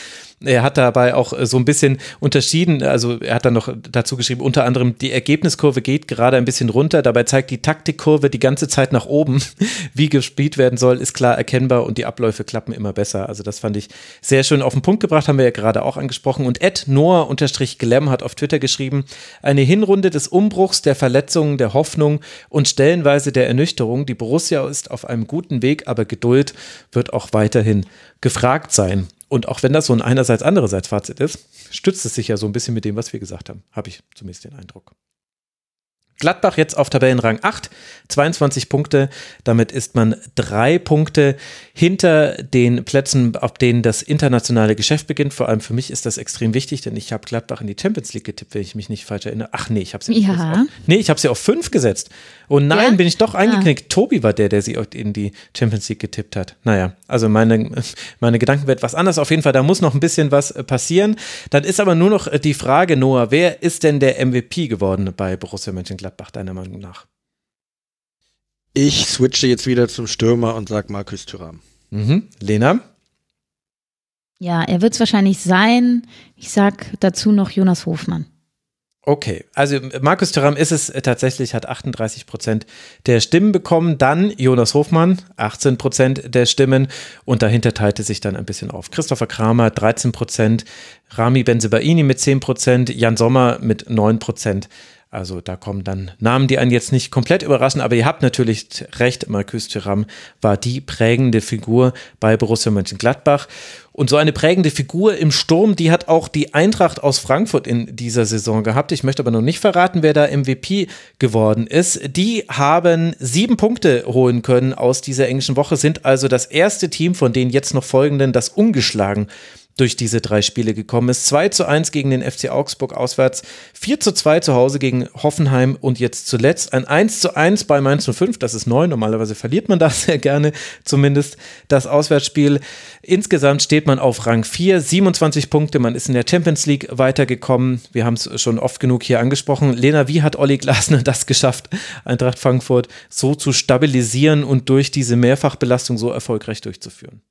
Er hat dabei auch äh, so ein bisschen unterschieden, also er hat dann noch dazu geschrieben, unter anderem, die Ergebniskurve geht gerade ein bisschen runter, dabei zeigt die Taktikkurve die ganze Zeit nach oben. Wie gespielt werden soll, ist klar erkennbar und die Abläufe klappen immer besser. Also das fand ich sehr schön auf den Punkt gebracht, haben wir ja gerade auch angesprochen. Und Ed Noah-Glemm hat auf Twitter geschrieben, eine Hinrunde des Umbruchs, der Verletzungen, der Hoffnung und stellenweise der Ernüchterung. Die Borussia ist auf einem guten Weg, aber Geduld wird auch weiterhin gefragt sein. Und auch wenn das so ein einerseits andererseits Fazit ist, stützt es sich ja so ein bisschen mit dem, was wir gesagt haben. Habe ich zumindest den Eindruck. Gladbach jetzt auf Tabellenrang 8, 22 Punkte. Damit ist man drei Punkte hinter den Plätzen, auf denen das internationale Geschäft beginnt. Vor allem für mich ist das extrem wichtig, denn ich habe Gladbach in die Champions League getippt, wenn ich mich nicht falsch erinnere. Ach nee, ich habe sie ja. auf, nee, ich habe sie auf fünf gesetzt. Und nein, ja? bin ich doch eingeknickt. Ah. Tobi war der, der sie in die Champions League getippt hat. Naja, also meine, meine Gedanken werden etwas anders. Auf jeden Fall, da muss noch ein bisschen was passieren. Dann ist aber nur noch die Frage, Noah, wer ist denn der MVP geworden bei Borussia Mönchengladbach? Gladbach, deiner Meinung nach? Ich switche jetzt wieder zum Stürmer und sag Markus Thuram. Mhm. Lena? Ja, er wird es wahrscheinlich sein. Ich sag dazu noch Jonas Hofmann. Okay, also Markus Thuram ist es tatsächlich, hat 38 Prozent der Stimmen bekommen. Dann Jonas Hofmann, 18 Prozent der Stimmen. Und dahinter teilte sich dann ein bisschen auf. Christopher Kramer, 13 Prozent. Rami Benzebaini mit 10 Prozent. Jan Sommer mit 9 Prozent. Also da kommen dann Namen, die einen jetzt nicht komplett überraschen, aber ihr habt natürlich recht, Marcus Thuram war die prägende Figur bei Borussia Mönchengladbach. Und so eine prägende Figur im Sturm, die hat auch die Eintracht aus Frankfurt in dieser Saison gehabt. Ich möchte aber noch nicht verraten, wer da MVP geworden ist. Die haben sieben Punkte holen können aus dieser englischen Woche, sind also das erste Team von den jetzt noch folgenden, das ungeschlagen durch diese drei Spiele gekommen ist. 2 zu 1 gegen den FC Augsburg auswärts, 4 zu 2 zu Hause gegen Hoffenheim und jetzt zuletzt ein 1 zu 1 bei Mainz 05. Das ist neu. Normalerweise verliert man das sehr gerne, zumindest das Auswärtsspiel. Insgesamt steht man auf Rang 4, 27 Punkte. Man ist in der Champions League weitergekommen. Wir haben es schon oft genug hier angesprochen. Lena, wie hat Olli Glasner das geschafft, Eintracht Frankfurt so zu stabilisieren und durch diese Mehrfachbelastung so erfolgreich durchzuführen?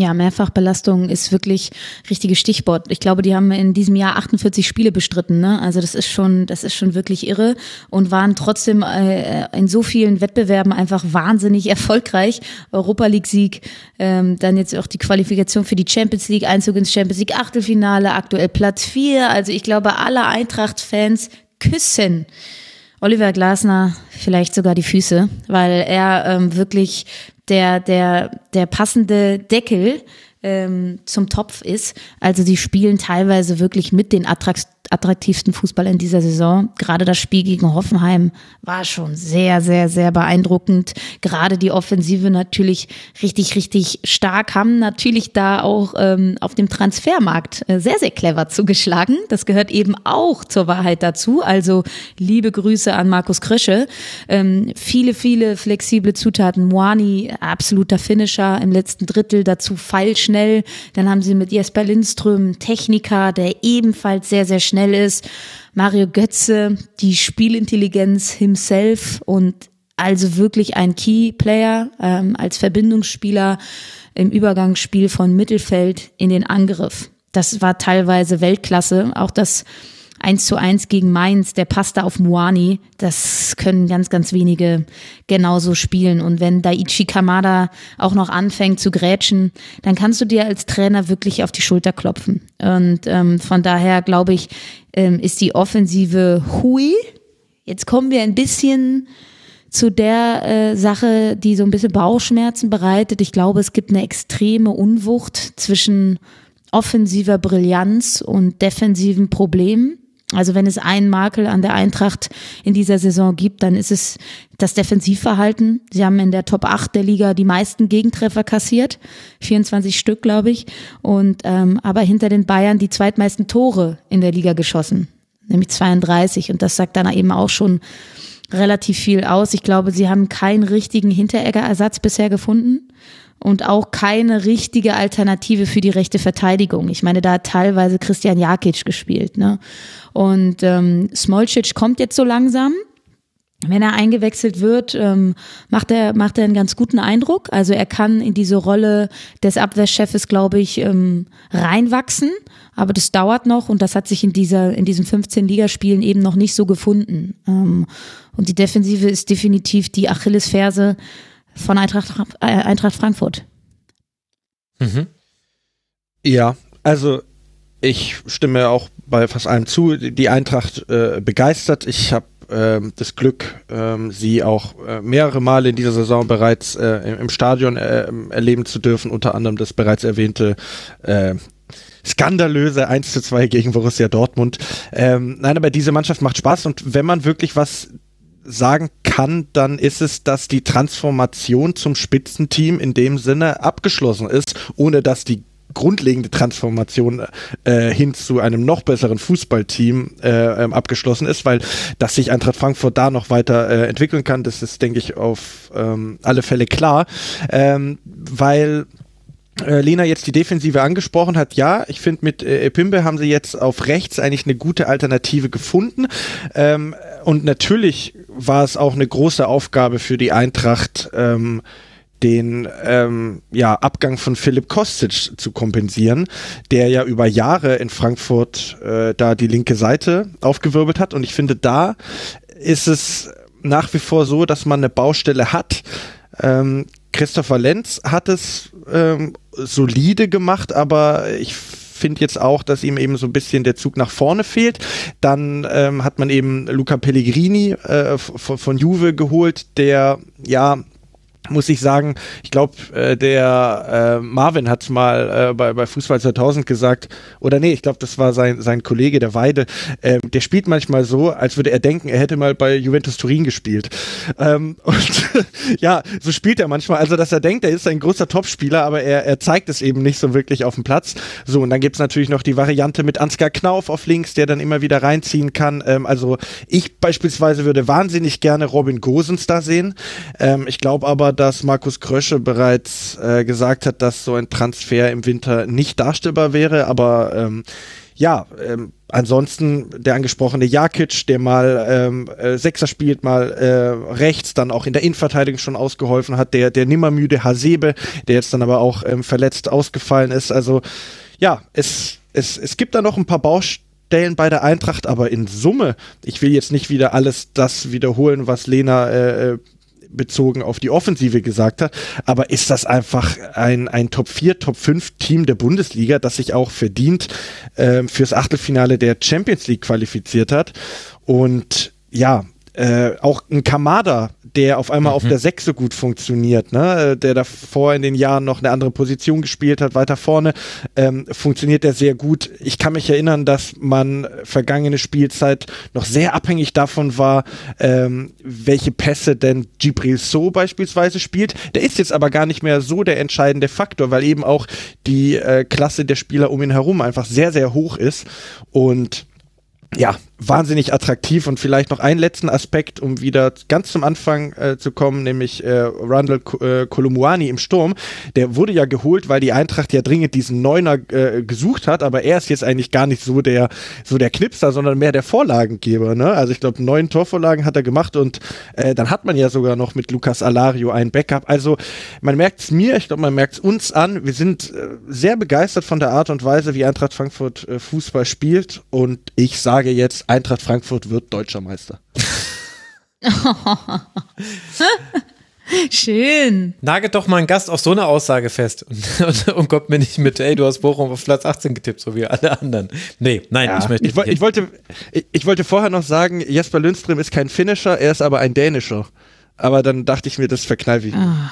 Ja, Mehrfachbelastung ist wirklich richtiges Stichwort. Ich glaube, die haben in diesem Jahr 48 Spiele bestritten. Ne? Also das ist schon, das ist schon wirklich irre und waren trotzdem äh, in so vielen Wettbewerben einfach wahnsinnig erfolgreich. Europa League Sieg, ähm, dann jetzt auch die Qualifikation für die Champions League, Einzug ins Champions League Achtelfinale, aktuell Platz vier. Also ich glaube, alle Eintracht-Fans küssen. Oliver Glasner vielleicht sogar die Füße, weil er ähm, wirklich der, der, der passende Deckel ähm, zum Topf ist. Also sie spielen teilweise wirklich mit den attraktivsten Fußball in dieser Saison. Gerade das Spiel gegen Hoffenheim war schon sehr, sehr, sehr beeindruckend. Gerade die Offensive natürlich richtig, richtig stark, haben natürlich da auch ähm, auf dem Transfermarkt äh, sehr, sehr clever zugeschlagen. Das gehört eben auch zur Wahrheit dazu. Also liebe Grüße an Markus Krösche. Ähm, viele, viele flexible Zutaten. Moani, absoluter Finisher im letzten Drittel, dazu feilschnell. Dann haben sie mit Jesper Lindström Techniker, der ebenfalls sehr, sehr schnell ist. Mario Götze, die Spielintelligenz himself und also wirklich ein Key Player ähm, als Verbindungsspieler im Übergangsspiel von Mittelfeld in den Angriff. Das war teilweise Weltklasse. Auch das 1 zu 1 gegen Mainz, der passt da auf Muani. Das können ganz, ganz wenige genauso spielen. Und wenn Daichi Kamada auch noch anfängt zu grätschen, dann kannst du dir als Trainer wirklich auf die Schulter klopfen. Und ähm, von daher glaube ich, ähm, ist die Offensive hui. Jetzt kommen wir ein bisschen zu der äh, Sache, die so ein bisschen Bauchschmerzen bereitet. Ich glaube, es gibt eine extreme Unwucht zwischen offensiver Brillanz und defensiven Problemen. Also wenn es einen Makel an der Eintracht in dieser Saison gibt, dann ist es das Defensivverhalten. Sie haben in der Top 8 der Liga die meisten Gegentreffer kassiert, 24 Stück, glaube ich, und ähm, aber hinter den Bayern die zweitmeisten Tore in der Liga geschossen, nämlich 32. Und das sagt dann eben auch schon relativ viel aus. Ich glaube, sie haben keinen richtigen Hinteregger-Ersatz bisher gefunden und auch keine richtige Alternative für die rechte Verteidigung. Ich meine, da hat teilweise Christian Jakic gespielt. Ne? Und ähm, Smolcic kommt jetzt so langsam. Wenn er eingewechselt wird, ähm, macht er macht er einen ganz guten Eindruck. Also er kann in diese Rolle des Abwehrchefs, glaube ich, ähm, reinwachsen. Aber das dauert noch und das hat sich in dieser in diesen 15 Ligaspielen eben noch nicht so gefunden. Ähm, und die Defensive ist definitiv die Achillesferse von Eintracht, äh, Eintracht Frankfurt. Mhm. Ja, also ich stimme auch bei fast allem zu. Die Eintracht äh, begeistert. Ich habe äh, das Glück, äh, sie auch äh, mehrere Male in dieser Saison bereits äh, im, Stadion äh, erleben zu dürfen, unter anderem das bereits erwähnte äh, skandalöse 1 zu 2 gegen Borussia Dortmund. Ähm, nein, aber diese Mannschaft macht Spaß und wenn man wirklich was sagen kann, dann ist es, dass die Transformation zum Spitzenteam in dem Sinne abgeschlossen ist, ohne dass die grundlegende Transformation äh, hin zu einem noch besseren Fußballteam äh, ähm, abgeschlossen ist, weil dass sich Eintracht Frankfurt da noch weiter äh, entwickeln kann, das ist, denke ich, auf ähm, alle Fälle klar, ähm, weil äh, Lena jetzt die Defensive angesprochen hat, ja, ich finde mit äh, Epimbe haben sie jetzt auf rechts eigentlich eine gute Alternative gefunden. Ähm, und natürlich war es auch eine große Aufgabe für die Eintracht, ähm, den ähm, ja, Abgang von Philipp Kostic zu kompensieren, der ja über Jahre in Frankfurt äh, da die linke Seite aufgewirbelt hat. Und ich finde, da ist es nach wie vor so, dass man eine Baustelle hat. Ähm, Christopher Lenz hat es ähm, solide gemacht, aber ich finde jetzt auch, dass ihm eben so ein bisschen der Zug nach vorne fehlt. Dann ähm, hat man eben Luca Pellegrini äh, von, von Juve geholt, der ja muss ich sagen, ich glaube, äh, der äh, Marvin hat mal äh, bei, bei Fußball 2000 gesagt, oder nee, ich glaube, das war sein, sein Kollege, der Weide, äh, der spielt manchmal so, als würde er denken, er hätte mal bei Juventus Turin gespielt. Ähm, und ja, so spielt er manchmal, also dass er denkt, er ist ein großer Topspieler, aber er, er zeigt es eben nicht so wirklich auf dem Platz. So, und dann gibt's natürlich noch die Variante mit Ansgar Knauf auf links, der dann immer wieder reinziehen kann. Ähm, also ich beispielsweise würde wahnsinnig gerne Robin Gosens da sehen. Ähm, ich glaube aber, dass Markus Krösche bereits äh, gesagt hat, dass so ein Transfer im Winter nicht darstellbar wäre, aber ähm, ja, ähm, ansonsten der angesprochene Jakic, der mal ähm, äh, Sechser spielt, mal äh, rechts, dann auch in der Innenverteidigung schon ausgeholfen hat, der, der nimmermüde Hasebe, der jetzt dann aber auch ähm, verletzt ausgefallen ist. Also ja, es, es, es gibt da noch ein paar Baustellen bei der Eintracht, aber in Summe, ich will jetzt nicht wieder alles das wiederholen, was Lena äh, äh bezogen auf die Offensive gesagt hat, aber ist das einfach ein, ein Top 4, Top 5 Team der Bundesliga, das sich auch verdient äh, fürs Achtelfinale der Champions League qualifiziert hat. Und ja, äh, auch ein Kamada, der auf einmal mhm. auf der Sechs so gut funktioniert, ne? der davor in den Jahren noch eine andere Position gespielt hat, weiter vorne, ähm, funktioniert der sehr gut. Ich kann mich erinnern, dass man vergangene Spielzeit noch sehr abhängig davon war, ähm, welche Pässe denn Gibril So beispielsweise spielt. Der ist jetzt aber gar nicht mehr so der entscheidende Faktor, weil eben auch die äh, Klasse der Spieler um ihn herum einfach sehr, sehr hoch ist und ja, wahnsinnig attraktiv und vielleicht noch einen letzten Aspekt, um wieder ganz zum Anfang äh, zu kommen, nämlich äh, Randall äh, im Sturm. Der wurde ja geholt, weil die Eintracht ja dringend diesen Neuner äh, gesucht hat, aber er ist jetzt eigentlich gar nicht so der so der Knipser, sondern mehr der Vorlagengeber. Ne? Also ich glaube, neun Torvorlagen hat er gemacht und äh, dann hat man ja sogar noch mit Lucas Alario ein Backup. Also man merkt es mir, ich glaube, man merkt es uns an. Wir sind äh, sehr begeistert von der Art und Weise, wie Eintracht Frankfurt äh, Fußball spielt und ich sage jetzt, Eintracht Frankfurt wird deutscher Meister. Schön. Nagelt doch mal ein Gast auf so eine Aussage fest und, und, und, kommt mir nicht mit, ey, du hast Bochum auf Platz 18 getippt, so wie alle anderen. Nee, nein, ja, ich möchte ich, ich, wollte, ich, ich, wollte vorher noch sagen, Jesper Lundström ist kein Finisher, er ist aber ein Dänischer. Aber dann dachte ich mir, das verknall ich. Ah.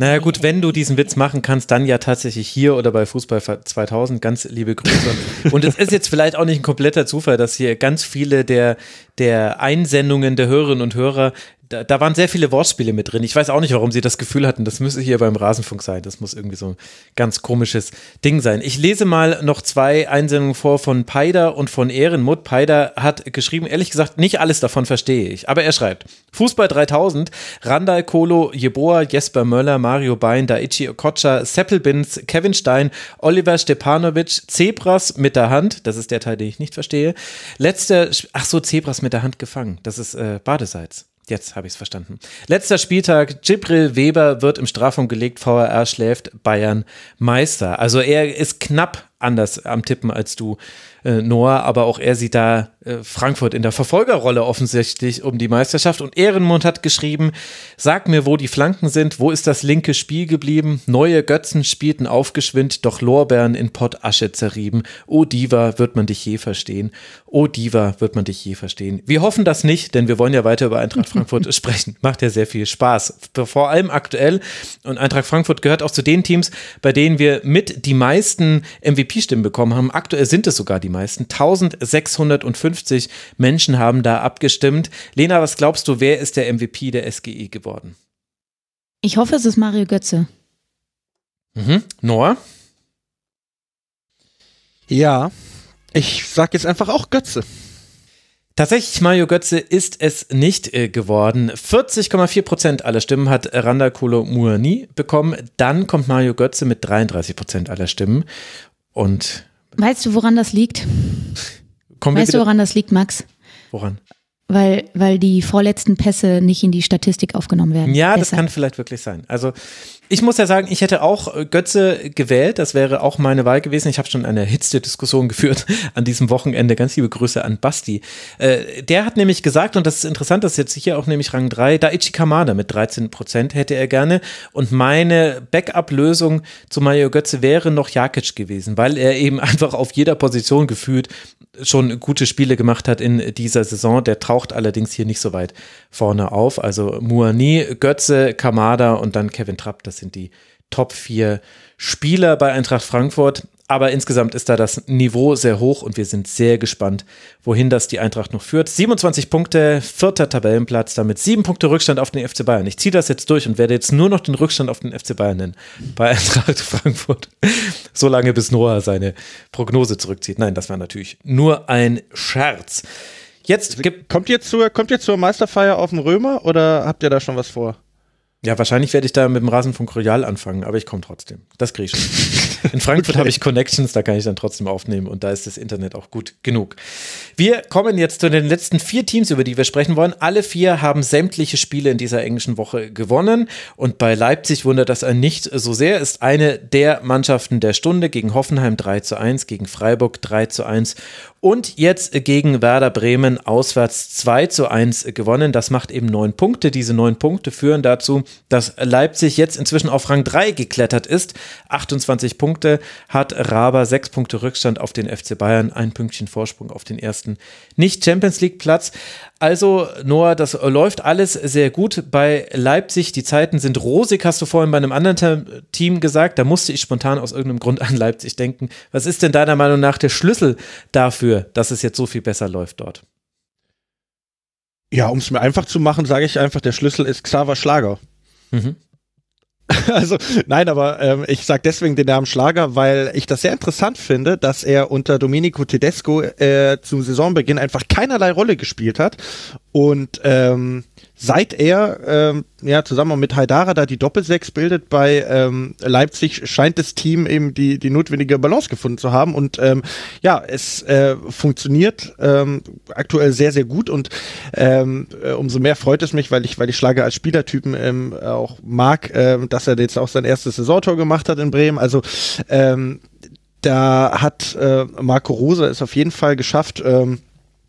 Naja gut, wenn du diesen Witz machen kannst, dann ja tatsächlich hier oder bei Fußball 2000. Ganz liebe Grüße. Und es ist jetzt vielleicht auch nicht ein kompletter Zufall, dass hier ganz viele der, der Einsendungen der Hörerinnen und Hörer da, da waren sehr viele Wortspiele mit drin. Ich weiß auch nicht, warum sie das Gefühl hatten, das müsse hier beim Rasenfunk sein. Das muss irgendwie so ein ganz komisches Ding sein. Ich lese mal noch zwei Einsendungen vor von Peider und von Ehrenmutt. Peider hat geschrieben, ehrlich gesagt, nicht alles davon verstehe ich. Aber er schreibt, Fußball 3000, Randall Kolo, Jeboa, Jesper Möller, Mario Bein, Daichi Okocha, Seppelbins, Kevin Stein, Oliver Stepanovic, Zebras mit der Hand, das ist der Teil, den ich nicht verstehe. Letzter, ach so, Zebras mit der Hand gefangen, das ist äh, Badesalz. Jetzt habe ich es verstanden. Letzter Spieltag, Gibril Weber wird im Strafraum gelegt, VRR schläft, Bayern Meister. Also er ist knapp anders am Tippen als du, äh, Noah, aber auch er sieht da äh, Frankfurt in der Verfolgerrolle offensichtlich um die Meisterschaft. Und Ehrenmund hat geschrieben, sag mir, wo die Flanken sind, wo ist das linke Spiel geblieben? Neue Götzen spielten aufgeschwind, doch Lorbeeren in Pott Asche zerrieben. O Diva, wird man dich je verstehen? O Diva, wird man dich je verstehen? Wir hoffen das nicht, denn wir wollen ja weiter über Eintracht Frankfurt sprechen. Macht ja sehr viel Spaß. Vor allem aktuell. Und Eintracht Frankfurt gehört auch zu den Teams, bei denen wir mit die meisten MVP-Stimmen bekommen haben. Aktuell sind es sogar die meisten. 1650 150 Menschen haben da abgestimmt. Lena, was glaubst du, wer ist der MVP der SGE geworden? Ich hoffe, es ist Mario Götze. Mhm. Noah? Ja, ich sag jetzt einfach auch Götze. Tatsächlich, Mario Götze ist es nicht äh, geworden. 40,4 Prozent aller Stimmen hat Randa Kolo Muani bekommen. Dann kommt Mario Götze mit 33 Prozent aller Stimmen. Und weißt du, woran das liegt? Kommen weißt du, woran das liegt, Max? Woran? Weil, weil die vorletzten Pässe nicht in die Statistik aufgenommen werden. Ja, Deshalb. das kann vielleicht wirklich sein. Also ich muss ja sagen, ich hätte auch äh, Götze gewählt. Das wäre auch meine Wahl gewesen. Ich habe schon eine erhitzte Diskussion geführt an diesem Wochenende. Ganz liebe Grüße an Basti. Äh, der hat nämlich gesagt, und das ist interessant, das ist jetzt hier auch nämlich Rang 3, Daichi Kamada mit 13 Prozent hätte er gerne. Und meine Backup-Lösung zu Mario Götze wäre noch Jakic gewesen, weil er eben einfach auf jeder Position gefühlt schon gute Spiele gemacht hat in dieser Saison. Der taucht allerdings hier nicht so weit vorne auf. Also Muani, Götze, Kamada und dann Kevin Trapp. Das sind die Top 4 Spieler bei Eintracht Frankfurt. Aber insgesamt ist da das Niveau sehr hoch und wir sind sehr gespannt, wohin das die Eintracht noch führt. 27 Punkte, vierter Tabellenplatz, damit sieben Punkte Rückstand auf den FC Bayern. Ich ziehe das jetzt durch und werde jetzt nur noch den Rückstand auf den FC Bayern nennen bei Eintracht Frankfurt. So lange bis Noah seine Prognose zurückzieht. Nein, das war natürlich nur ein Scherz. Jetzt also, kommt ihr zur, kommt ihr zur Meisterfeier auf dem Römer oder habt ihr da schon was vor? Ja, wahrscheinlich werde ich da mit dem Rasenfunk Royal anfangen, aber ich komme trotzdem. Das kriege ich schon. In Frankfurt habe ich Connections, da kann ich dann trotzdem aufnehmen und da ist das Internet auch gut genug. Wir kommen jetzt zu den letzten vier Teams, über die wir sprechen wollen. Alle vier haben sämtliche Spiele in dieser englischen Woche gewonnen und bei Leipzig wundert das einen nicht so sehr, ist eine der Mannschaften der Stunde gegen Hoffenheim 3 zu 1, gegen Freiburg 3 zu 1 Und jetzt gegen Werder Bremen auswärts 2 zu 1 gewonnen. Das macht eben neun Punkte. Diese neun Punkte führen dazu, dass Leipzig jetzt inzwischen auf Rang 3 geklettert ist. 28 Punkte hat Raber, sechs Punkte Rückstand auf den FC Bayern, ein Pünktchen Vorsprung auf den ersten Nicht-Champions League-Platz. Also, Noah, das läuft alles sehr gut bei Leipzig. Die Zeiten sind rosig, hast du vorhin bei einem anderen Team gesagt. Da musste ich spontan aus irgendeinem Grund an Leipzig denken. Was ist denn deiner Meinung nach der Schlüssel dafür, dass es jetzt so viel besser läuft dort? Ja, um es mir einfach zu machen, sage ich einfach, der Schlüssel ist Xaver Schlager. Mhm. Also nein, aber ähm, ich sage deswegen den Namen Schlager, weil ich das sehr interessant finde, dass er unter Domenico Tedesco äh, zum Saisonbeginn einfach keinerlei Rolle gespielt hat und ähm, seit er ähm, ja zusammen mit Haidara da die Doppelsechs bildet bei ähm, Leipzig, scheint das Team eben die die notwendige Balance gefunden zu haben und ähm, ja es äh, funktioniert ähm, aktuell sehr sehr gut und ähm, äh, umso mehr freut es mich, weil ich weil ich Schlager als Spielertypen ähm, auch mag, ähm, dass er jetzt auch sein erstes Saisontor gemacht hat in Bremen. Also ähm, da hat äh, Marco Rose es auf jeden Fall geschafft. Ähm,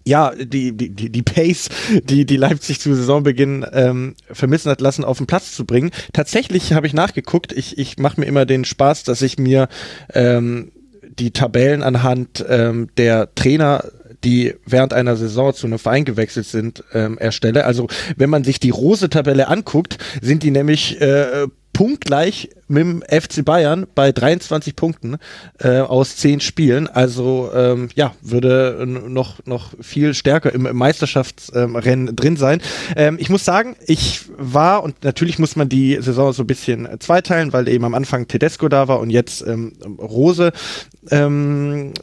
ja, die, die, die Pace, die, die Leipzig zu Saisonbeginn ähm, vermissen hat lassen, auf den Platz zu bringen. Tatsächlich habe ich nachgeguckt, ich, ich mache mir immer den Spaß, dass ich mir ähm, die Tabellen anhand ähm, der Trainer die während einer Saison zu einem Verein gewechselt sind, ähm, erstelle. Also wenn man sich die Rose-Tabelle anguckt, sind die nämlich äh, punktgleich mit dem FC Bayern bei 23 Punkten äh, aus 10 Spielen. Also ähm, ja, würde noch, noch viel stärker im, Meisterschaftsrennen ähm, drin sein. Ähm, ich muss sagen, ich war, und natürlich muss man die Saison so ein bisschen zweiteilen, weil eben am Anfang Tedesco da war und jetzt ähm, Rose ähm,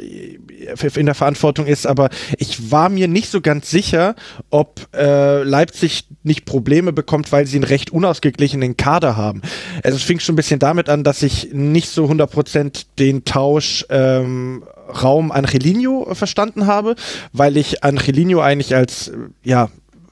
in der Verantwortung ist, aber ich war mir nicht so ganz sicher, ob äh, Leipzig nicht Probleme bekommt, weil sie einen recht unausgeglichenen Kader haben. Also es fing schon ein bisschen damit an, dass ich nicht so 100% den Tausch ähm, Raum Angelino verstanden habe, weil ich Angelino eigentlich als ja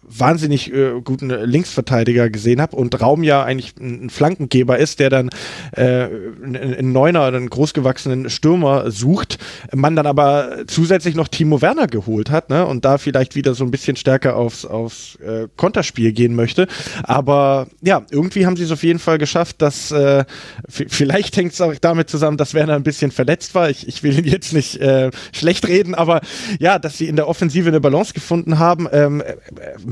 wahnsinnig äh, guten Linksverteidiger gesehen habe und Raum ja eigentlich ein, Flankengeber ist, der dann äh, einen Neuner einen großgewachsenen Stürmer sucht, man dann aber zusätzlich noch Timo Werner geholt hat ne, und da vielleicht wieder so ein bisschen stärker aufs, aufs äh, Konterspiel gehen möchte. Aber ja, irgendwie haben sie es auf jeden Fall geschafft, dass äh, vielleicht hängt es auch damit zusammen, dass Werner ein bisschen verletzt war. Ich, ich will ihn jetzt nicht äh, schlecht reden, aber ja, dass sie in der Offensive eine Balance gefunden haben, ähm,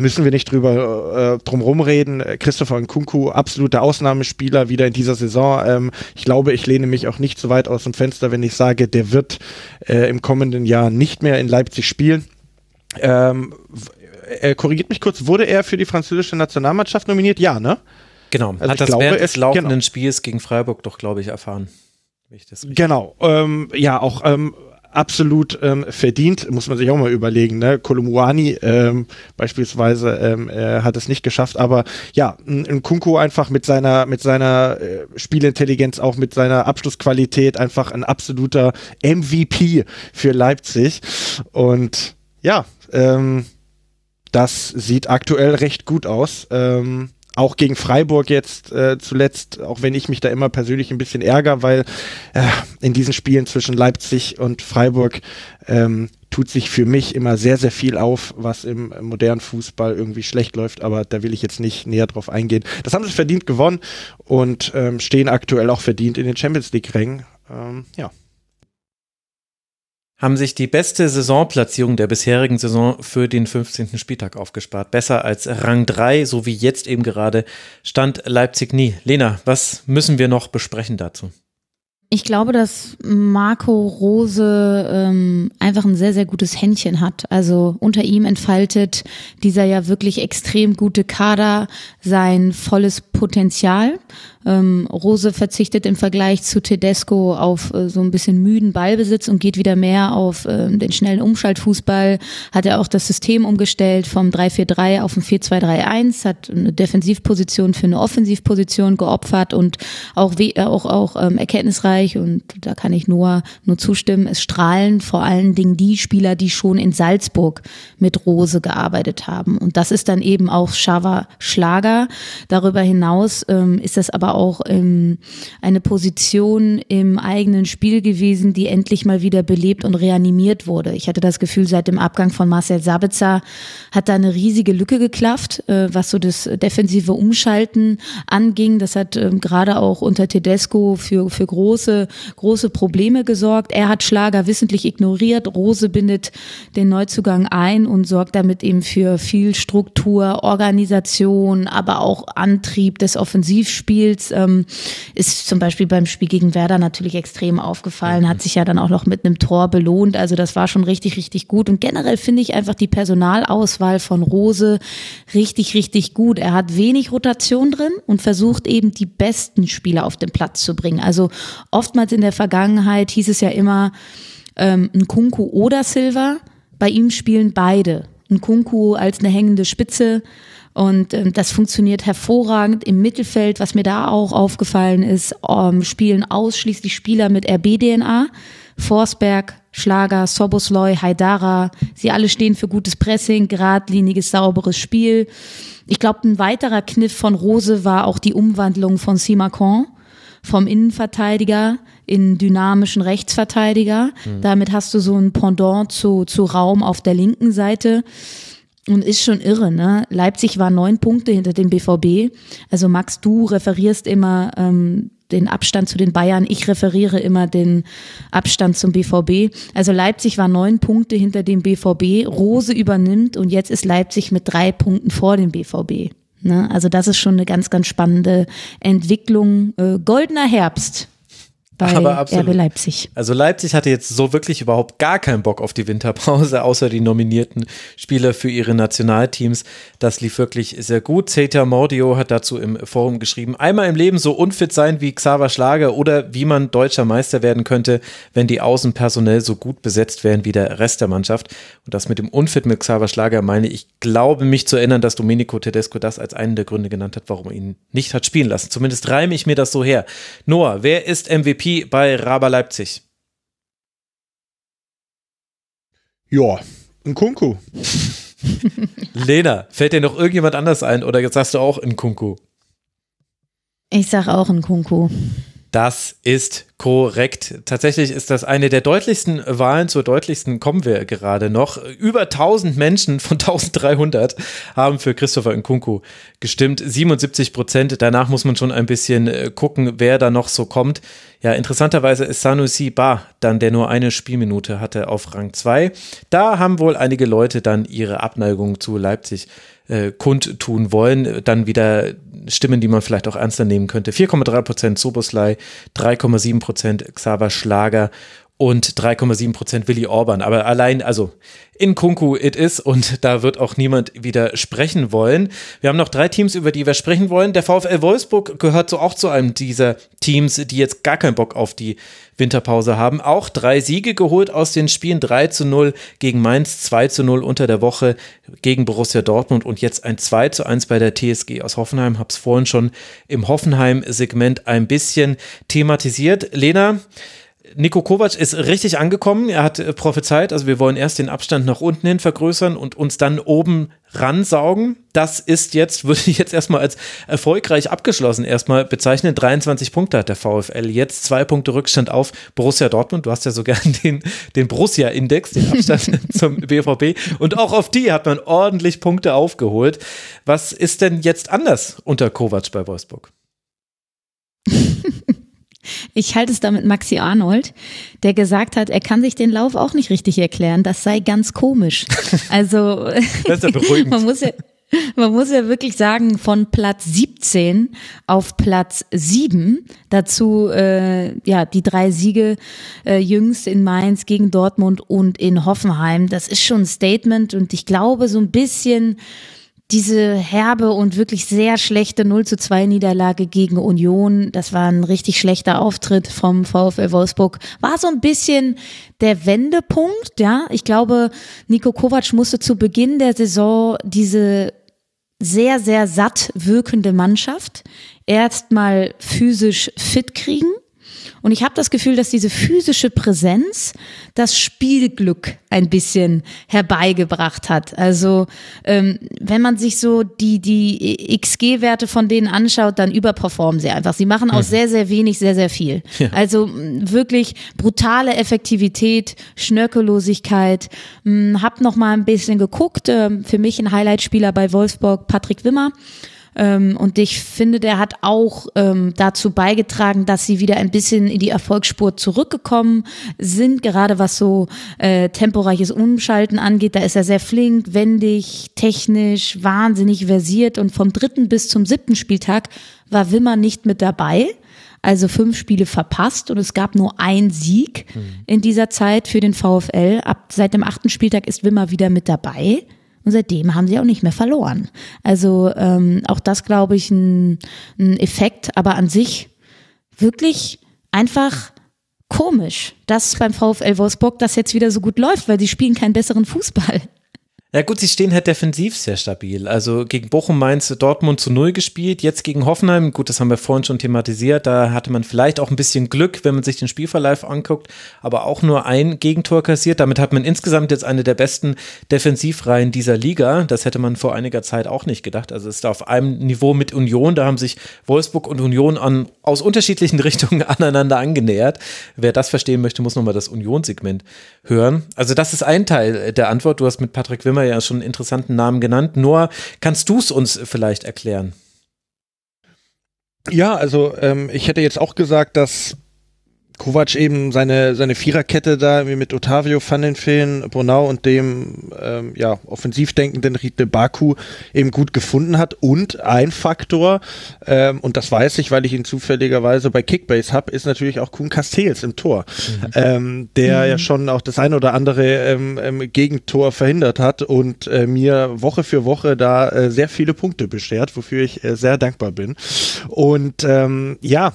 müssen wir nicht drüber äh, drum rumreden. Christopher Nkunku, absoluter Ausnahmespieler wieder in dieser Saison. Ähm, ich glaube, ich lehne mich auch nicht so weit aus dem Fenster, wenn ich sage, der wird äh, im kommenden Jahr nicht mehr in Leipzig spielen. Ähm, er korrigiert mich kurz, wurde er für die französische Nationalmannschaft nominiert? Ja, ne? Genau, also hat das glaube, während des laufenden genau. Spiels gegen Freiburg doch, glaube ich, erfahren. Ich genau, ähm, ja, auch ähm, absolut ähm, verdient, muss man sich auch mal überlegen. Ne? Kolumuani ähm, beispielsweise ähm, äh, hat es nicht geschafft, aber ja, ein, Kunku einfach mit seiner mit seiner äh, Spielintelligenz, auch mit seiner Abschlussqualität einfach ein absoluter MVP für Leipzig und ja, ähm, das sieht aktuell recht gut aus. Ähm, auch gegen Freiburg jetzt äh, zuletzt, auch wenn ich mich da immer persönlich ein bisschen ärgere, weil äh, in diesen Spielen zwischen Leipzig und Freiburg ähm, tut sich für mich immer sehr, sehr viel auf, was im modernen Fußball irgendwie schlecht läuft, aber da will ich jetzt nicht näher drauf eingehen. Das haben sie verdient gewonnen und ähm, stehen aktuell auch verdient in den Champions League-Rängen. Ähm, ja haben sich die beste Saisonplatzierung der bisherigen Saison für den 15. Spieltag aufgespart. Besser als Rang 3, so wie jetzt eben gerade, stand Leipzig nie. Lena, was müssen wir noch besprechen dazu? Ich glaube, dass Marco Rose ähm, einfach ein sehr, sehr gutes Händchen hat. Also unter ihm entfaltet dieser ja wirklich extrem gute Kader sein volles Potenzial. Ähm, Rose verzichtet im Vergleich zu Tedesco auf äh, so ein bisschen müden Ballbesitz und geht wieder mehr auf äh, den schnellen Umschaltfußball. Hat er auch das System umgestellt vom 3-4-3 auf ein 4-2-3-1, hat eine Defensivposition für eine Offensivposition geopfert und auch, auch, auch ähm, erkenntnisreich Österreich und da kann ich nur, nur zustimmen, es strahlen vor allen Dingen die Spieler, die schon in Salzburg mit Rose gearbeitet haben. Und das ist dann eben auch Schava Schlager. Darüber hinaus ähm, ist das aber auch ähm, eine Position im eigenen Spiel gewesen, die endlich mal wieder belebt und reanimiert wurde. Ich hatte das Gefühl, seit dem Abgang von Marcel Sabitzer hat da eine riesige Lücke geklafft, äh, was so das defensive Umschalten anging. Das hat ähm, gerade auch unter Tedesco für, für große, große Probleme gesorgt. Er hat Schlager wissentlich ignoriert. Rose bindet den Neuzugang ein und sorgt damit eben für viel Struktur, Organisation, aber auch Antrieb des Offensivspiels. Ähm, ist zum Beispiel beim Spiel gegen Werder natürlich extrem aufgefallen, hat sich ja dann auch noch mit einem Tor belohnt. Also das war schon richtig, richtig gut. Und generell finde ich einfach die Personalauswahl von Rose richtig, richtig gut. Er hat wenig Rotation drin und versucht eben die besten Spieler auf den Platz zu bringen. Also oftmals in der Vergangenheit hieß es ja immer, ähm, ein Kunku oder Silva. Bei ihm spielen beide. Ein Kunku als eine hängende Spitze. Und ähm, das funktioniert hervorragend im Mittelfeld. Was mir da auch aufgefallen ist, ähm, spielen ausschließlich Spieler mit RB-DNA. Forsberg, Schlager, Sobosloy, Haidara. Sie alle stehen für gutes Pressing, geradliniges, sauberes Spiel. Ich glaube, ein weiterer Kniff von Rose war auch die Umwandlung von Simacon vom Innenverteidiger in dynamischen Rechtsverteidiger. Mhm. Damit hast du so ein Pendant zu, zu Raum auf der linken Seite. Und ist schon irre, ne? Leipzig war neun Punkte hinter dem BVB. Also Max, du referierst immer ähm, den Abstand zu den Bayern. Ich referiere immer den Abstand zum BVB. Also Leipzig war neun Punkte hinter dem BVB. Rose übernimmt und jetzt ist Leipzig mit drei Punkten vor dem BVB. Ne? Also das ist schon eine ganz, ganz spannende Entwicklung. Äh, goldener Herbst bei. RB Leipzig. Also Leipzig hatte jetzt so wirklich überhaupt gar keinen Bock auf die Winterpause, außer die nominierten Spieler für ihre Nationalteams. Das lief wirklich sehr gut. Zeta Mordio hat dazu im Forum geschrieben, einmal im Leben so unfit sein wie Xaver Schlager oder wie man deutscher Meister werden könnte, wenn die Außen personell so gut besetzt wären wie der Rest der Mannschaft. Und das mit dem Unfit mit Xaver Schlager meine ich, glaube mich zu erinnern, dass Domenico Tedesco das als einen der Gründe genannt hat, warum er ihn nicht hat spielen lassen. Zumindest reime ich mir das so her. Noah, wer ist MVP Bei Raba Leipzig? Ja, ein Kunku. Lena, fällt dir noch irgendjemand anders ein oder sagst du auch ein Kunku? Ich sag auch ein Kunku. Das ist korrekt. Tatsächlich ist das eine der deutlichsten Wahlen. Zur deutlichsten kommen wir gerade noch. Über 1000 Menschen von 1300 haben für Christopher Nkunku gestimmt. 77 Prozent. Danach muss man schon ein bisschen äh, gucken, wer da noch so kommt. Ja, interessanterweise ist Sanusi Ba dann, der nur eine Spielminute hatte, auf Rang 2. Da haben wohl einige Leute dann ihre Abneigung zu Leipzig äh, kundtun wollen. Dann wieder Stimmen, die man vielleicht auch ernster nehmen könnte. 4,3 Prozent Soboslai, 3,7 Prozent Xaver Schlager und 3,7 Prozent Willy Orban. Aber allein, also in Kunku it is und da wird auch niemand widersprechen wollen. Wir haben noch drei Teams, über die wir sprechen wollen. Der VfL Wolfsburg gehört so auch zu einem dieser Teams, die jetzt gar keinen Bock auf die Winterpause haben. Auch drei Siege geholt aus den Spielen 3 zu 0 gegen Mainz, 2 zu 0 unter der Woche gegen Borussia Dortmund und jetzt ein 2 zu 1 bei der TSG aus Hoffenheim. Hab's vorhin schon im Hoffenheim-Segment ein bisschen thematisiert. Lena, Nico Kovac ist richtig angekommen. Er hat äh, prophezeit, also wir wollen erst den Abstand nach unten hin vergrößern und uns dann oben ransaugen. Das ist jetzt, würde ich jetzt erstmal als erfolgreich abgeschlossen erstmal bezeichnen. 23 Punkte hat der VfL. Jetzt zwei Punkte Rückstand auf Borussia Dortmund. Du hast ja sogar den, den Borussia-Index, den Abstand zum BVB. Und auch auf die hat man ordentlich Punkte aufgeholt. Was ist denn jetzt anders unter Kovac bei Wolfsburg? Ich halte es da mit Maxi Arnold, der gesagt hat, er kann sich den Lauf auch nicht richtig erklären. Das sei ganz komisch. Also das ist ja beruhigend. man muss ja, man muss ja wirklich sagen, von Platz 17 auf Platz 7, dazu äh, ja die drei Siege äh, jüngst in Mainz gegen Dortmund und in Hoffenheim, das ist schon ein Statement und ich glaube so ein bisschen diese herbe und wirklich sehr schlechte 0 zu 2 Niederlage gegen Union, das war ein richtig schlechter Auftritt vom VfL Wolfsburg, war so ein bisschen der Wendepunkt, ja. Ich glaube, Nico Kovac musste zu Beginn der Saison diese sehr, sehr satt wirkende Mannschaft erstmal physisch fit kriegen Und ich habe das Gefühl, dass diese physische Präsenz das Spielglück ein bisschen herbeigebracht hat. Also ähm, wenn man sich so die, die XG-Werte von denen anschaut, dann überperformen sie einfach. Sie machen aus mhm. sehr, sehr wenig sehr, sehr viel. Ja. Also wirklich brutale Effektivität, Schnörkellosigkeit. Hm, hab noch mal ein bisschen geguckt. Ähm, für mich ein Highlight-Spieler bei Wolfsburg, Patrick Wimmer. Ähm, und ich finde, der hat auch ähm, dazu beigetragen, dass sie wieder ein bisschen in die Erfolgsspur zurückgekommen sind, gerade was so äh, temporeiches Umschalten angeht. Da ist er sehr flink, wendig, technisch, wahnsinnig versiert und vom dritten bis zum siebten Spieltag war Wimmer nicht mit dabei also fünf Spiele verpasst und es gab nur ein Sieg mhm. in dieser Zeit für den VfL. Ab seit dem achten Spieltag ist Wimmer wieder mit dabei. Und seitdem haben sie auch nicht mehr verloren. Also ähm, auch das, glaube ich, ein, ein Effekt, aber an sich wirklich einfach komisch, dass beim VfL Wolfsburg das jetzt wieder so gut läuft, weil sie spielen keinen besseren Fußball. Ja gut, sie stehen halt defensiv sehr stabil. Also gegen Bochum, Mainz, Dortmund zu Null gespielt, jetzt gegen Hoffenheim, gut, das haben wir vorhin schon thematisiert, da hatte man vielleicht auch ein bisschen Glück, wenn man sich den Spielverlauf anguckt, aber auch nur ein Gegentor kassiert. Damit hat man insgesamt jetzt eine der besten Defensivreihen dieser Liga. Das hätte man vor einiger Zeit auch nicht gedacht. Also es ist da auf einem Niveau mit Union, da haben sich Wolfsburg und Union an, aus unterschiedlichen Richtungen aneinander angenähert. Wer das verstehen möchte, muss nochmal das Union-Segment hören. Also das ist ein Teil der Antwort. Du hast mit Patrick Wimmer ja schon einen interessanten Namen genannt. Noah, kannst du es uns vielleicht erklären? Ja, also ähm, ich hätte jetzt auch gesagt, dass Kovac eben seine, seine Viererkette da mit Otavio van den Feen, Brunau und dem ähm, ja, offensiv denkenden Riedle Baku eben gut gefunden hat. Und ein Faktor, ähm, und das weiß ich, weil ich ihn zufälligerweise bei Kickbase habe, ist natürlich auch Kuhn Castells im Tor, mhm. ähm, der mhm. ja schon auch das ein oder andere ähm, ähm, Gegentor verhindert hat und äh, mir Woche für Woche da äh, sehr viele Punkte beschert, wofür ich äh, sehr dankbar bin. Und ähm, ja,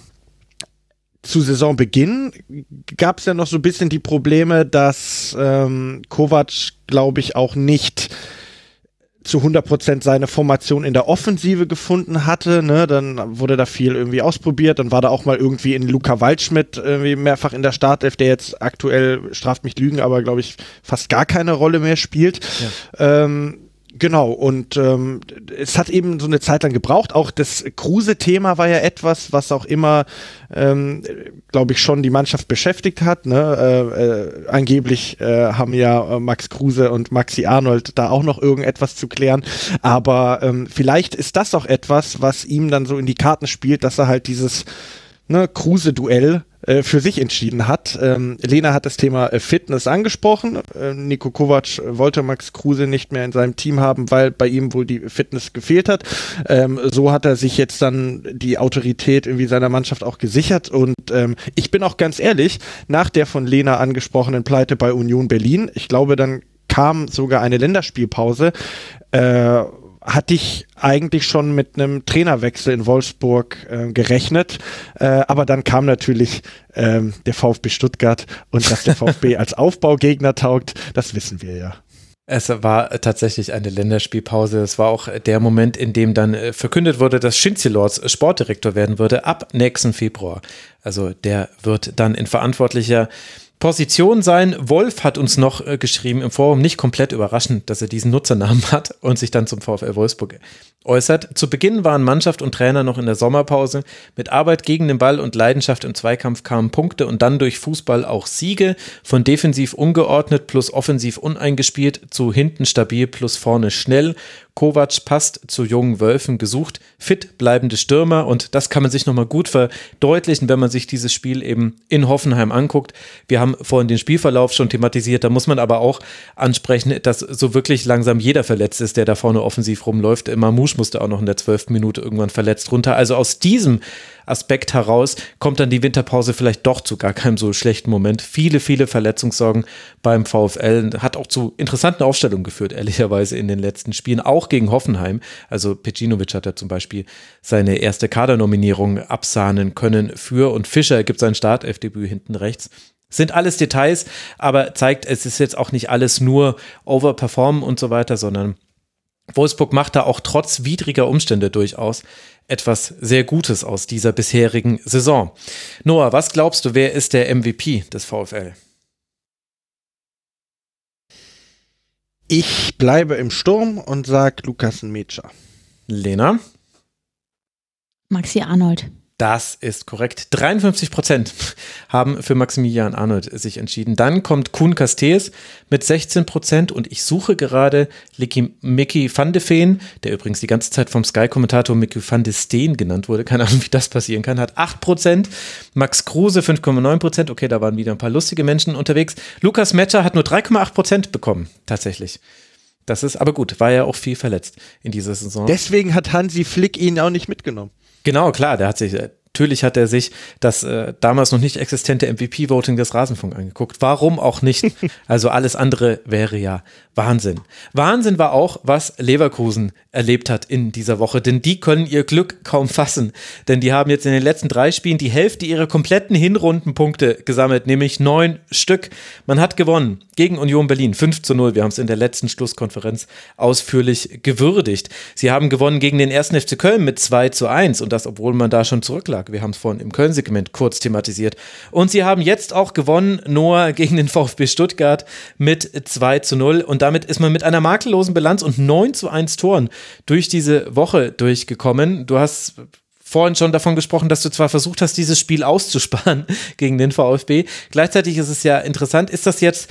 zu Saisonbeginn gab es ja noch so ein bisschen die Probleme, dass ähm, Kovac, glaube ich, auch nicht zu 100% seine Formation in der Offensive gefunden hatte. Ne? Dann wurde da viel irgendwie ausprobiert. Dann war da auch mal irgendwie in Luca Waldschmidt irgendwie mehrfach in der Startelf, der jetzt aktuell, straft mich Lügen, aber glaube ich fast gar keine Rolle mehr spielt. Ja. Ähm, Genau, und ähm, es hat eben so eine Zeit lang gebraucht. Auch das Kruse-Thema war ja etwas, was auch immer, ähm, glaube ich, schon die Mannschaft beschäftigt hat. Ne? Äh, äh, angeblich äh, haben ja äh, Max Kruse und Maxi Arnold da auch noch irgendetwas zu klären. Aber ähm, vielleicht ist das auch etwas, was ihm dann so in die Karten spielt, dass er halt dieses ne, Kruse-Duell äh, für sich entschieden hat. Ähm, Lena hat das Thema äh, Fitness angesprochen. Äh, Nico Kovac wollte Max Kruse nicht mehr in seinem Team haben, weil bei ihm wohl die Fitness gefehlt hat. Ähm, so hat er sich jetzt dann die Autorität irgendwie seiner Mannschaft auch gesichert. Und ähm, ich bin auch ganz ehrlich, nach der von Lena angesprochenen Pleite bei Union Berlin, ich glaube, dann kam sogar eine Länderspielpause. Äh, hatte ich eigentlich schon mit einem Trainerwechsel in Wolfsburg äh, gerechnet. Äh, aber dann kam natürlich ähm, der VfB Stuttgart und dass der VfB als Aufbaugegner taugt, das wissen wir ja. Es war tatsächlich eine Länderspielpause. Es war auch der Moment, in dem dann äh, verkündet wurde, dass Schinzelords Sportdirektor werden würde ab nächsten Februar. Also der wird dann in verantwortlicher Position sein. Wolf hat uns noch äh, geschrieben im Forum, nicht komplett überraschend, dass er diesen Nutzernamen hat und sich dann zum VfL Wolfsburg äußert. Zu Beginn waren Mannschaft und Trainer noch in der Sommerpause. Mit Arbeit gegen den Ball und Leidenschaft im Zweikampf kamen Punkte und dann durch Fußball auch Siege. Von defensiv ungeordnet plus offensiv uneingespielt zu hinten stabil plus vorne schnell. Kovac passt zu jungen Wölfen gesucht, fit bleibende Stürmer und das kann man sich nochmal gut verdeutlichen, wenn man sich dieses Spiel eben in Hoffenheim anguckt. Wir haben vorhin den Spielverlauf schon thematisiert, da muss man aber auch ansprechen, dass so wirklich langsam jeder verletzt ist, der da vorne offensiv rumläuft. Mamouche musste auch noch in der zwölften Minute irgendwann verletzt runter. Also aus diesem Aspekt heraus kommt dann die Winterpause vielleicht doch zu gar keinem so schlechten Moment. Viele, viele Verletzungssorgen beim VfL hat auch zu interessanten Aufstellungen geführt, ehrlicherweise in den letzten Spielen, auch gegen Hoffenheim. Also Pecinovic hat ja zum Beispiel seine erste Kadernominierung absahnen können für und Fischer gibt sein Startelfdebüt hinten rechts. Sind alles Details, aber zeigt, es ist jetzt auch nicht alles nur Overperformen und so weiter, sondern Wolfsburg macht da auch trotz widriger Umstände durchaus etwas sehr Gutes aus dieser bisherigen Saison. Noah, was glaubst du, wer ist der MVP des VfL? Ich bleibe im Sturm und sag Lukas Metscher. Lena? Maxi Arnold. Das ist korrekt. 53 Prozent haben für Maximilian Arnold sich entschieden. Dann kommt Kuhn Castells mit 16 Prozent und ich suche gerade Mickey van de Veen, der übrigens die ganze Zeit vom Sky-Kommentator Mickey van de Steen genannt wurde. Keine Ahnung, wie das passieren kann. Hat 8 Prozent. Max Kruse 5,9 Prozent. Okay, da waren wieder ein paar lustige Menschen unterwegs. Lukas Metscher hat nur 3,8 Prozent bekommen. Tatsächlich. Das ist aber gut, war ja auch viel verletzt in dieser Saison. Deswegen hat Hansi Flick ihn auch nicht mitgenommen. Genau, klar, der hat sich, natürlich hat er sich das äh, damals noch nicht existente MVP-Voting des Rasenfunk angeguckt. Warum auch nicht? Also alles andere wäre ja Wahnsinn. Wahnsinn war auch, was Leverkusen erlebt hat in dieser Woche, denn die können ihr Glück kaum fassen, denn die haben jetzt in den letzten drei Spielen die Hälfte ihrer kompletten Hinrundenpunkte gesammelt, nämlich neun Stück. Man hat gewonnen gegen Union Berlin 5 zu 0. Wir haben es in der letzten Schlusskonferenz ausführlich gewürdigt. Sie haben gewonnen gegen den ersten FC Köln mit 2 zu 1 und das, obwohl man da schon zurücklag. Wir haben es vorhin im Köln-Segment kurz thematisiert. Und sie haben jetzt auch gewonnen, Noah gegen den VfB Stuttgart mit 2 zu 0 und damit ist man mit einer makellosen Bilanz und 9 zu 1 Toren durch diese Woche durchgekommen. Du hast vorhin schon davon gesprochen, dass du zwar versucht hast, dieses Spiel auszusparen gegen den VfB. Gleichzeitig ist es ja interessant, ist das jetzt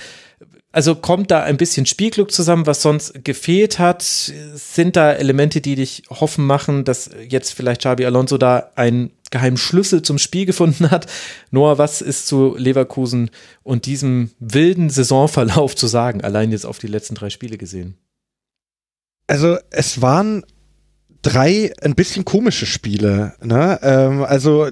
also kommt da ein bisschen Spielglück zusammen, was sonst gefehlt hat? Sind da Elemente, die dich hoffen machen, dass jetzt vielleicht Xabi Alonso da einen geheimen Schlüssel zum Spiel gefunden hat? Noah, was ist zu Leverkusen und diesem wilden Saisonverlauf zu sagen, allein jetzt auf die letzten drei Spiele gesehen? Also es waren drei ein bisschen komische Spiele. Ne? Ähm, also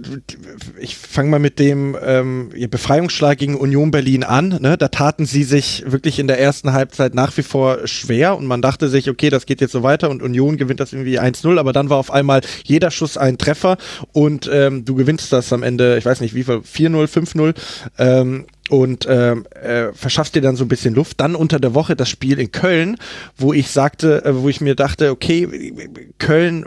ich fange mal mit dem ähm, Befreiungsschlag gegen Union Berlin an. Ne? Da taten sie sich wirklich in der ersten Halbzeit nach wie vor schwer und man dachte sich, okay, das geht jetzt so weiter und Union gewinnt das irgendwie 1-0, aber dann war auf einmal jeder Schuss ein Treffer und ähm, du gewinnst das am Ende, ich weiß nicht wie viel, 4-0, 5-0. Ähm, und ähm, äh, verschaffst dir dann so ein bisschen Luft. Dann unter der Woche das Spiel in Köln, wo ich sagte, äh, wo ich mir dachte, okay, Köln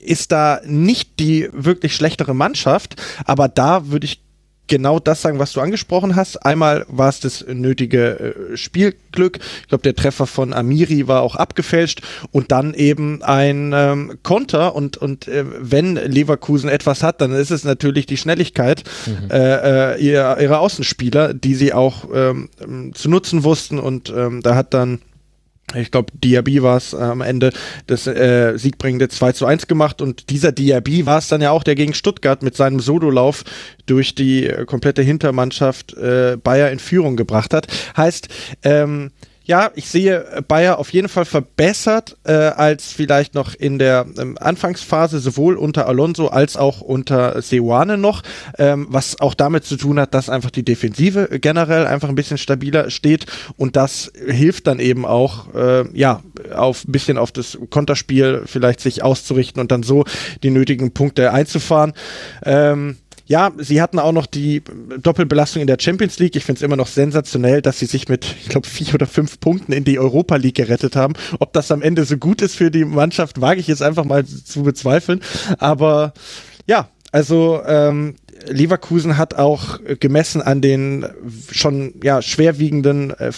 ist da nicht die wirklich schlechtere Mannschaft, aber da würde ich genau das sagen, was du angesprochen hast. Einmal war es das nötige äh, Spielglück. Ich glaube, der Treffer von Amiri war auch abgefälscht und dann eben ein ähm, Konter und und äh, wenn Leverkusen etwas hat, dann ist es natürlich die Schnelligkeit mhm. äh, äh, ihrer, ihrer Außenspieler, die sie auch ähm, zu nutzen wussten und ähm, da hat dann ich glaube, Diaby war es äh, am Ende das äh, siegbringende 2 zu 1 gemacht und dieser Diaby war es dann ja auch, der gegen Stuttgart mit seinem Sololauf durch die äh, komplette Hintermannschaft äh, Bayer in Führung gebracht hat. Heißt, ähm, ja, ich sehe Bayer auf jeden Fall verbessert äh, als vielleicht noch in der ähm, Anfangsphase, sowohl unter Alonso als auch unter Seoane noch, ähm, was auch damit zu tun hat, dass einfach die Defensive generell einfach ein bisschen stabiler steht und das hilft dann eben auch, äh, ja, auf ein bisschen auf das Konterspiel vielleicht sich auszurichten und dann so die nötigen Punkte einzufahren. Ähm, ja, sie hatten auch noch die Doppelbelastung in der Champions League. Ich finde es immer noch sensationell, dass sie sich mit, ich glaube, vier oder fünf Punkten in die Europa League gerettet haben. Ob das am Ende so gut ist für die Mannschaft, wage ich jetzt einfach mal zu bezweifeln. Aber ja, also ähm, Leverkusen hat auch gemessen an den schon ja schwerwiegenden äh,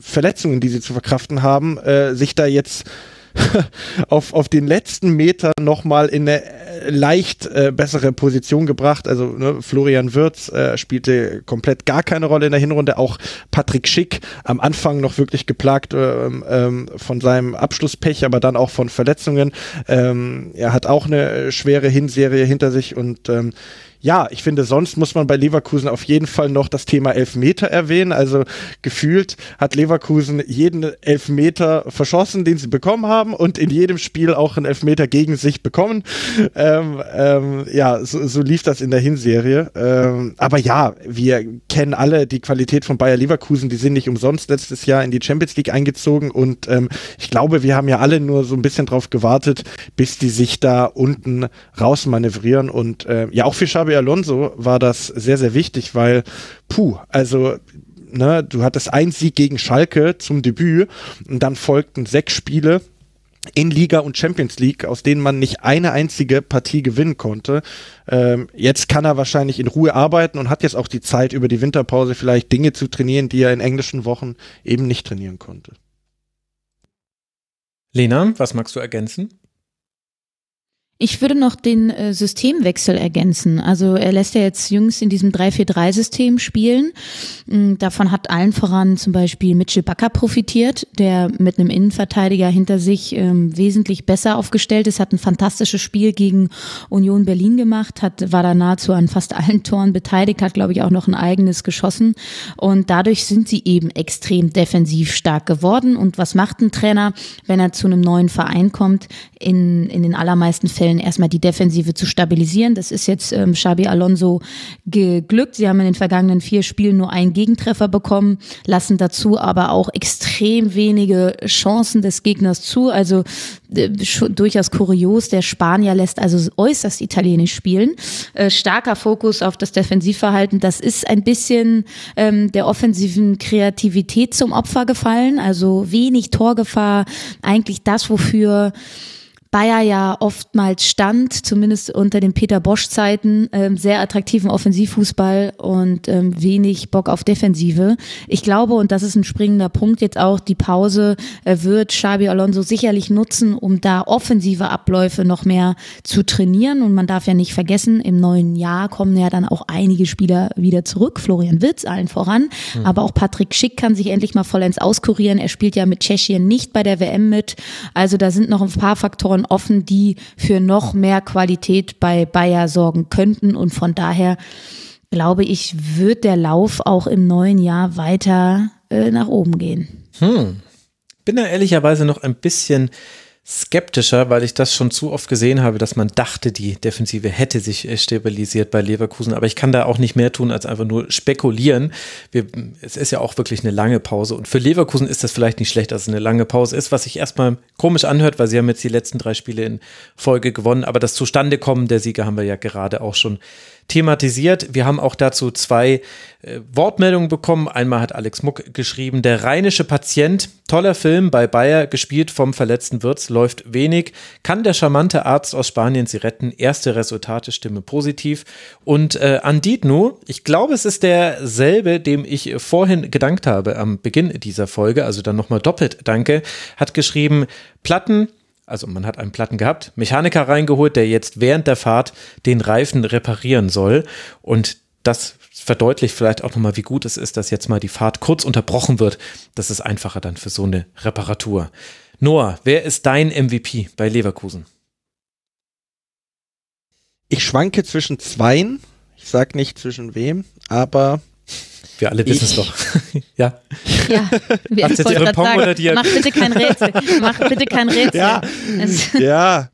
Verletzungen, die sie zu verkraften haben, äh, sich da jetzt auf, auf den letzten Meter nochmal in eine äh, leicht äh, bessere Position gebracht. Also ne, Florian Wirz äh, spielte komplett gar keine Rolle in der Hinrunde. Auch Patrick Schick am Anfang noch wirklich geplagt ähm, ähm, von seinem Abschlusspech, aber dann auch von Verletzungen. Ähm, er hat auch eine schwere Hinserie hinter sich und ähm, ja, ich finde, sonst muss man bei Leverkusen auf jeden Fall noch das Thema Elfmeter erwähnen. Also gefühlt hat Leverkusen jeden Elfmeter verschossen, den sie bekommen haben und in jedem Spiel auch einen Elfmeter gegen sich bekommen. Ähm, ähm, ja, so, so, lief das in der Hinserie. Ähm, aber ja, wir kennen alle die Qualität von Bayer Leverkusen. Die sind nicht umsonst letztes Jahr in die Champions League eingezogen und ähm, ich glaube, wir haben ja alle nur so ein bisschen drauf gewartet, bis die sich da unten rausmanövrieren und äh, ja, auch für Xabi Xabi Alonso war das sehr, sehr wichtig, weil, puh, also Ne, du hattest einen Sieg gegen Schalke zum Debüt und dann folgten sechs Spiele in Liga und Champions League, aus denen man nicht eine einzige Partie gewinnen konnte. Ähm, jetzt kann er wahrscheinlich in Ruhe arbeiten und hat jetzt auch die Zeit, über die Winterpause vielleicht Dinge zu trainieren, die er in englischen Wochen eben nicht trainieren konnte. Lena, was magst du ergänzen? Ich würde noch den äh, Systemwechsel ergänzen. Also er lässt ja jetzt jüngst in diesem 3-4-3-System spielen. Mm, davon hat allen voran zum Beispiel Mitchell Bakker profitiert, der mit einem Innenverteidiger hinter sich ähm, wesentlich besser aufgestellt ist, hat ein fantastisches Spiel gegen Union Berlin gemacht, hat, war da nahezu an fast allen Toren beteiligt, hat glaube ich auch noch ein eigenes geschossen. Und dadurch sind sie eben extrem defensiv stark geworden. Und was macht ein Trainer, wenn er zu einem neuen Verein kommt? In, in den allermeisten Fällen Fällen erstmal die Defensive zu stabilisieren. Das ist jetzt ähm, Xabi Alonso geglückt. Sie haben in den vergangenen vier Spielen nur einen Gegentreffer bekommen, lassen dazu aber auch extrem wenige Chancen des Gegners zu. Also äh, durchaus kurios. Der Spanier lässt also äußerst italienisch spielen. Äh, starker Fokus auf das Defensivverhalten. Das ist ein bisschen ähm, der offensiven Kreativität zum Opfer gefallen. Also wenig Torgefahr. Eigentlich das, wofür Bayer ja oftmals stand, zumindest unter den Peter Bosch Zeiten, ähm, sehr attraktiven Offensivfußball und ähm, wenig Bock auf Defensive. Ich glaube, und das ist ein springender Punkt jetzt auch, die Pause äh, wird Xabi Alonso sicherlich nutzen, um da offensive Abläufe noch mehr zu trainieren. Und man darf ja nicht vergessen, im neuen Jahr kommen ja dann auch einige Spieler wieder zurück. Florian Wirtz allen voran. Mhm. Aber auch Patrick Schick kann sich endlich mal vollends auskurieren. Er spielt ja mit Tschechien nicht bei der WM mit. Also da sind noch ein paar Faktoren offen, die für noch mehr Qualität bei Bayer sorgen könnten. Und von daher glaube ich, wird der Lauf auch im neuen Jahr weiter äh, nach oben gehen. Hm. Bin da ehrlicherweise noch ein bisschen skeptischer, weil ich das schon zu oft gesehen habe, dass man dachte, die Defensive hätte sich äh, stabilisiert bei Leverkusen. Aber ich kann da auch nicht mehr tun, als einfach nur spekulieren. Wir, es ist ja auch wirklich eine lange Pause. Und für Leverkusen ist das vielleicht nicht schlecht, dass es eine lange Pause ist, was sich erstmal komisch anhört, weil sie haben jetzt die letzten drei Spiele in Folge gewonnen. Aber das Zustandekommen der Sieger haben wir ja gerade auch schon thematisiert. Wir haben auch dazu zwei äh, Wortmeldungen bekommen. Einmal hat Alex Muck geschrieben, der rheinische Patient, toller Film bei Bayer, gespielt vom verletzten Wirtz, läuft wenig. Kann der charmante Arzt aus Spanien sie retten? Erste Resultate stimme positiv. Und äh, Anditno, ich glaube, es ist derselbe, dem ich vorhin gedankt habe am Beginn dieser Folge, also dann nochmal doppelt danke, hat geschrieben, Platten also man hat einen Platten gehabt, Mechaniker reingeholt, der jetzt während der Fahrt den Reifen reparieren soll. Und das verdeutlicht vielleicht auch nochmal, wie gut es ist, dass jetzt mal die Fahrt kurz unterbrochen wird. Das ist einfacher dann für so eine Reparatur. Noah, wer ist dein MVP bei Leverkusen? Ich schwanke zwischen zweien. Ich sag nicht zwischen wem, aber wir alle wissen es doch. ja. Ja, wir Hast jetzt ihre Pong sagen, oder Diaby? Mach bitte kein Rätsel. Mach bitte kein Rätsel. Ja. ja.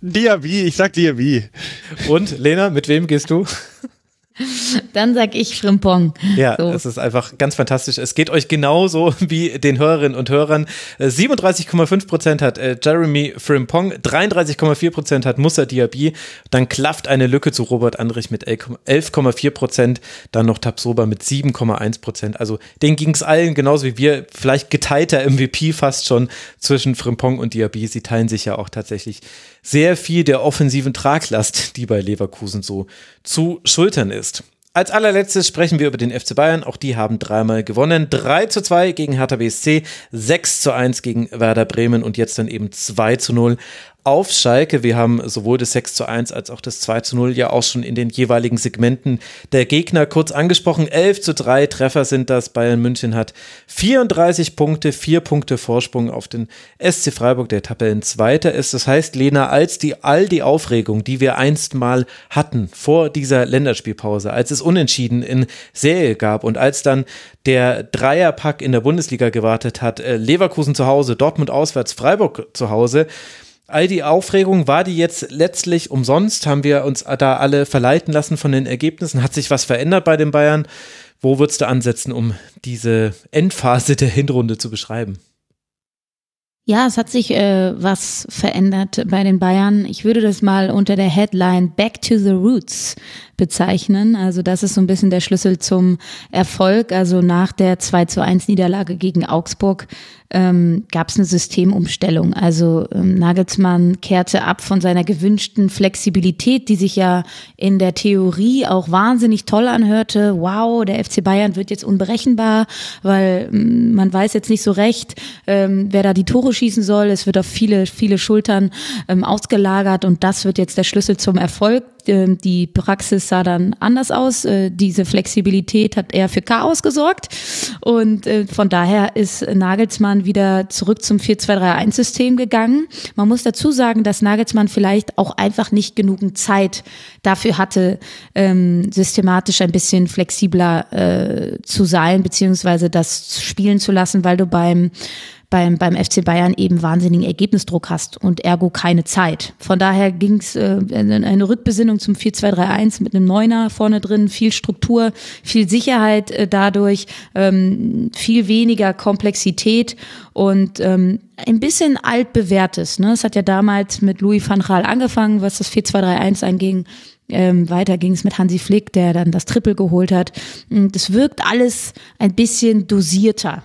Diaby, ich sag Diaby. Und Lena, mit wem gehst du? Dann sag ich Frimpong. Ja, so. es ist einfach ganz fantastisch. Es geht euch genauso wie den Hörerinnen und Hörern. 37,5 äh, Prozent hat äh, Jeremy Frimpong, 33,4 Prozent hat Musa Diaby. Dann klafft eine Lücke zu Robert Andrich mit 11,4 Prozent. Dann noch Tabsoba mit 7,1 Prozent. Also denen ging es allen genauso wie wir. Vielleicht geteilter MVP fast schon zwischen Frimpong und Diaby. Sie teilen sich ja auch tatsächlich sehr viel der offensiven Traglast, die bei Leverkusen so zu schultern ist. Als allerletztes sprechen wir über den FC Bayern. Auch die haben dreimal gewonnen. 3 zu 2 gegen Hertha BSC, 6 zu 1 gegen Werder Bremen und jetzt dann eben 2 zu 0 auf Schalke. Wir haben sowohl das 6 zu 1 als auch das 2 zu 0 ja auch schon in den jeweiligen Segmenten der Gegner kurz angesprochen. 11 zu 3 Treffer sind das. Bayern München hat 34 Punkte, 4 Punkte Vorsprung auf den SC Freiburg, der Tabellenzweiter ist. Das heißt, Lena, als die all die Aufregung, die wir einst mal hatten vor dieser Länderspielpause, als es Unentschieden in Serie gab und als dann der Dreierpack in der Bundesliga gewartet hat, äh, Leverkusen zu Hause, Dortmund auswärts, Freiburg zu Hause, all die Aufregung, war die jetzt letztlich umsonst? Haben wir uns da alle verleiten lassen von den Ergebnissen? Hat sich was verändert bei den Bayern? Wo würdest du ansetzen, um diese Endphase der Hinrunde zu beschreiben? Ja, es hat sich äh, was verändert bei den Bayern. Ich würde das mal unter der Headline Back to the Roots bezeichnen. Also das ist so ein bisschen der Schlüssel zum Erfolg. Also nach der 2 zu 1 Niederlage gegen Augsburg ähm, gab es eine Systemumstellung. Also ähm, Nagelsmann kehrte ab von seiner gewünschten Flexibilität, die sich ja in der Theorie auch wahnsinnig toll anhörte. Wow, der FC Bayern wird jetzt unberechenbar, weil ähm, man weiß jetzt nicht so recht, ähm, wer da die Tore schießen soll. Es wird auf viele, viele Schultern ähm, ausgelagert und das wird jetzt der Schlüssel zum Erfolg. Ähm, die Praxis sah dann anders aus. Äh, diese Flexibilität hat eher für Chaos gesorgt. Und äh, von daher ist Nagelsmann wieder zurück zum 4-2-3-1-System gegangen. Man muss dazu sagen, dass Nagelsmann vielleicht auch einfach nicht genügend Zeit dafür hatte, ähm, systematisch ein bisschen flexibler äh, zu sein, beziehungsweise das spielen zu lassen, weil du beim beim, beim FC Bayern eben wahnsinnigen Ergebnisdruck hast und ergo keine Zeit. Von daher ging es äh, eine Rückbesinnung zum 4-2-3-1 mit einem Neuner vorne drin, viel Struktur, viel Sicherheit äh, dadurch, ähm, viel weniger Komplexität und ähm, ein bisschen altbewährtes. Ne? Es hat ja damals mit Louis van Gaal angefangen, was das 4-2-3-1 anging. Ähm, weiter ging es mit Hansi Flick, der dann das Triple geholt hat. Das wirkt alles ein bisschen dosierter.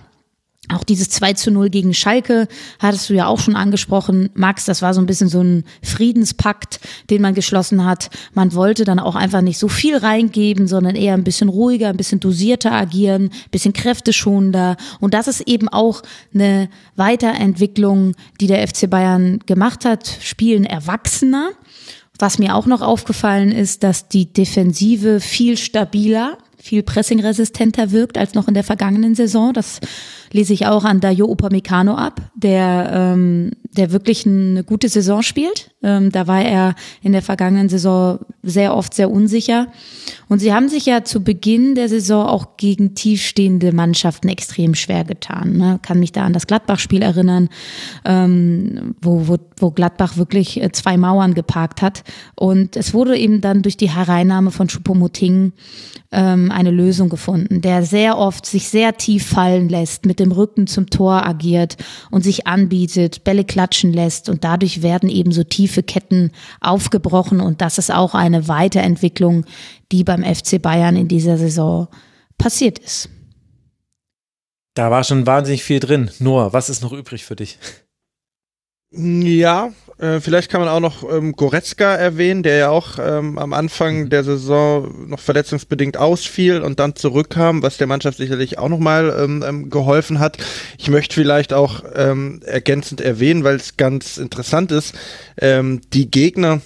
Auch dieses 2 zu 0 gegen Schalke hattest du ja auch schon angesprochen. Max, das war so ein bisschen so ein Friedenspakt, den man geschlossen hat. Man wollte dann auch einfach nicht so viel reingeben, sondern eher ein bisschen ruhiger, ein bisschen dosierter agieren, ein bisschen kräfteschonender. Und das ist eben auch eine Weiterentwicklung, die der FC Bayern gemacht hat. Spielen erwachsener. Was mir auch noch aufgefallen ist, dass die Defensive viel stabiler, viel pressingresistenter wirkt als noch in der vergangenen Saison. Das lese ich auch an Dayo Upamecano ab, der, ähm, der wirklich eine gute Saison spielt. Ähm, da war er in der vergangenen Saison sehr oft sehr unsicher. Und sie haben sich ja zu Beginn der Saison auch gegen tiefstehende Mannschaften extrem schwer getan. Ne? Kann mich da an das Gladbach-Spiel erinnern, ähm, wo, wo, wo Gladbach wirklich äh, zwei Mauern geparkt hat. Und es wurde eben dann durch die Hereinnahme von Choupo-Moting ähm, eine Lösung gefunden, der sehr oft sich sehr tief fallen lässt, mit dem Rücken zum Tor agiert und sich anbietet, Bälle klatschen lässt und dadurch werden eben so tiefe Ketten aufgebrochen und das ist auch eine Weiterentwicklung, die beim FC Bayern in dieser Saison passiert ist. Da war schon wahnsinnig viel drin. Noah, was ist noch übrig für dich? Ja, äh, vielleicht kann man auch noch ähm, Goretzka erwähnen, der ja auch ähm, am Anfang mhm. der Saison noch verletzungsbedingt ausfiel und dann zurückkam, was der Mannschaft sicherlich auch nochmal ähm, ähm, geholfen hat. Ich möchte vielleicht auch ähm, ergänzend erwähnen, weil es ganz interessant ist, ähm, die Gegner,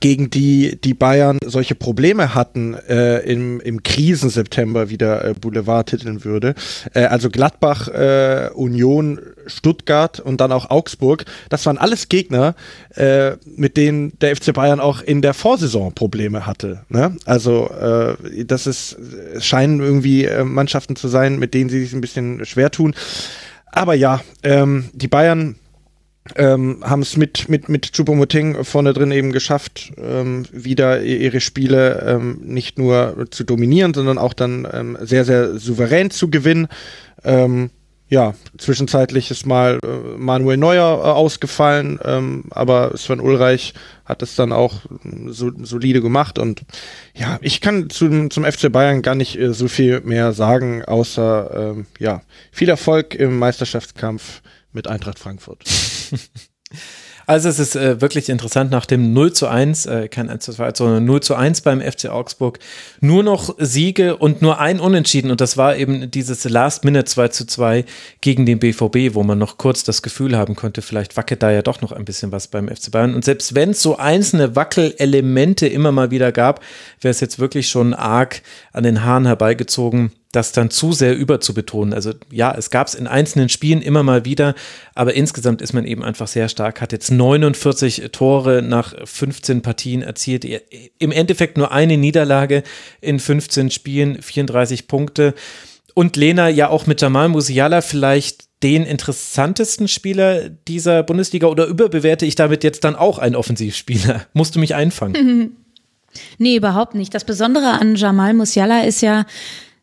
gegen die die Bayern solche Probleme hatten äh, im, im Krisenseptember, wie der äh, Boulevard titeln würde. Äh, also Gladbach, äh, Union, Stuttgart und dann auch Augsburg. Das waren alles Gegner, äh, mit denen der FC Bayern auch in der Vorsaison Probleme hatte. Ne? Also äh, das ist, scheinen irgendwie äh, Mannschaften zu sein, mit denen sie sich ein bisschen schwer tun. Aber ja, ähm, die Bayern ähm, haben es mit mit mit Choupo-Moting vorne drin eben geschafft, ähm, wieder ihre Spiele ähm, nicht nur zu dominieren, sondern auch dann ähm, sehr sehr souverän zu gewinnen. Ähm, ja, zwischenzeitlich ist mal äh, Manuel Neuer äh, ausgefallen, ähm, aber Sven Ulreich hat es dann auch so, solide gemacht und ja, ich kann zum, zum FC Bayern gar nicht äh, so viel mehr sagen, außer ähm, ja, viel Erfolg im Meisterschaftskampf mit Eintracht Frankfurt. Also es ist äh, wirklich interessant, nach dem 0 zu 1, äh, kein 1 zu 2, sondern 0 zu 1 beim FC Augsburg, nur noch Siege und nur ein Unentschieden. Und das war eben dieses Last-Minute 2 zu 2 gegen den BVB, wo man noch kurz das Gefühl haben konnte, vielleicht wackelt da ja doch noch ein bisschen was beim FC Bayern. Und selbst wenn es so einzelne Wackelelemente immer mal wieder gab, wäre es jetzt wirklich schon arg an den Haaren herbeigezogen, das dann zu sehr überzubetonen. Also ja, es gab es in einzelnen Spielen immer mal wieder, aber insgesamt ist man eben einfach sehr stark, hat jetzt 49 Tore nach 15 Partien erzielt, im Endeffekt nur eine Niederlage in 15 Spielen, 34 Punkte. Und Lena ja auch mit Jamal Musiala vielleicht den interessantesten Spieler dieser Bundesliga oder überbewerte ich damit jetzt dann auch einen Offensivspieler? Musst du mich einfangen? Nee, überhaupt nicht. Das Besondere an Jamal Musiala ist ja,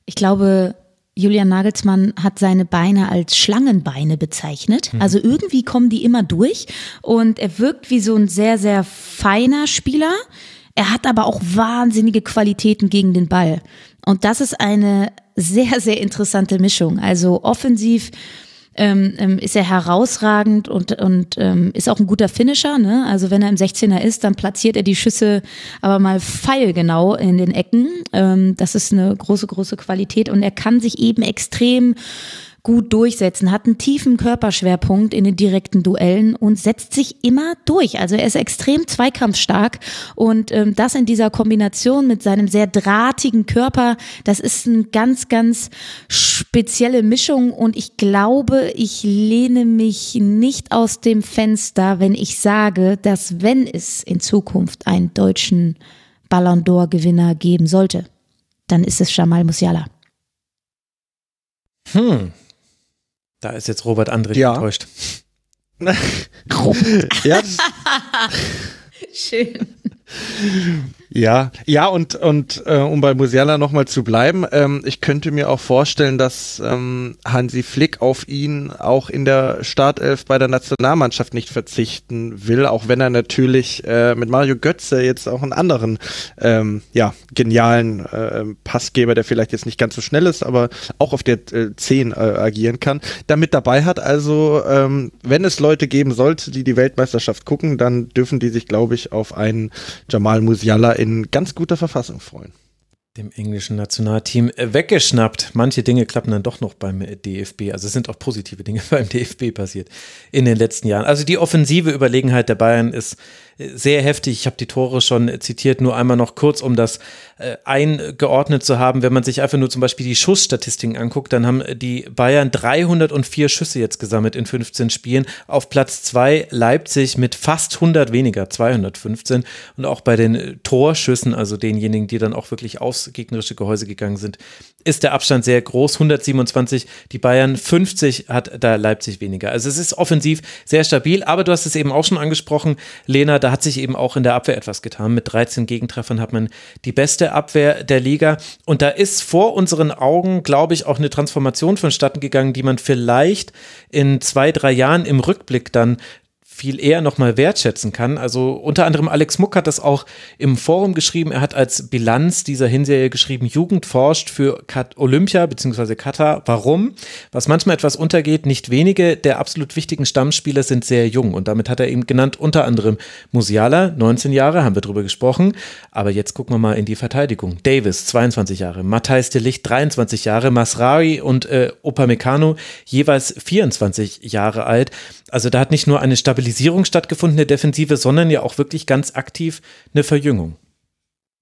ich glaube, Julian Nagelsmann hat seine Beine als Schlangenbeine bezeichnet. Mhm. Also irgendwie kommen die immer durch und er wirkt wie so ein sehr, sehr feiner Spieler. Er hat aber auch wahnsinnige Qualitäten gegen den Ball. Und das ist eine sehr, sehr interessante Mischung. Also offensiv ähm, ähm, ist er herausragend und, und ähm, ist auch ein guter Finisher. Ne? Also wenn er im 16er ist, dann platziert er die Schüsse aber mal pfeilgenau in den Ecken. Ähm, das ist eine große, große Qualität und er kann sich eben extrem gut durchsetzen, hat einen tiefen Körperschwerpunkt in den direkten Duellen und setzt sich immer durch. Also er ist extrem zweikampfstark und ähm, das in dieser Kombination mit seinem sehr drahtigen Körper, das ist eine ganz, ganz spezielle Mischung und ich glaube, ich lehne mich nicht aus dem Fenster, wenn ich sage, dass wenn es in Zukunft einen deutschen Ballon d'Or Gewinner geben sollte, dann ist es Jamal Musiala. Hm, da ist jetzt Robert André ja. enttäuscht. ja. Schön. Ja, ja und und äh, um bei Musiala nochmal zu bleiben, ähm, ich könnte mir auch vorstellen, dass ähm, Hansi Flick auf ihn auch in der Startelf bei der Nationalmannschaft nicht verzichten will, auch wenn er natürlich äh, mit Mario Götze jetzt auch einen anderen ähm, ja genialen äh, Passgeber, der vielleicht jetzt nicht ganz so schnell ist, aber auch auf der äh, 10 äh, agieren kann, damit dabei hat. Also ähm, wenn es Leute geben sollte, die die Weltmeisterschaft gucken, dann dürfen die sich, glaube ich, auf einen Jamal Musiala in ganz guter Verfassung freuen. Dem englischen Nationalteam weggeschnappt. Manche Dinge klappen dann doch noch beim DFB. Also es sind auch positive Dinge beim DFB passiert in den letzten Jahren. Also die offensive Überlegenheit der Bayern ist sehr heftig. Ich habe die Tore schon zitiert, nur einmal noch kurz, um das äh, eingeordnet zu haben. Wenn man sich einfach nur zum Beispiel die Schussstatistiken anguckt, dann haben die Bayern 304 Schüsse jetzt gesammelt in 15 Spielen. Auf Platz 2 Leipzig mit fast 100 weniger, 215. Und auch bei den Torschüssen, also denjenigen, die dann auch wirklich aufs gegnerische Gehäuse gegangen sind, ist der Abstand sehr groß. 127, die Bayern 50 hat da Leipzig weniger. Also es ist offensiv sehr stabil, aber du hast es eben auch schon angesprochen, Lena, da hat sich eben auch in der Abwehr etwas getan. Mit 13 Gegentreffern hat man die beste Abwehr der Liga und da ist vor unseren Augen, glaube ich, auch eine Transformation vonstatten gegangen, die man vielleicht in zwei, drei Jahren im Rückblick dann viel eher nochmal wertschätzen kann. Also unter anderem Alex Muck hat das auch im Forum geschrieben. Er hat als Bilanz dieser Hinserie geschrieben, Jugend forscht für Olympia bzw. Katar. Warum? Was manchmal etwas untergeht, nicht wenige der absolut wichtigen Stammspieler sind sehr jung. Und damit hat er eben genannt, unter anderem Musiala, 19 Jahre, haben wir drüber gesprochen. Aber jetzt gucken wir mal in die Verteidigung. Davis, 22 Jahre. Matthijs de Licht, 23 Jahre. Masrari und äh, Upamecano, jeweils 24 Jahre alt. Also da hat nicht nur eine Stabilisierung stattgefunden der Defensive, sondern ja auch wirklich ganz aktiv eine Verjüngung.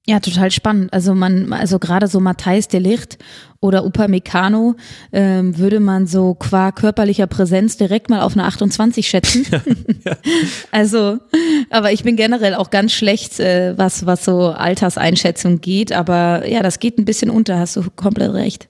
Ja, total spannend. Also man, also gerade so Matthijs de Licht oder Upamecano ähm, würde man so qua körperlicher Präsenz direkt mal auf eine 28 schätzen. Ja, ja. Also, aber ich bin generell auch ganz schlecht, äh, was was so Alterseinschätzung geht. Aber ja, das geht ein bisschen unter. Hast du komplett recht.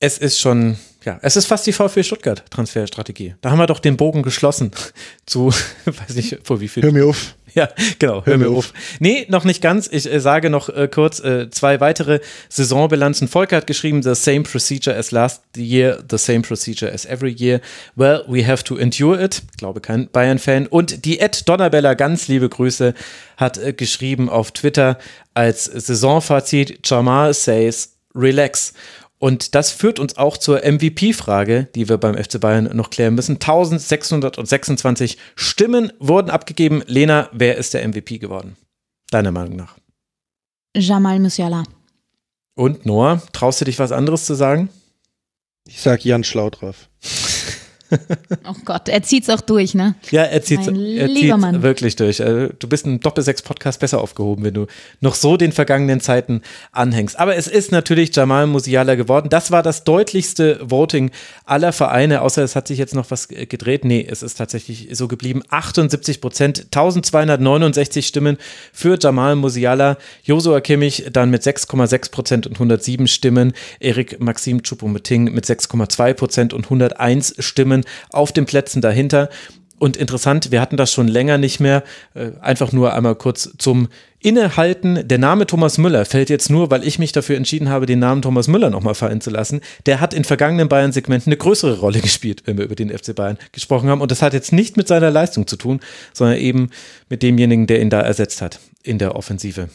Es ist schon ja, es ist fast die VfB Stuttgart Transferstrategie. Da haben wir doch den Bogen geschlossen zu, weiß nicht, vor wie viel. Hör mir auf. Ja, genau, hör, hör mir auf. auf. Nee, noch nicht ganz. Ich äh, sage noch äh, kurz äh, zwei weitere Saisonbilanzen. Volker hat geschrieben, the same procedure as last year, the same procedure as every year. Well, we have to endure it. Glaube kein Bayern-Fan. Und die Ed Donnerbella, ganz liebe Grüße, hat äh, geschrieben auf Twitter als Saisonfazit, Jamal says, relax. Und das führt uns auch zur MVP-Frage, die wir beim FC Bayern noch klären müssen. 1626 Stimmen wurden abgegeben. Lena, wer ist der MVP geworden? Deiner Meinung nach? Jamal Musiala. Und Noah, traust du dich was anderes zu sagen? Ich sag Jan Schlaudraff. Oh Gott, er zieht's auch durch, ne? Ja, er zieht's, er zieht's wirklich durch. Also, du bist im Doppel-6-Podcast besser aufgehoben, wenn du noch so den vergangenen Zeiten anhängst. Aber es ist natürlich Jamal Musiala geworden. Das war das deutlichste Voting aller Vereine, außer es hat sich jetzt noch was gedreht. Nee, es ist tatsächlich so geblieben. 78 Prozent, 1269 Stimmen für Jamal Musiala. Josua Kimmich dann mit 6,6 Prozent und 107 Stimmen. Erik Maxim Choupo-Moting mit 6,2 Prozent und 101 Stimmen auf den Plätzen dahinter. Und interessant, wir hatten das schon länger nicht mehr. Äh, einfach nur einmal kurz zum Innehalten. Der Name Thomas Müller fällt jetzt nur, weil ich mich dafür entschieden habe, den Namen Thomas Müller nochmal fallen zu lassen. Der hat in vergangenen Bayern-Segmenten eine größere Rolle gespielt, wenn wir über den FC Bayern gesprochen haben. Und das hat jetzt nicht mit seiner Leistung zu tun, sondern eben mit demjenigen, der ihn da ersetzt hat in der Offensive.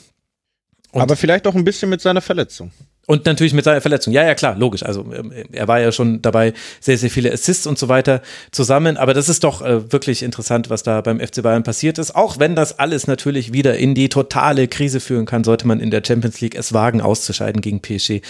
Und Aber vielleicht auch ein bisschen mit seiner Verletzung. Und natürlich mit seiner Verletzung. Ja, ja, klar, logisch. Also ähm, er war ja schon dabei, sehr, sehr viele Assists und so weiter zusammen. Aber das ist doch äh, wirklich interessant, was da beim FC Bayern passiert ist. Auch wenn das alles natürlich wieder in die totale Krise führen kann, sollte man in der Champions League es wagen, auszuscheiden gegen PSG.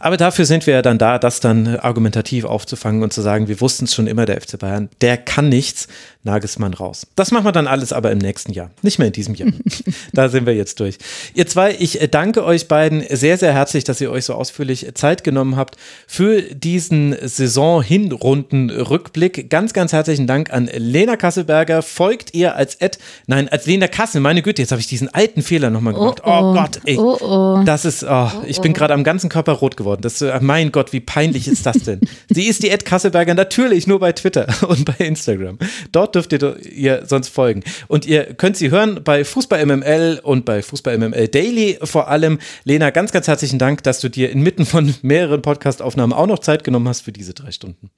Aber dafür sind wir ja dann da, das dann argumentativ aufzufangen und zu sagen, wir wussten es schon immer, der FC Bayern, der kann nichts, Nagelsmann raus. Das machen wir dann alles aber im nächsten Jahr, nicht mehr in diesem Jahr. da sind wir jetzt durch. Ihr zwei, ich äh, danke euch beiden sehr, sehr herzlich, dass ihr euch so ausführlich Zeit genommen habt für diesen Saison-Hinrunden-Rückblick. Ganz, ganz herzlichen Dank an Lena Kasselberger. Folgt ihr als Ed, nein, als Lena Kassel, meine Güte, jetzt habe ich diesen alten Fehler nochmal gemacht. Oh, oh. oh Gott, ey. Oh, oh. Das ist, oh, ich bin oh. gerade am ganzen Körper rot geworden geworden. Das, äh, mein Gott, wie peinlich ist das denn? Sie ist die Ed Kasselberger natürlich nur bei Twitter und bei Instagram. Dort dürft ihr ihr sonst folgen. Und ihr könnt sie hören bei Fußball MML und bei Fußball MML Daily vor allem. Lena, ganz, ganz herzlichen Dank, dass du dir inmitten von mehreren Podcastaufnahmen auch noch Zeit genommen hast für diese drei Stunden.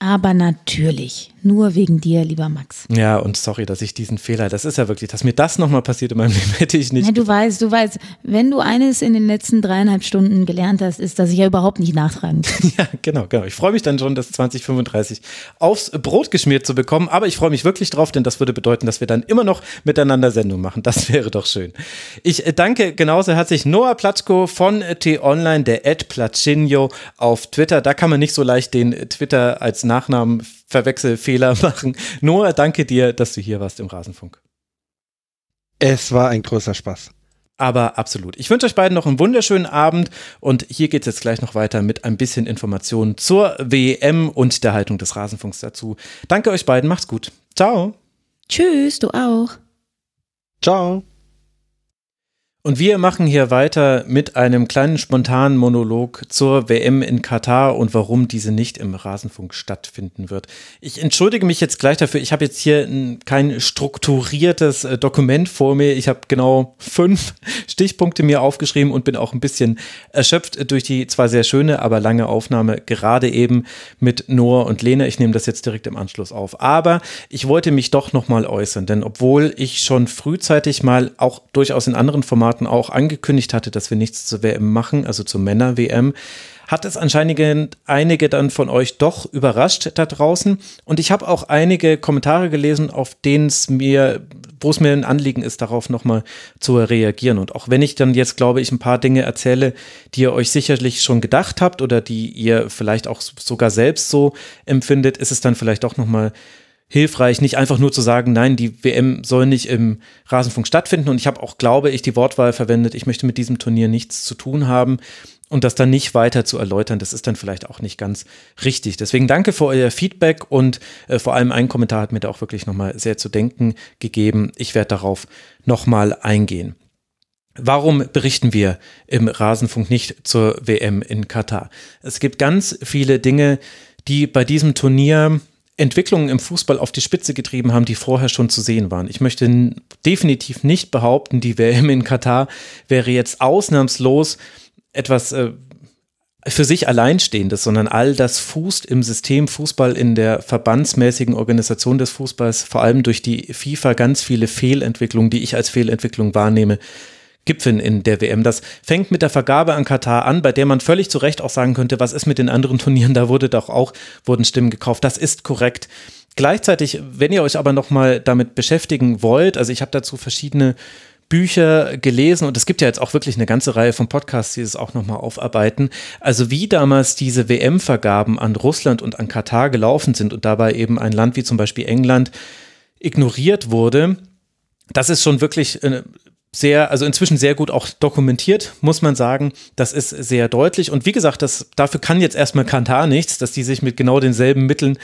Aber natürlich, nur wegen dir, lieber Max. Ja, und sorry, dass ich diesen Fehler, das ist ja wirklich, dass mir das nochmal passiert in meinem Leben, hätte ich nicht. Ja, du weißt, du weißt, wenn du eines in den letzten dreieinhalb Stunden gelernt hast, ist, dass ich ja überhaupt nicht nachtragen kann. ja, genau, genau. Ich freue mich dann schon, das 2035 aufs Brot geschmiert zu bekommen, aber ich freue mich wirklich drauf, denn das würde bedeuten, dass wir dann immer noch miteinander Sendung machen. Das wäre doch schön. Ich danke genauso herzlich Noah Platschko von T-Online, der Ed Platschinho auf Twitter. Da kann man nicht so leicht den Twitter als Nachnamen Verwechselfehler machen. Noah, danke dir, dass du hier warst im Rasenfunk. Es war ein großer Spaß. Aber absolut. Ich wünsche euch beiden noch einen wunderschönen Abend und hier geht es jetzt gleich noch weiter mit ein bisschen Informationen zur WM und der Haltung des Rasenfunks dazu. Danke euch beiden, macht's gut. Ciao. Tschüss, du auch. Ciao. Und wir machen hier weiter mit einem kleinen spontanen Monolog zur WM in Katar und warum diese nicht im Rasenfunk stattfinden wird. Ich entschuldige mich jetzt gleich dafür. Ich habe jetzt hier kein strukturiertes äh, Dokument vor mir. Ich habe genau fünf Stichpunkte mir aufgeschrieben und bin auch ein bisschen erschöpft durch die zwar sehr schöne, aber lange Aufnahme, gerade eben mit Noah und Lena. Ich nehme das jetzt direkt im Anschluss auf. Aber ich wollte mich doch nochmal äußern, denn obwohl ich schon frühzeitig mal auch durchaus in anderen Formaten Monaten auch angekündigt hatte, dass wir nichts zur WM machen, also zur Männer-WM, hat es anscheinend einige dann von euch doch überrascht da draußen. Und ich habe auch einige Kommentare gelesen, auf denen es mir, wo es mir ein Anliegen ist, darauf nochmal zu reagieren. Und auch wenn ich dann jetzt, glaube ich, ein paar Dinge erzähle, die ihr euch sicherlich schon gedacht habt oder die ihr vielleicht auch sogar selbst so empfindet, ist es dann vielleicht auch nochmal hilfreich, nicht einfach nur zu sagen, nein, die WM soll nicht im Rasenfunk stattfinden. Und ich habe auch, glaube ich, die Wortwahl verwendet, ich möchte mit diesem Turnier nichts zu tun haben. Und das dann nicht weiter zu erläutern, das ist dann vielleicht auch nicht ganz richtig. Deswegen danke für euer Feedback und äh, vor allem ein Kommentar hat mir da auch wirklich nochmal sehr zu denken gegeben. Ich werde darauf nochmal eingehen. Warum berichten wir im Rasenfunk nicht zur WM in Katar? Es gibt ganz viele Dinge, die bei diesem Turnier Entwicklungen im Fußball auf die Spitze getrieben haben, die vorher schon zu sehen waren. Ich möchte definitiv nicht behaupten, die WM in Katar wäre jetzt ausnahmslos etwas äh, für sich alleinstehendes, sondern all das fußt im System Fußball in der verbandsmäßigen Organisation des Fußballs, vor allem durch die FIFA ganz viele Fehlentwicklungen, die ich als Fehlentwicklung wahrnehme, Gipfeln in der WM. Das fängt mit der Vergabe an Katar an, bei der man völlig zu Recht auch sagen könnte, was ist mit den anderen Turnieren? Da wurde doch auch, wurden Stimmen gekauft. Das ist korrekt. Gleichzeitig, wenn ihr euch aber nochmal damit beschäftigen wollt, also ich habe dazu verschiedene Bücher gelesen und es gibt ja jetzt auch wirklich eine ganze Reihe von Podcasts, die es auch nochmal aufarbeiten. Also wie damals diese WM-Vergaben an Russland und an Katar gelaufen sind und dabei eben ein Land wie zum Beispiel England ignoriert wurde, das ist schon wirklich äh, sehr, also inzwischen sehr gut auch dokumentiert, muss man sagen. Das ist sehr deutlich. Und wie gesagt, das, dafür kann jetzt erstmal Kantar nichts, dass die sich mit genau denselben Mitteln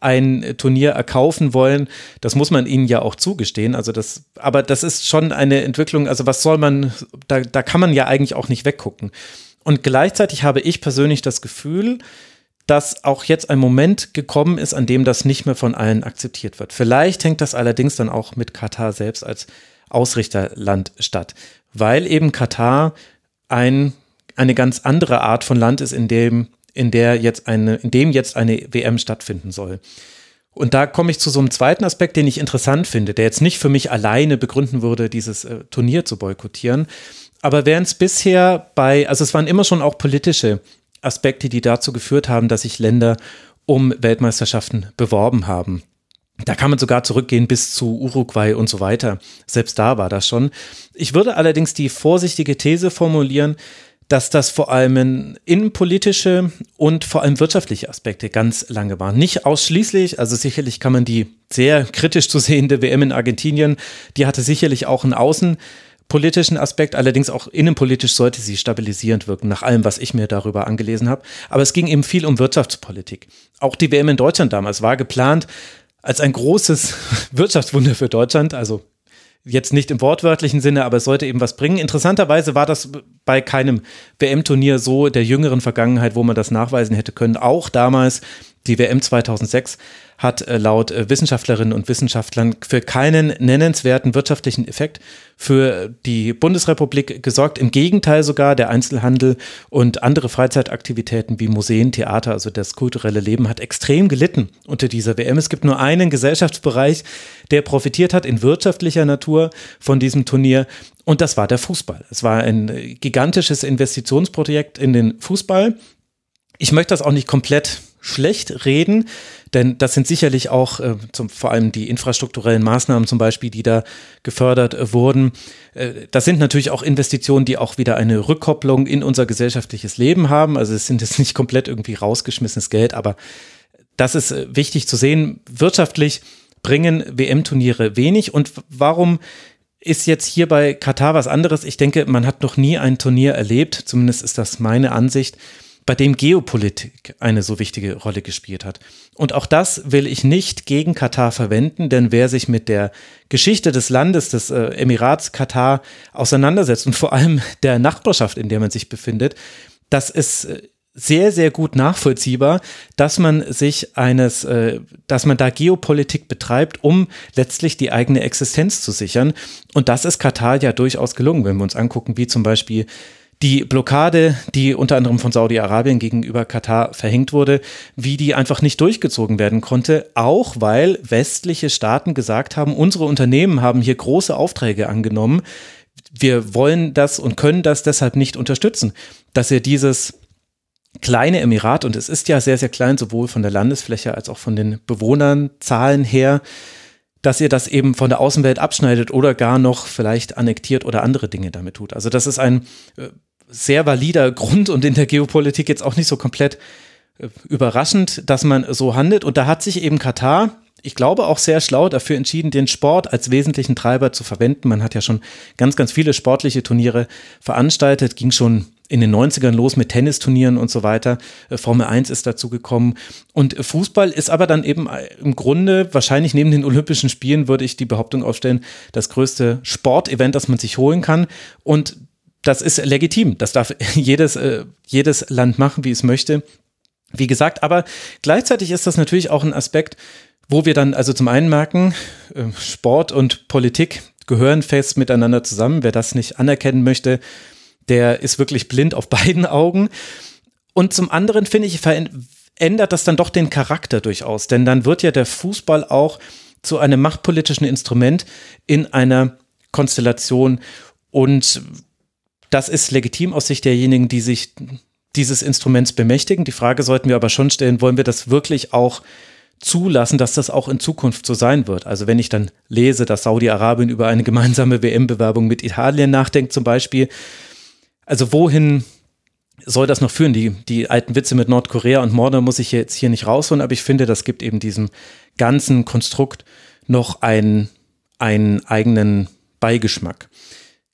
ein Turnier erkaufen wollen. Das muss man ihnen ja auch zugestehen. Also das, aber das ist schon eine Entwicklung. Also was soll man, da, da kann man ja eigentlich auch nicht weggucken. Und gleichzeitig habe ich persönlich das Gefühl, dass auch jetzt ein Moment gekommen ist, an dem das nicht mehr von allen akzeptiert wird. Vielleicht hängt das allerdings dann auch mit Katar selbst als Ausrichterland statt, weil eben Katar ein, eine ganz andere Art von Land ist, in dem, in der jetzt eine, in dem jetzt eine WM stattfinden soll. Und da komme ich zu so einem zweiten Aspekt, den ich interessant finde, der jetzt nicht für mich alleine begründen würde, dieses äh, Turnier zu boykottieren. Aber während es bisher bei, also es waren immer schon auch politische Aspekte, die dazu geführt haben, dass sich Länder um Weltmeisterschaften beworben haben. Da kann man sogar zurückgehen bis zu Uruguay und so weiter. Selbst da war das schon. Ich würde allerdings die vorsichtige These formulieren, dass das vor allem innenpolitische und vor allem wirtschaftliche Aspekte ganz lange waren. Nicht ausschließlich, also sicherlich kann man die sehr kritisch zu sehende WM in Argentinien, die hatte sicherlich auch einen außenpolitischen Aspekt, allerdings auch innenpolitisch sollte sie stabilisierend wirken, nach allem, was ich mir darüber angelesen habe. Aber es ging eben viel um Wirtschaftspolitik. Auch die WM in Deutschland damals war geplant als ein großes Wirtschaftswunder für Deutschland, also jetzt nicht im wortwörtlichen Sinne, aber es sollte eben was bringen. Interessanterweise war das bei keinem WM-Turnier so der jüngeren Vergangenheit, wo man das nachweisen hätte können. Auch damals die WM 2006 hat äh, laut äh, Wissenschaftlerinnen und Wissenschaftlern für keinen nennenswerten wirtschaftlichen Effekt für die Bundesrepublik gesorgt. Im Gegenteil sogar, der Einzelhandel und andere Freizeitaktivitäten wie Museen, Theater, also das kulturelle Leben hat extrem gelitten unter dieser WM. Es gibt nur einen Gesellschaftsbereich, der profitiert hat in wirtschaftlicher Natur von diesem Turnier. Und das war der Fußball. Es war ein äh, gigantisches Investitionsprojekt in den Fußball. Ich möchte das auch nicht komplett schlecht reden, denn das sind sicherlich auch äh, zum, vor allem die infrastrukturellen Maßnahmen zum Beispiel, die da gefördert äh, wurden. Äh, das sind natürlich auch Investitionen, die auch wieder eine Rückkopplung in unser gesellschaftliches Leben haben. Also es sind jetzt nicht komplett irgendwie rausgeschmissenes Geld, aber das ist äh, wichtig zu sehen. Wirtschaftlich bringen WM-Turniere wenig und warum ist jetzt hier bei Katar was anderes? Ich denke, man hat noch nie ein Turnier erlebt, zumindest ist das meine Ansicht, bei dem Geopolitik eine so wichtige Rolle gespielt hat. Und auch das will ich nicht gegen Katar verwenden, denn wer sich mit der Geschichte des Landes, des äh, Emirats Katar auseinandersetzt und vor allem der Nachbarschaft, in der man sich befindet, das ist äh, sehr, sehr gut nachvollziehbar, dass man sich eines, äh, dass man da Geopolitik betreibt, um letztlich die eigene Existenz zu sichern. Und das ist Katar ja durchaus gelungen, wenn wir uns angucken, wie zum Beispiel die Blockade, die unter anderem von Saudi-Arabien gegenüber Katar verhängt wurde, wie die einfach nicht durchgezogen werden konnte, auch weil westliche Staaten gesagt haben, unsere Unternehmen haben hier große Aufträge angenommen, wir wollen das und können das deshalb nicht unterstützen, dass ihr dieses kleine Emirat, und es ist ja sehr, sehr klein, sowohl von der Landesfläche als auch von den Bewohnernzahlen her, dass ihr das eben von der Außenwelt abschneidet oder gar noch vielleicht annektiert oder andere Dinge damit tut. Also das ist ein äh, sehr valider Grund und in der Geopolitik jetzt auch nicht so komplett äh, überraschend, dass man so handelt. Und da hat sich eben Katar, ich glaube auch sehr schlau, dafür entschieden, den Sport als wesentlichen Treiber zu verwenden. Man hat ja schon ganz, ganz viele sportliche Turniere veranstaltet, ging schon in den 90ern los mit Tennisturnieren und so weiter. Äh, Formel 1 ist dazu gekommen. Und Fußball ist aber dann eben äh, im Grunde, wahrscheinlich neben den Olympischen Spielen, würde ich die Behauptung aufstellen, das größte Sportevent, das man sich holen kann. Und das ist legitim. Das darf jedes, äh, jedes Land machen, wie es möchte. Wie gesagt, aber gleichzeitig ist das natürlich auch ein Aspekt, wo wir dann also zum einen merken, äh, Sport und Politik gehören fest miteinander zusammen. Wer das nicht anerkennen möchte, der ist wirklich blind auf beiden Augen. Und zum anderen finde ich, verändert das dann doch den Charakter durchaus, denn dann wird ja der Fußball auch zu einem machtpolitischen Instrument in einer Konstellation und das ist legitim aus Sicht derjenigen, die sich dieses Instruments bemächtigen. Die Frage sollten wir aber schon stellen, wollen wir das wirklich auch zulassen, dass das auch in Zukunft so sein wird. Also wenn ich dann lese, dass Saudi-Arabien über eine gemeinsame WM-Bewerbung mit Italien nachdenkt zum Beispiel, also wohin soll das noch führen? Die, die alten Witze mit Nordkorea und Morde muss ich jetzt hier nicht rausholen, aber ich finde, das gibt eben diesem ganzen Konstrukt noch einen, einen eigenen Beigeschmack.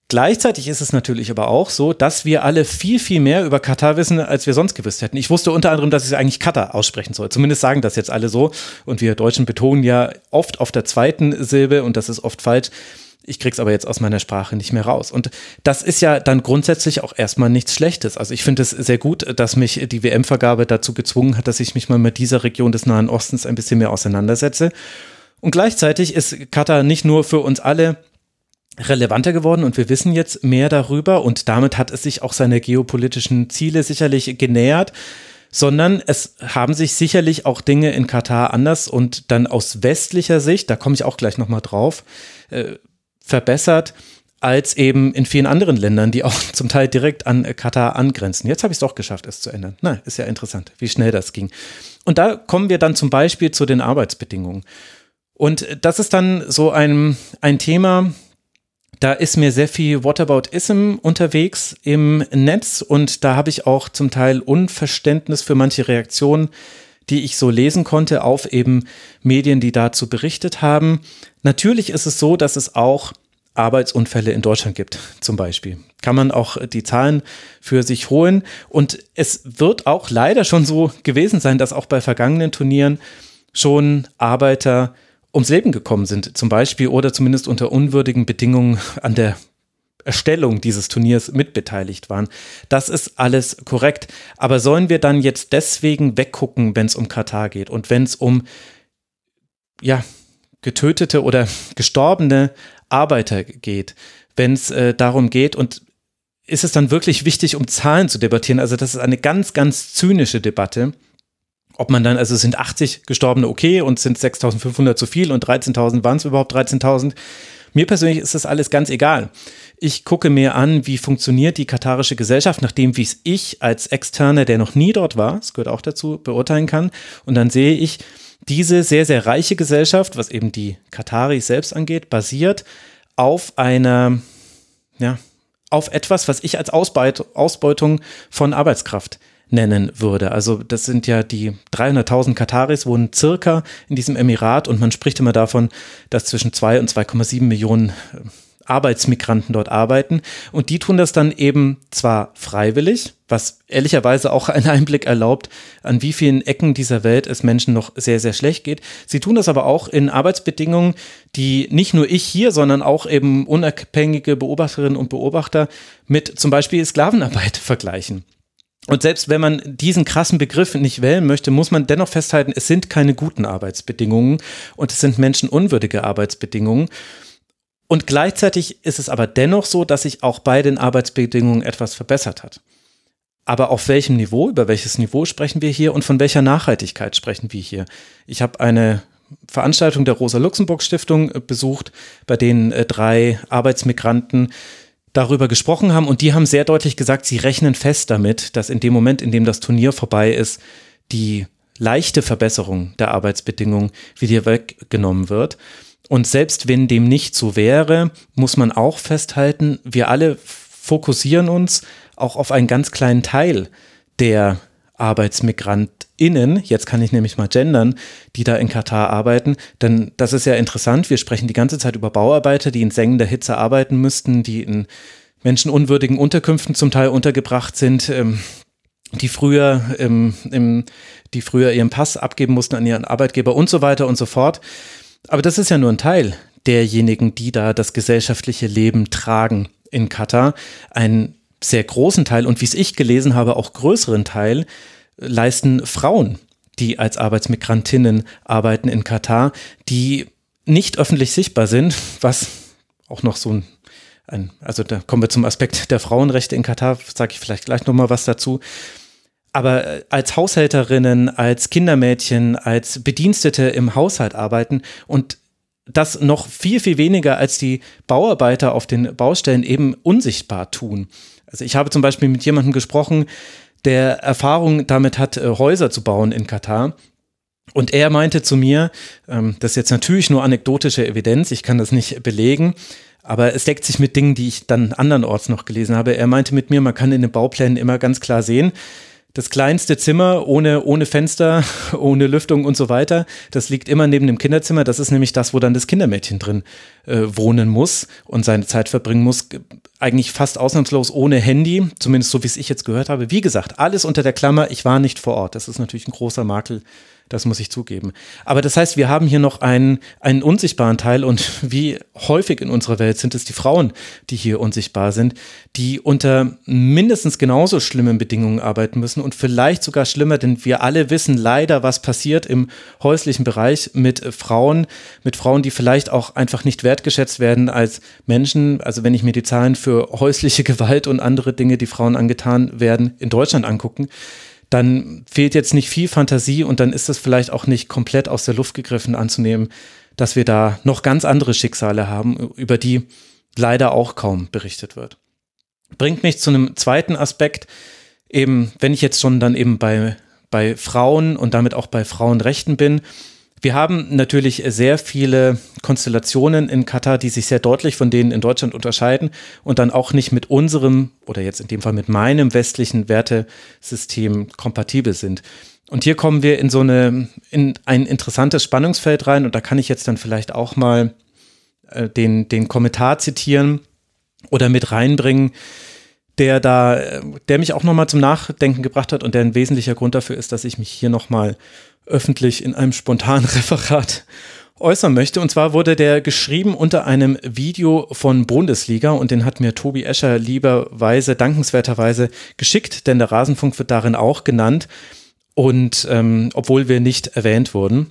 Gleichzeitig ist es natürlich aber auch so, dass wir alle viel, viel mehr über Katar wissen, als wir sonst gewusst hätten. Ich wusste unter anderem, dass ich eigentlich Katar aussprechen soll. Zumindest sagen das jetzt alle so. Und wir Deutschen betonen ja oft auf der zweiten Silbe und das ist oft falsch. Ich krieg's aber jetzt aus meiner Sprache nicht mehr raus. Und das ist ja dann grundsätzlich auch erstmal nichts Schlechtes. Also ich finde es sehr gut, dass mich die WM-Vergabe dazu gezwungen hat, dass ich mich mal mit dieser Region des Nahen Ostens ein bisschen mehr auseinandersetze. Und gleichzeitig ist Katar nicht nur für uns alle relevanter geworden und wir wissen jetzt mehr darüber und damit hat es sich auch seine geopolitischen Ziele sicherlich genähert sondern es haben sich sicherlich auch Dinge in Katar anders und dann aus westlicher Sicht, da komme ich auch gleich nochmal drauf, äh, verbessert als eben in vielen anderen Ländern, die auch zum Teil direkt an Katar angrenzen. Jetzt habe ich es doch geschafft, es zu ändern. Na, ist ja interessant, wie schnell das ging. Und da kommen wir dann zum Beispiel zu den Arbeitsbedingungen. Und das ist dann so ein, ein Thema, da ist mir sehr viel Whataboutism unterwegs im Netz und da habe ich auch zum Teil Unverständnis für manche Reaktionen, die ich so lesen konnte auf eben Medien, die dazu berichtet haben. Natürlich ist es so, dass es auch Arbeitsunfälle in Deutschland gibt, zum Beispiel. Kann man auch die Zahlen für sich holen. Und es wird auch leider schon so gewesen sein, dass auch bei vergangenen Turnieren schon Arbeiter ums Leben gekommen sind, zum Beispiel, oder zumindest unter unwürdigen Bedingungen an der Erstellung dieses Turniers mitbeteiligt waren. Das ist alles korrekt. Aber sollen wir dann jetzt deswegen weggucken, wenn es um Katar geht und wenn es um ja, getötete oder gestorbene Arbeiter geht, wenn es äh, darum geht und ist es dann wirklich wichtig, um Zahlen zu debattieren? Also das ist eine ganz, ganz zynische Debatte ob man dann, also sind 80 Gestorbene okay und sind 6.500 zu viel und 13.000 waren es überhaupt 13.000. Mir persönlich ist das alles ganz egal. Ich gucke mir an, wie funktioniert die katarische Gesellschaft, nachdem wie es ich als Externer, der noch nie dort war, das gehört auch dazu, beurteilen kann. Und dann sehe ich, diese sehr, sehr reiche Gesellschaft, was eben die Kataris selbst angeht, basiert auf einer, ja, auf etwas, was ich als Ausbeutung von Arbeitskraft nennen würde. Also das sind ja die 300.000 Kataris wohnen circa in diesem Emirat und man spricht immer davon, dass zwischen 2 und 2,7 Millionen äh, Arbeitsmigranten dort arbeiten und die tun das dann eben zwar freiwillig, was ehrlicherweise auch einen Einblick erlaubt, an wie vielen Ecken dieser Welt es Menschen noch sehr, sehr schlecht geht. Sie tun das aber auch in Arbeitsbedingungen, die nicht nur ich hier, sondern auch eben unabhängige Beobachterinnen und Beobachter mit zum Beispiel Sklavenarbeit vergleichen. Und selbst wenn man diesen krassen Begriff nicht wählen möchte, muss man dennoch festhalten, es sind keine guten Arbeitsbedingungen und es sind menschenunwürdige Arbeitsbedingungen. Und gleichzeitig ist es aber dennoch so, dass sich auch bei den Arbeitsbedingungen etwas verbessert hat. Aber auf welchem Niveau, über welches Niveau sprechen wir hier und von welcher Nachhaltigkeit sprechen wir hier? Ich habe eine Veranstaltung der Rosa-Luxemburg-Stiftung besucht, bei denen äh, drei Arbeitsmigranten darüber gesprochen haben und die haben sehr deutlich gesagt, sie rechnen fest damit, dass in dem Moment, in dem das Turnier vorbei ist, die leichte Verbesserung der Arbeitsbedingungen wieder weggenommen wird. Und selbst wenn dem nicht so wäre, muss man auch festhalten, wir alle fokussieren uns auch auf einen ganz kleinen Teil der ArbeitsmigrantInnen, jetzt kann ich nämlich mal gendern, die da in Katar arbeiten. Denn das ist ja interessant. Wir sprechen die ganze Zeit über Bauarbeiter, die in sengender Hitze arbeiten müssten, die in menschenunwürdigen Unterkünften zum Teil untergebracht sind, ähm, die früher, ähm, im, die früher ihren Pass abgeben mussten an ihren Arbeitgeber und so weiter und so fort. Aber das ist ja nur ein Teil derjenigen, die da das gesellschaftliche Leben tragen in Katar. Ein sehr großen Teil und wie es ich gelesen habe, auch größeren Teil leisten Frauen, die als Arbeitsmigrantinnen arbeiten in Katar, die nicht öffentlich sichtbar sind, was auch noch so ein, ein also da kommen wir zum Aspekt der Frauenrechte in Katar, sage ich vielleicht gleich nochmal was dazu. Aber äh, als Haushälterinnen, als Kindermädchen, als Bedienstete im Haushalt arbeiten und das noch viel, viel weniger als die Bauarbeiter auf den Baustellen eben unsichtbar tun. Also ich habe zum Beispiel mit jemandem gesprochen, der Erfahrung damit hat, äh, Häuser zu bauen in Katar. Und er meinte zu mir, ähm, das ist jetzt natürlich nur anekdotische Evidenz, ich kann das nicht belegen, aber es deckt sich mit Dingen, die ich dann andernorts noch gelesen habe. Er meinte mit mir, man kann in den Bauplänen immer ganz klar sehen, das kleinste Zimmer ohne, ohne Fenster, ohne Lüftung und so weiter, das liegt immer neben dem Kinderzimmer. Das ist nämlich das, wo dann das Kindermädchen drin äh, wohnen muss und seine Zeit verbringen muss. Eigentlich fast ausnahmslos ohne Handy, zumindest so wie es ich jetzt gehört habe. Wie gesagt, alles unter der Klammer, ich war nicht vor Ort. Das ist natürlich ein großer Makel Das muss ich zugeben. Aber das heißt, wir haben hier noch einen, einen unsichtbaren Teil und wie häufig in unserer Welt sind es die Frauen, die hier unsichtbar sind, die unter mindestens genauso schlimmen Bedingungen arbeiten müssen und vielleicht sogar schlimmer, denn wir alle wissen leider, was passiert im häuslichen Bereich mit Frauen, mit Frauen, die vielleicht auch einfach nicht wertgeschätzt werden als Menschen. Also wenn ich mir die Zahlen für häusliche Gewalt und andere Dinge, die Frauen angetan werden, in Deutschland angucken, dann fehlt jetzt nicht viel Fantasie und dann ist es vielleicht auch nicht komplett aus der Luft gegriffen anzunehmen, dass wir da noch ganz andere Schicksale haben, über die leider auch kaum berichtet wird. Bringt mich zu einem zweiten Aspekt, eben, wenn ich jetzt schon dann eben bei, bei Frauen und damit auch bei Frauenrechten bin, wir haben natürlich sehr viele Konstellationen in Katar, die sich sehr deutlich von denen in Deutschland unterscheiden und dann auch nicht mit unserem oder jetzt in dem Fall mit meinem westlichen Wertesystem kompatibel sind. Und hier kommen wir in so eine, in ein interessantes Spannungsfeld rein und da kann ich jetzt dann vielleicht auch mal äh, den, den Kommentar zitieren oder mit reinbringen, der da, der mich auch nochmal zum Nachdenken gebracht hat und der ein wesentlicher Grund dafür ist, dass ich mich hier nochmal öffentlich in einem spontanen Referat äußern möchte. Und zwar wurde der geschrieben unter einem Video von Bundesliga und den hat mir Tobi Escher lieberweise, dankenswerterweise geschickt, denn der Rasenfunk wird darin auch genannt. Und ähm, obwohl wir nicht erwähnt wurden.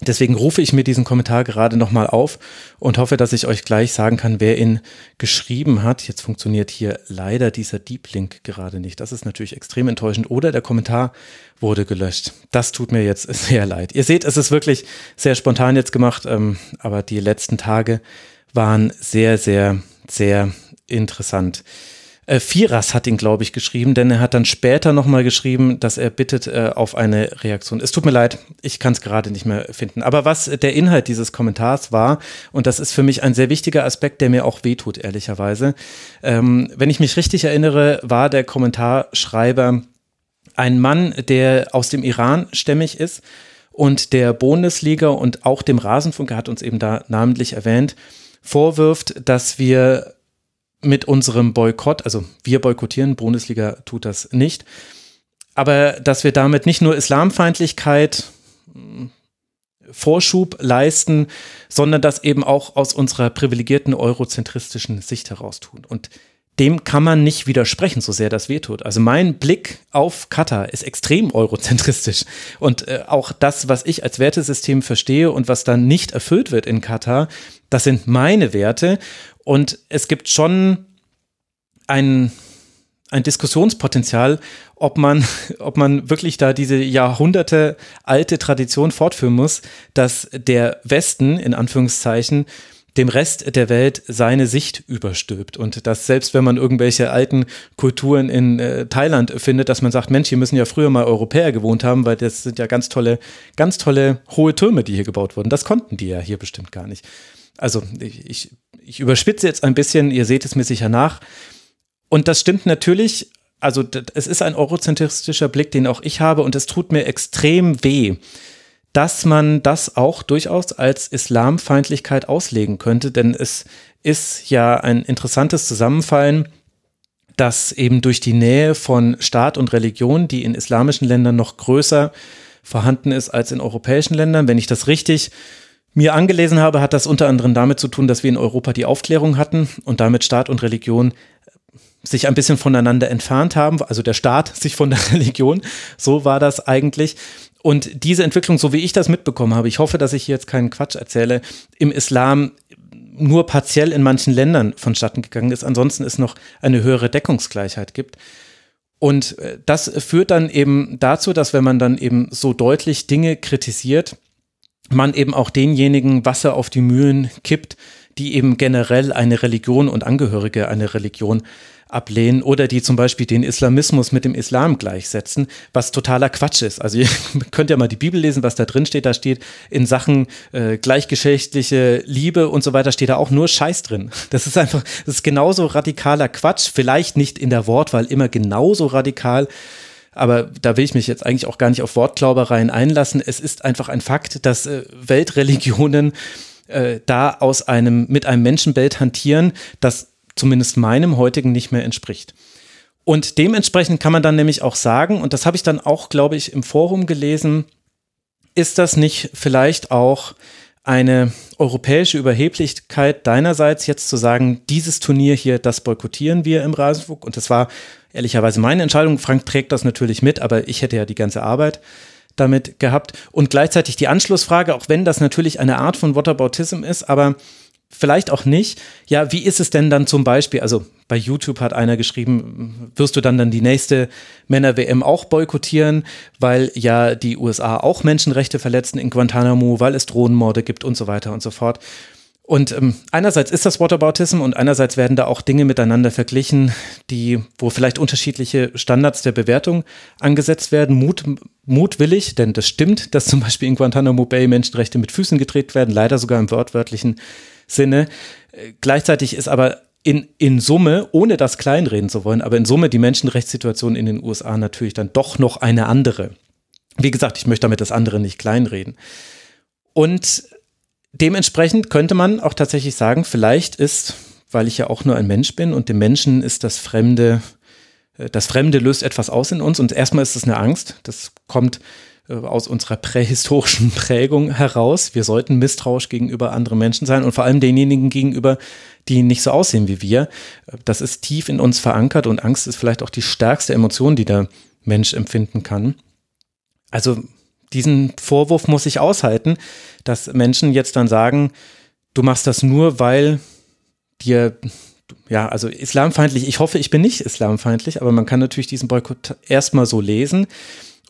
Deswegen rufe ich mir diesen Kommentar gerade nochmal auf und hoffe, dass ich euch gleich sagen kann, wer ihn geschrieben hat. Jetzt funktioniert hier leider dieser Deep Link gerade nicht. Das ist natürlich extrem enttäuschend. Oder der Kommentar wurde gelöscht. Das tut mir jetzt sehr leid. Ihr seht, es ist wirklich sehr spontan jetzt gemacht, ähm, aber die letzten Tage waren sehr, sehr, sehr interessant. Äh, Firas hat ihn, glaube ich, geschrieben, denn er hat dann später nochmal geschrieben, dass er bittet äh, auf eine Reaktion. Es tut mir leid, ich kann es gerade nicht mehr finden. Aber was der Inhalt dieses Kommentars war, und das ist für mich ein sehr wichtiger Aspekt, der mir auch wehtut, ehrlicherweise. Ähm, wenn ich mich richtig erinnere, war der Kommentarschreiber ein Mann, der aus dem Iran stämmig ist und der Bundesliga und auch dem Rasenfunk, er hat uns eben da namentlich erwähnt, vorwirft, dass wir mit unserem Boykott, also wir boykottieren, Bundesliga tut das nicht, aber dass wir damit nicht nur Islamfeindlichkeit hm, Vorschub leisten, sondern das eben auch aus unserer privilegierten eurozentristischen Sicht heraus tun. Und dem kann man nicht widersprechen, so sehr das wehtut. Also mein Blick auf Katar ist extrem eurozentristisch. Und äh, auch das, was ich als Wertesystem verstehe und was dann nicht erfüllt wird in Katar, das sind meine Werte. Und es gibt schon ein, ein Diskussionspotenzial, ob man, ob man wirklich da diese Jahrhunderte alte Tradition fortführen muss, dass der Westen, in Anführungszeichen, dem Rest der Welt seine Sicht überstülpt. Und dass selbst wenn man irgendwelche alten Kulturen in äh, Thailand findet, dass man sagt, Mensch, hier müssen ja früher mal Europäer gewohnt haben, weil das sind ja ganz tolle, ganz tolle hohe Türme, die hier gebaut wurden. Das konnten die ja hier bestimmt gar nicht also ich, ich überspitze jetzt ein bisschen, ihr seht es mir sicher nach. Und das stimmt natürlich, also es ist ein eurozentristischer Blick, den auch ich habe und es tut mir extrem weh, dass man das auch durchaus als Islamfeindlichkeit auslegen könnte, denn es ist ja ein interessantes Zusammenfallen, dass eben durch die Nähe von Staat und Religion, die in islamischen Ländern noch größer vorhanden ist als in europäischen Ländern, wenn ich das richtig mir angelesen habe, hat das unter anderem damit zu tun, dass wir in Europa die Aufklärung hatten und damit Staat und Religion sich ein bisschen voneinander entfernt haben, also der Staat sich von der Religion, so war das eigentlich. Und diese Entwicklung, so wie ich das mitbekommen habe, ich hoffe, dass ich hier jetzt keinen Quatsch erzähle, im Islam nur partiell in manchen Ländern vonstatten gegangen ist. Ansonsten ist noch eine höhere Deckungsgleichheit gibt. Und äh, das führt dann eben dazu, dass wenn man dann eben so deutlich Dinge kritisiert, man eben auch denjenigen Wasser auf die Mühlen kippt, die eben generell eine Religion und Angehörige einer Religion ablehnen oder die zum Beispiel den Islamismus mit dem Islam gleichsetzen, was totaler Quatsch ist. Also ihr könnt ja mal die Bibel lesen, was da drin steht. Da steht in Sachen äh, gleichgeschlechtliche Liebe und so weiter steht da auch nur Scheiß drin. Das ist einfach, das ist genauso radikaler Quatsch. Vielleicht nicht in der Wortwahl immer genauso radikal aber da will ich mich jetzt eigentlich auch gar nicht auf Wortglaubereien einlassen. Es ist einfach ein Fakt, dass äh, Weltreligionen äh, da aus einem, mit einem Menschenbild hantieren, das zumindest meinem heutigen nicht mehr entspricht. Und dementsprechend kann man dann nämlich auch sagen, und das habe ich dann auch, glaube ich, im Forum gelesen, ist das nicht vielleicht auch eine europäische Überheblichkeit deinerseits jetzt zu sagen, dieses Turnier hier, das boykottieren wir im Rasenfunk. Und das war ehrlicherweise meine Entscheidung. Frank trägt das natürlich mit, aber ich hätte ja die ganze Arbeit damit gehabt. Und gleichzeitig die Anschlussfrage, auch wenn das natürlich eine Art von Whataboutism ist, aber vielleicht auch nicht. Ja, wie ist es denn dann zum Beispiel, also bei YouTube hat einer geschrieben, wirst du dann dann die nächste Männer-WM auch boykottieren, weil ja die USA auch Menschenrechte verletzen in Guantanamo, weil es Drohnenmorde gibt und so weiter und so fort. Und ähm, einerseits ist das Whataboutism und einerseits werden da auch Dinge miteinander verglichen, die, wo vielleicht unterschiedliche Standards der Bewertung angesetzt werden. Mut, mutwillig, denn das stimmt, dass zum Beispiel in Guantanamo Bay Menschenrechte mit Füßen gedreht werden, leider sogar im wortwörtlichen Sinne. Äh, gleichzeitig ist aber in, in Summe, ohne das kleinreden zu wollen, aber in Summe die Menschenrechtssituation in den USA natürlich dann doch noch eine andere. Wie gesagt, ich möchte damit das andere nicht kleinreden. Und dementsprechend könnte man auch tatsächlich sagen, vielleicht ist, weil ich ja auch nur ein Mensch bin und dem Menschen ist das Fremde, äh, das Fremde löst etwas aus in uns und erstmal ist es eine Angst. Das kommt aus unserer prähistorischen Prägung heraus. Wir sollten misstrauisch gegenüber anderen Menschen sein und vor allem denjenigen gegenüber, die nicht so aussehen wie wir. Das ist tief in uns verankert und Angst ist vielleicht auch die stärkste Emotion, die der Mensch empfinden kann. Also diesen Vorwurf muss ich aushalten, dass Menschen jetzt dann sagen, du machst das nur, weil dir ja, also islamfeindlich, ich hoffe, ich bin nicht islamfeindlich, aber man kann natürlich diesen Boykott erstmal so lesen.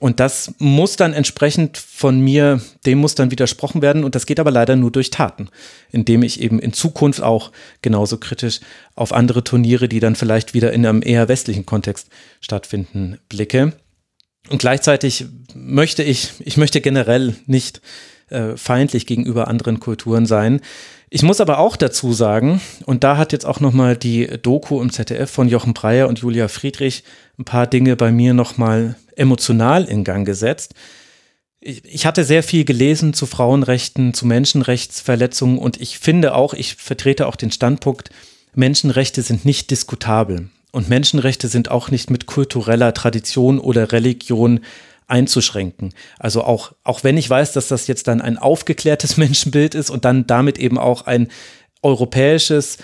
Und das muss dann entsprechend von mir, dem muss dann widersprochen werden. Und das geht aber leider nur durch Taten, indem ich eben in Zukunft auch genauso kritisch auf andere Turniere, die dann vielleicht wieder in einem eher westlichen Kontext stattfinden, blicke. Und gleichzeitig möchte ich, ich möchte generell nicht äh, feindlich gegenüber anderen Kulturen sein. Ich muss aber auch dazu sagen, und da hat jetzt auch nochmal die Doku im ZDF von Jochen Breyer und Julia Friedrich ein paar Dinge bei mir nochmal emotional in Gang gesetzt. Ich, hatte sehr viel gelesen zu Frauenrechten, zu Menschenrechtsverletzungen und ich finde auch, ich vertrete auch den Standpunkt, Menschenrechte sind nicht diskutabel. Und Menschenrechte sind auch nicht mit kultureller Tradition oder Religion einzuschränken. Also auch, auch wenn ich weiß, dass das jetzt dann ein aufgeklärtes Menschenbild ist und dann damit eben auch ein europäisches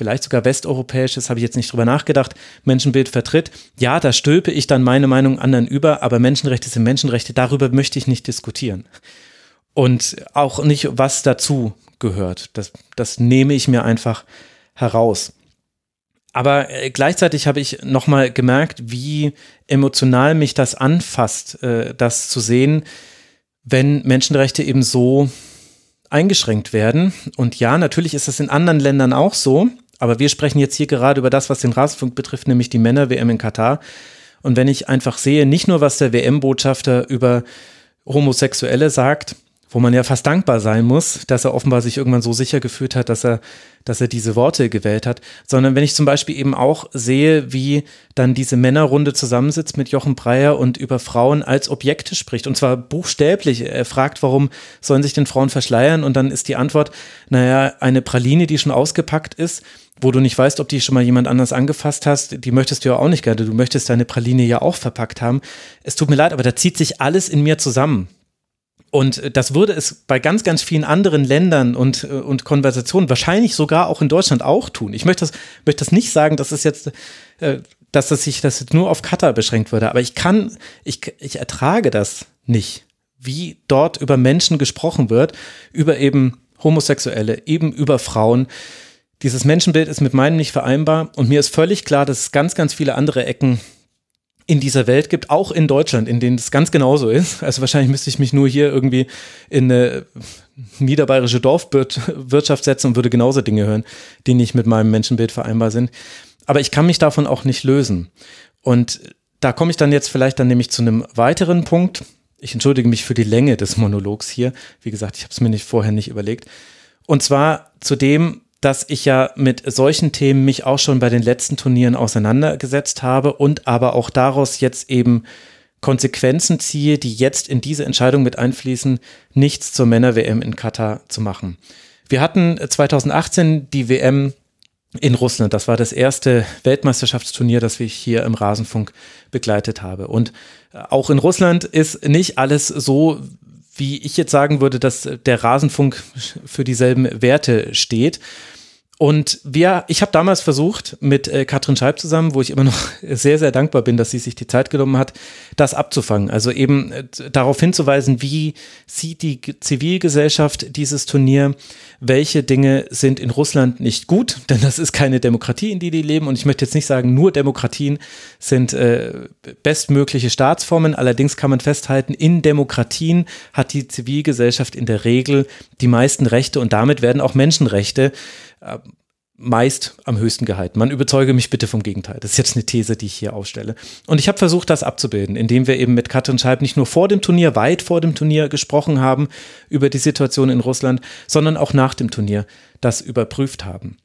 vielleicht sogar westeuropäisches, habe ich jetzt nicht drüber nachgedacht, Menschenbild vertritt. Ja, da stülpe ich dann meine Meinung anderen über, aber Menschenrechte sind Menschenrechte, darüber möchte ich nicht diskutieren. Und auch nicht, was dazu gehört. Das, das nehme ich mir einfach heraus. Aber äh, gleichzeitig habe ich nochmal gemerkt, wie emotional mich das anfasst, äh, das zu sehen, wenn Menschenrechte eben so eingeschränkt werden. Und ja, natürlich ist das in anderen Ländern auch so, aber wir sprechen jetzt hier gerade über das, was den Rasenfunk betrifft, nämlich die Männer-WM in Katar. Und wenn ich einfach sehe, nicht nur was der WM-Botschafter über Homosexuelle sagt, wo man ja fast dankbar sein muss, dass er offenbar sich irgendwann so sicher gefühlt hat, dass er, dass er diese Worte gewählt hat, sondern wenn ich zum Beispiel eben auch sehe, wie dann diese Männerrunde zusammensitzt mit Jochen Breyer und über Frauen als Objekte spricht und zwar buchstäblich. Er fragt, warum sollen sich denn Frauen verschleiern und dann ist die Antwort, naja, eine Praline, die schon ausgepackt ist, wo du nicht weißt, ob die schon mal jemand anders angefasst hast, die möchtest du ja auch nicht gerne. Du möchtest deine Praline ja auch verpackt haben. Es tut mir leid, aber da zieht sich alles in mir zusammen. Und das würde es bei ganz, ganz vielen anderen Ländern und, und Konversationen, wahrscheinlich sogar auch in Deutschland auch tun. Ich möchte das, möchte das nicht sagen, dass es jetzt, äh, dass das sich das jetzt nur auf Katar beschränkt würde, aber ich kann, ich, ich ertrage das nicht, wie dort über Menschen gesprochen wird, über eben Homosexuelle, eben über Frauen. Dieses Menschenbild ist mit meinem nicht vereinbar und mir ist völlig klar, dass es ganz, ganz viele andere Ecken in dieser Welt gibt, auch in Deutschland, in denen es ganz genauso ist. Also wahrscheinlich müsste ich mich nur hier irgendwie in eine niederbayerische Dorfwirtschaft setzen und würde genauso Dinge hören, die nicht mit meinem Menschenbild vereinbar sind. Aber ich kann mich davon auch nicht lösen. Und da komme ich dann jetzt vielleicht dann nämlich zu einem weiteren Punkt. Ich entschuldige mich für die Länge des Monologs hier. Wie gesagt, ich habe es mir nicht vorher nicht überlegt. Und zwar zu dem, dass ich ja mit solchen Themen mich auch schon bei den letzten Turnieren auseinandergesetzt habe und aber auch daraus jetzt eben Konsequenzen ziehe, die jetzt in diese Entscheidung mit einfließen, nichts zur Männer-WM in Katar zu machen. Wir hatten 2018 die WM in Russland. Das war das erste Weltmeisterschaftsturnier, das ich hier im Rasenfunk begleitet habe. Und auch in Russland ist nicht alles so, wie ich jetzt sagen würde, dass der Rasenfunk für dieselben Werte steht. Und wir, ich habe damals versucht, mit äh, Katrin Scheib zusammen, wo ich immer noch sehr, sehr dankbar bin, dass sie sich die Zeit genommen hat, das abzufangen. Also eben äh, darauf hinzuweisen, wie sieht die Zivilgesellschaft dieses Turnier, welche Dinge sind in Russland nicht gut, denn das ist keine Demokratie, in die die leben. Und ich möchte jetzt nicht sagen, nur Demokratien sind äh, bestmögliche Staatsformen. Allerdings kann man festhalten, in Demokratien hat die Zivilgesellschaft in der Regel die meisten Rechte und damit werden auch Menschenrechte meist am höchsten gehalten. Man überzeuge mich bitte vom Gegenteil. Das ist jetzt eine These, die ich hier aufstelle. Und ich habe versucht, das abzubilden, indem wir eben mit Katrin Scheib nicht nur vor dem Turnier, weit vor dem Turnier gesprochen haben über die Situation in Russland, sondern auch nach dem Turnier das überprüft haben.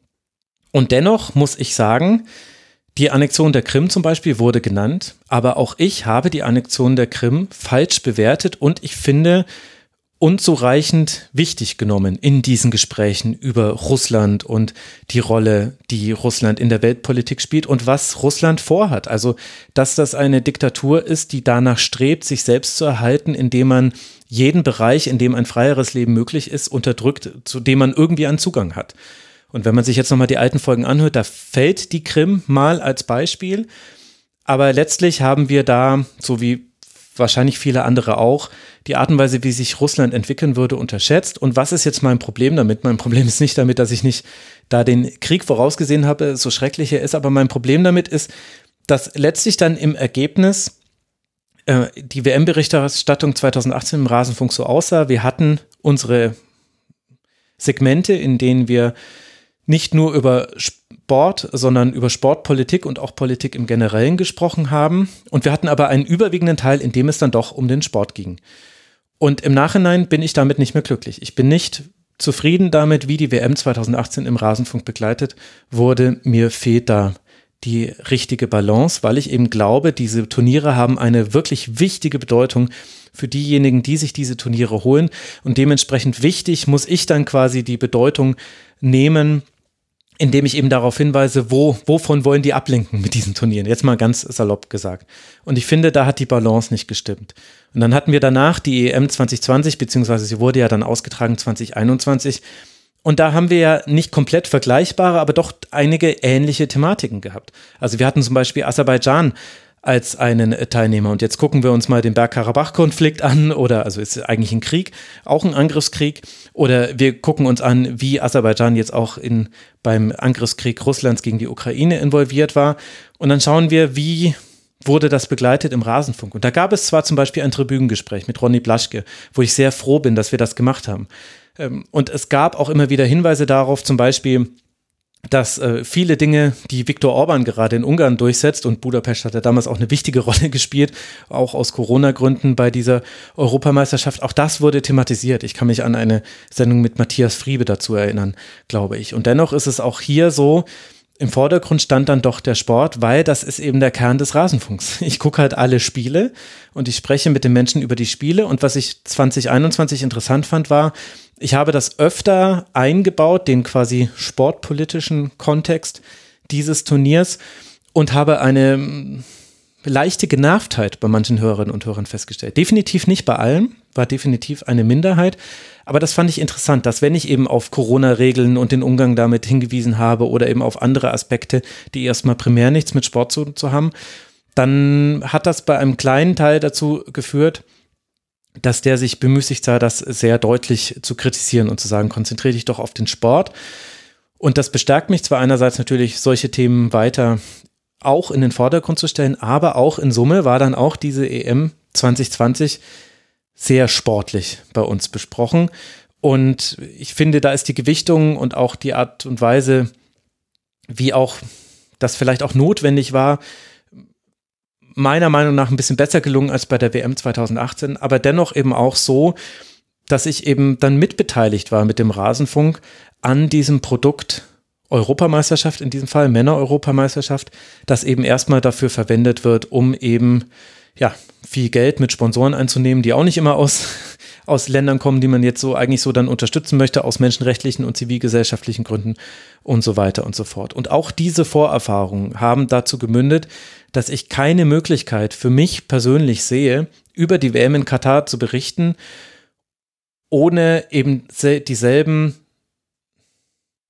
Und dennoch muss ich sagen, die Annexion der Krim zum Beispiel wurde genannt, aber auch ich habe die Annexion der Krim falsch bewertet und ich finde, unzureichend wichtig genommen in diesen Gesprächen über Russland und die Rolle, die Russland in der Weltpolitik spielt und was Russland vorhat. Also, dass das eine Diktatur ist, die danach strebt, sich selbst zu erhalten, indem man jeden Bereich, in dem ein freieres Leben möglich ist, unterdrückt, zu dem man irgendwie einen Zugang hat. Und wenn man sich jetzt nochmal die alten Folgen anhört, da fällt die Krim mal als Beispiel. Aber letztlich haben wir da, so wie wahrscheinlich viele andere auch, die Art und Weise, wie sich Russland entwickeln würde, unterschätzt. Und was ist jetzt mein Problem damit? Mein Problem ist nicht damit, dass ich nicht da den Krieg vorausgesehen habe, so schrecklich er ist, aber mein Problem damit ist, dass letztlich dann im Ergebnis äh, die WM-Berichterstattung 2018 im Rasenfunk so aussah. Wir hatten unsere Segmente, in denen wir nicht nur über Sport, sondern über Sportpolitik und auch Politik im Generellen gesprochen haben. Und wir hatten aber einen überwiegenden Teil, in dem es dann doch um den Sport ging. Und im Nachhinein bin ich damit nicht mehr glücklich. Ich bin nicht zufrieden damit, wie die WM 2018 im Rasenfunk begleitet wurde. Mir fehlt da die richtige Balance, weil ich eben glaube, diese Turniere haben eine wirklich wichtige Bedeutung für diejenigen, die sich diese Turniere holen. Und dementsprechend wichtig muss ich dann quasi die Bedeutung nehmen, indem ich eben darauf hinweise, wo, wovon wollen die ablenken mit diesen Turnieren? Jetzt mal ganz salopp gesagt. Und ich finde, da hat die Balance nicht gestimmt. Und dann hatten wir danach die EM 2020, beziehungsweise sie wurde ja dann ausgetragen 2021. Und da haben wir ja nicht komplett vergleichbare, aber doch einige ähnliche Thematiken gehabt. Also wir hatten zum Beispiel Aserbaidschan als einen Teilnehmer. Und jetzt gucken wir uns mal den Bergkarabach-Konflikt an, oder also ist eigentlich ein Krieg, auch ein Angriffskrieg. Oder wir gucken uns an, wie Aserbaidschan jetzt auch in, beim Angriffskrieg Russlands gegen die Ukraine involviert war. Und dann schauen wir, wie wurde das begleitet im Rasenfunk. Und da gab es zwar zum Beispiel ein Tribünengespräch mit Ronny Blaschke, wo ich sehr froh bin, dass wir das gemacht haben. Ähm, und es gab auch immer wieder Hinweise darauf, zum Beispiel, dass äh, viele Dinge, die Viktor Orban gerade in Ungarn durchsetzt, und Budapest hat ja damals auch eine wichtige Rolle gespielt, auch aus Corona-Gründen bei dieser Europameisterschaft, auch das wurde thematisiert. Ich kann mich an eine Sendung mit Matthias Friebe dazu erinnern, glaube ich. Und dennoch ist es auch hier so, im Vordergrund stand dann doch der Sport, weil das ist eben der Kern des Rasenfunks. Ich gucke halt alle Spiele und ich spreche mit den Menschen über die Spiele. Und was ich 2021 interessant fand, war, ich habe das öfter eingebaut, den quasi sportpolitischen Kontext dieses Turniers und habe eine hm, leichte Genervtheit bei manchen Hörerinnen und Hörern festgestellt. Definitiv nicht bei allen, war definitiv eine Minderheit. Aber das fand ich interessant, dass wenn ich eben auf Corona-Regeln und den Umgang damit hingewiesen habe oder eben auf andere Aspekte, die erstmal primär nichts mit Sport zu, zu haben, dann hat das bei einem kleinen Teil dazu geführt, dass der sich bemüßigt sah, das sehr deutlich zu kritisieren und zu sagen, konzentriere dich doch auf den Sport. Und das bestärkt mich zwar einerseits natürlich, solche Themen weiter auch in den Vordergrund zu stellen, aber auch in Summe war dann auch diese EM 2020 sehr sportlich bei uns besprochen. Und ich finde, da ist die Gewichtung und auch die Art und Weise, wie auch das vielleicht auch notwendig war, meiner Meinung nach ein bisschen besser gelungen als bei der WM 2018, aber dennoch eben auch so, dass ich eben dann mitbeteiligt war mit dem Rasenfunk an diesem Produkt Europameisterschaft, in diesem Fall Männer-Europameisterschaft, das eben erstmal dafür verwendet wird, um eben ja, viel Geld mit Sponsoren einzunehmen, die auch nicht immer aus, aus Ländern kommen, die man jetzt so eigentlich so dann unterstützen möchte, aus menschenrechtlichen und zivilgesellschaftlichen Gründen und so weiter und so fort. Und auch diese Vorerfahrungen haben dazu gemündet, dass ich keine Möglichkeit für mich persönlich sehe, über die WM in Katar zu berichten, ohne eben dieselben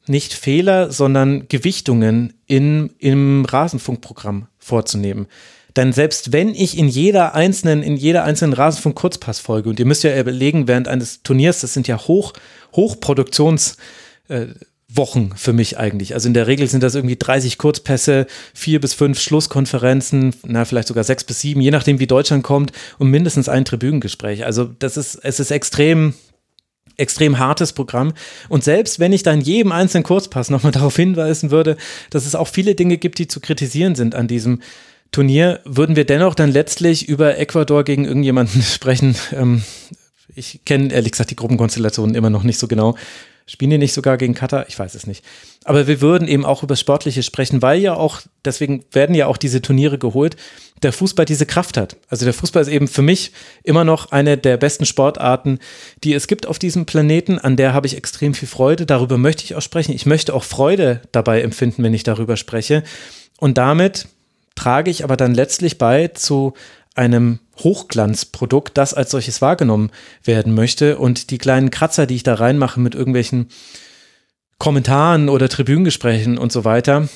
nicht Fehler, sondern Gewichtungen in, im Rasenfunkprogramm vorzunehmen. Denn selbst wenn ich in jeder einzelnen, in jeder einzelnen Rasenfunk-Kurzpassfolge, und ihr müsst ja überlegen, während eines Turniers, das sind ja Hoch, Hochproduktions, äh, Wochen für mich eigentlich. Also in der Regel sind das irgendwie 30 Kurzpässe, vier bis fünf Schlusskonferenzen, na, vielleicht sogar sechs bis sieben, je nachdem, wie Deutschland kommt, und mindestens ein Tribünengespräch. Also das ist, es ist extrem, extrem hartes Programm. Und selbst wenn ich da in jedem einzelnen Kurzpass nochmal darauf hinweisen würde, dass es auch viele Dinge gibt, die zu kritisieren sind an diesem Turnier, würden wir dennoch dann letztlich über Ecuador gegen irgendjemanden sprechen. Ähm, ich kenne ehrlich gesagt die Gruppenkonstellationen immer noch nicht so genau. Spielen die nicht sogar gegen Katar? Ich weiß es nicht. Aber wir würden eben auch über Sportliche sprechen, weil ja auch, deswegen werden ja auch diese Turniere geholt, der Fußball diese Kraft hat. Also der Fußball ist eben für mich immer noch eine der besten Sportarten, die es gibt auf diesem Planeten. An der habe ich extrem viel Freude. Darüber möchte ich auch sprechen. Ich möchte auch Freude dabei empfinden, wenn ich darüber spreche. Und damit trage ich aber dann letztlich bei zu einem Hochglanzprodukt, das als solches wahrgenommen werden möchte. Und die kleinen Kratzer, die ich da reinmache mit irgendwelchen Kommentaren oder Tribünengesprächen und so weiter,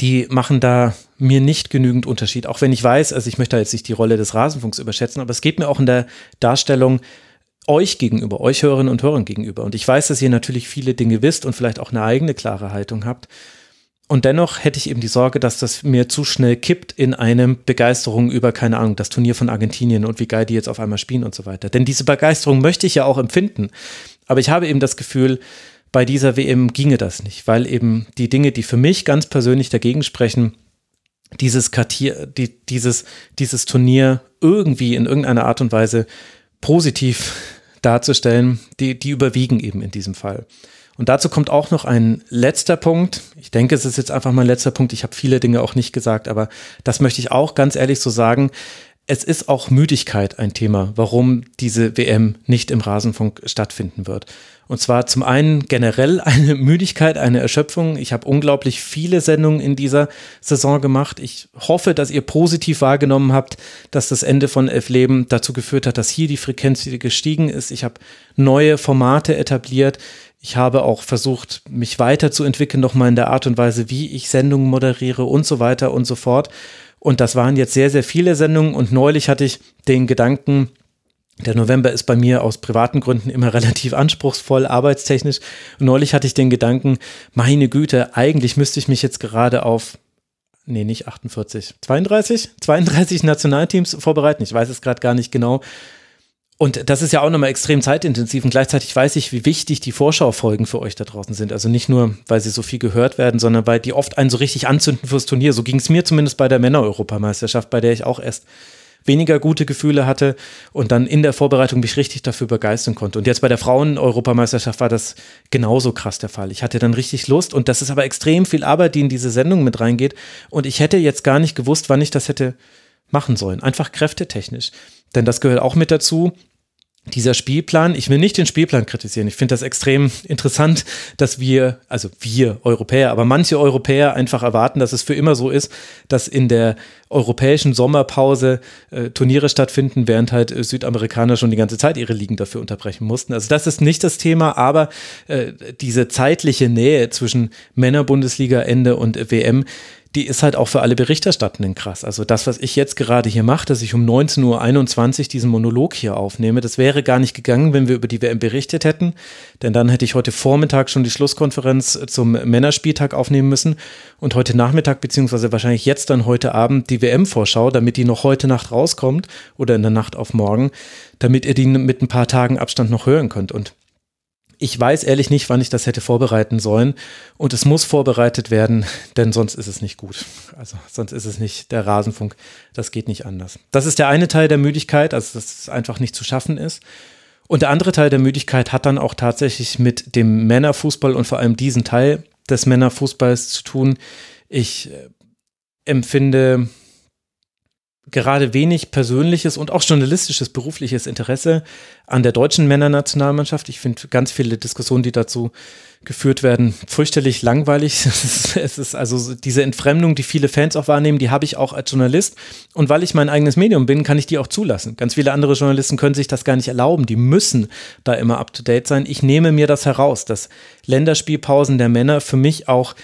die machen da mir nicht genügend Unterschied. Auch wenn ich weiß, also ich möchte jetzt nicht die Rolle des Rasenfunks überschätzen, aber es geht mir auch in der Darstellung euch gegenüber, euch Hörerinnen und Hörern gegenüber. Und ich weiß, dass ihr natürlich viele Dinge wisst und vielleicht auch eine eigene klare Haltung habt. Und dennoch hätte ich eben die Sorge, dass das mir zu schnell kippt in eine Begeisterung über, keine Ahnung, das Turnier von Argentinien und wie geil die jetzt auf einmal spielen und so weiter. Denn diese Begeisterung möchte ich ja auch empfinden. Aber ich habe eben das Gefühl, bei dieser WM ginge das nicht, weil eben die Dinge, die für mich ganz persönlich dagegen sprechen, dieses Kartier, die, dieses, dieses Turnier irgendwie in irgendeiner Art und Weise positiv darzustellen, die, die überwiegen eben in diesem Fall. Und dazu kommt auch noch ein letzter Punkt. Ich denke, es ist jetzt einfach mein letzter Punkt. Ich habe viele Dinge auch nicht gesagt, aber das möchte ich auch ganz ehrlich so sagen. Es ist auch Müdigkeit ein Thema, warum diese WM nicht im Rasenfunk stattfinden wird. Und zwar zum einen generell eine Müdigkeit, eine Erschöpfung. Ich habe unglaublich viele Sendungen in dieser Saison gemacht. Ich hoffe, dass ihr positiv wahrgenommen habt, dass das Ende von Elf Leben dazu geführt hat, dass hier die Frequenz wieder gestiegen ist. Ich habe neue Formate etabliert. Ich habe auch versucht, mich weiterzuentwickeln, nochmal in der Art und Weise, wie ich Sendungen moderiere und so weiter und so fort. Und das waren jetzt sehr, sehr viele Sendungen. Und neulich hatte ich den Gedanken, der November ist bei mir aus privaten Gründen immer relativ anspruchsvoll, arbeitstechnisch. Und neulich hatte ich den Gedanken, meine Güte, eigentlich müsste ich mich jetzt gerade auf, nee, nicht 48, 32, 32 Nationalteams vorbereiten. Ich weiß es gerade gar nicht genau. Und das ist ja auch nochmal extrem zeitintensiv und gleichzeitig weiß ich, wie wichtig die Vorschaufolgen für euch da draußen sind. Also nicht nur, weil sie so viel gehört werden, sondern weil die oft einen so richtig anzünden fürs Turnier. So ging es mir zumindest bei der Männer-Europameisterschaft, bei der ich auch erst weniger gute Gefühle hatte und dann in der Vorbereitung mich richtig dafür begeistern konnte. Und jetzt bei der Frauen-Europameisterschaft war das genauso krass der Fall. Ich hatte dann richtig Lust und das ist aber extrem viel Arbeit, die in diese Sendung mit reingeht. Und ich hätte jetzt gar nicht gewusst, wann ich das hätte machen sollen. Einfach kräftetechnisch. Denn das gehört auch mit dazu dieser Spielplan, ich will nicht den Spielplan kritisieren. Ich finde das extrem interessant, dass wir, also wir Europäer, aber manche Europäer einfach erwarten, dass es für immer so ist, dass in der europäischen Sommerpause äh, Turniere stattfinden, während halt äh, Südamerikaner schon die ganze Zeit ihre Ligen dafür unterbrechen mussten. Also das ist nicht das Thema, aber äh, diese zeitliche Nähe zwischen Männerbundesliga-Ende und WM, die ist halt auch für alle Berichterstattenden krass. Also das, was ich jetzt gerade hier mache, dass ich um 19.21 Uhr diesen Monolog hier aufnehme, das wäre gar nicht gegangen, wenn wir über die WM berichtet hätten. Denn dann hätte ich heute Vormittag schon die Schlusskonferenz zum Männerspieltag aufnehmen müssen und heute Nachmittag, beziehungsweise wahrscheinlich jetzt dann heute Abend die WM-Vorschau, damit die noch heute Nacht rauskommt oder in der Nacht auf morgen, damit ihr die mit ein paar Tagen Abstand noch hören könnt. Und ich weiß ehrlich nicht, wann ich das hätte vorbereiten sollen. Und es muss vorbereitet werden, denn sonst ist es nicht gut. Also sonst ist es nicht der Rasenfunk. Das geht nicht anders. Das ist der eine Teil der Müdigkeit, also dass es einfach nicht zu schaffen ist. Und der andere Teil der Müdigkeit hat dann auch tatsächlich mit dem Männerfußball und vor allem diesen Teil des Männerfußballs zu tun. Ich äh, empfinde gerade wenig persönliches und auch journalistisches, berufliches Interesse an der deutschen Männernationalmannschaft. Ich finde ganz viele Diskussionen, die dazu geführt werden, fürchterlich langweilig. Es ist, also diese Entfremdung, die viele Fans auch wahrnehmen, die habe ich auch als Journalist. Und weil ich mein eigenes Medium bin, kann ich die auch zulassen. Ganz viele andere Journalisten können sich das gar nicht erlauben. Die müssen da immer up to date sein. Ich nehme mir das heraus, dass Länderspielpausen der Männer für mich auch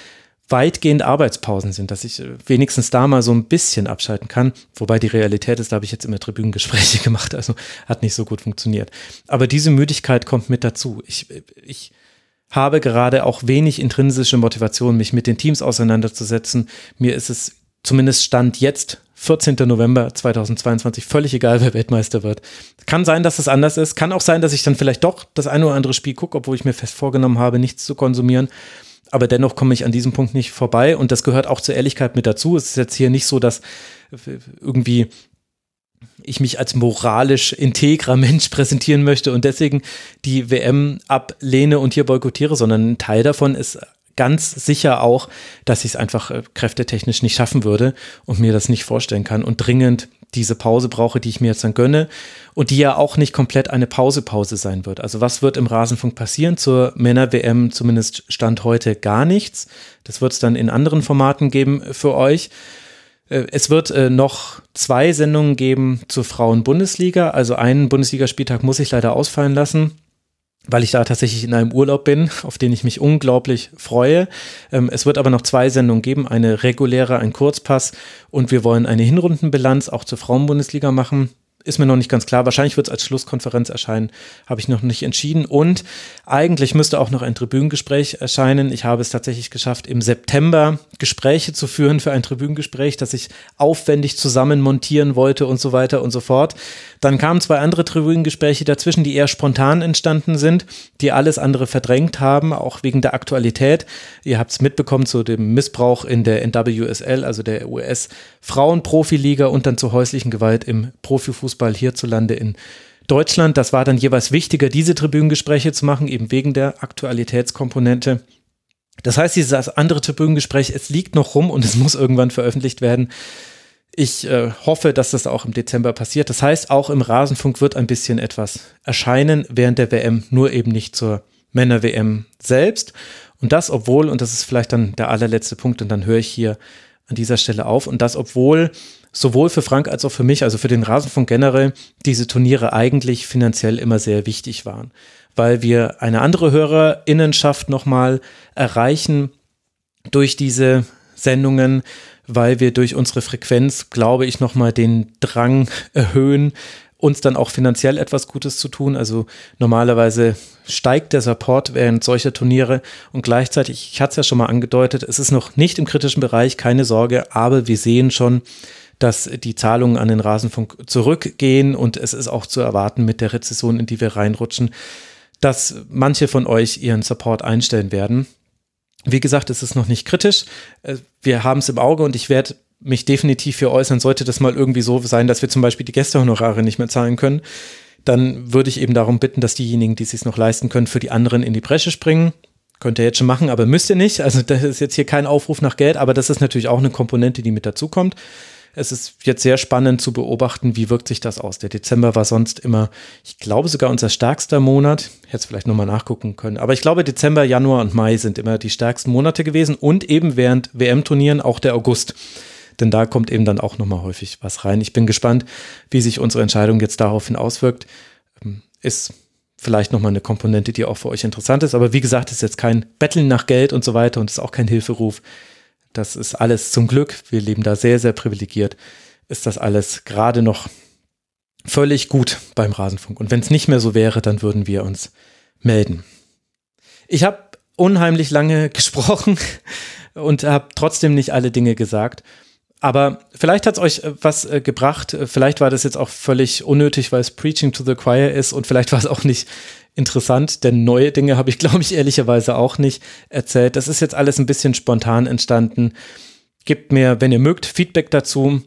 weitgehend Arbeitspausen sind, dass ich äh, wenigstens da mal so ein bisschen abschalten kann. Wobei die Realität ist, da habe ich jetzt immer Tribünengespräche gemacht, also hat nicht so gut funktioniert. Aber diese Müdigkeit kommt mit dazu. Ich, ich habe gerade auch wenig intrinsische Motivation, mich mit den Teams auseinanderzusetzen. Mir ist es zumindest Stand jetzt 14. November 2022, völlig egal, wer Weltmeister wird. Kann sein, dass es anders ist. Kann auch sein, dass ich dann vielleicht doch das eine oder andere Spiel gucke, obwohl ich mir fest vorgenommen habe, nichts zu konsumieren aber dennoch komme ich an diesem Punkt nicht vorbei und das gehört auch zur Ehrlichkeit mit dazu. Es ist jetzt hier nicht so, dass irgendwie ich mich als moralisch integrer Mensch präsentieren möchte und deswegen die WM ablehne und hier boykottiere, sondern ein Teil davon ist ganz sicher auch, dass ich es einfach äh, kräftetechnisch nicht schaffen würde und mir das nicht vorstellen kann und dringend diese Pause brauche, die ich mir jetzt dann gönne und die ja auch nicht komplett eine Pause-Pause sein wird. Also was wird im Rasenfunk passieren zur Männer-WM? Zumindest Stand heute gar nichts. Das wird es dann in anderen Formaten geben für euch. Äh, es wird äh, noch zwei Sendungen geben zur Frauen-Bundesliga. Also einen Bundesligaspieltag muss ich leider ausfallen lassen weil ich da tatsächlich in einem Urlaub bin, auf den ich mich unglaublich freue. Ähm, es wird aber noch zwei Sendungen geben, eine reguläre, ein Kurzpass und wir wollen eine Hinrundenbilanz auch zur Frauenbundesliga machen ist mir noch nicht ganz klar. Wahrscheinlich wird es als Schlusskonferenz erscheinen, habe ich noch nicht entschieden. Und eigentlich müsste auch noch ein Tribünengespräch erscheinen. Ich habe es tatsächlich geschafft, im September Gespräche zu führen für ein Tribünengespräch, das ich aufwendig zusammen montieren wollte und so weiter und so fort. Dann kamen zwei andere Tribünengespräche dazwischen, die eher spontan entstanden sind, die alles andere verdrängt haben, auch wegen der Aktualität. Ihr habt es mitbekommen zu dem Missbrauch in der NWSL, also der US Frauenprofiliga und dann zur häuslichen Gewalt im Profifußball hierzulande in Deutschland. Das war dann jeweils wichtiger, diese Tribünengespräche zu machen, eben wegen der Aktualitätskomponente. Das heißt, dieses andere Tribünengespräch, es liegt noch rum und es muss irgendwann veröffentlicht werden. Ich äh, hoffe, dass das auch im Dezember passiert. Das heißt, auch im Rasenfunk wird ein bisschen etwas erscheinen während der WM, nur eben nicht zur Männer-WM selbst. Und das, obwohl, und das ist vielleicht dann der allerletzte Punkt, und dann höre ich hier an dieser Stelle auf. Und das, obwohl sowohl für Frank als auch für mich, also für den Rasenfunk generell, diese Turniere eigentlich finanziell immer sehr wichtig waren. Weil wir eine andere Hörerinnenschaft nochmal erreichen durch diese Sendungen, weil wir durch unsere Frequenz, glaube ich, nochmal den Drang erhöhen, uns dann auch finanziell etwas Gutes zu tun. Also normalerweise steigt der Support während solcher Turniere und gleichzeitig, ich hatte es ja schon mal angedeutet, es ist noch nicht im kritischen Bereich, keine Sorge, aber wir sehen schon, dass die Zahlungen an den Rasenfunk zurückgehen und es ist auch zu erwarten mit der Rezession, in die wir reinrutschen, dass manche von euch ihren Support einstellen werden. Wie gesagt, es ist noch nicht kritisch. Äh, wir haben es im Auge und ich werde mich definitiv für äußern, sollte das mal irgendwie so sein, dass wir zum Beispiel die Gästehonorare nicht mehr zahlen können. Dann würde ich eben darum bitten, dass diejenigen, die es sich noch leisten können, für die anderen in die Bresche springen. Könnt ihr jetzt schon machen, aber müsst ihr nicht. Also das ist jetzt hier kein Aufruf nach Geld, aber das ist natürlich auch eine Komponente, die mit dazukommt. Es ist jetzt sehr spannend zu beobachten, wie wirkt sich das aus. Der Dezember war sonst immer, ich glaube sogar unser stärkster Monat. Hätte es vielleicht nochmal nachgucken können. Aber ich glaube, Dezember, Januar und Mai sind immer die stärksten Monate gewesen und eben während WM-Turnieren auch der August. Denn da kommt eben dann auch nochmal häufig was rein. Ich bin gespannt, wie sich unsere Entscheidung jetzt daraufhin auswirkt. Ähm, ist vielleicht nochmal eine Komponente, die auch für euch interessant ist. Aber wie gesagt, ist jetzt kein Betteln nach Geld und so weiter und ist auch kein Hilferuf. Das ist alles zum Glück, wir leben da sehr, sehr privilegiert, ist das alles gerade noch völlig gut beim Rasenfunk. Und wenn es nicht mehr so wäre, dann würden wir uns melden. Ich habe unheimlich lange gesprochen und habe trotzdem nicht alle Dinge gesagt. Aber vielleicht hat es euch äh, was äh, gebracht. Vielleicht war das jetzt auch völlig unnötig, weil es Preaching to the Choir ist und vielleicht war es auch nicht interessant, denn neue Dinge habe ich, glaube ich, ehrlicherweise auch nicht erzählt. Das ist jetzt alles ein bisschen spontan entstanden. Gebt mir, wenn ihr mögt, Feedback dazu.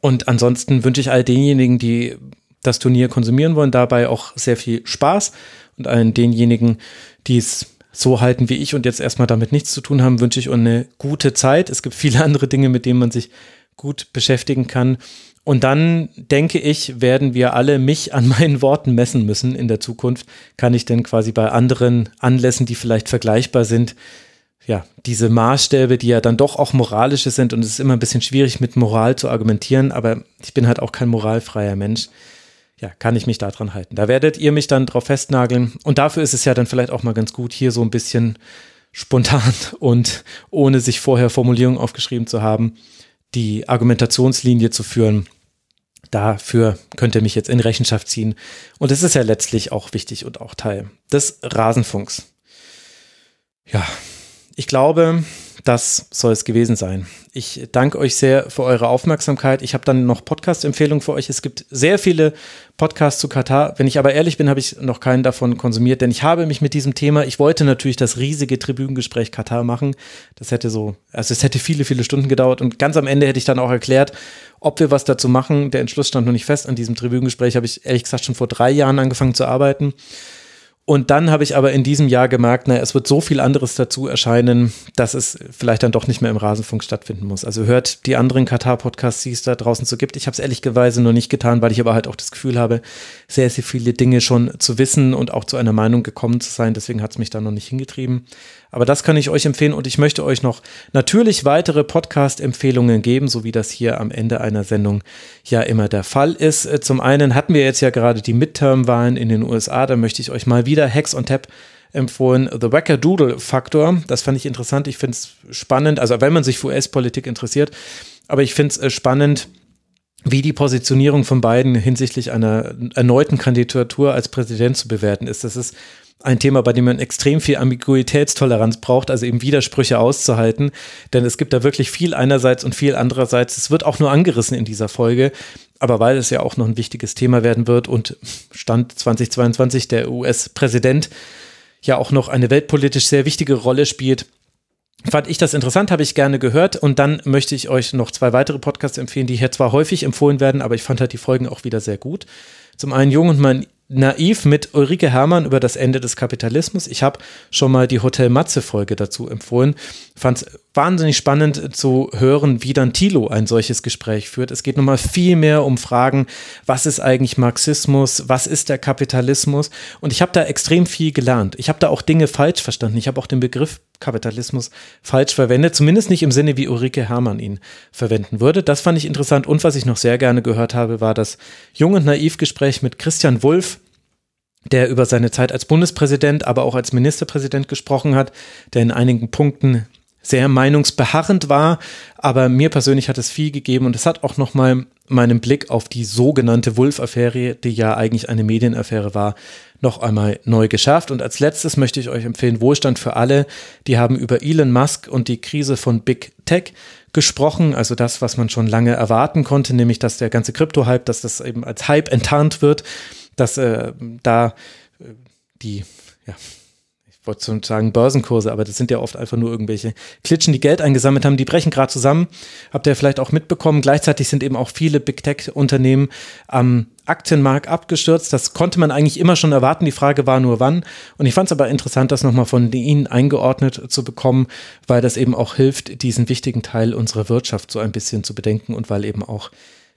Und ansonsten wünsche ich all denjenigen, die das Turnier konsumieren wollen, dabei auch sehr viel Spaß. Und allen denjenigen, die es so halten wie ich und jetzt erstmal damit nichts zu tun haben, wünsche ich eine gute Zeit. Es gibt viele andere Dinge, mit denen man sich gut beschäftigen kann. Und dann denke ich, werden wir alle mich an meinen Worten messen müssen in der Zukunft. Kann ich denn quasi bei anderen Anlässen, die vielleicht vergleichbar sind, ja, diese Maßstäbe, die ja dann doch auch moralische sind und es ist immer ein bisschen schwierig mit Moral zu argumentieren, aber ich bin halt auch kein moralfreier Mensch. Ja, kann ich mich daran halten. Da werdet ihr mich dann drauf festnageln und dafür ist es ja dann vielleicht auch mal ganz gut, hier so ein bisschen spontan und ohne sich vorher Formulierungen aufgeschrieben zu haben, die Argumentationslinie zu führen. Dafür könnt ihr mich jetzt in Rechenschaft ziehen. Und es ist ja letztlich auch wichtig und auch Teil des Rasenfunks. Ja, ich glaube, das soll es gewesen sein. Ich danke euch sehr für eure Aufmerksamkeit. Ich habe dann noch Podcast-Empfehlungen für euch. Es gibt sehr viele Podcasts zu Katar. Wenn ich aber ehrlich bin, habe ich noch keinen davon konsumiert, denn ich habe mich mit diesem Thema, ich wollte natürlich das riesige Tribünengespräch Katar machen. Das hätte so, also es hätte viele, viele Stunden gedauert und ganz am Ende hätte ich dann auch erklärt, ob wir was dazu machen. Der Entschluss stand noch nicht fest. An diesem Tribünengespräch habe ich ehrlich gesagt schon vor drei Jahren angefangen zu arbeiten. Und dann habe ich aber in diesem Jahr gemerkt, naja, es wird so viel anderes dazu erscheinen, dass es vielleicht dann doch nicht mehr im Rasenfunk stattfinden muss. Also hört die anderen Katar-Podcasts, die es da draußen so gibt. Ich habe es ehrlicherweise noch nicht getan, weil ich aber halt auch das Gefühl habe, sehr, sehr viele Dinge schon zu wissen und auch zu einer Meinung gekommen zu sein. Deswegen hat es mich da noch nicht hingetrieben. Aber das kann ich euch empfehlen und ich möchte euch noch natürlich weitere Podcast-Empfehlungen geben, so wie das hier am Ende einer Sendung ja immer der Fall ist. Äh, zum einen hatten wir jetzt ja gerade die Midterm-Wahlen in den USA, da möchte ich euch mal wieder Hex on Tap empfohlen, The Wackadoodle Faktor. Das fand ich interessant, ich finde es spannend, also wenn man sich für US-Politik interessiert, aber ich finde es äh, spannend, wie die Positionierung von beiden hinsichtlich einer erneuten Kandidatur als Präsident zu bewerten ist. Das ist ein Thema, bei dem man extrem viel Ambiguitätstoleranz braucht, also eben Widersprüche auszuhalten. Denn es gibt da wirklich viel einerseits und viel andererseits. Es wird auch nur angerissen in dieser Folge. Aber weil es ja auch noch ein wichtiges Thema werden wird und Stand 2022 der US-Präsident ja auch noch eine weltpolitisch sehr wichtige Rolle spielt, fand ich das interessant, habe ich gerne gehört. Und dann möchte ich euch noch zwei weitere Podcasts empfehlen, die hier zwar häufig empfohlen werden, aber ich fand halt die Folgen auch wieder sehr gut. Zum einen Jung und mein naiv mit Ulrike Hermann über das Ende des Kapitalismus. Ich habe schon mal die Hotel Matze Folge dazu empfohlen. Fand es wahnsinnig spannend zu hören, wie dann Thilo ein solches Gespräch führt. Es geht nochmal viel mehr um Fragen, was ist eigentlich Marxismus, was ist der Kapitalismus? Und ich habe da extrem viel gelernt. Ich habe da auch Dinge falsch verstanden. Ich habe auch den Begriff Kapitalismus falsch verwendet, zumindest nicht im Sinne, wie Ulrike Hermann ihn verwenden würde. Das fand ich interessant. Und was ich noch sehr gerne gehört habe, war das Jung und Naiv Gespräch mit Christian Wulff, der über seine Zeit als Bundespräsident, aber auch als Ministerpräsident gesprochen hat, der in einigen Punkten sehr meinungsbeharrend war, aber mir persönlich hat es viel gegeben und es hat auch nochmal meinen Blick auf die sogenannte Wulff-Affäre, die ja eigentlich eine Medienaffäre war, noch einmal neu geschärft. Und als letztes möchte ich euch empfehlen, Wohlstand für alle. Die haben über Elon Musk und die Krise von Big Tech gesprochen, also das, was man schon lange erwarten konnte, nämlich dass der ganze Krypto-Hype, dass das eben als Hype enttarnt wird, dass äh, da äh, die, ja, wollte schon sagen Börsenkurse, aber das sind ja oft einfach nur irgendwelche Klitschen, die Geld eingesammelt haben, die brechen gerade zusammen. Habt ihr vielleicht auch mitbekommen. Gleichzeitig sind eben auch viele Big Tech-Unternehmen am Aktienmarkt abgestürzt. Das konnte man eigentlich immer schon erwarten. Die Frage war nur wann. Und ich fand es aber interessant, das nochmal von Ihnen eingeordnet zu bekommen, weil das eben auch hilft, diesen wichtigen Teil unserer Wirtschaft so ein bisschen zu bedenken und weil eben auch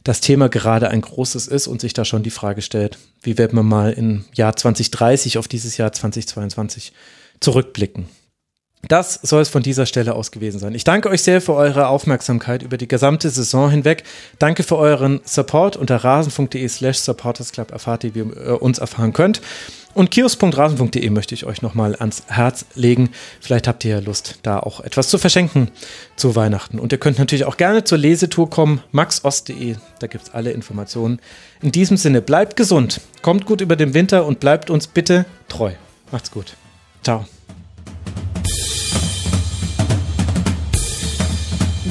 das Thema gerade ein großes ist und sich da schon die Frage stellt, wie wird man mal im Jahr 2030 auf dieses Jahr 2022 zurückblicken. Das soll es von dieser Stelle aus gewesen sein. Ich danke euch sehr für eure Aufmerksamkeit über die gesamte Saison hinweg. Danke für euren Support. Unter rasen.de slash supportersclub erfahrt ihr, wie ihr uns erfahren könnt. Und kios.rasen.de möchte ich euch nochmal ans Herz legen. Vielleicht habt ihr ja Lust, da auch etwas zu verschenken zu Weihnachten. Und ihr könnt natürlich auch gerne zur Lesetour kommen, maxost.de, da gibt es alle Informationen. In diesem Sinne, bleibt gesund, kommt gut über den Winter und bleibt uns bitte treu. Macht's gut. Ciao.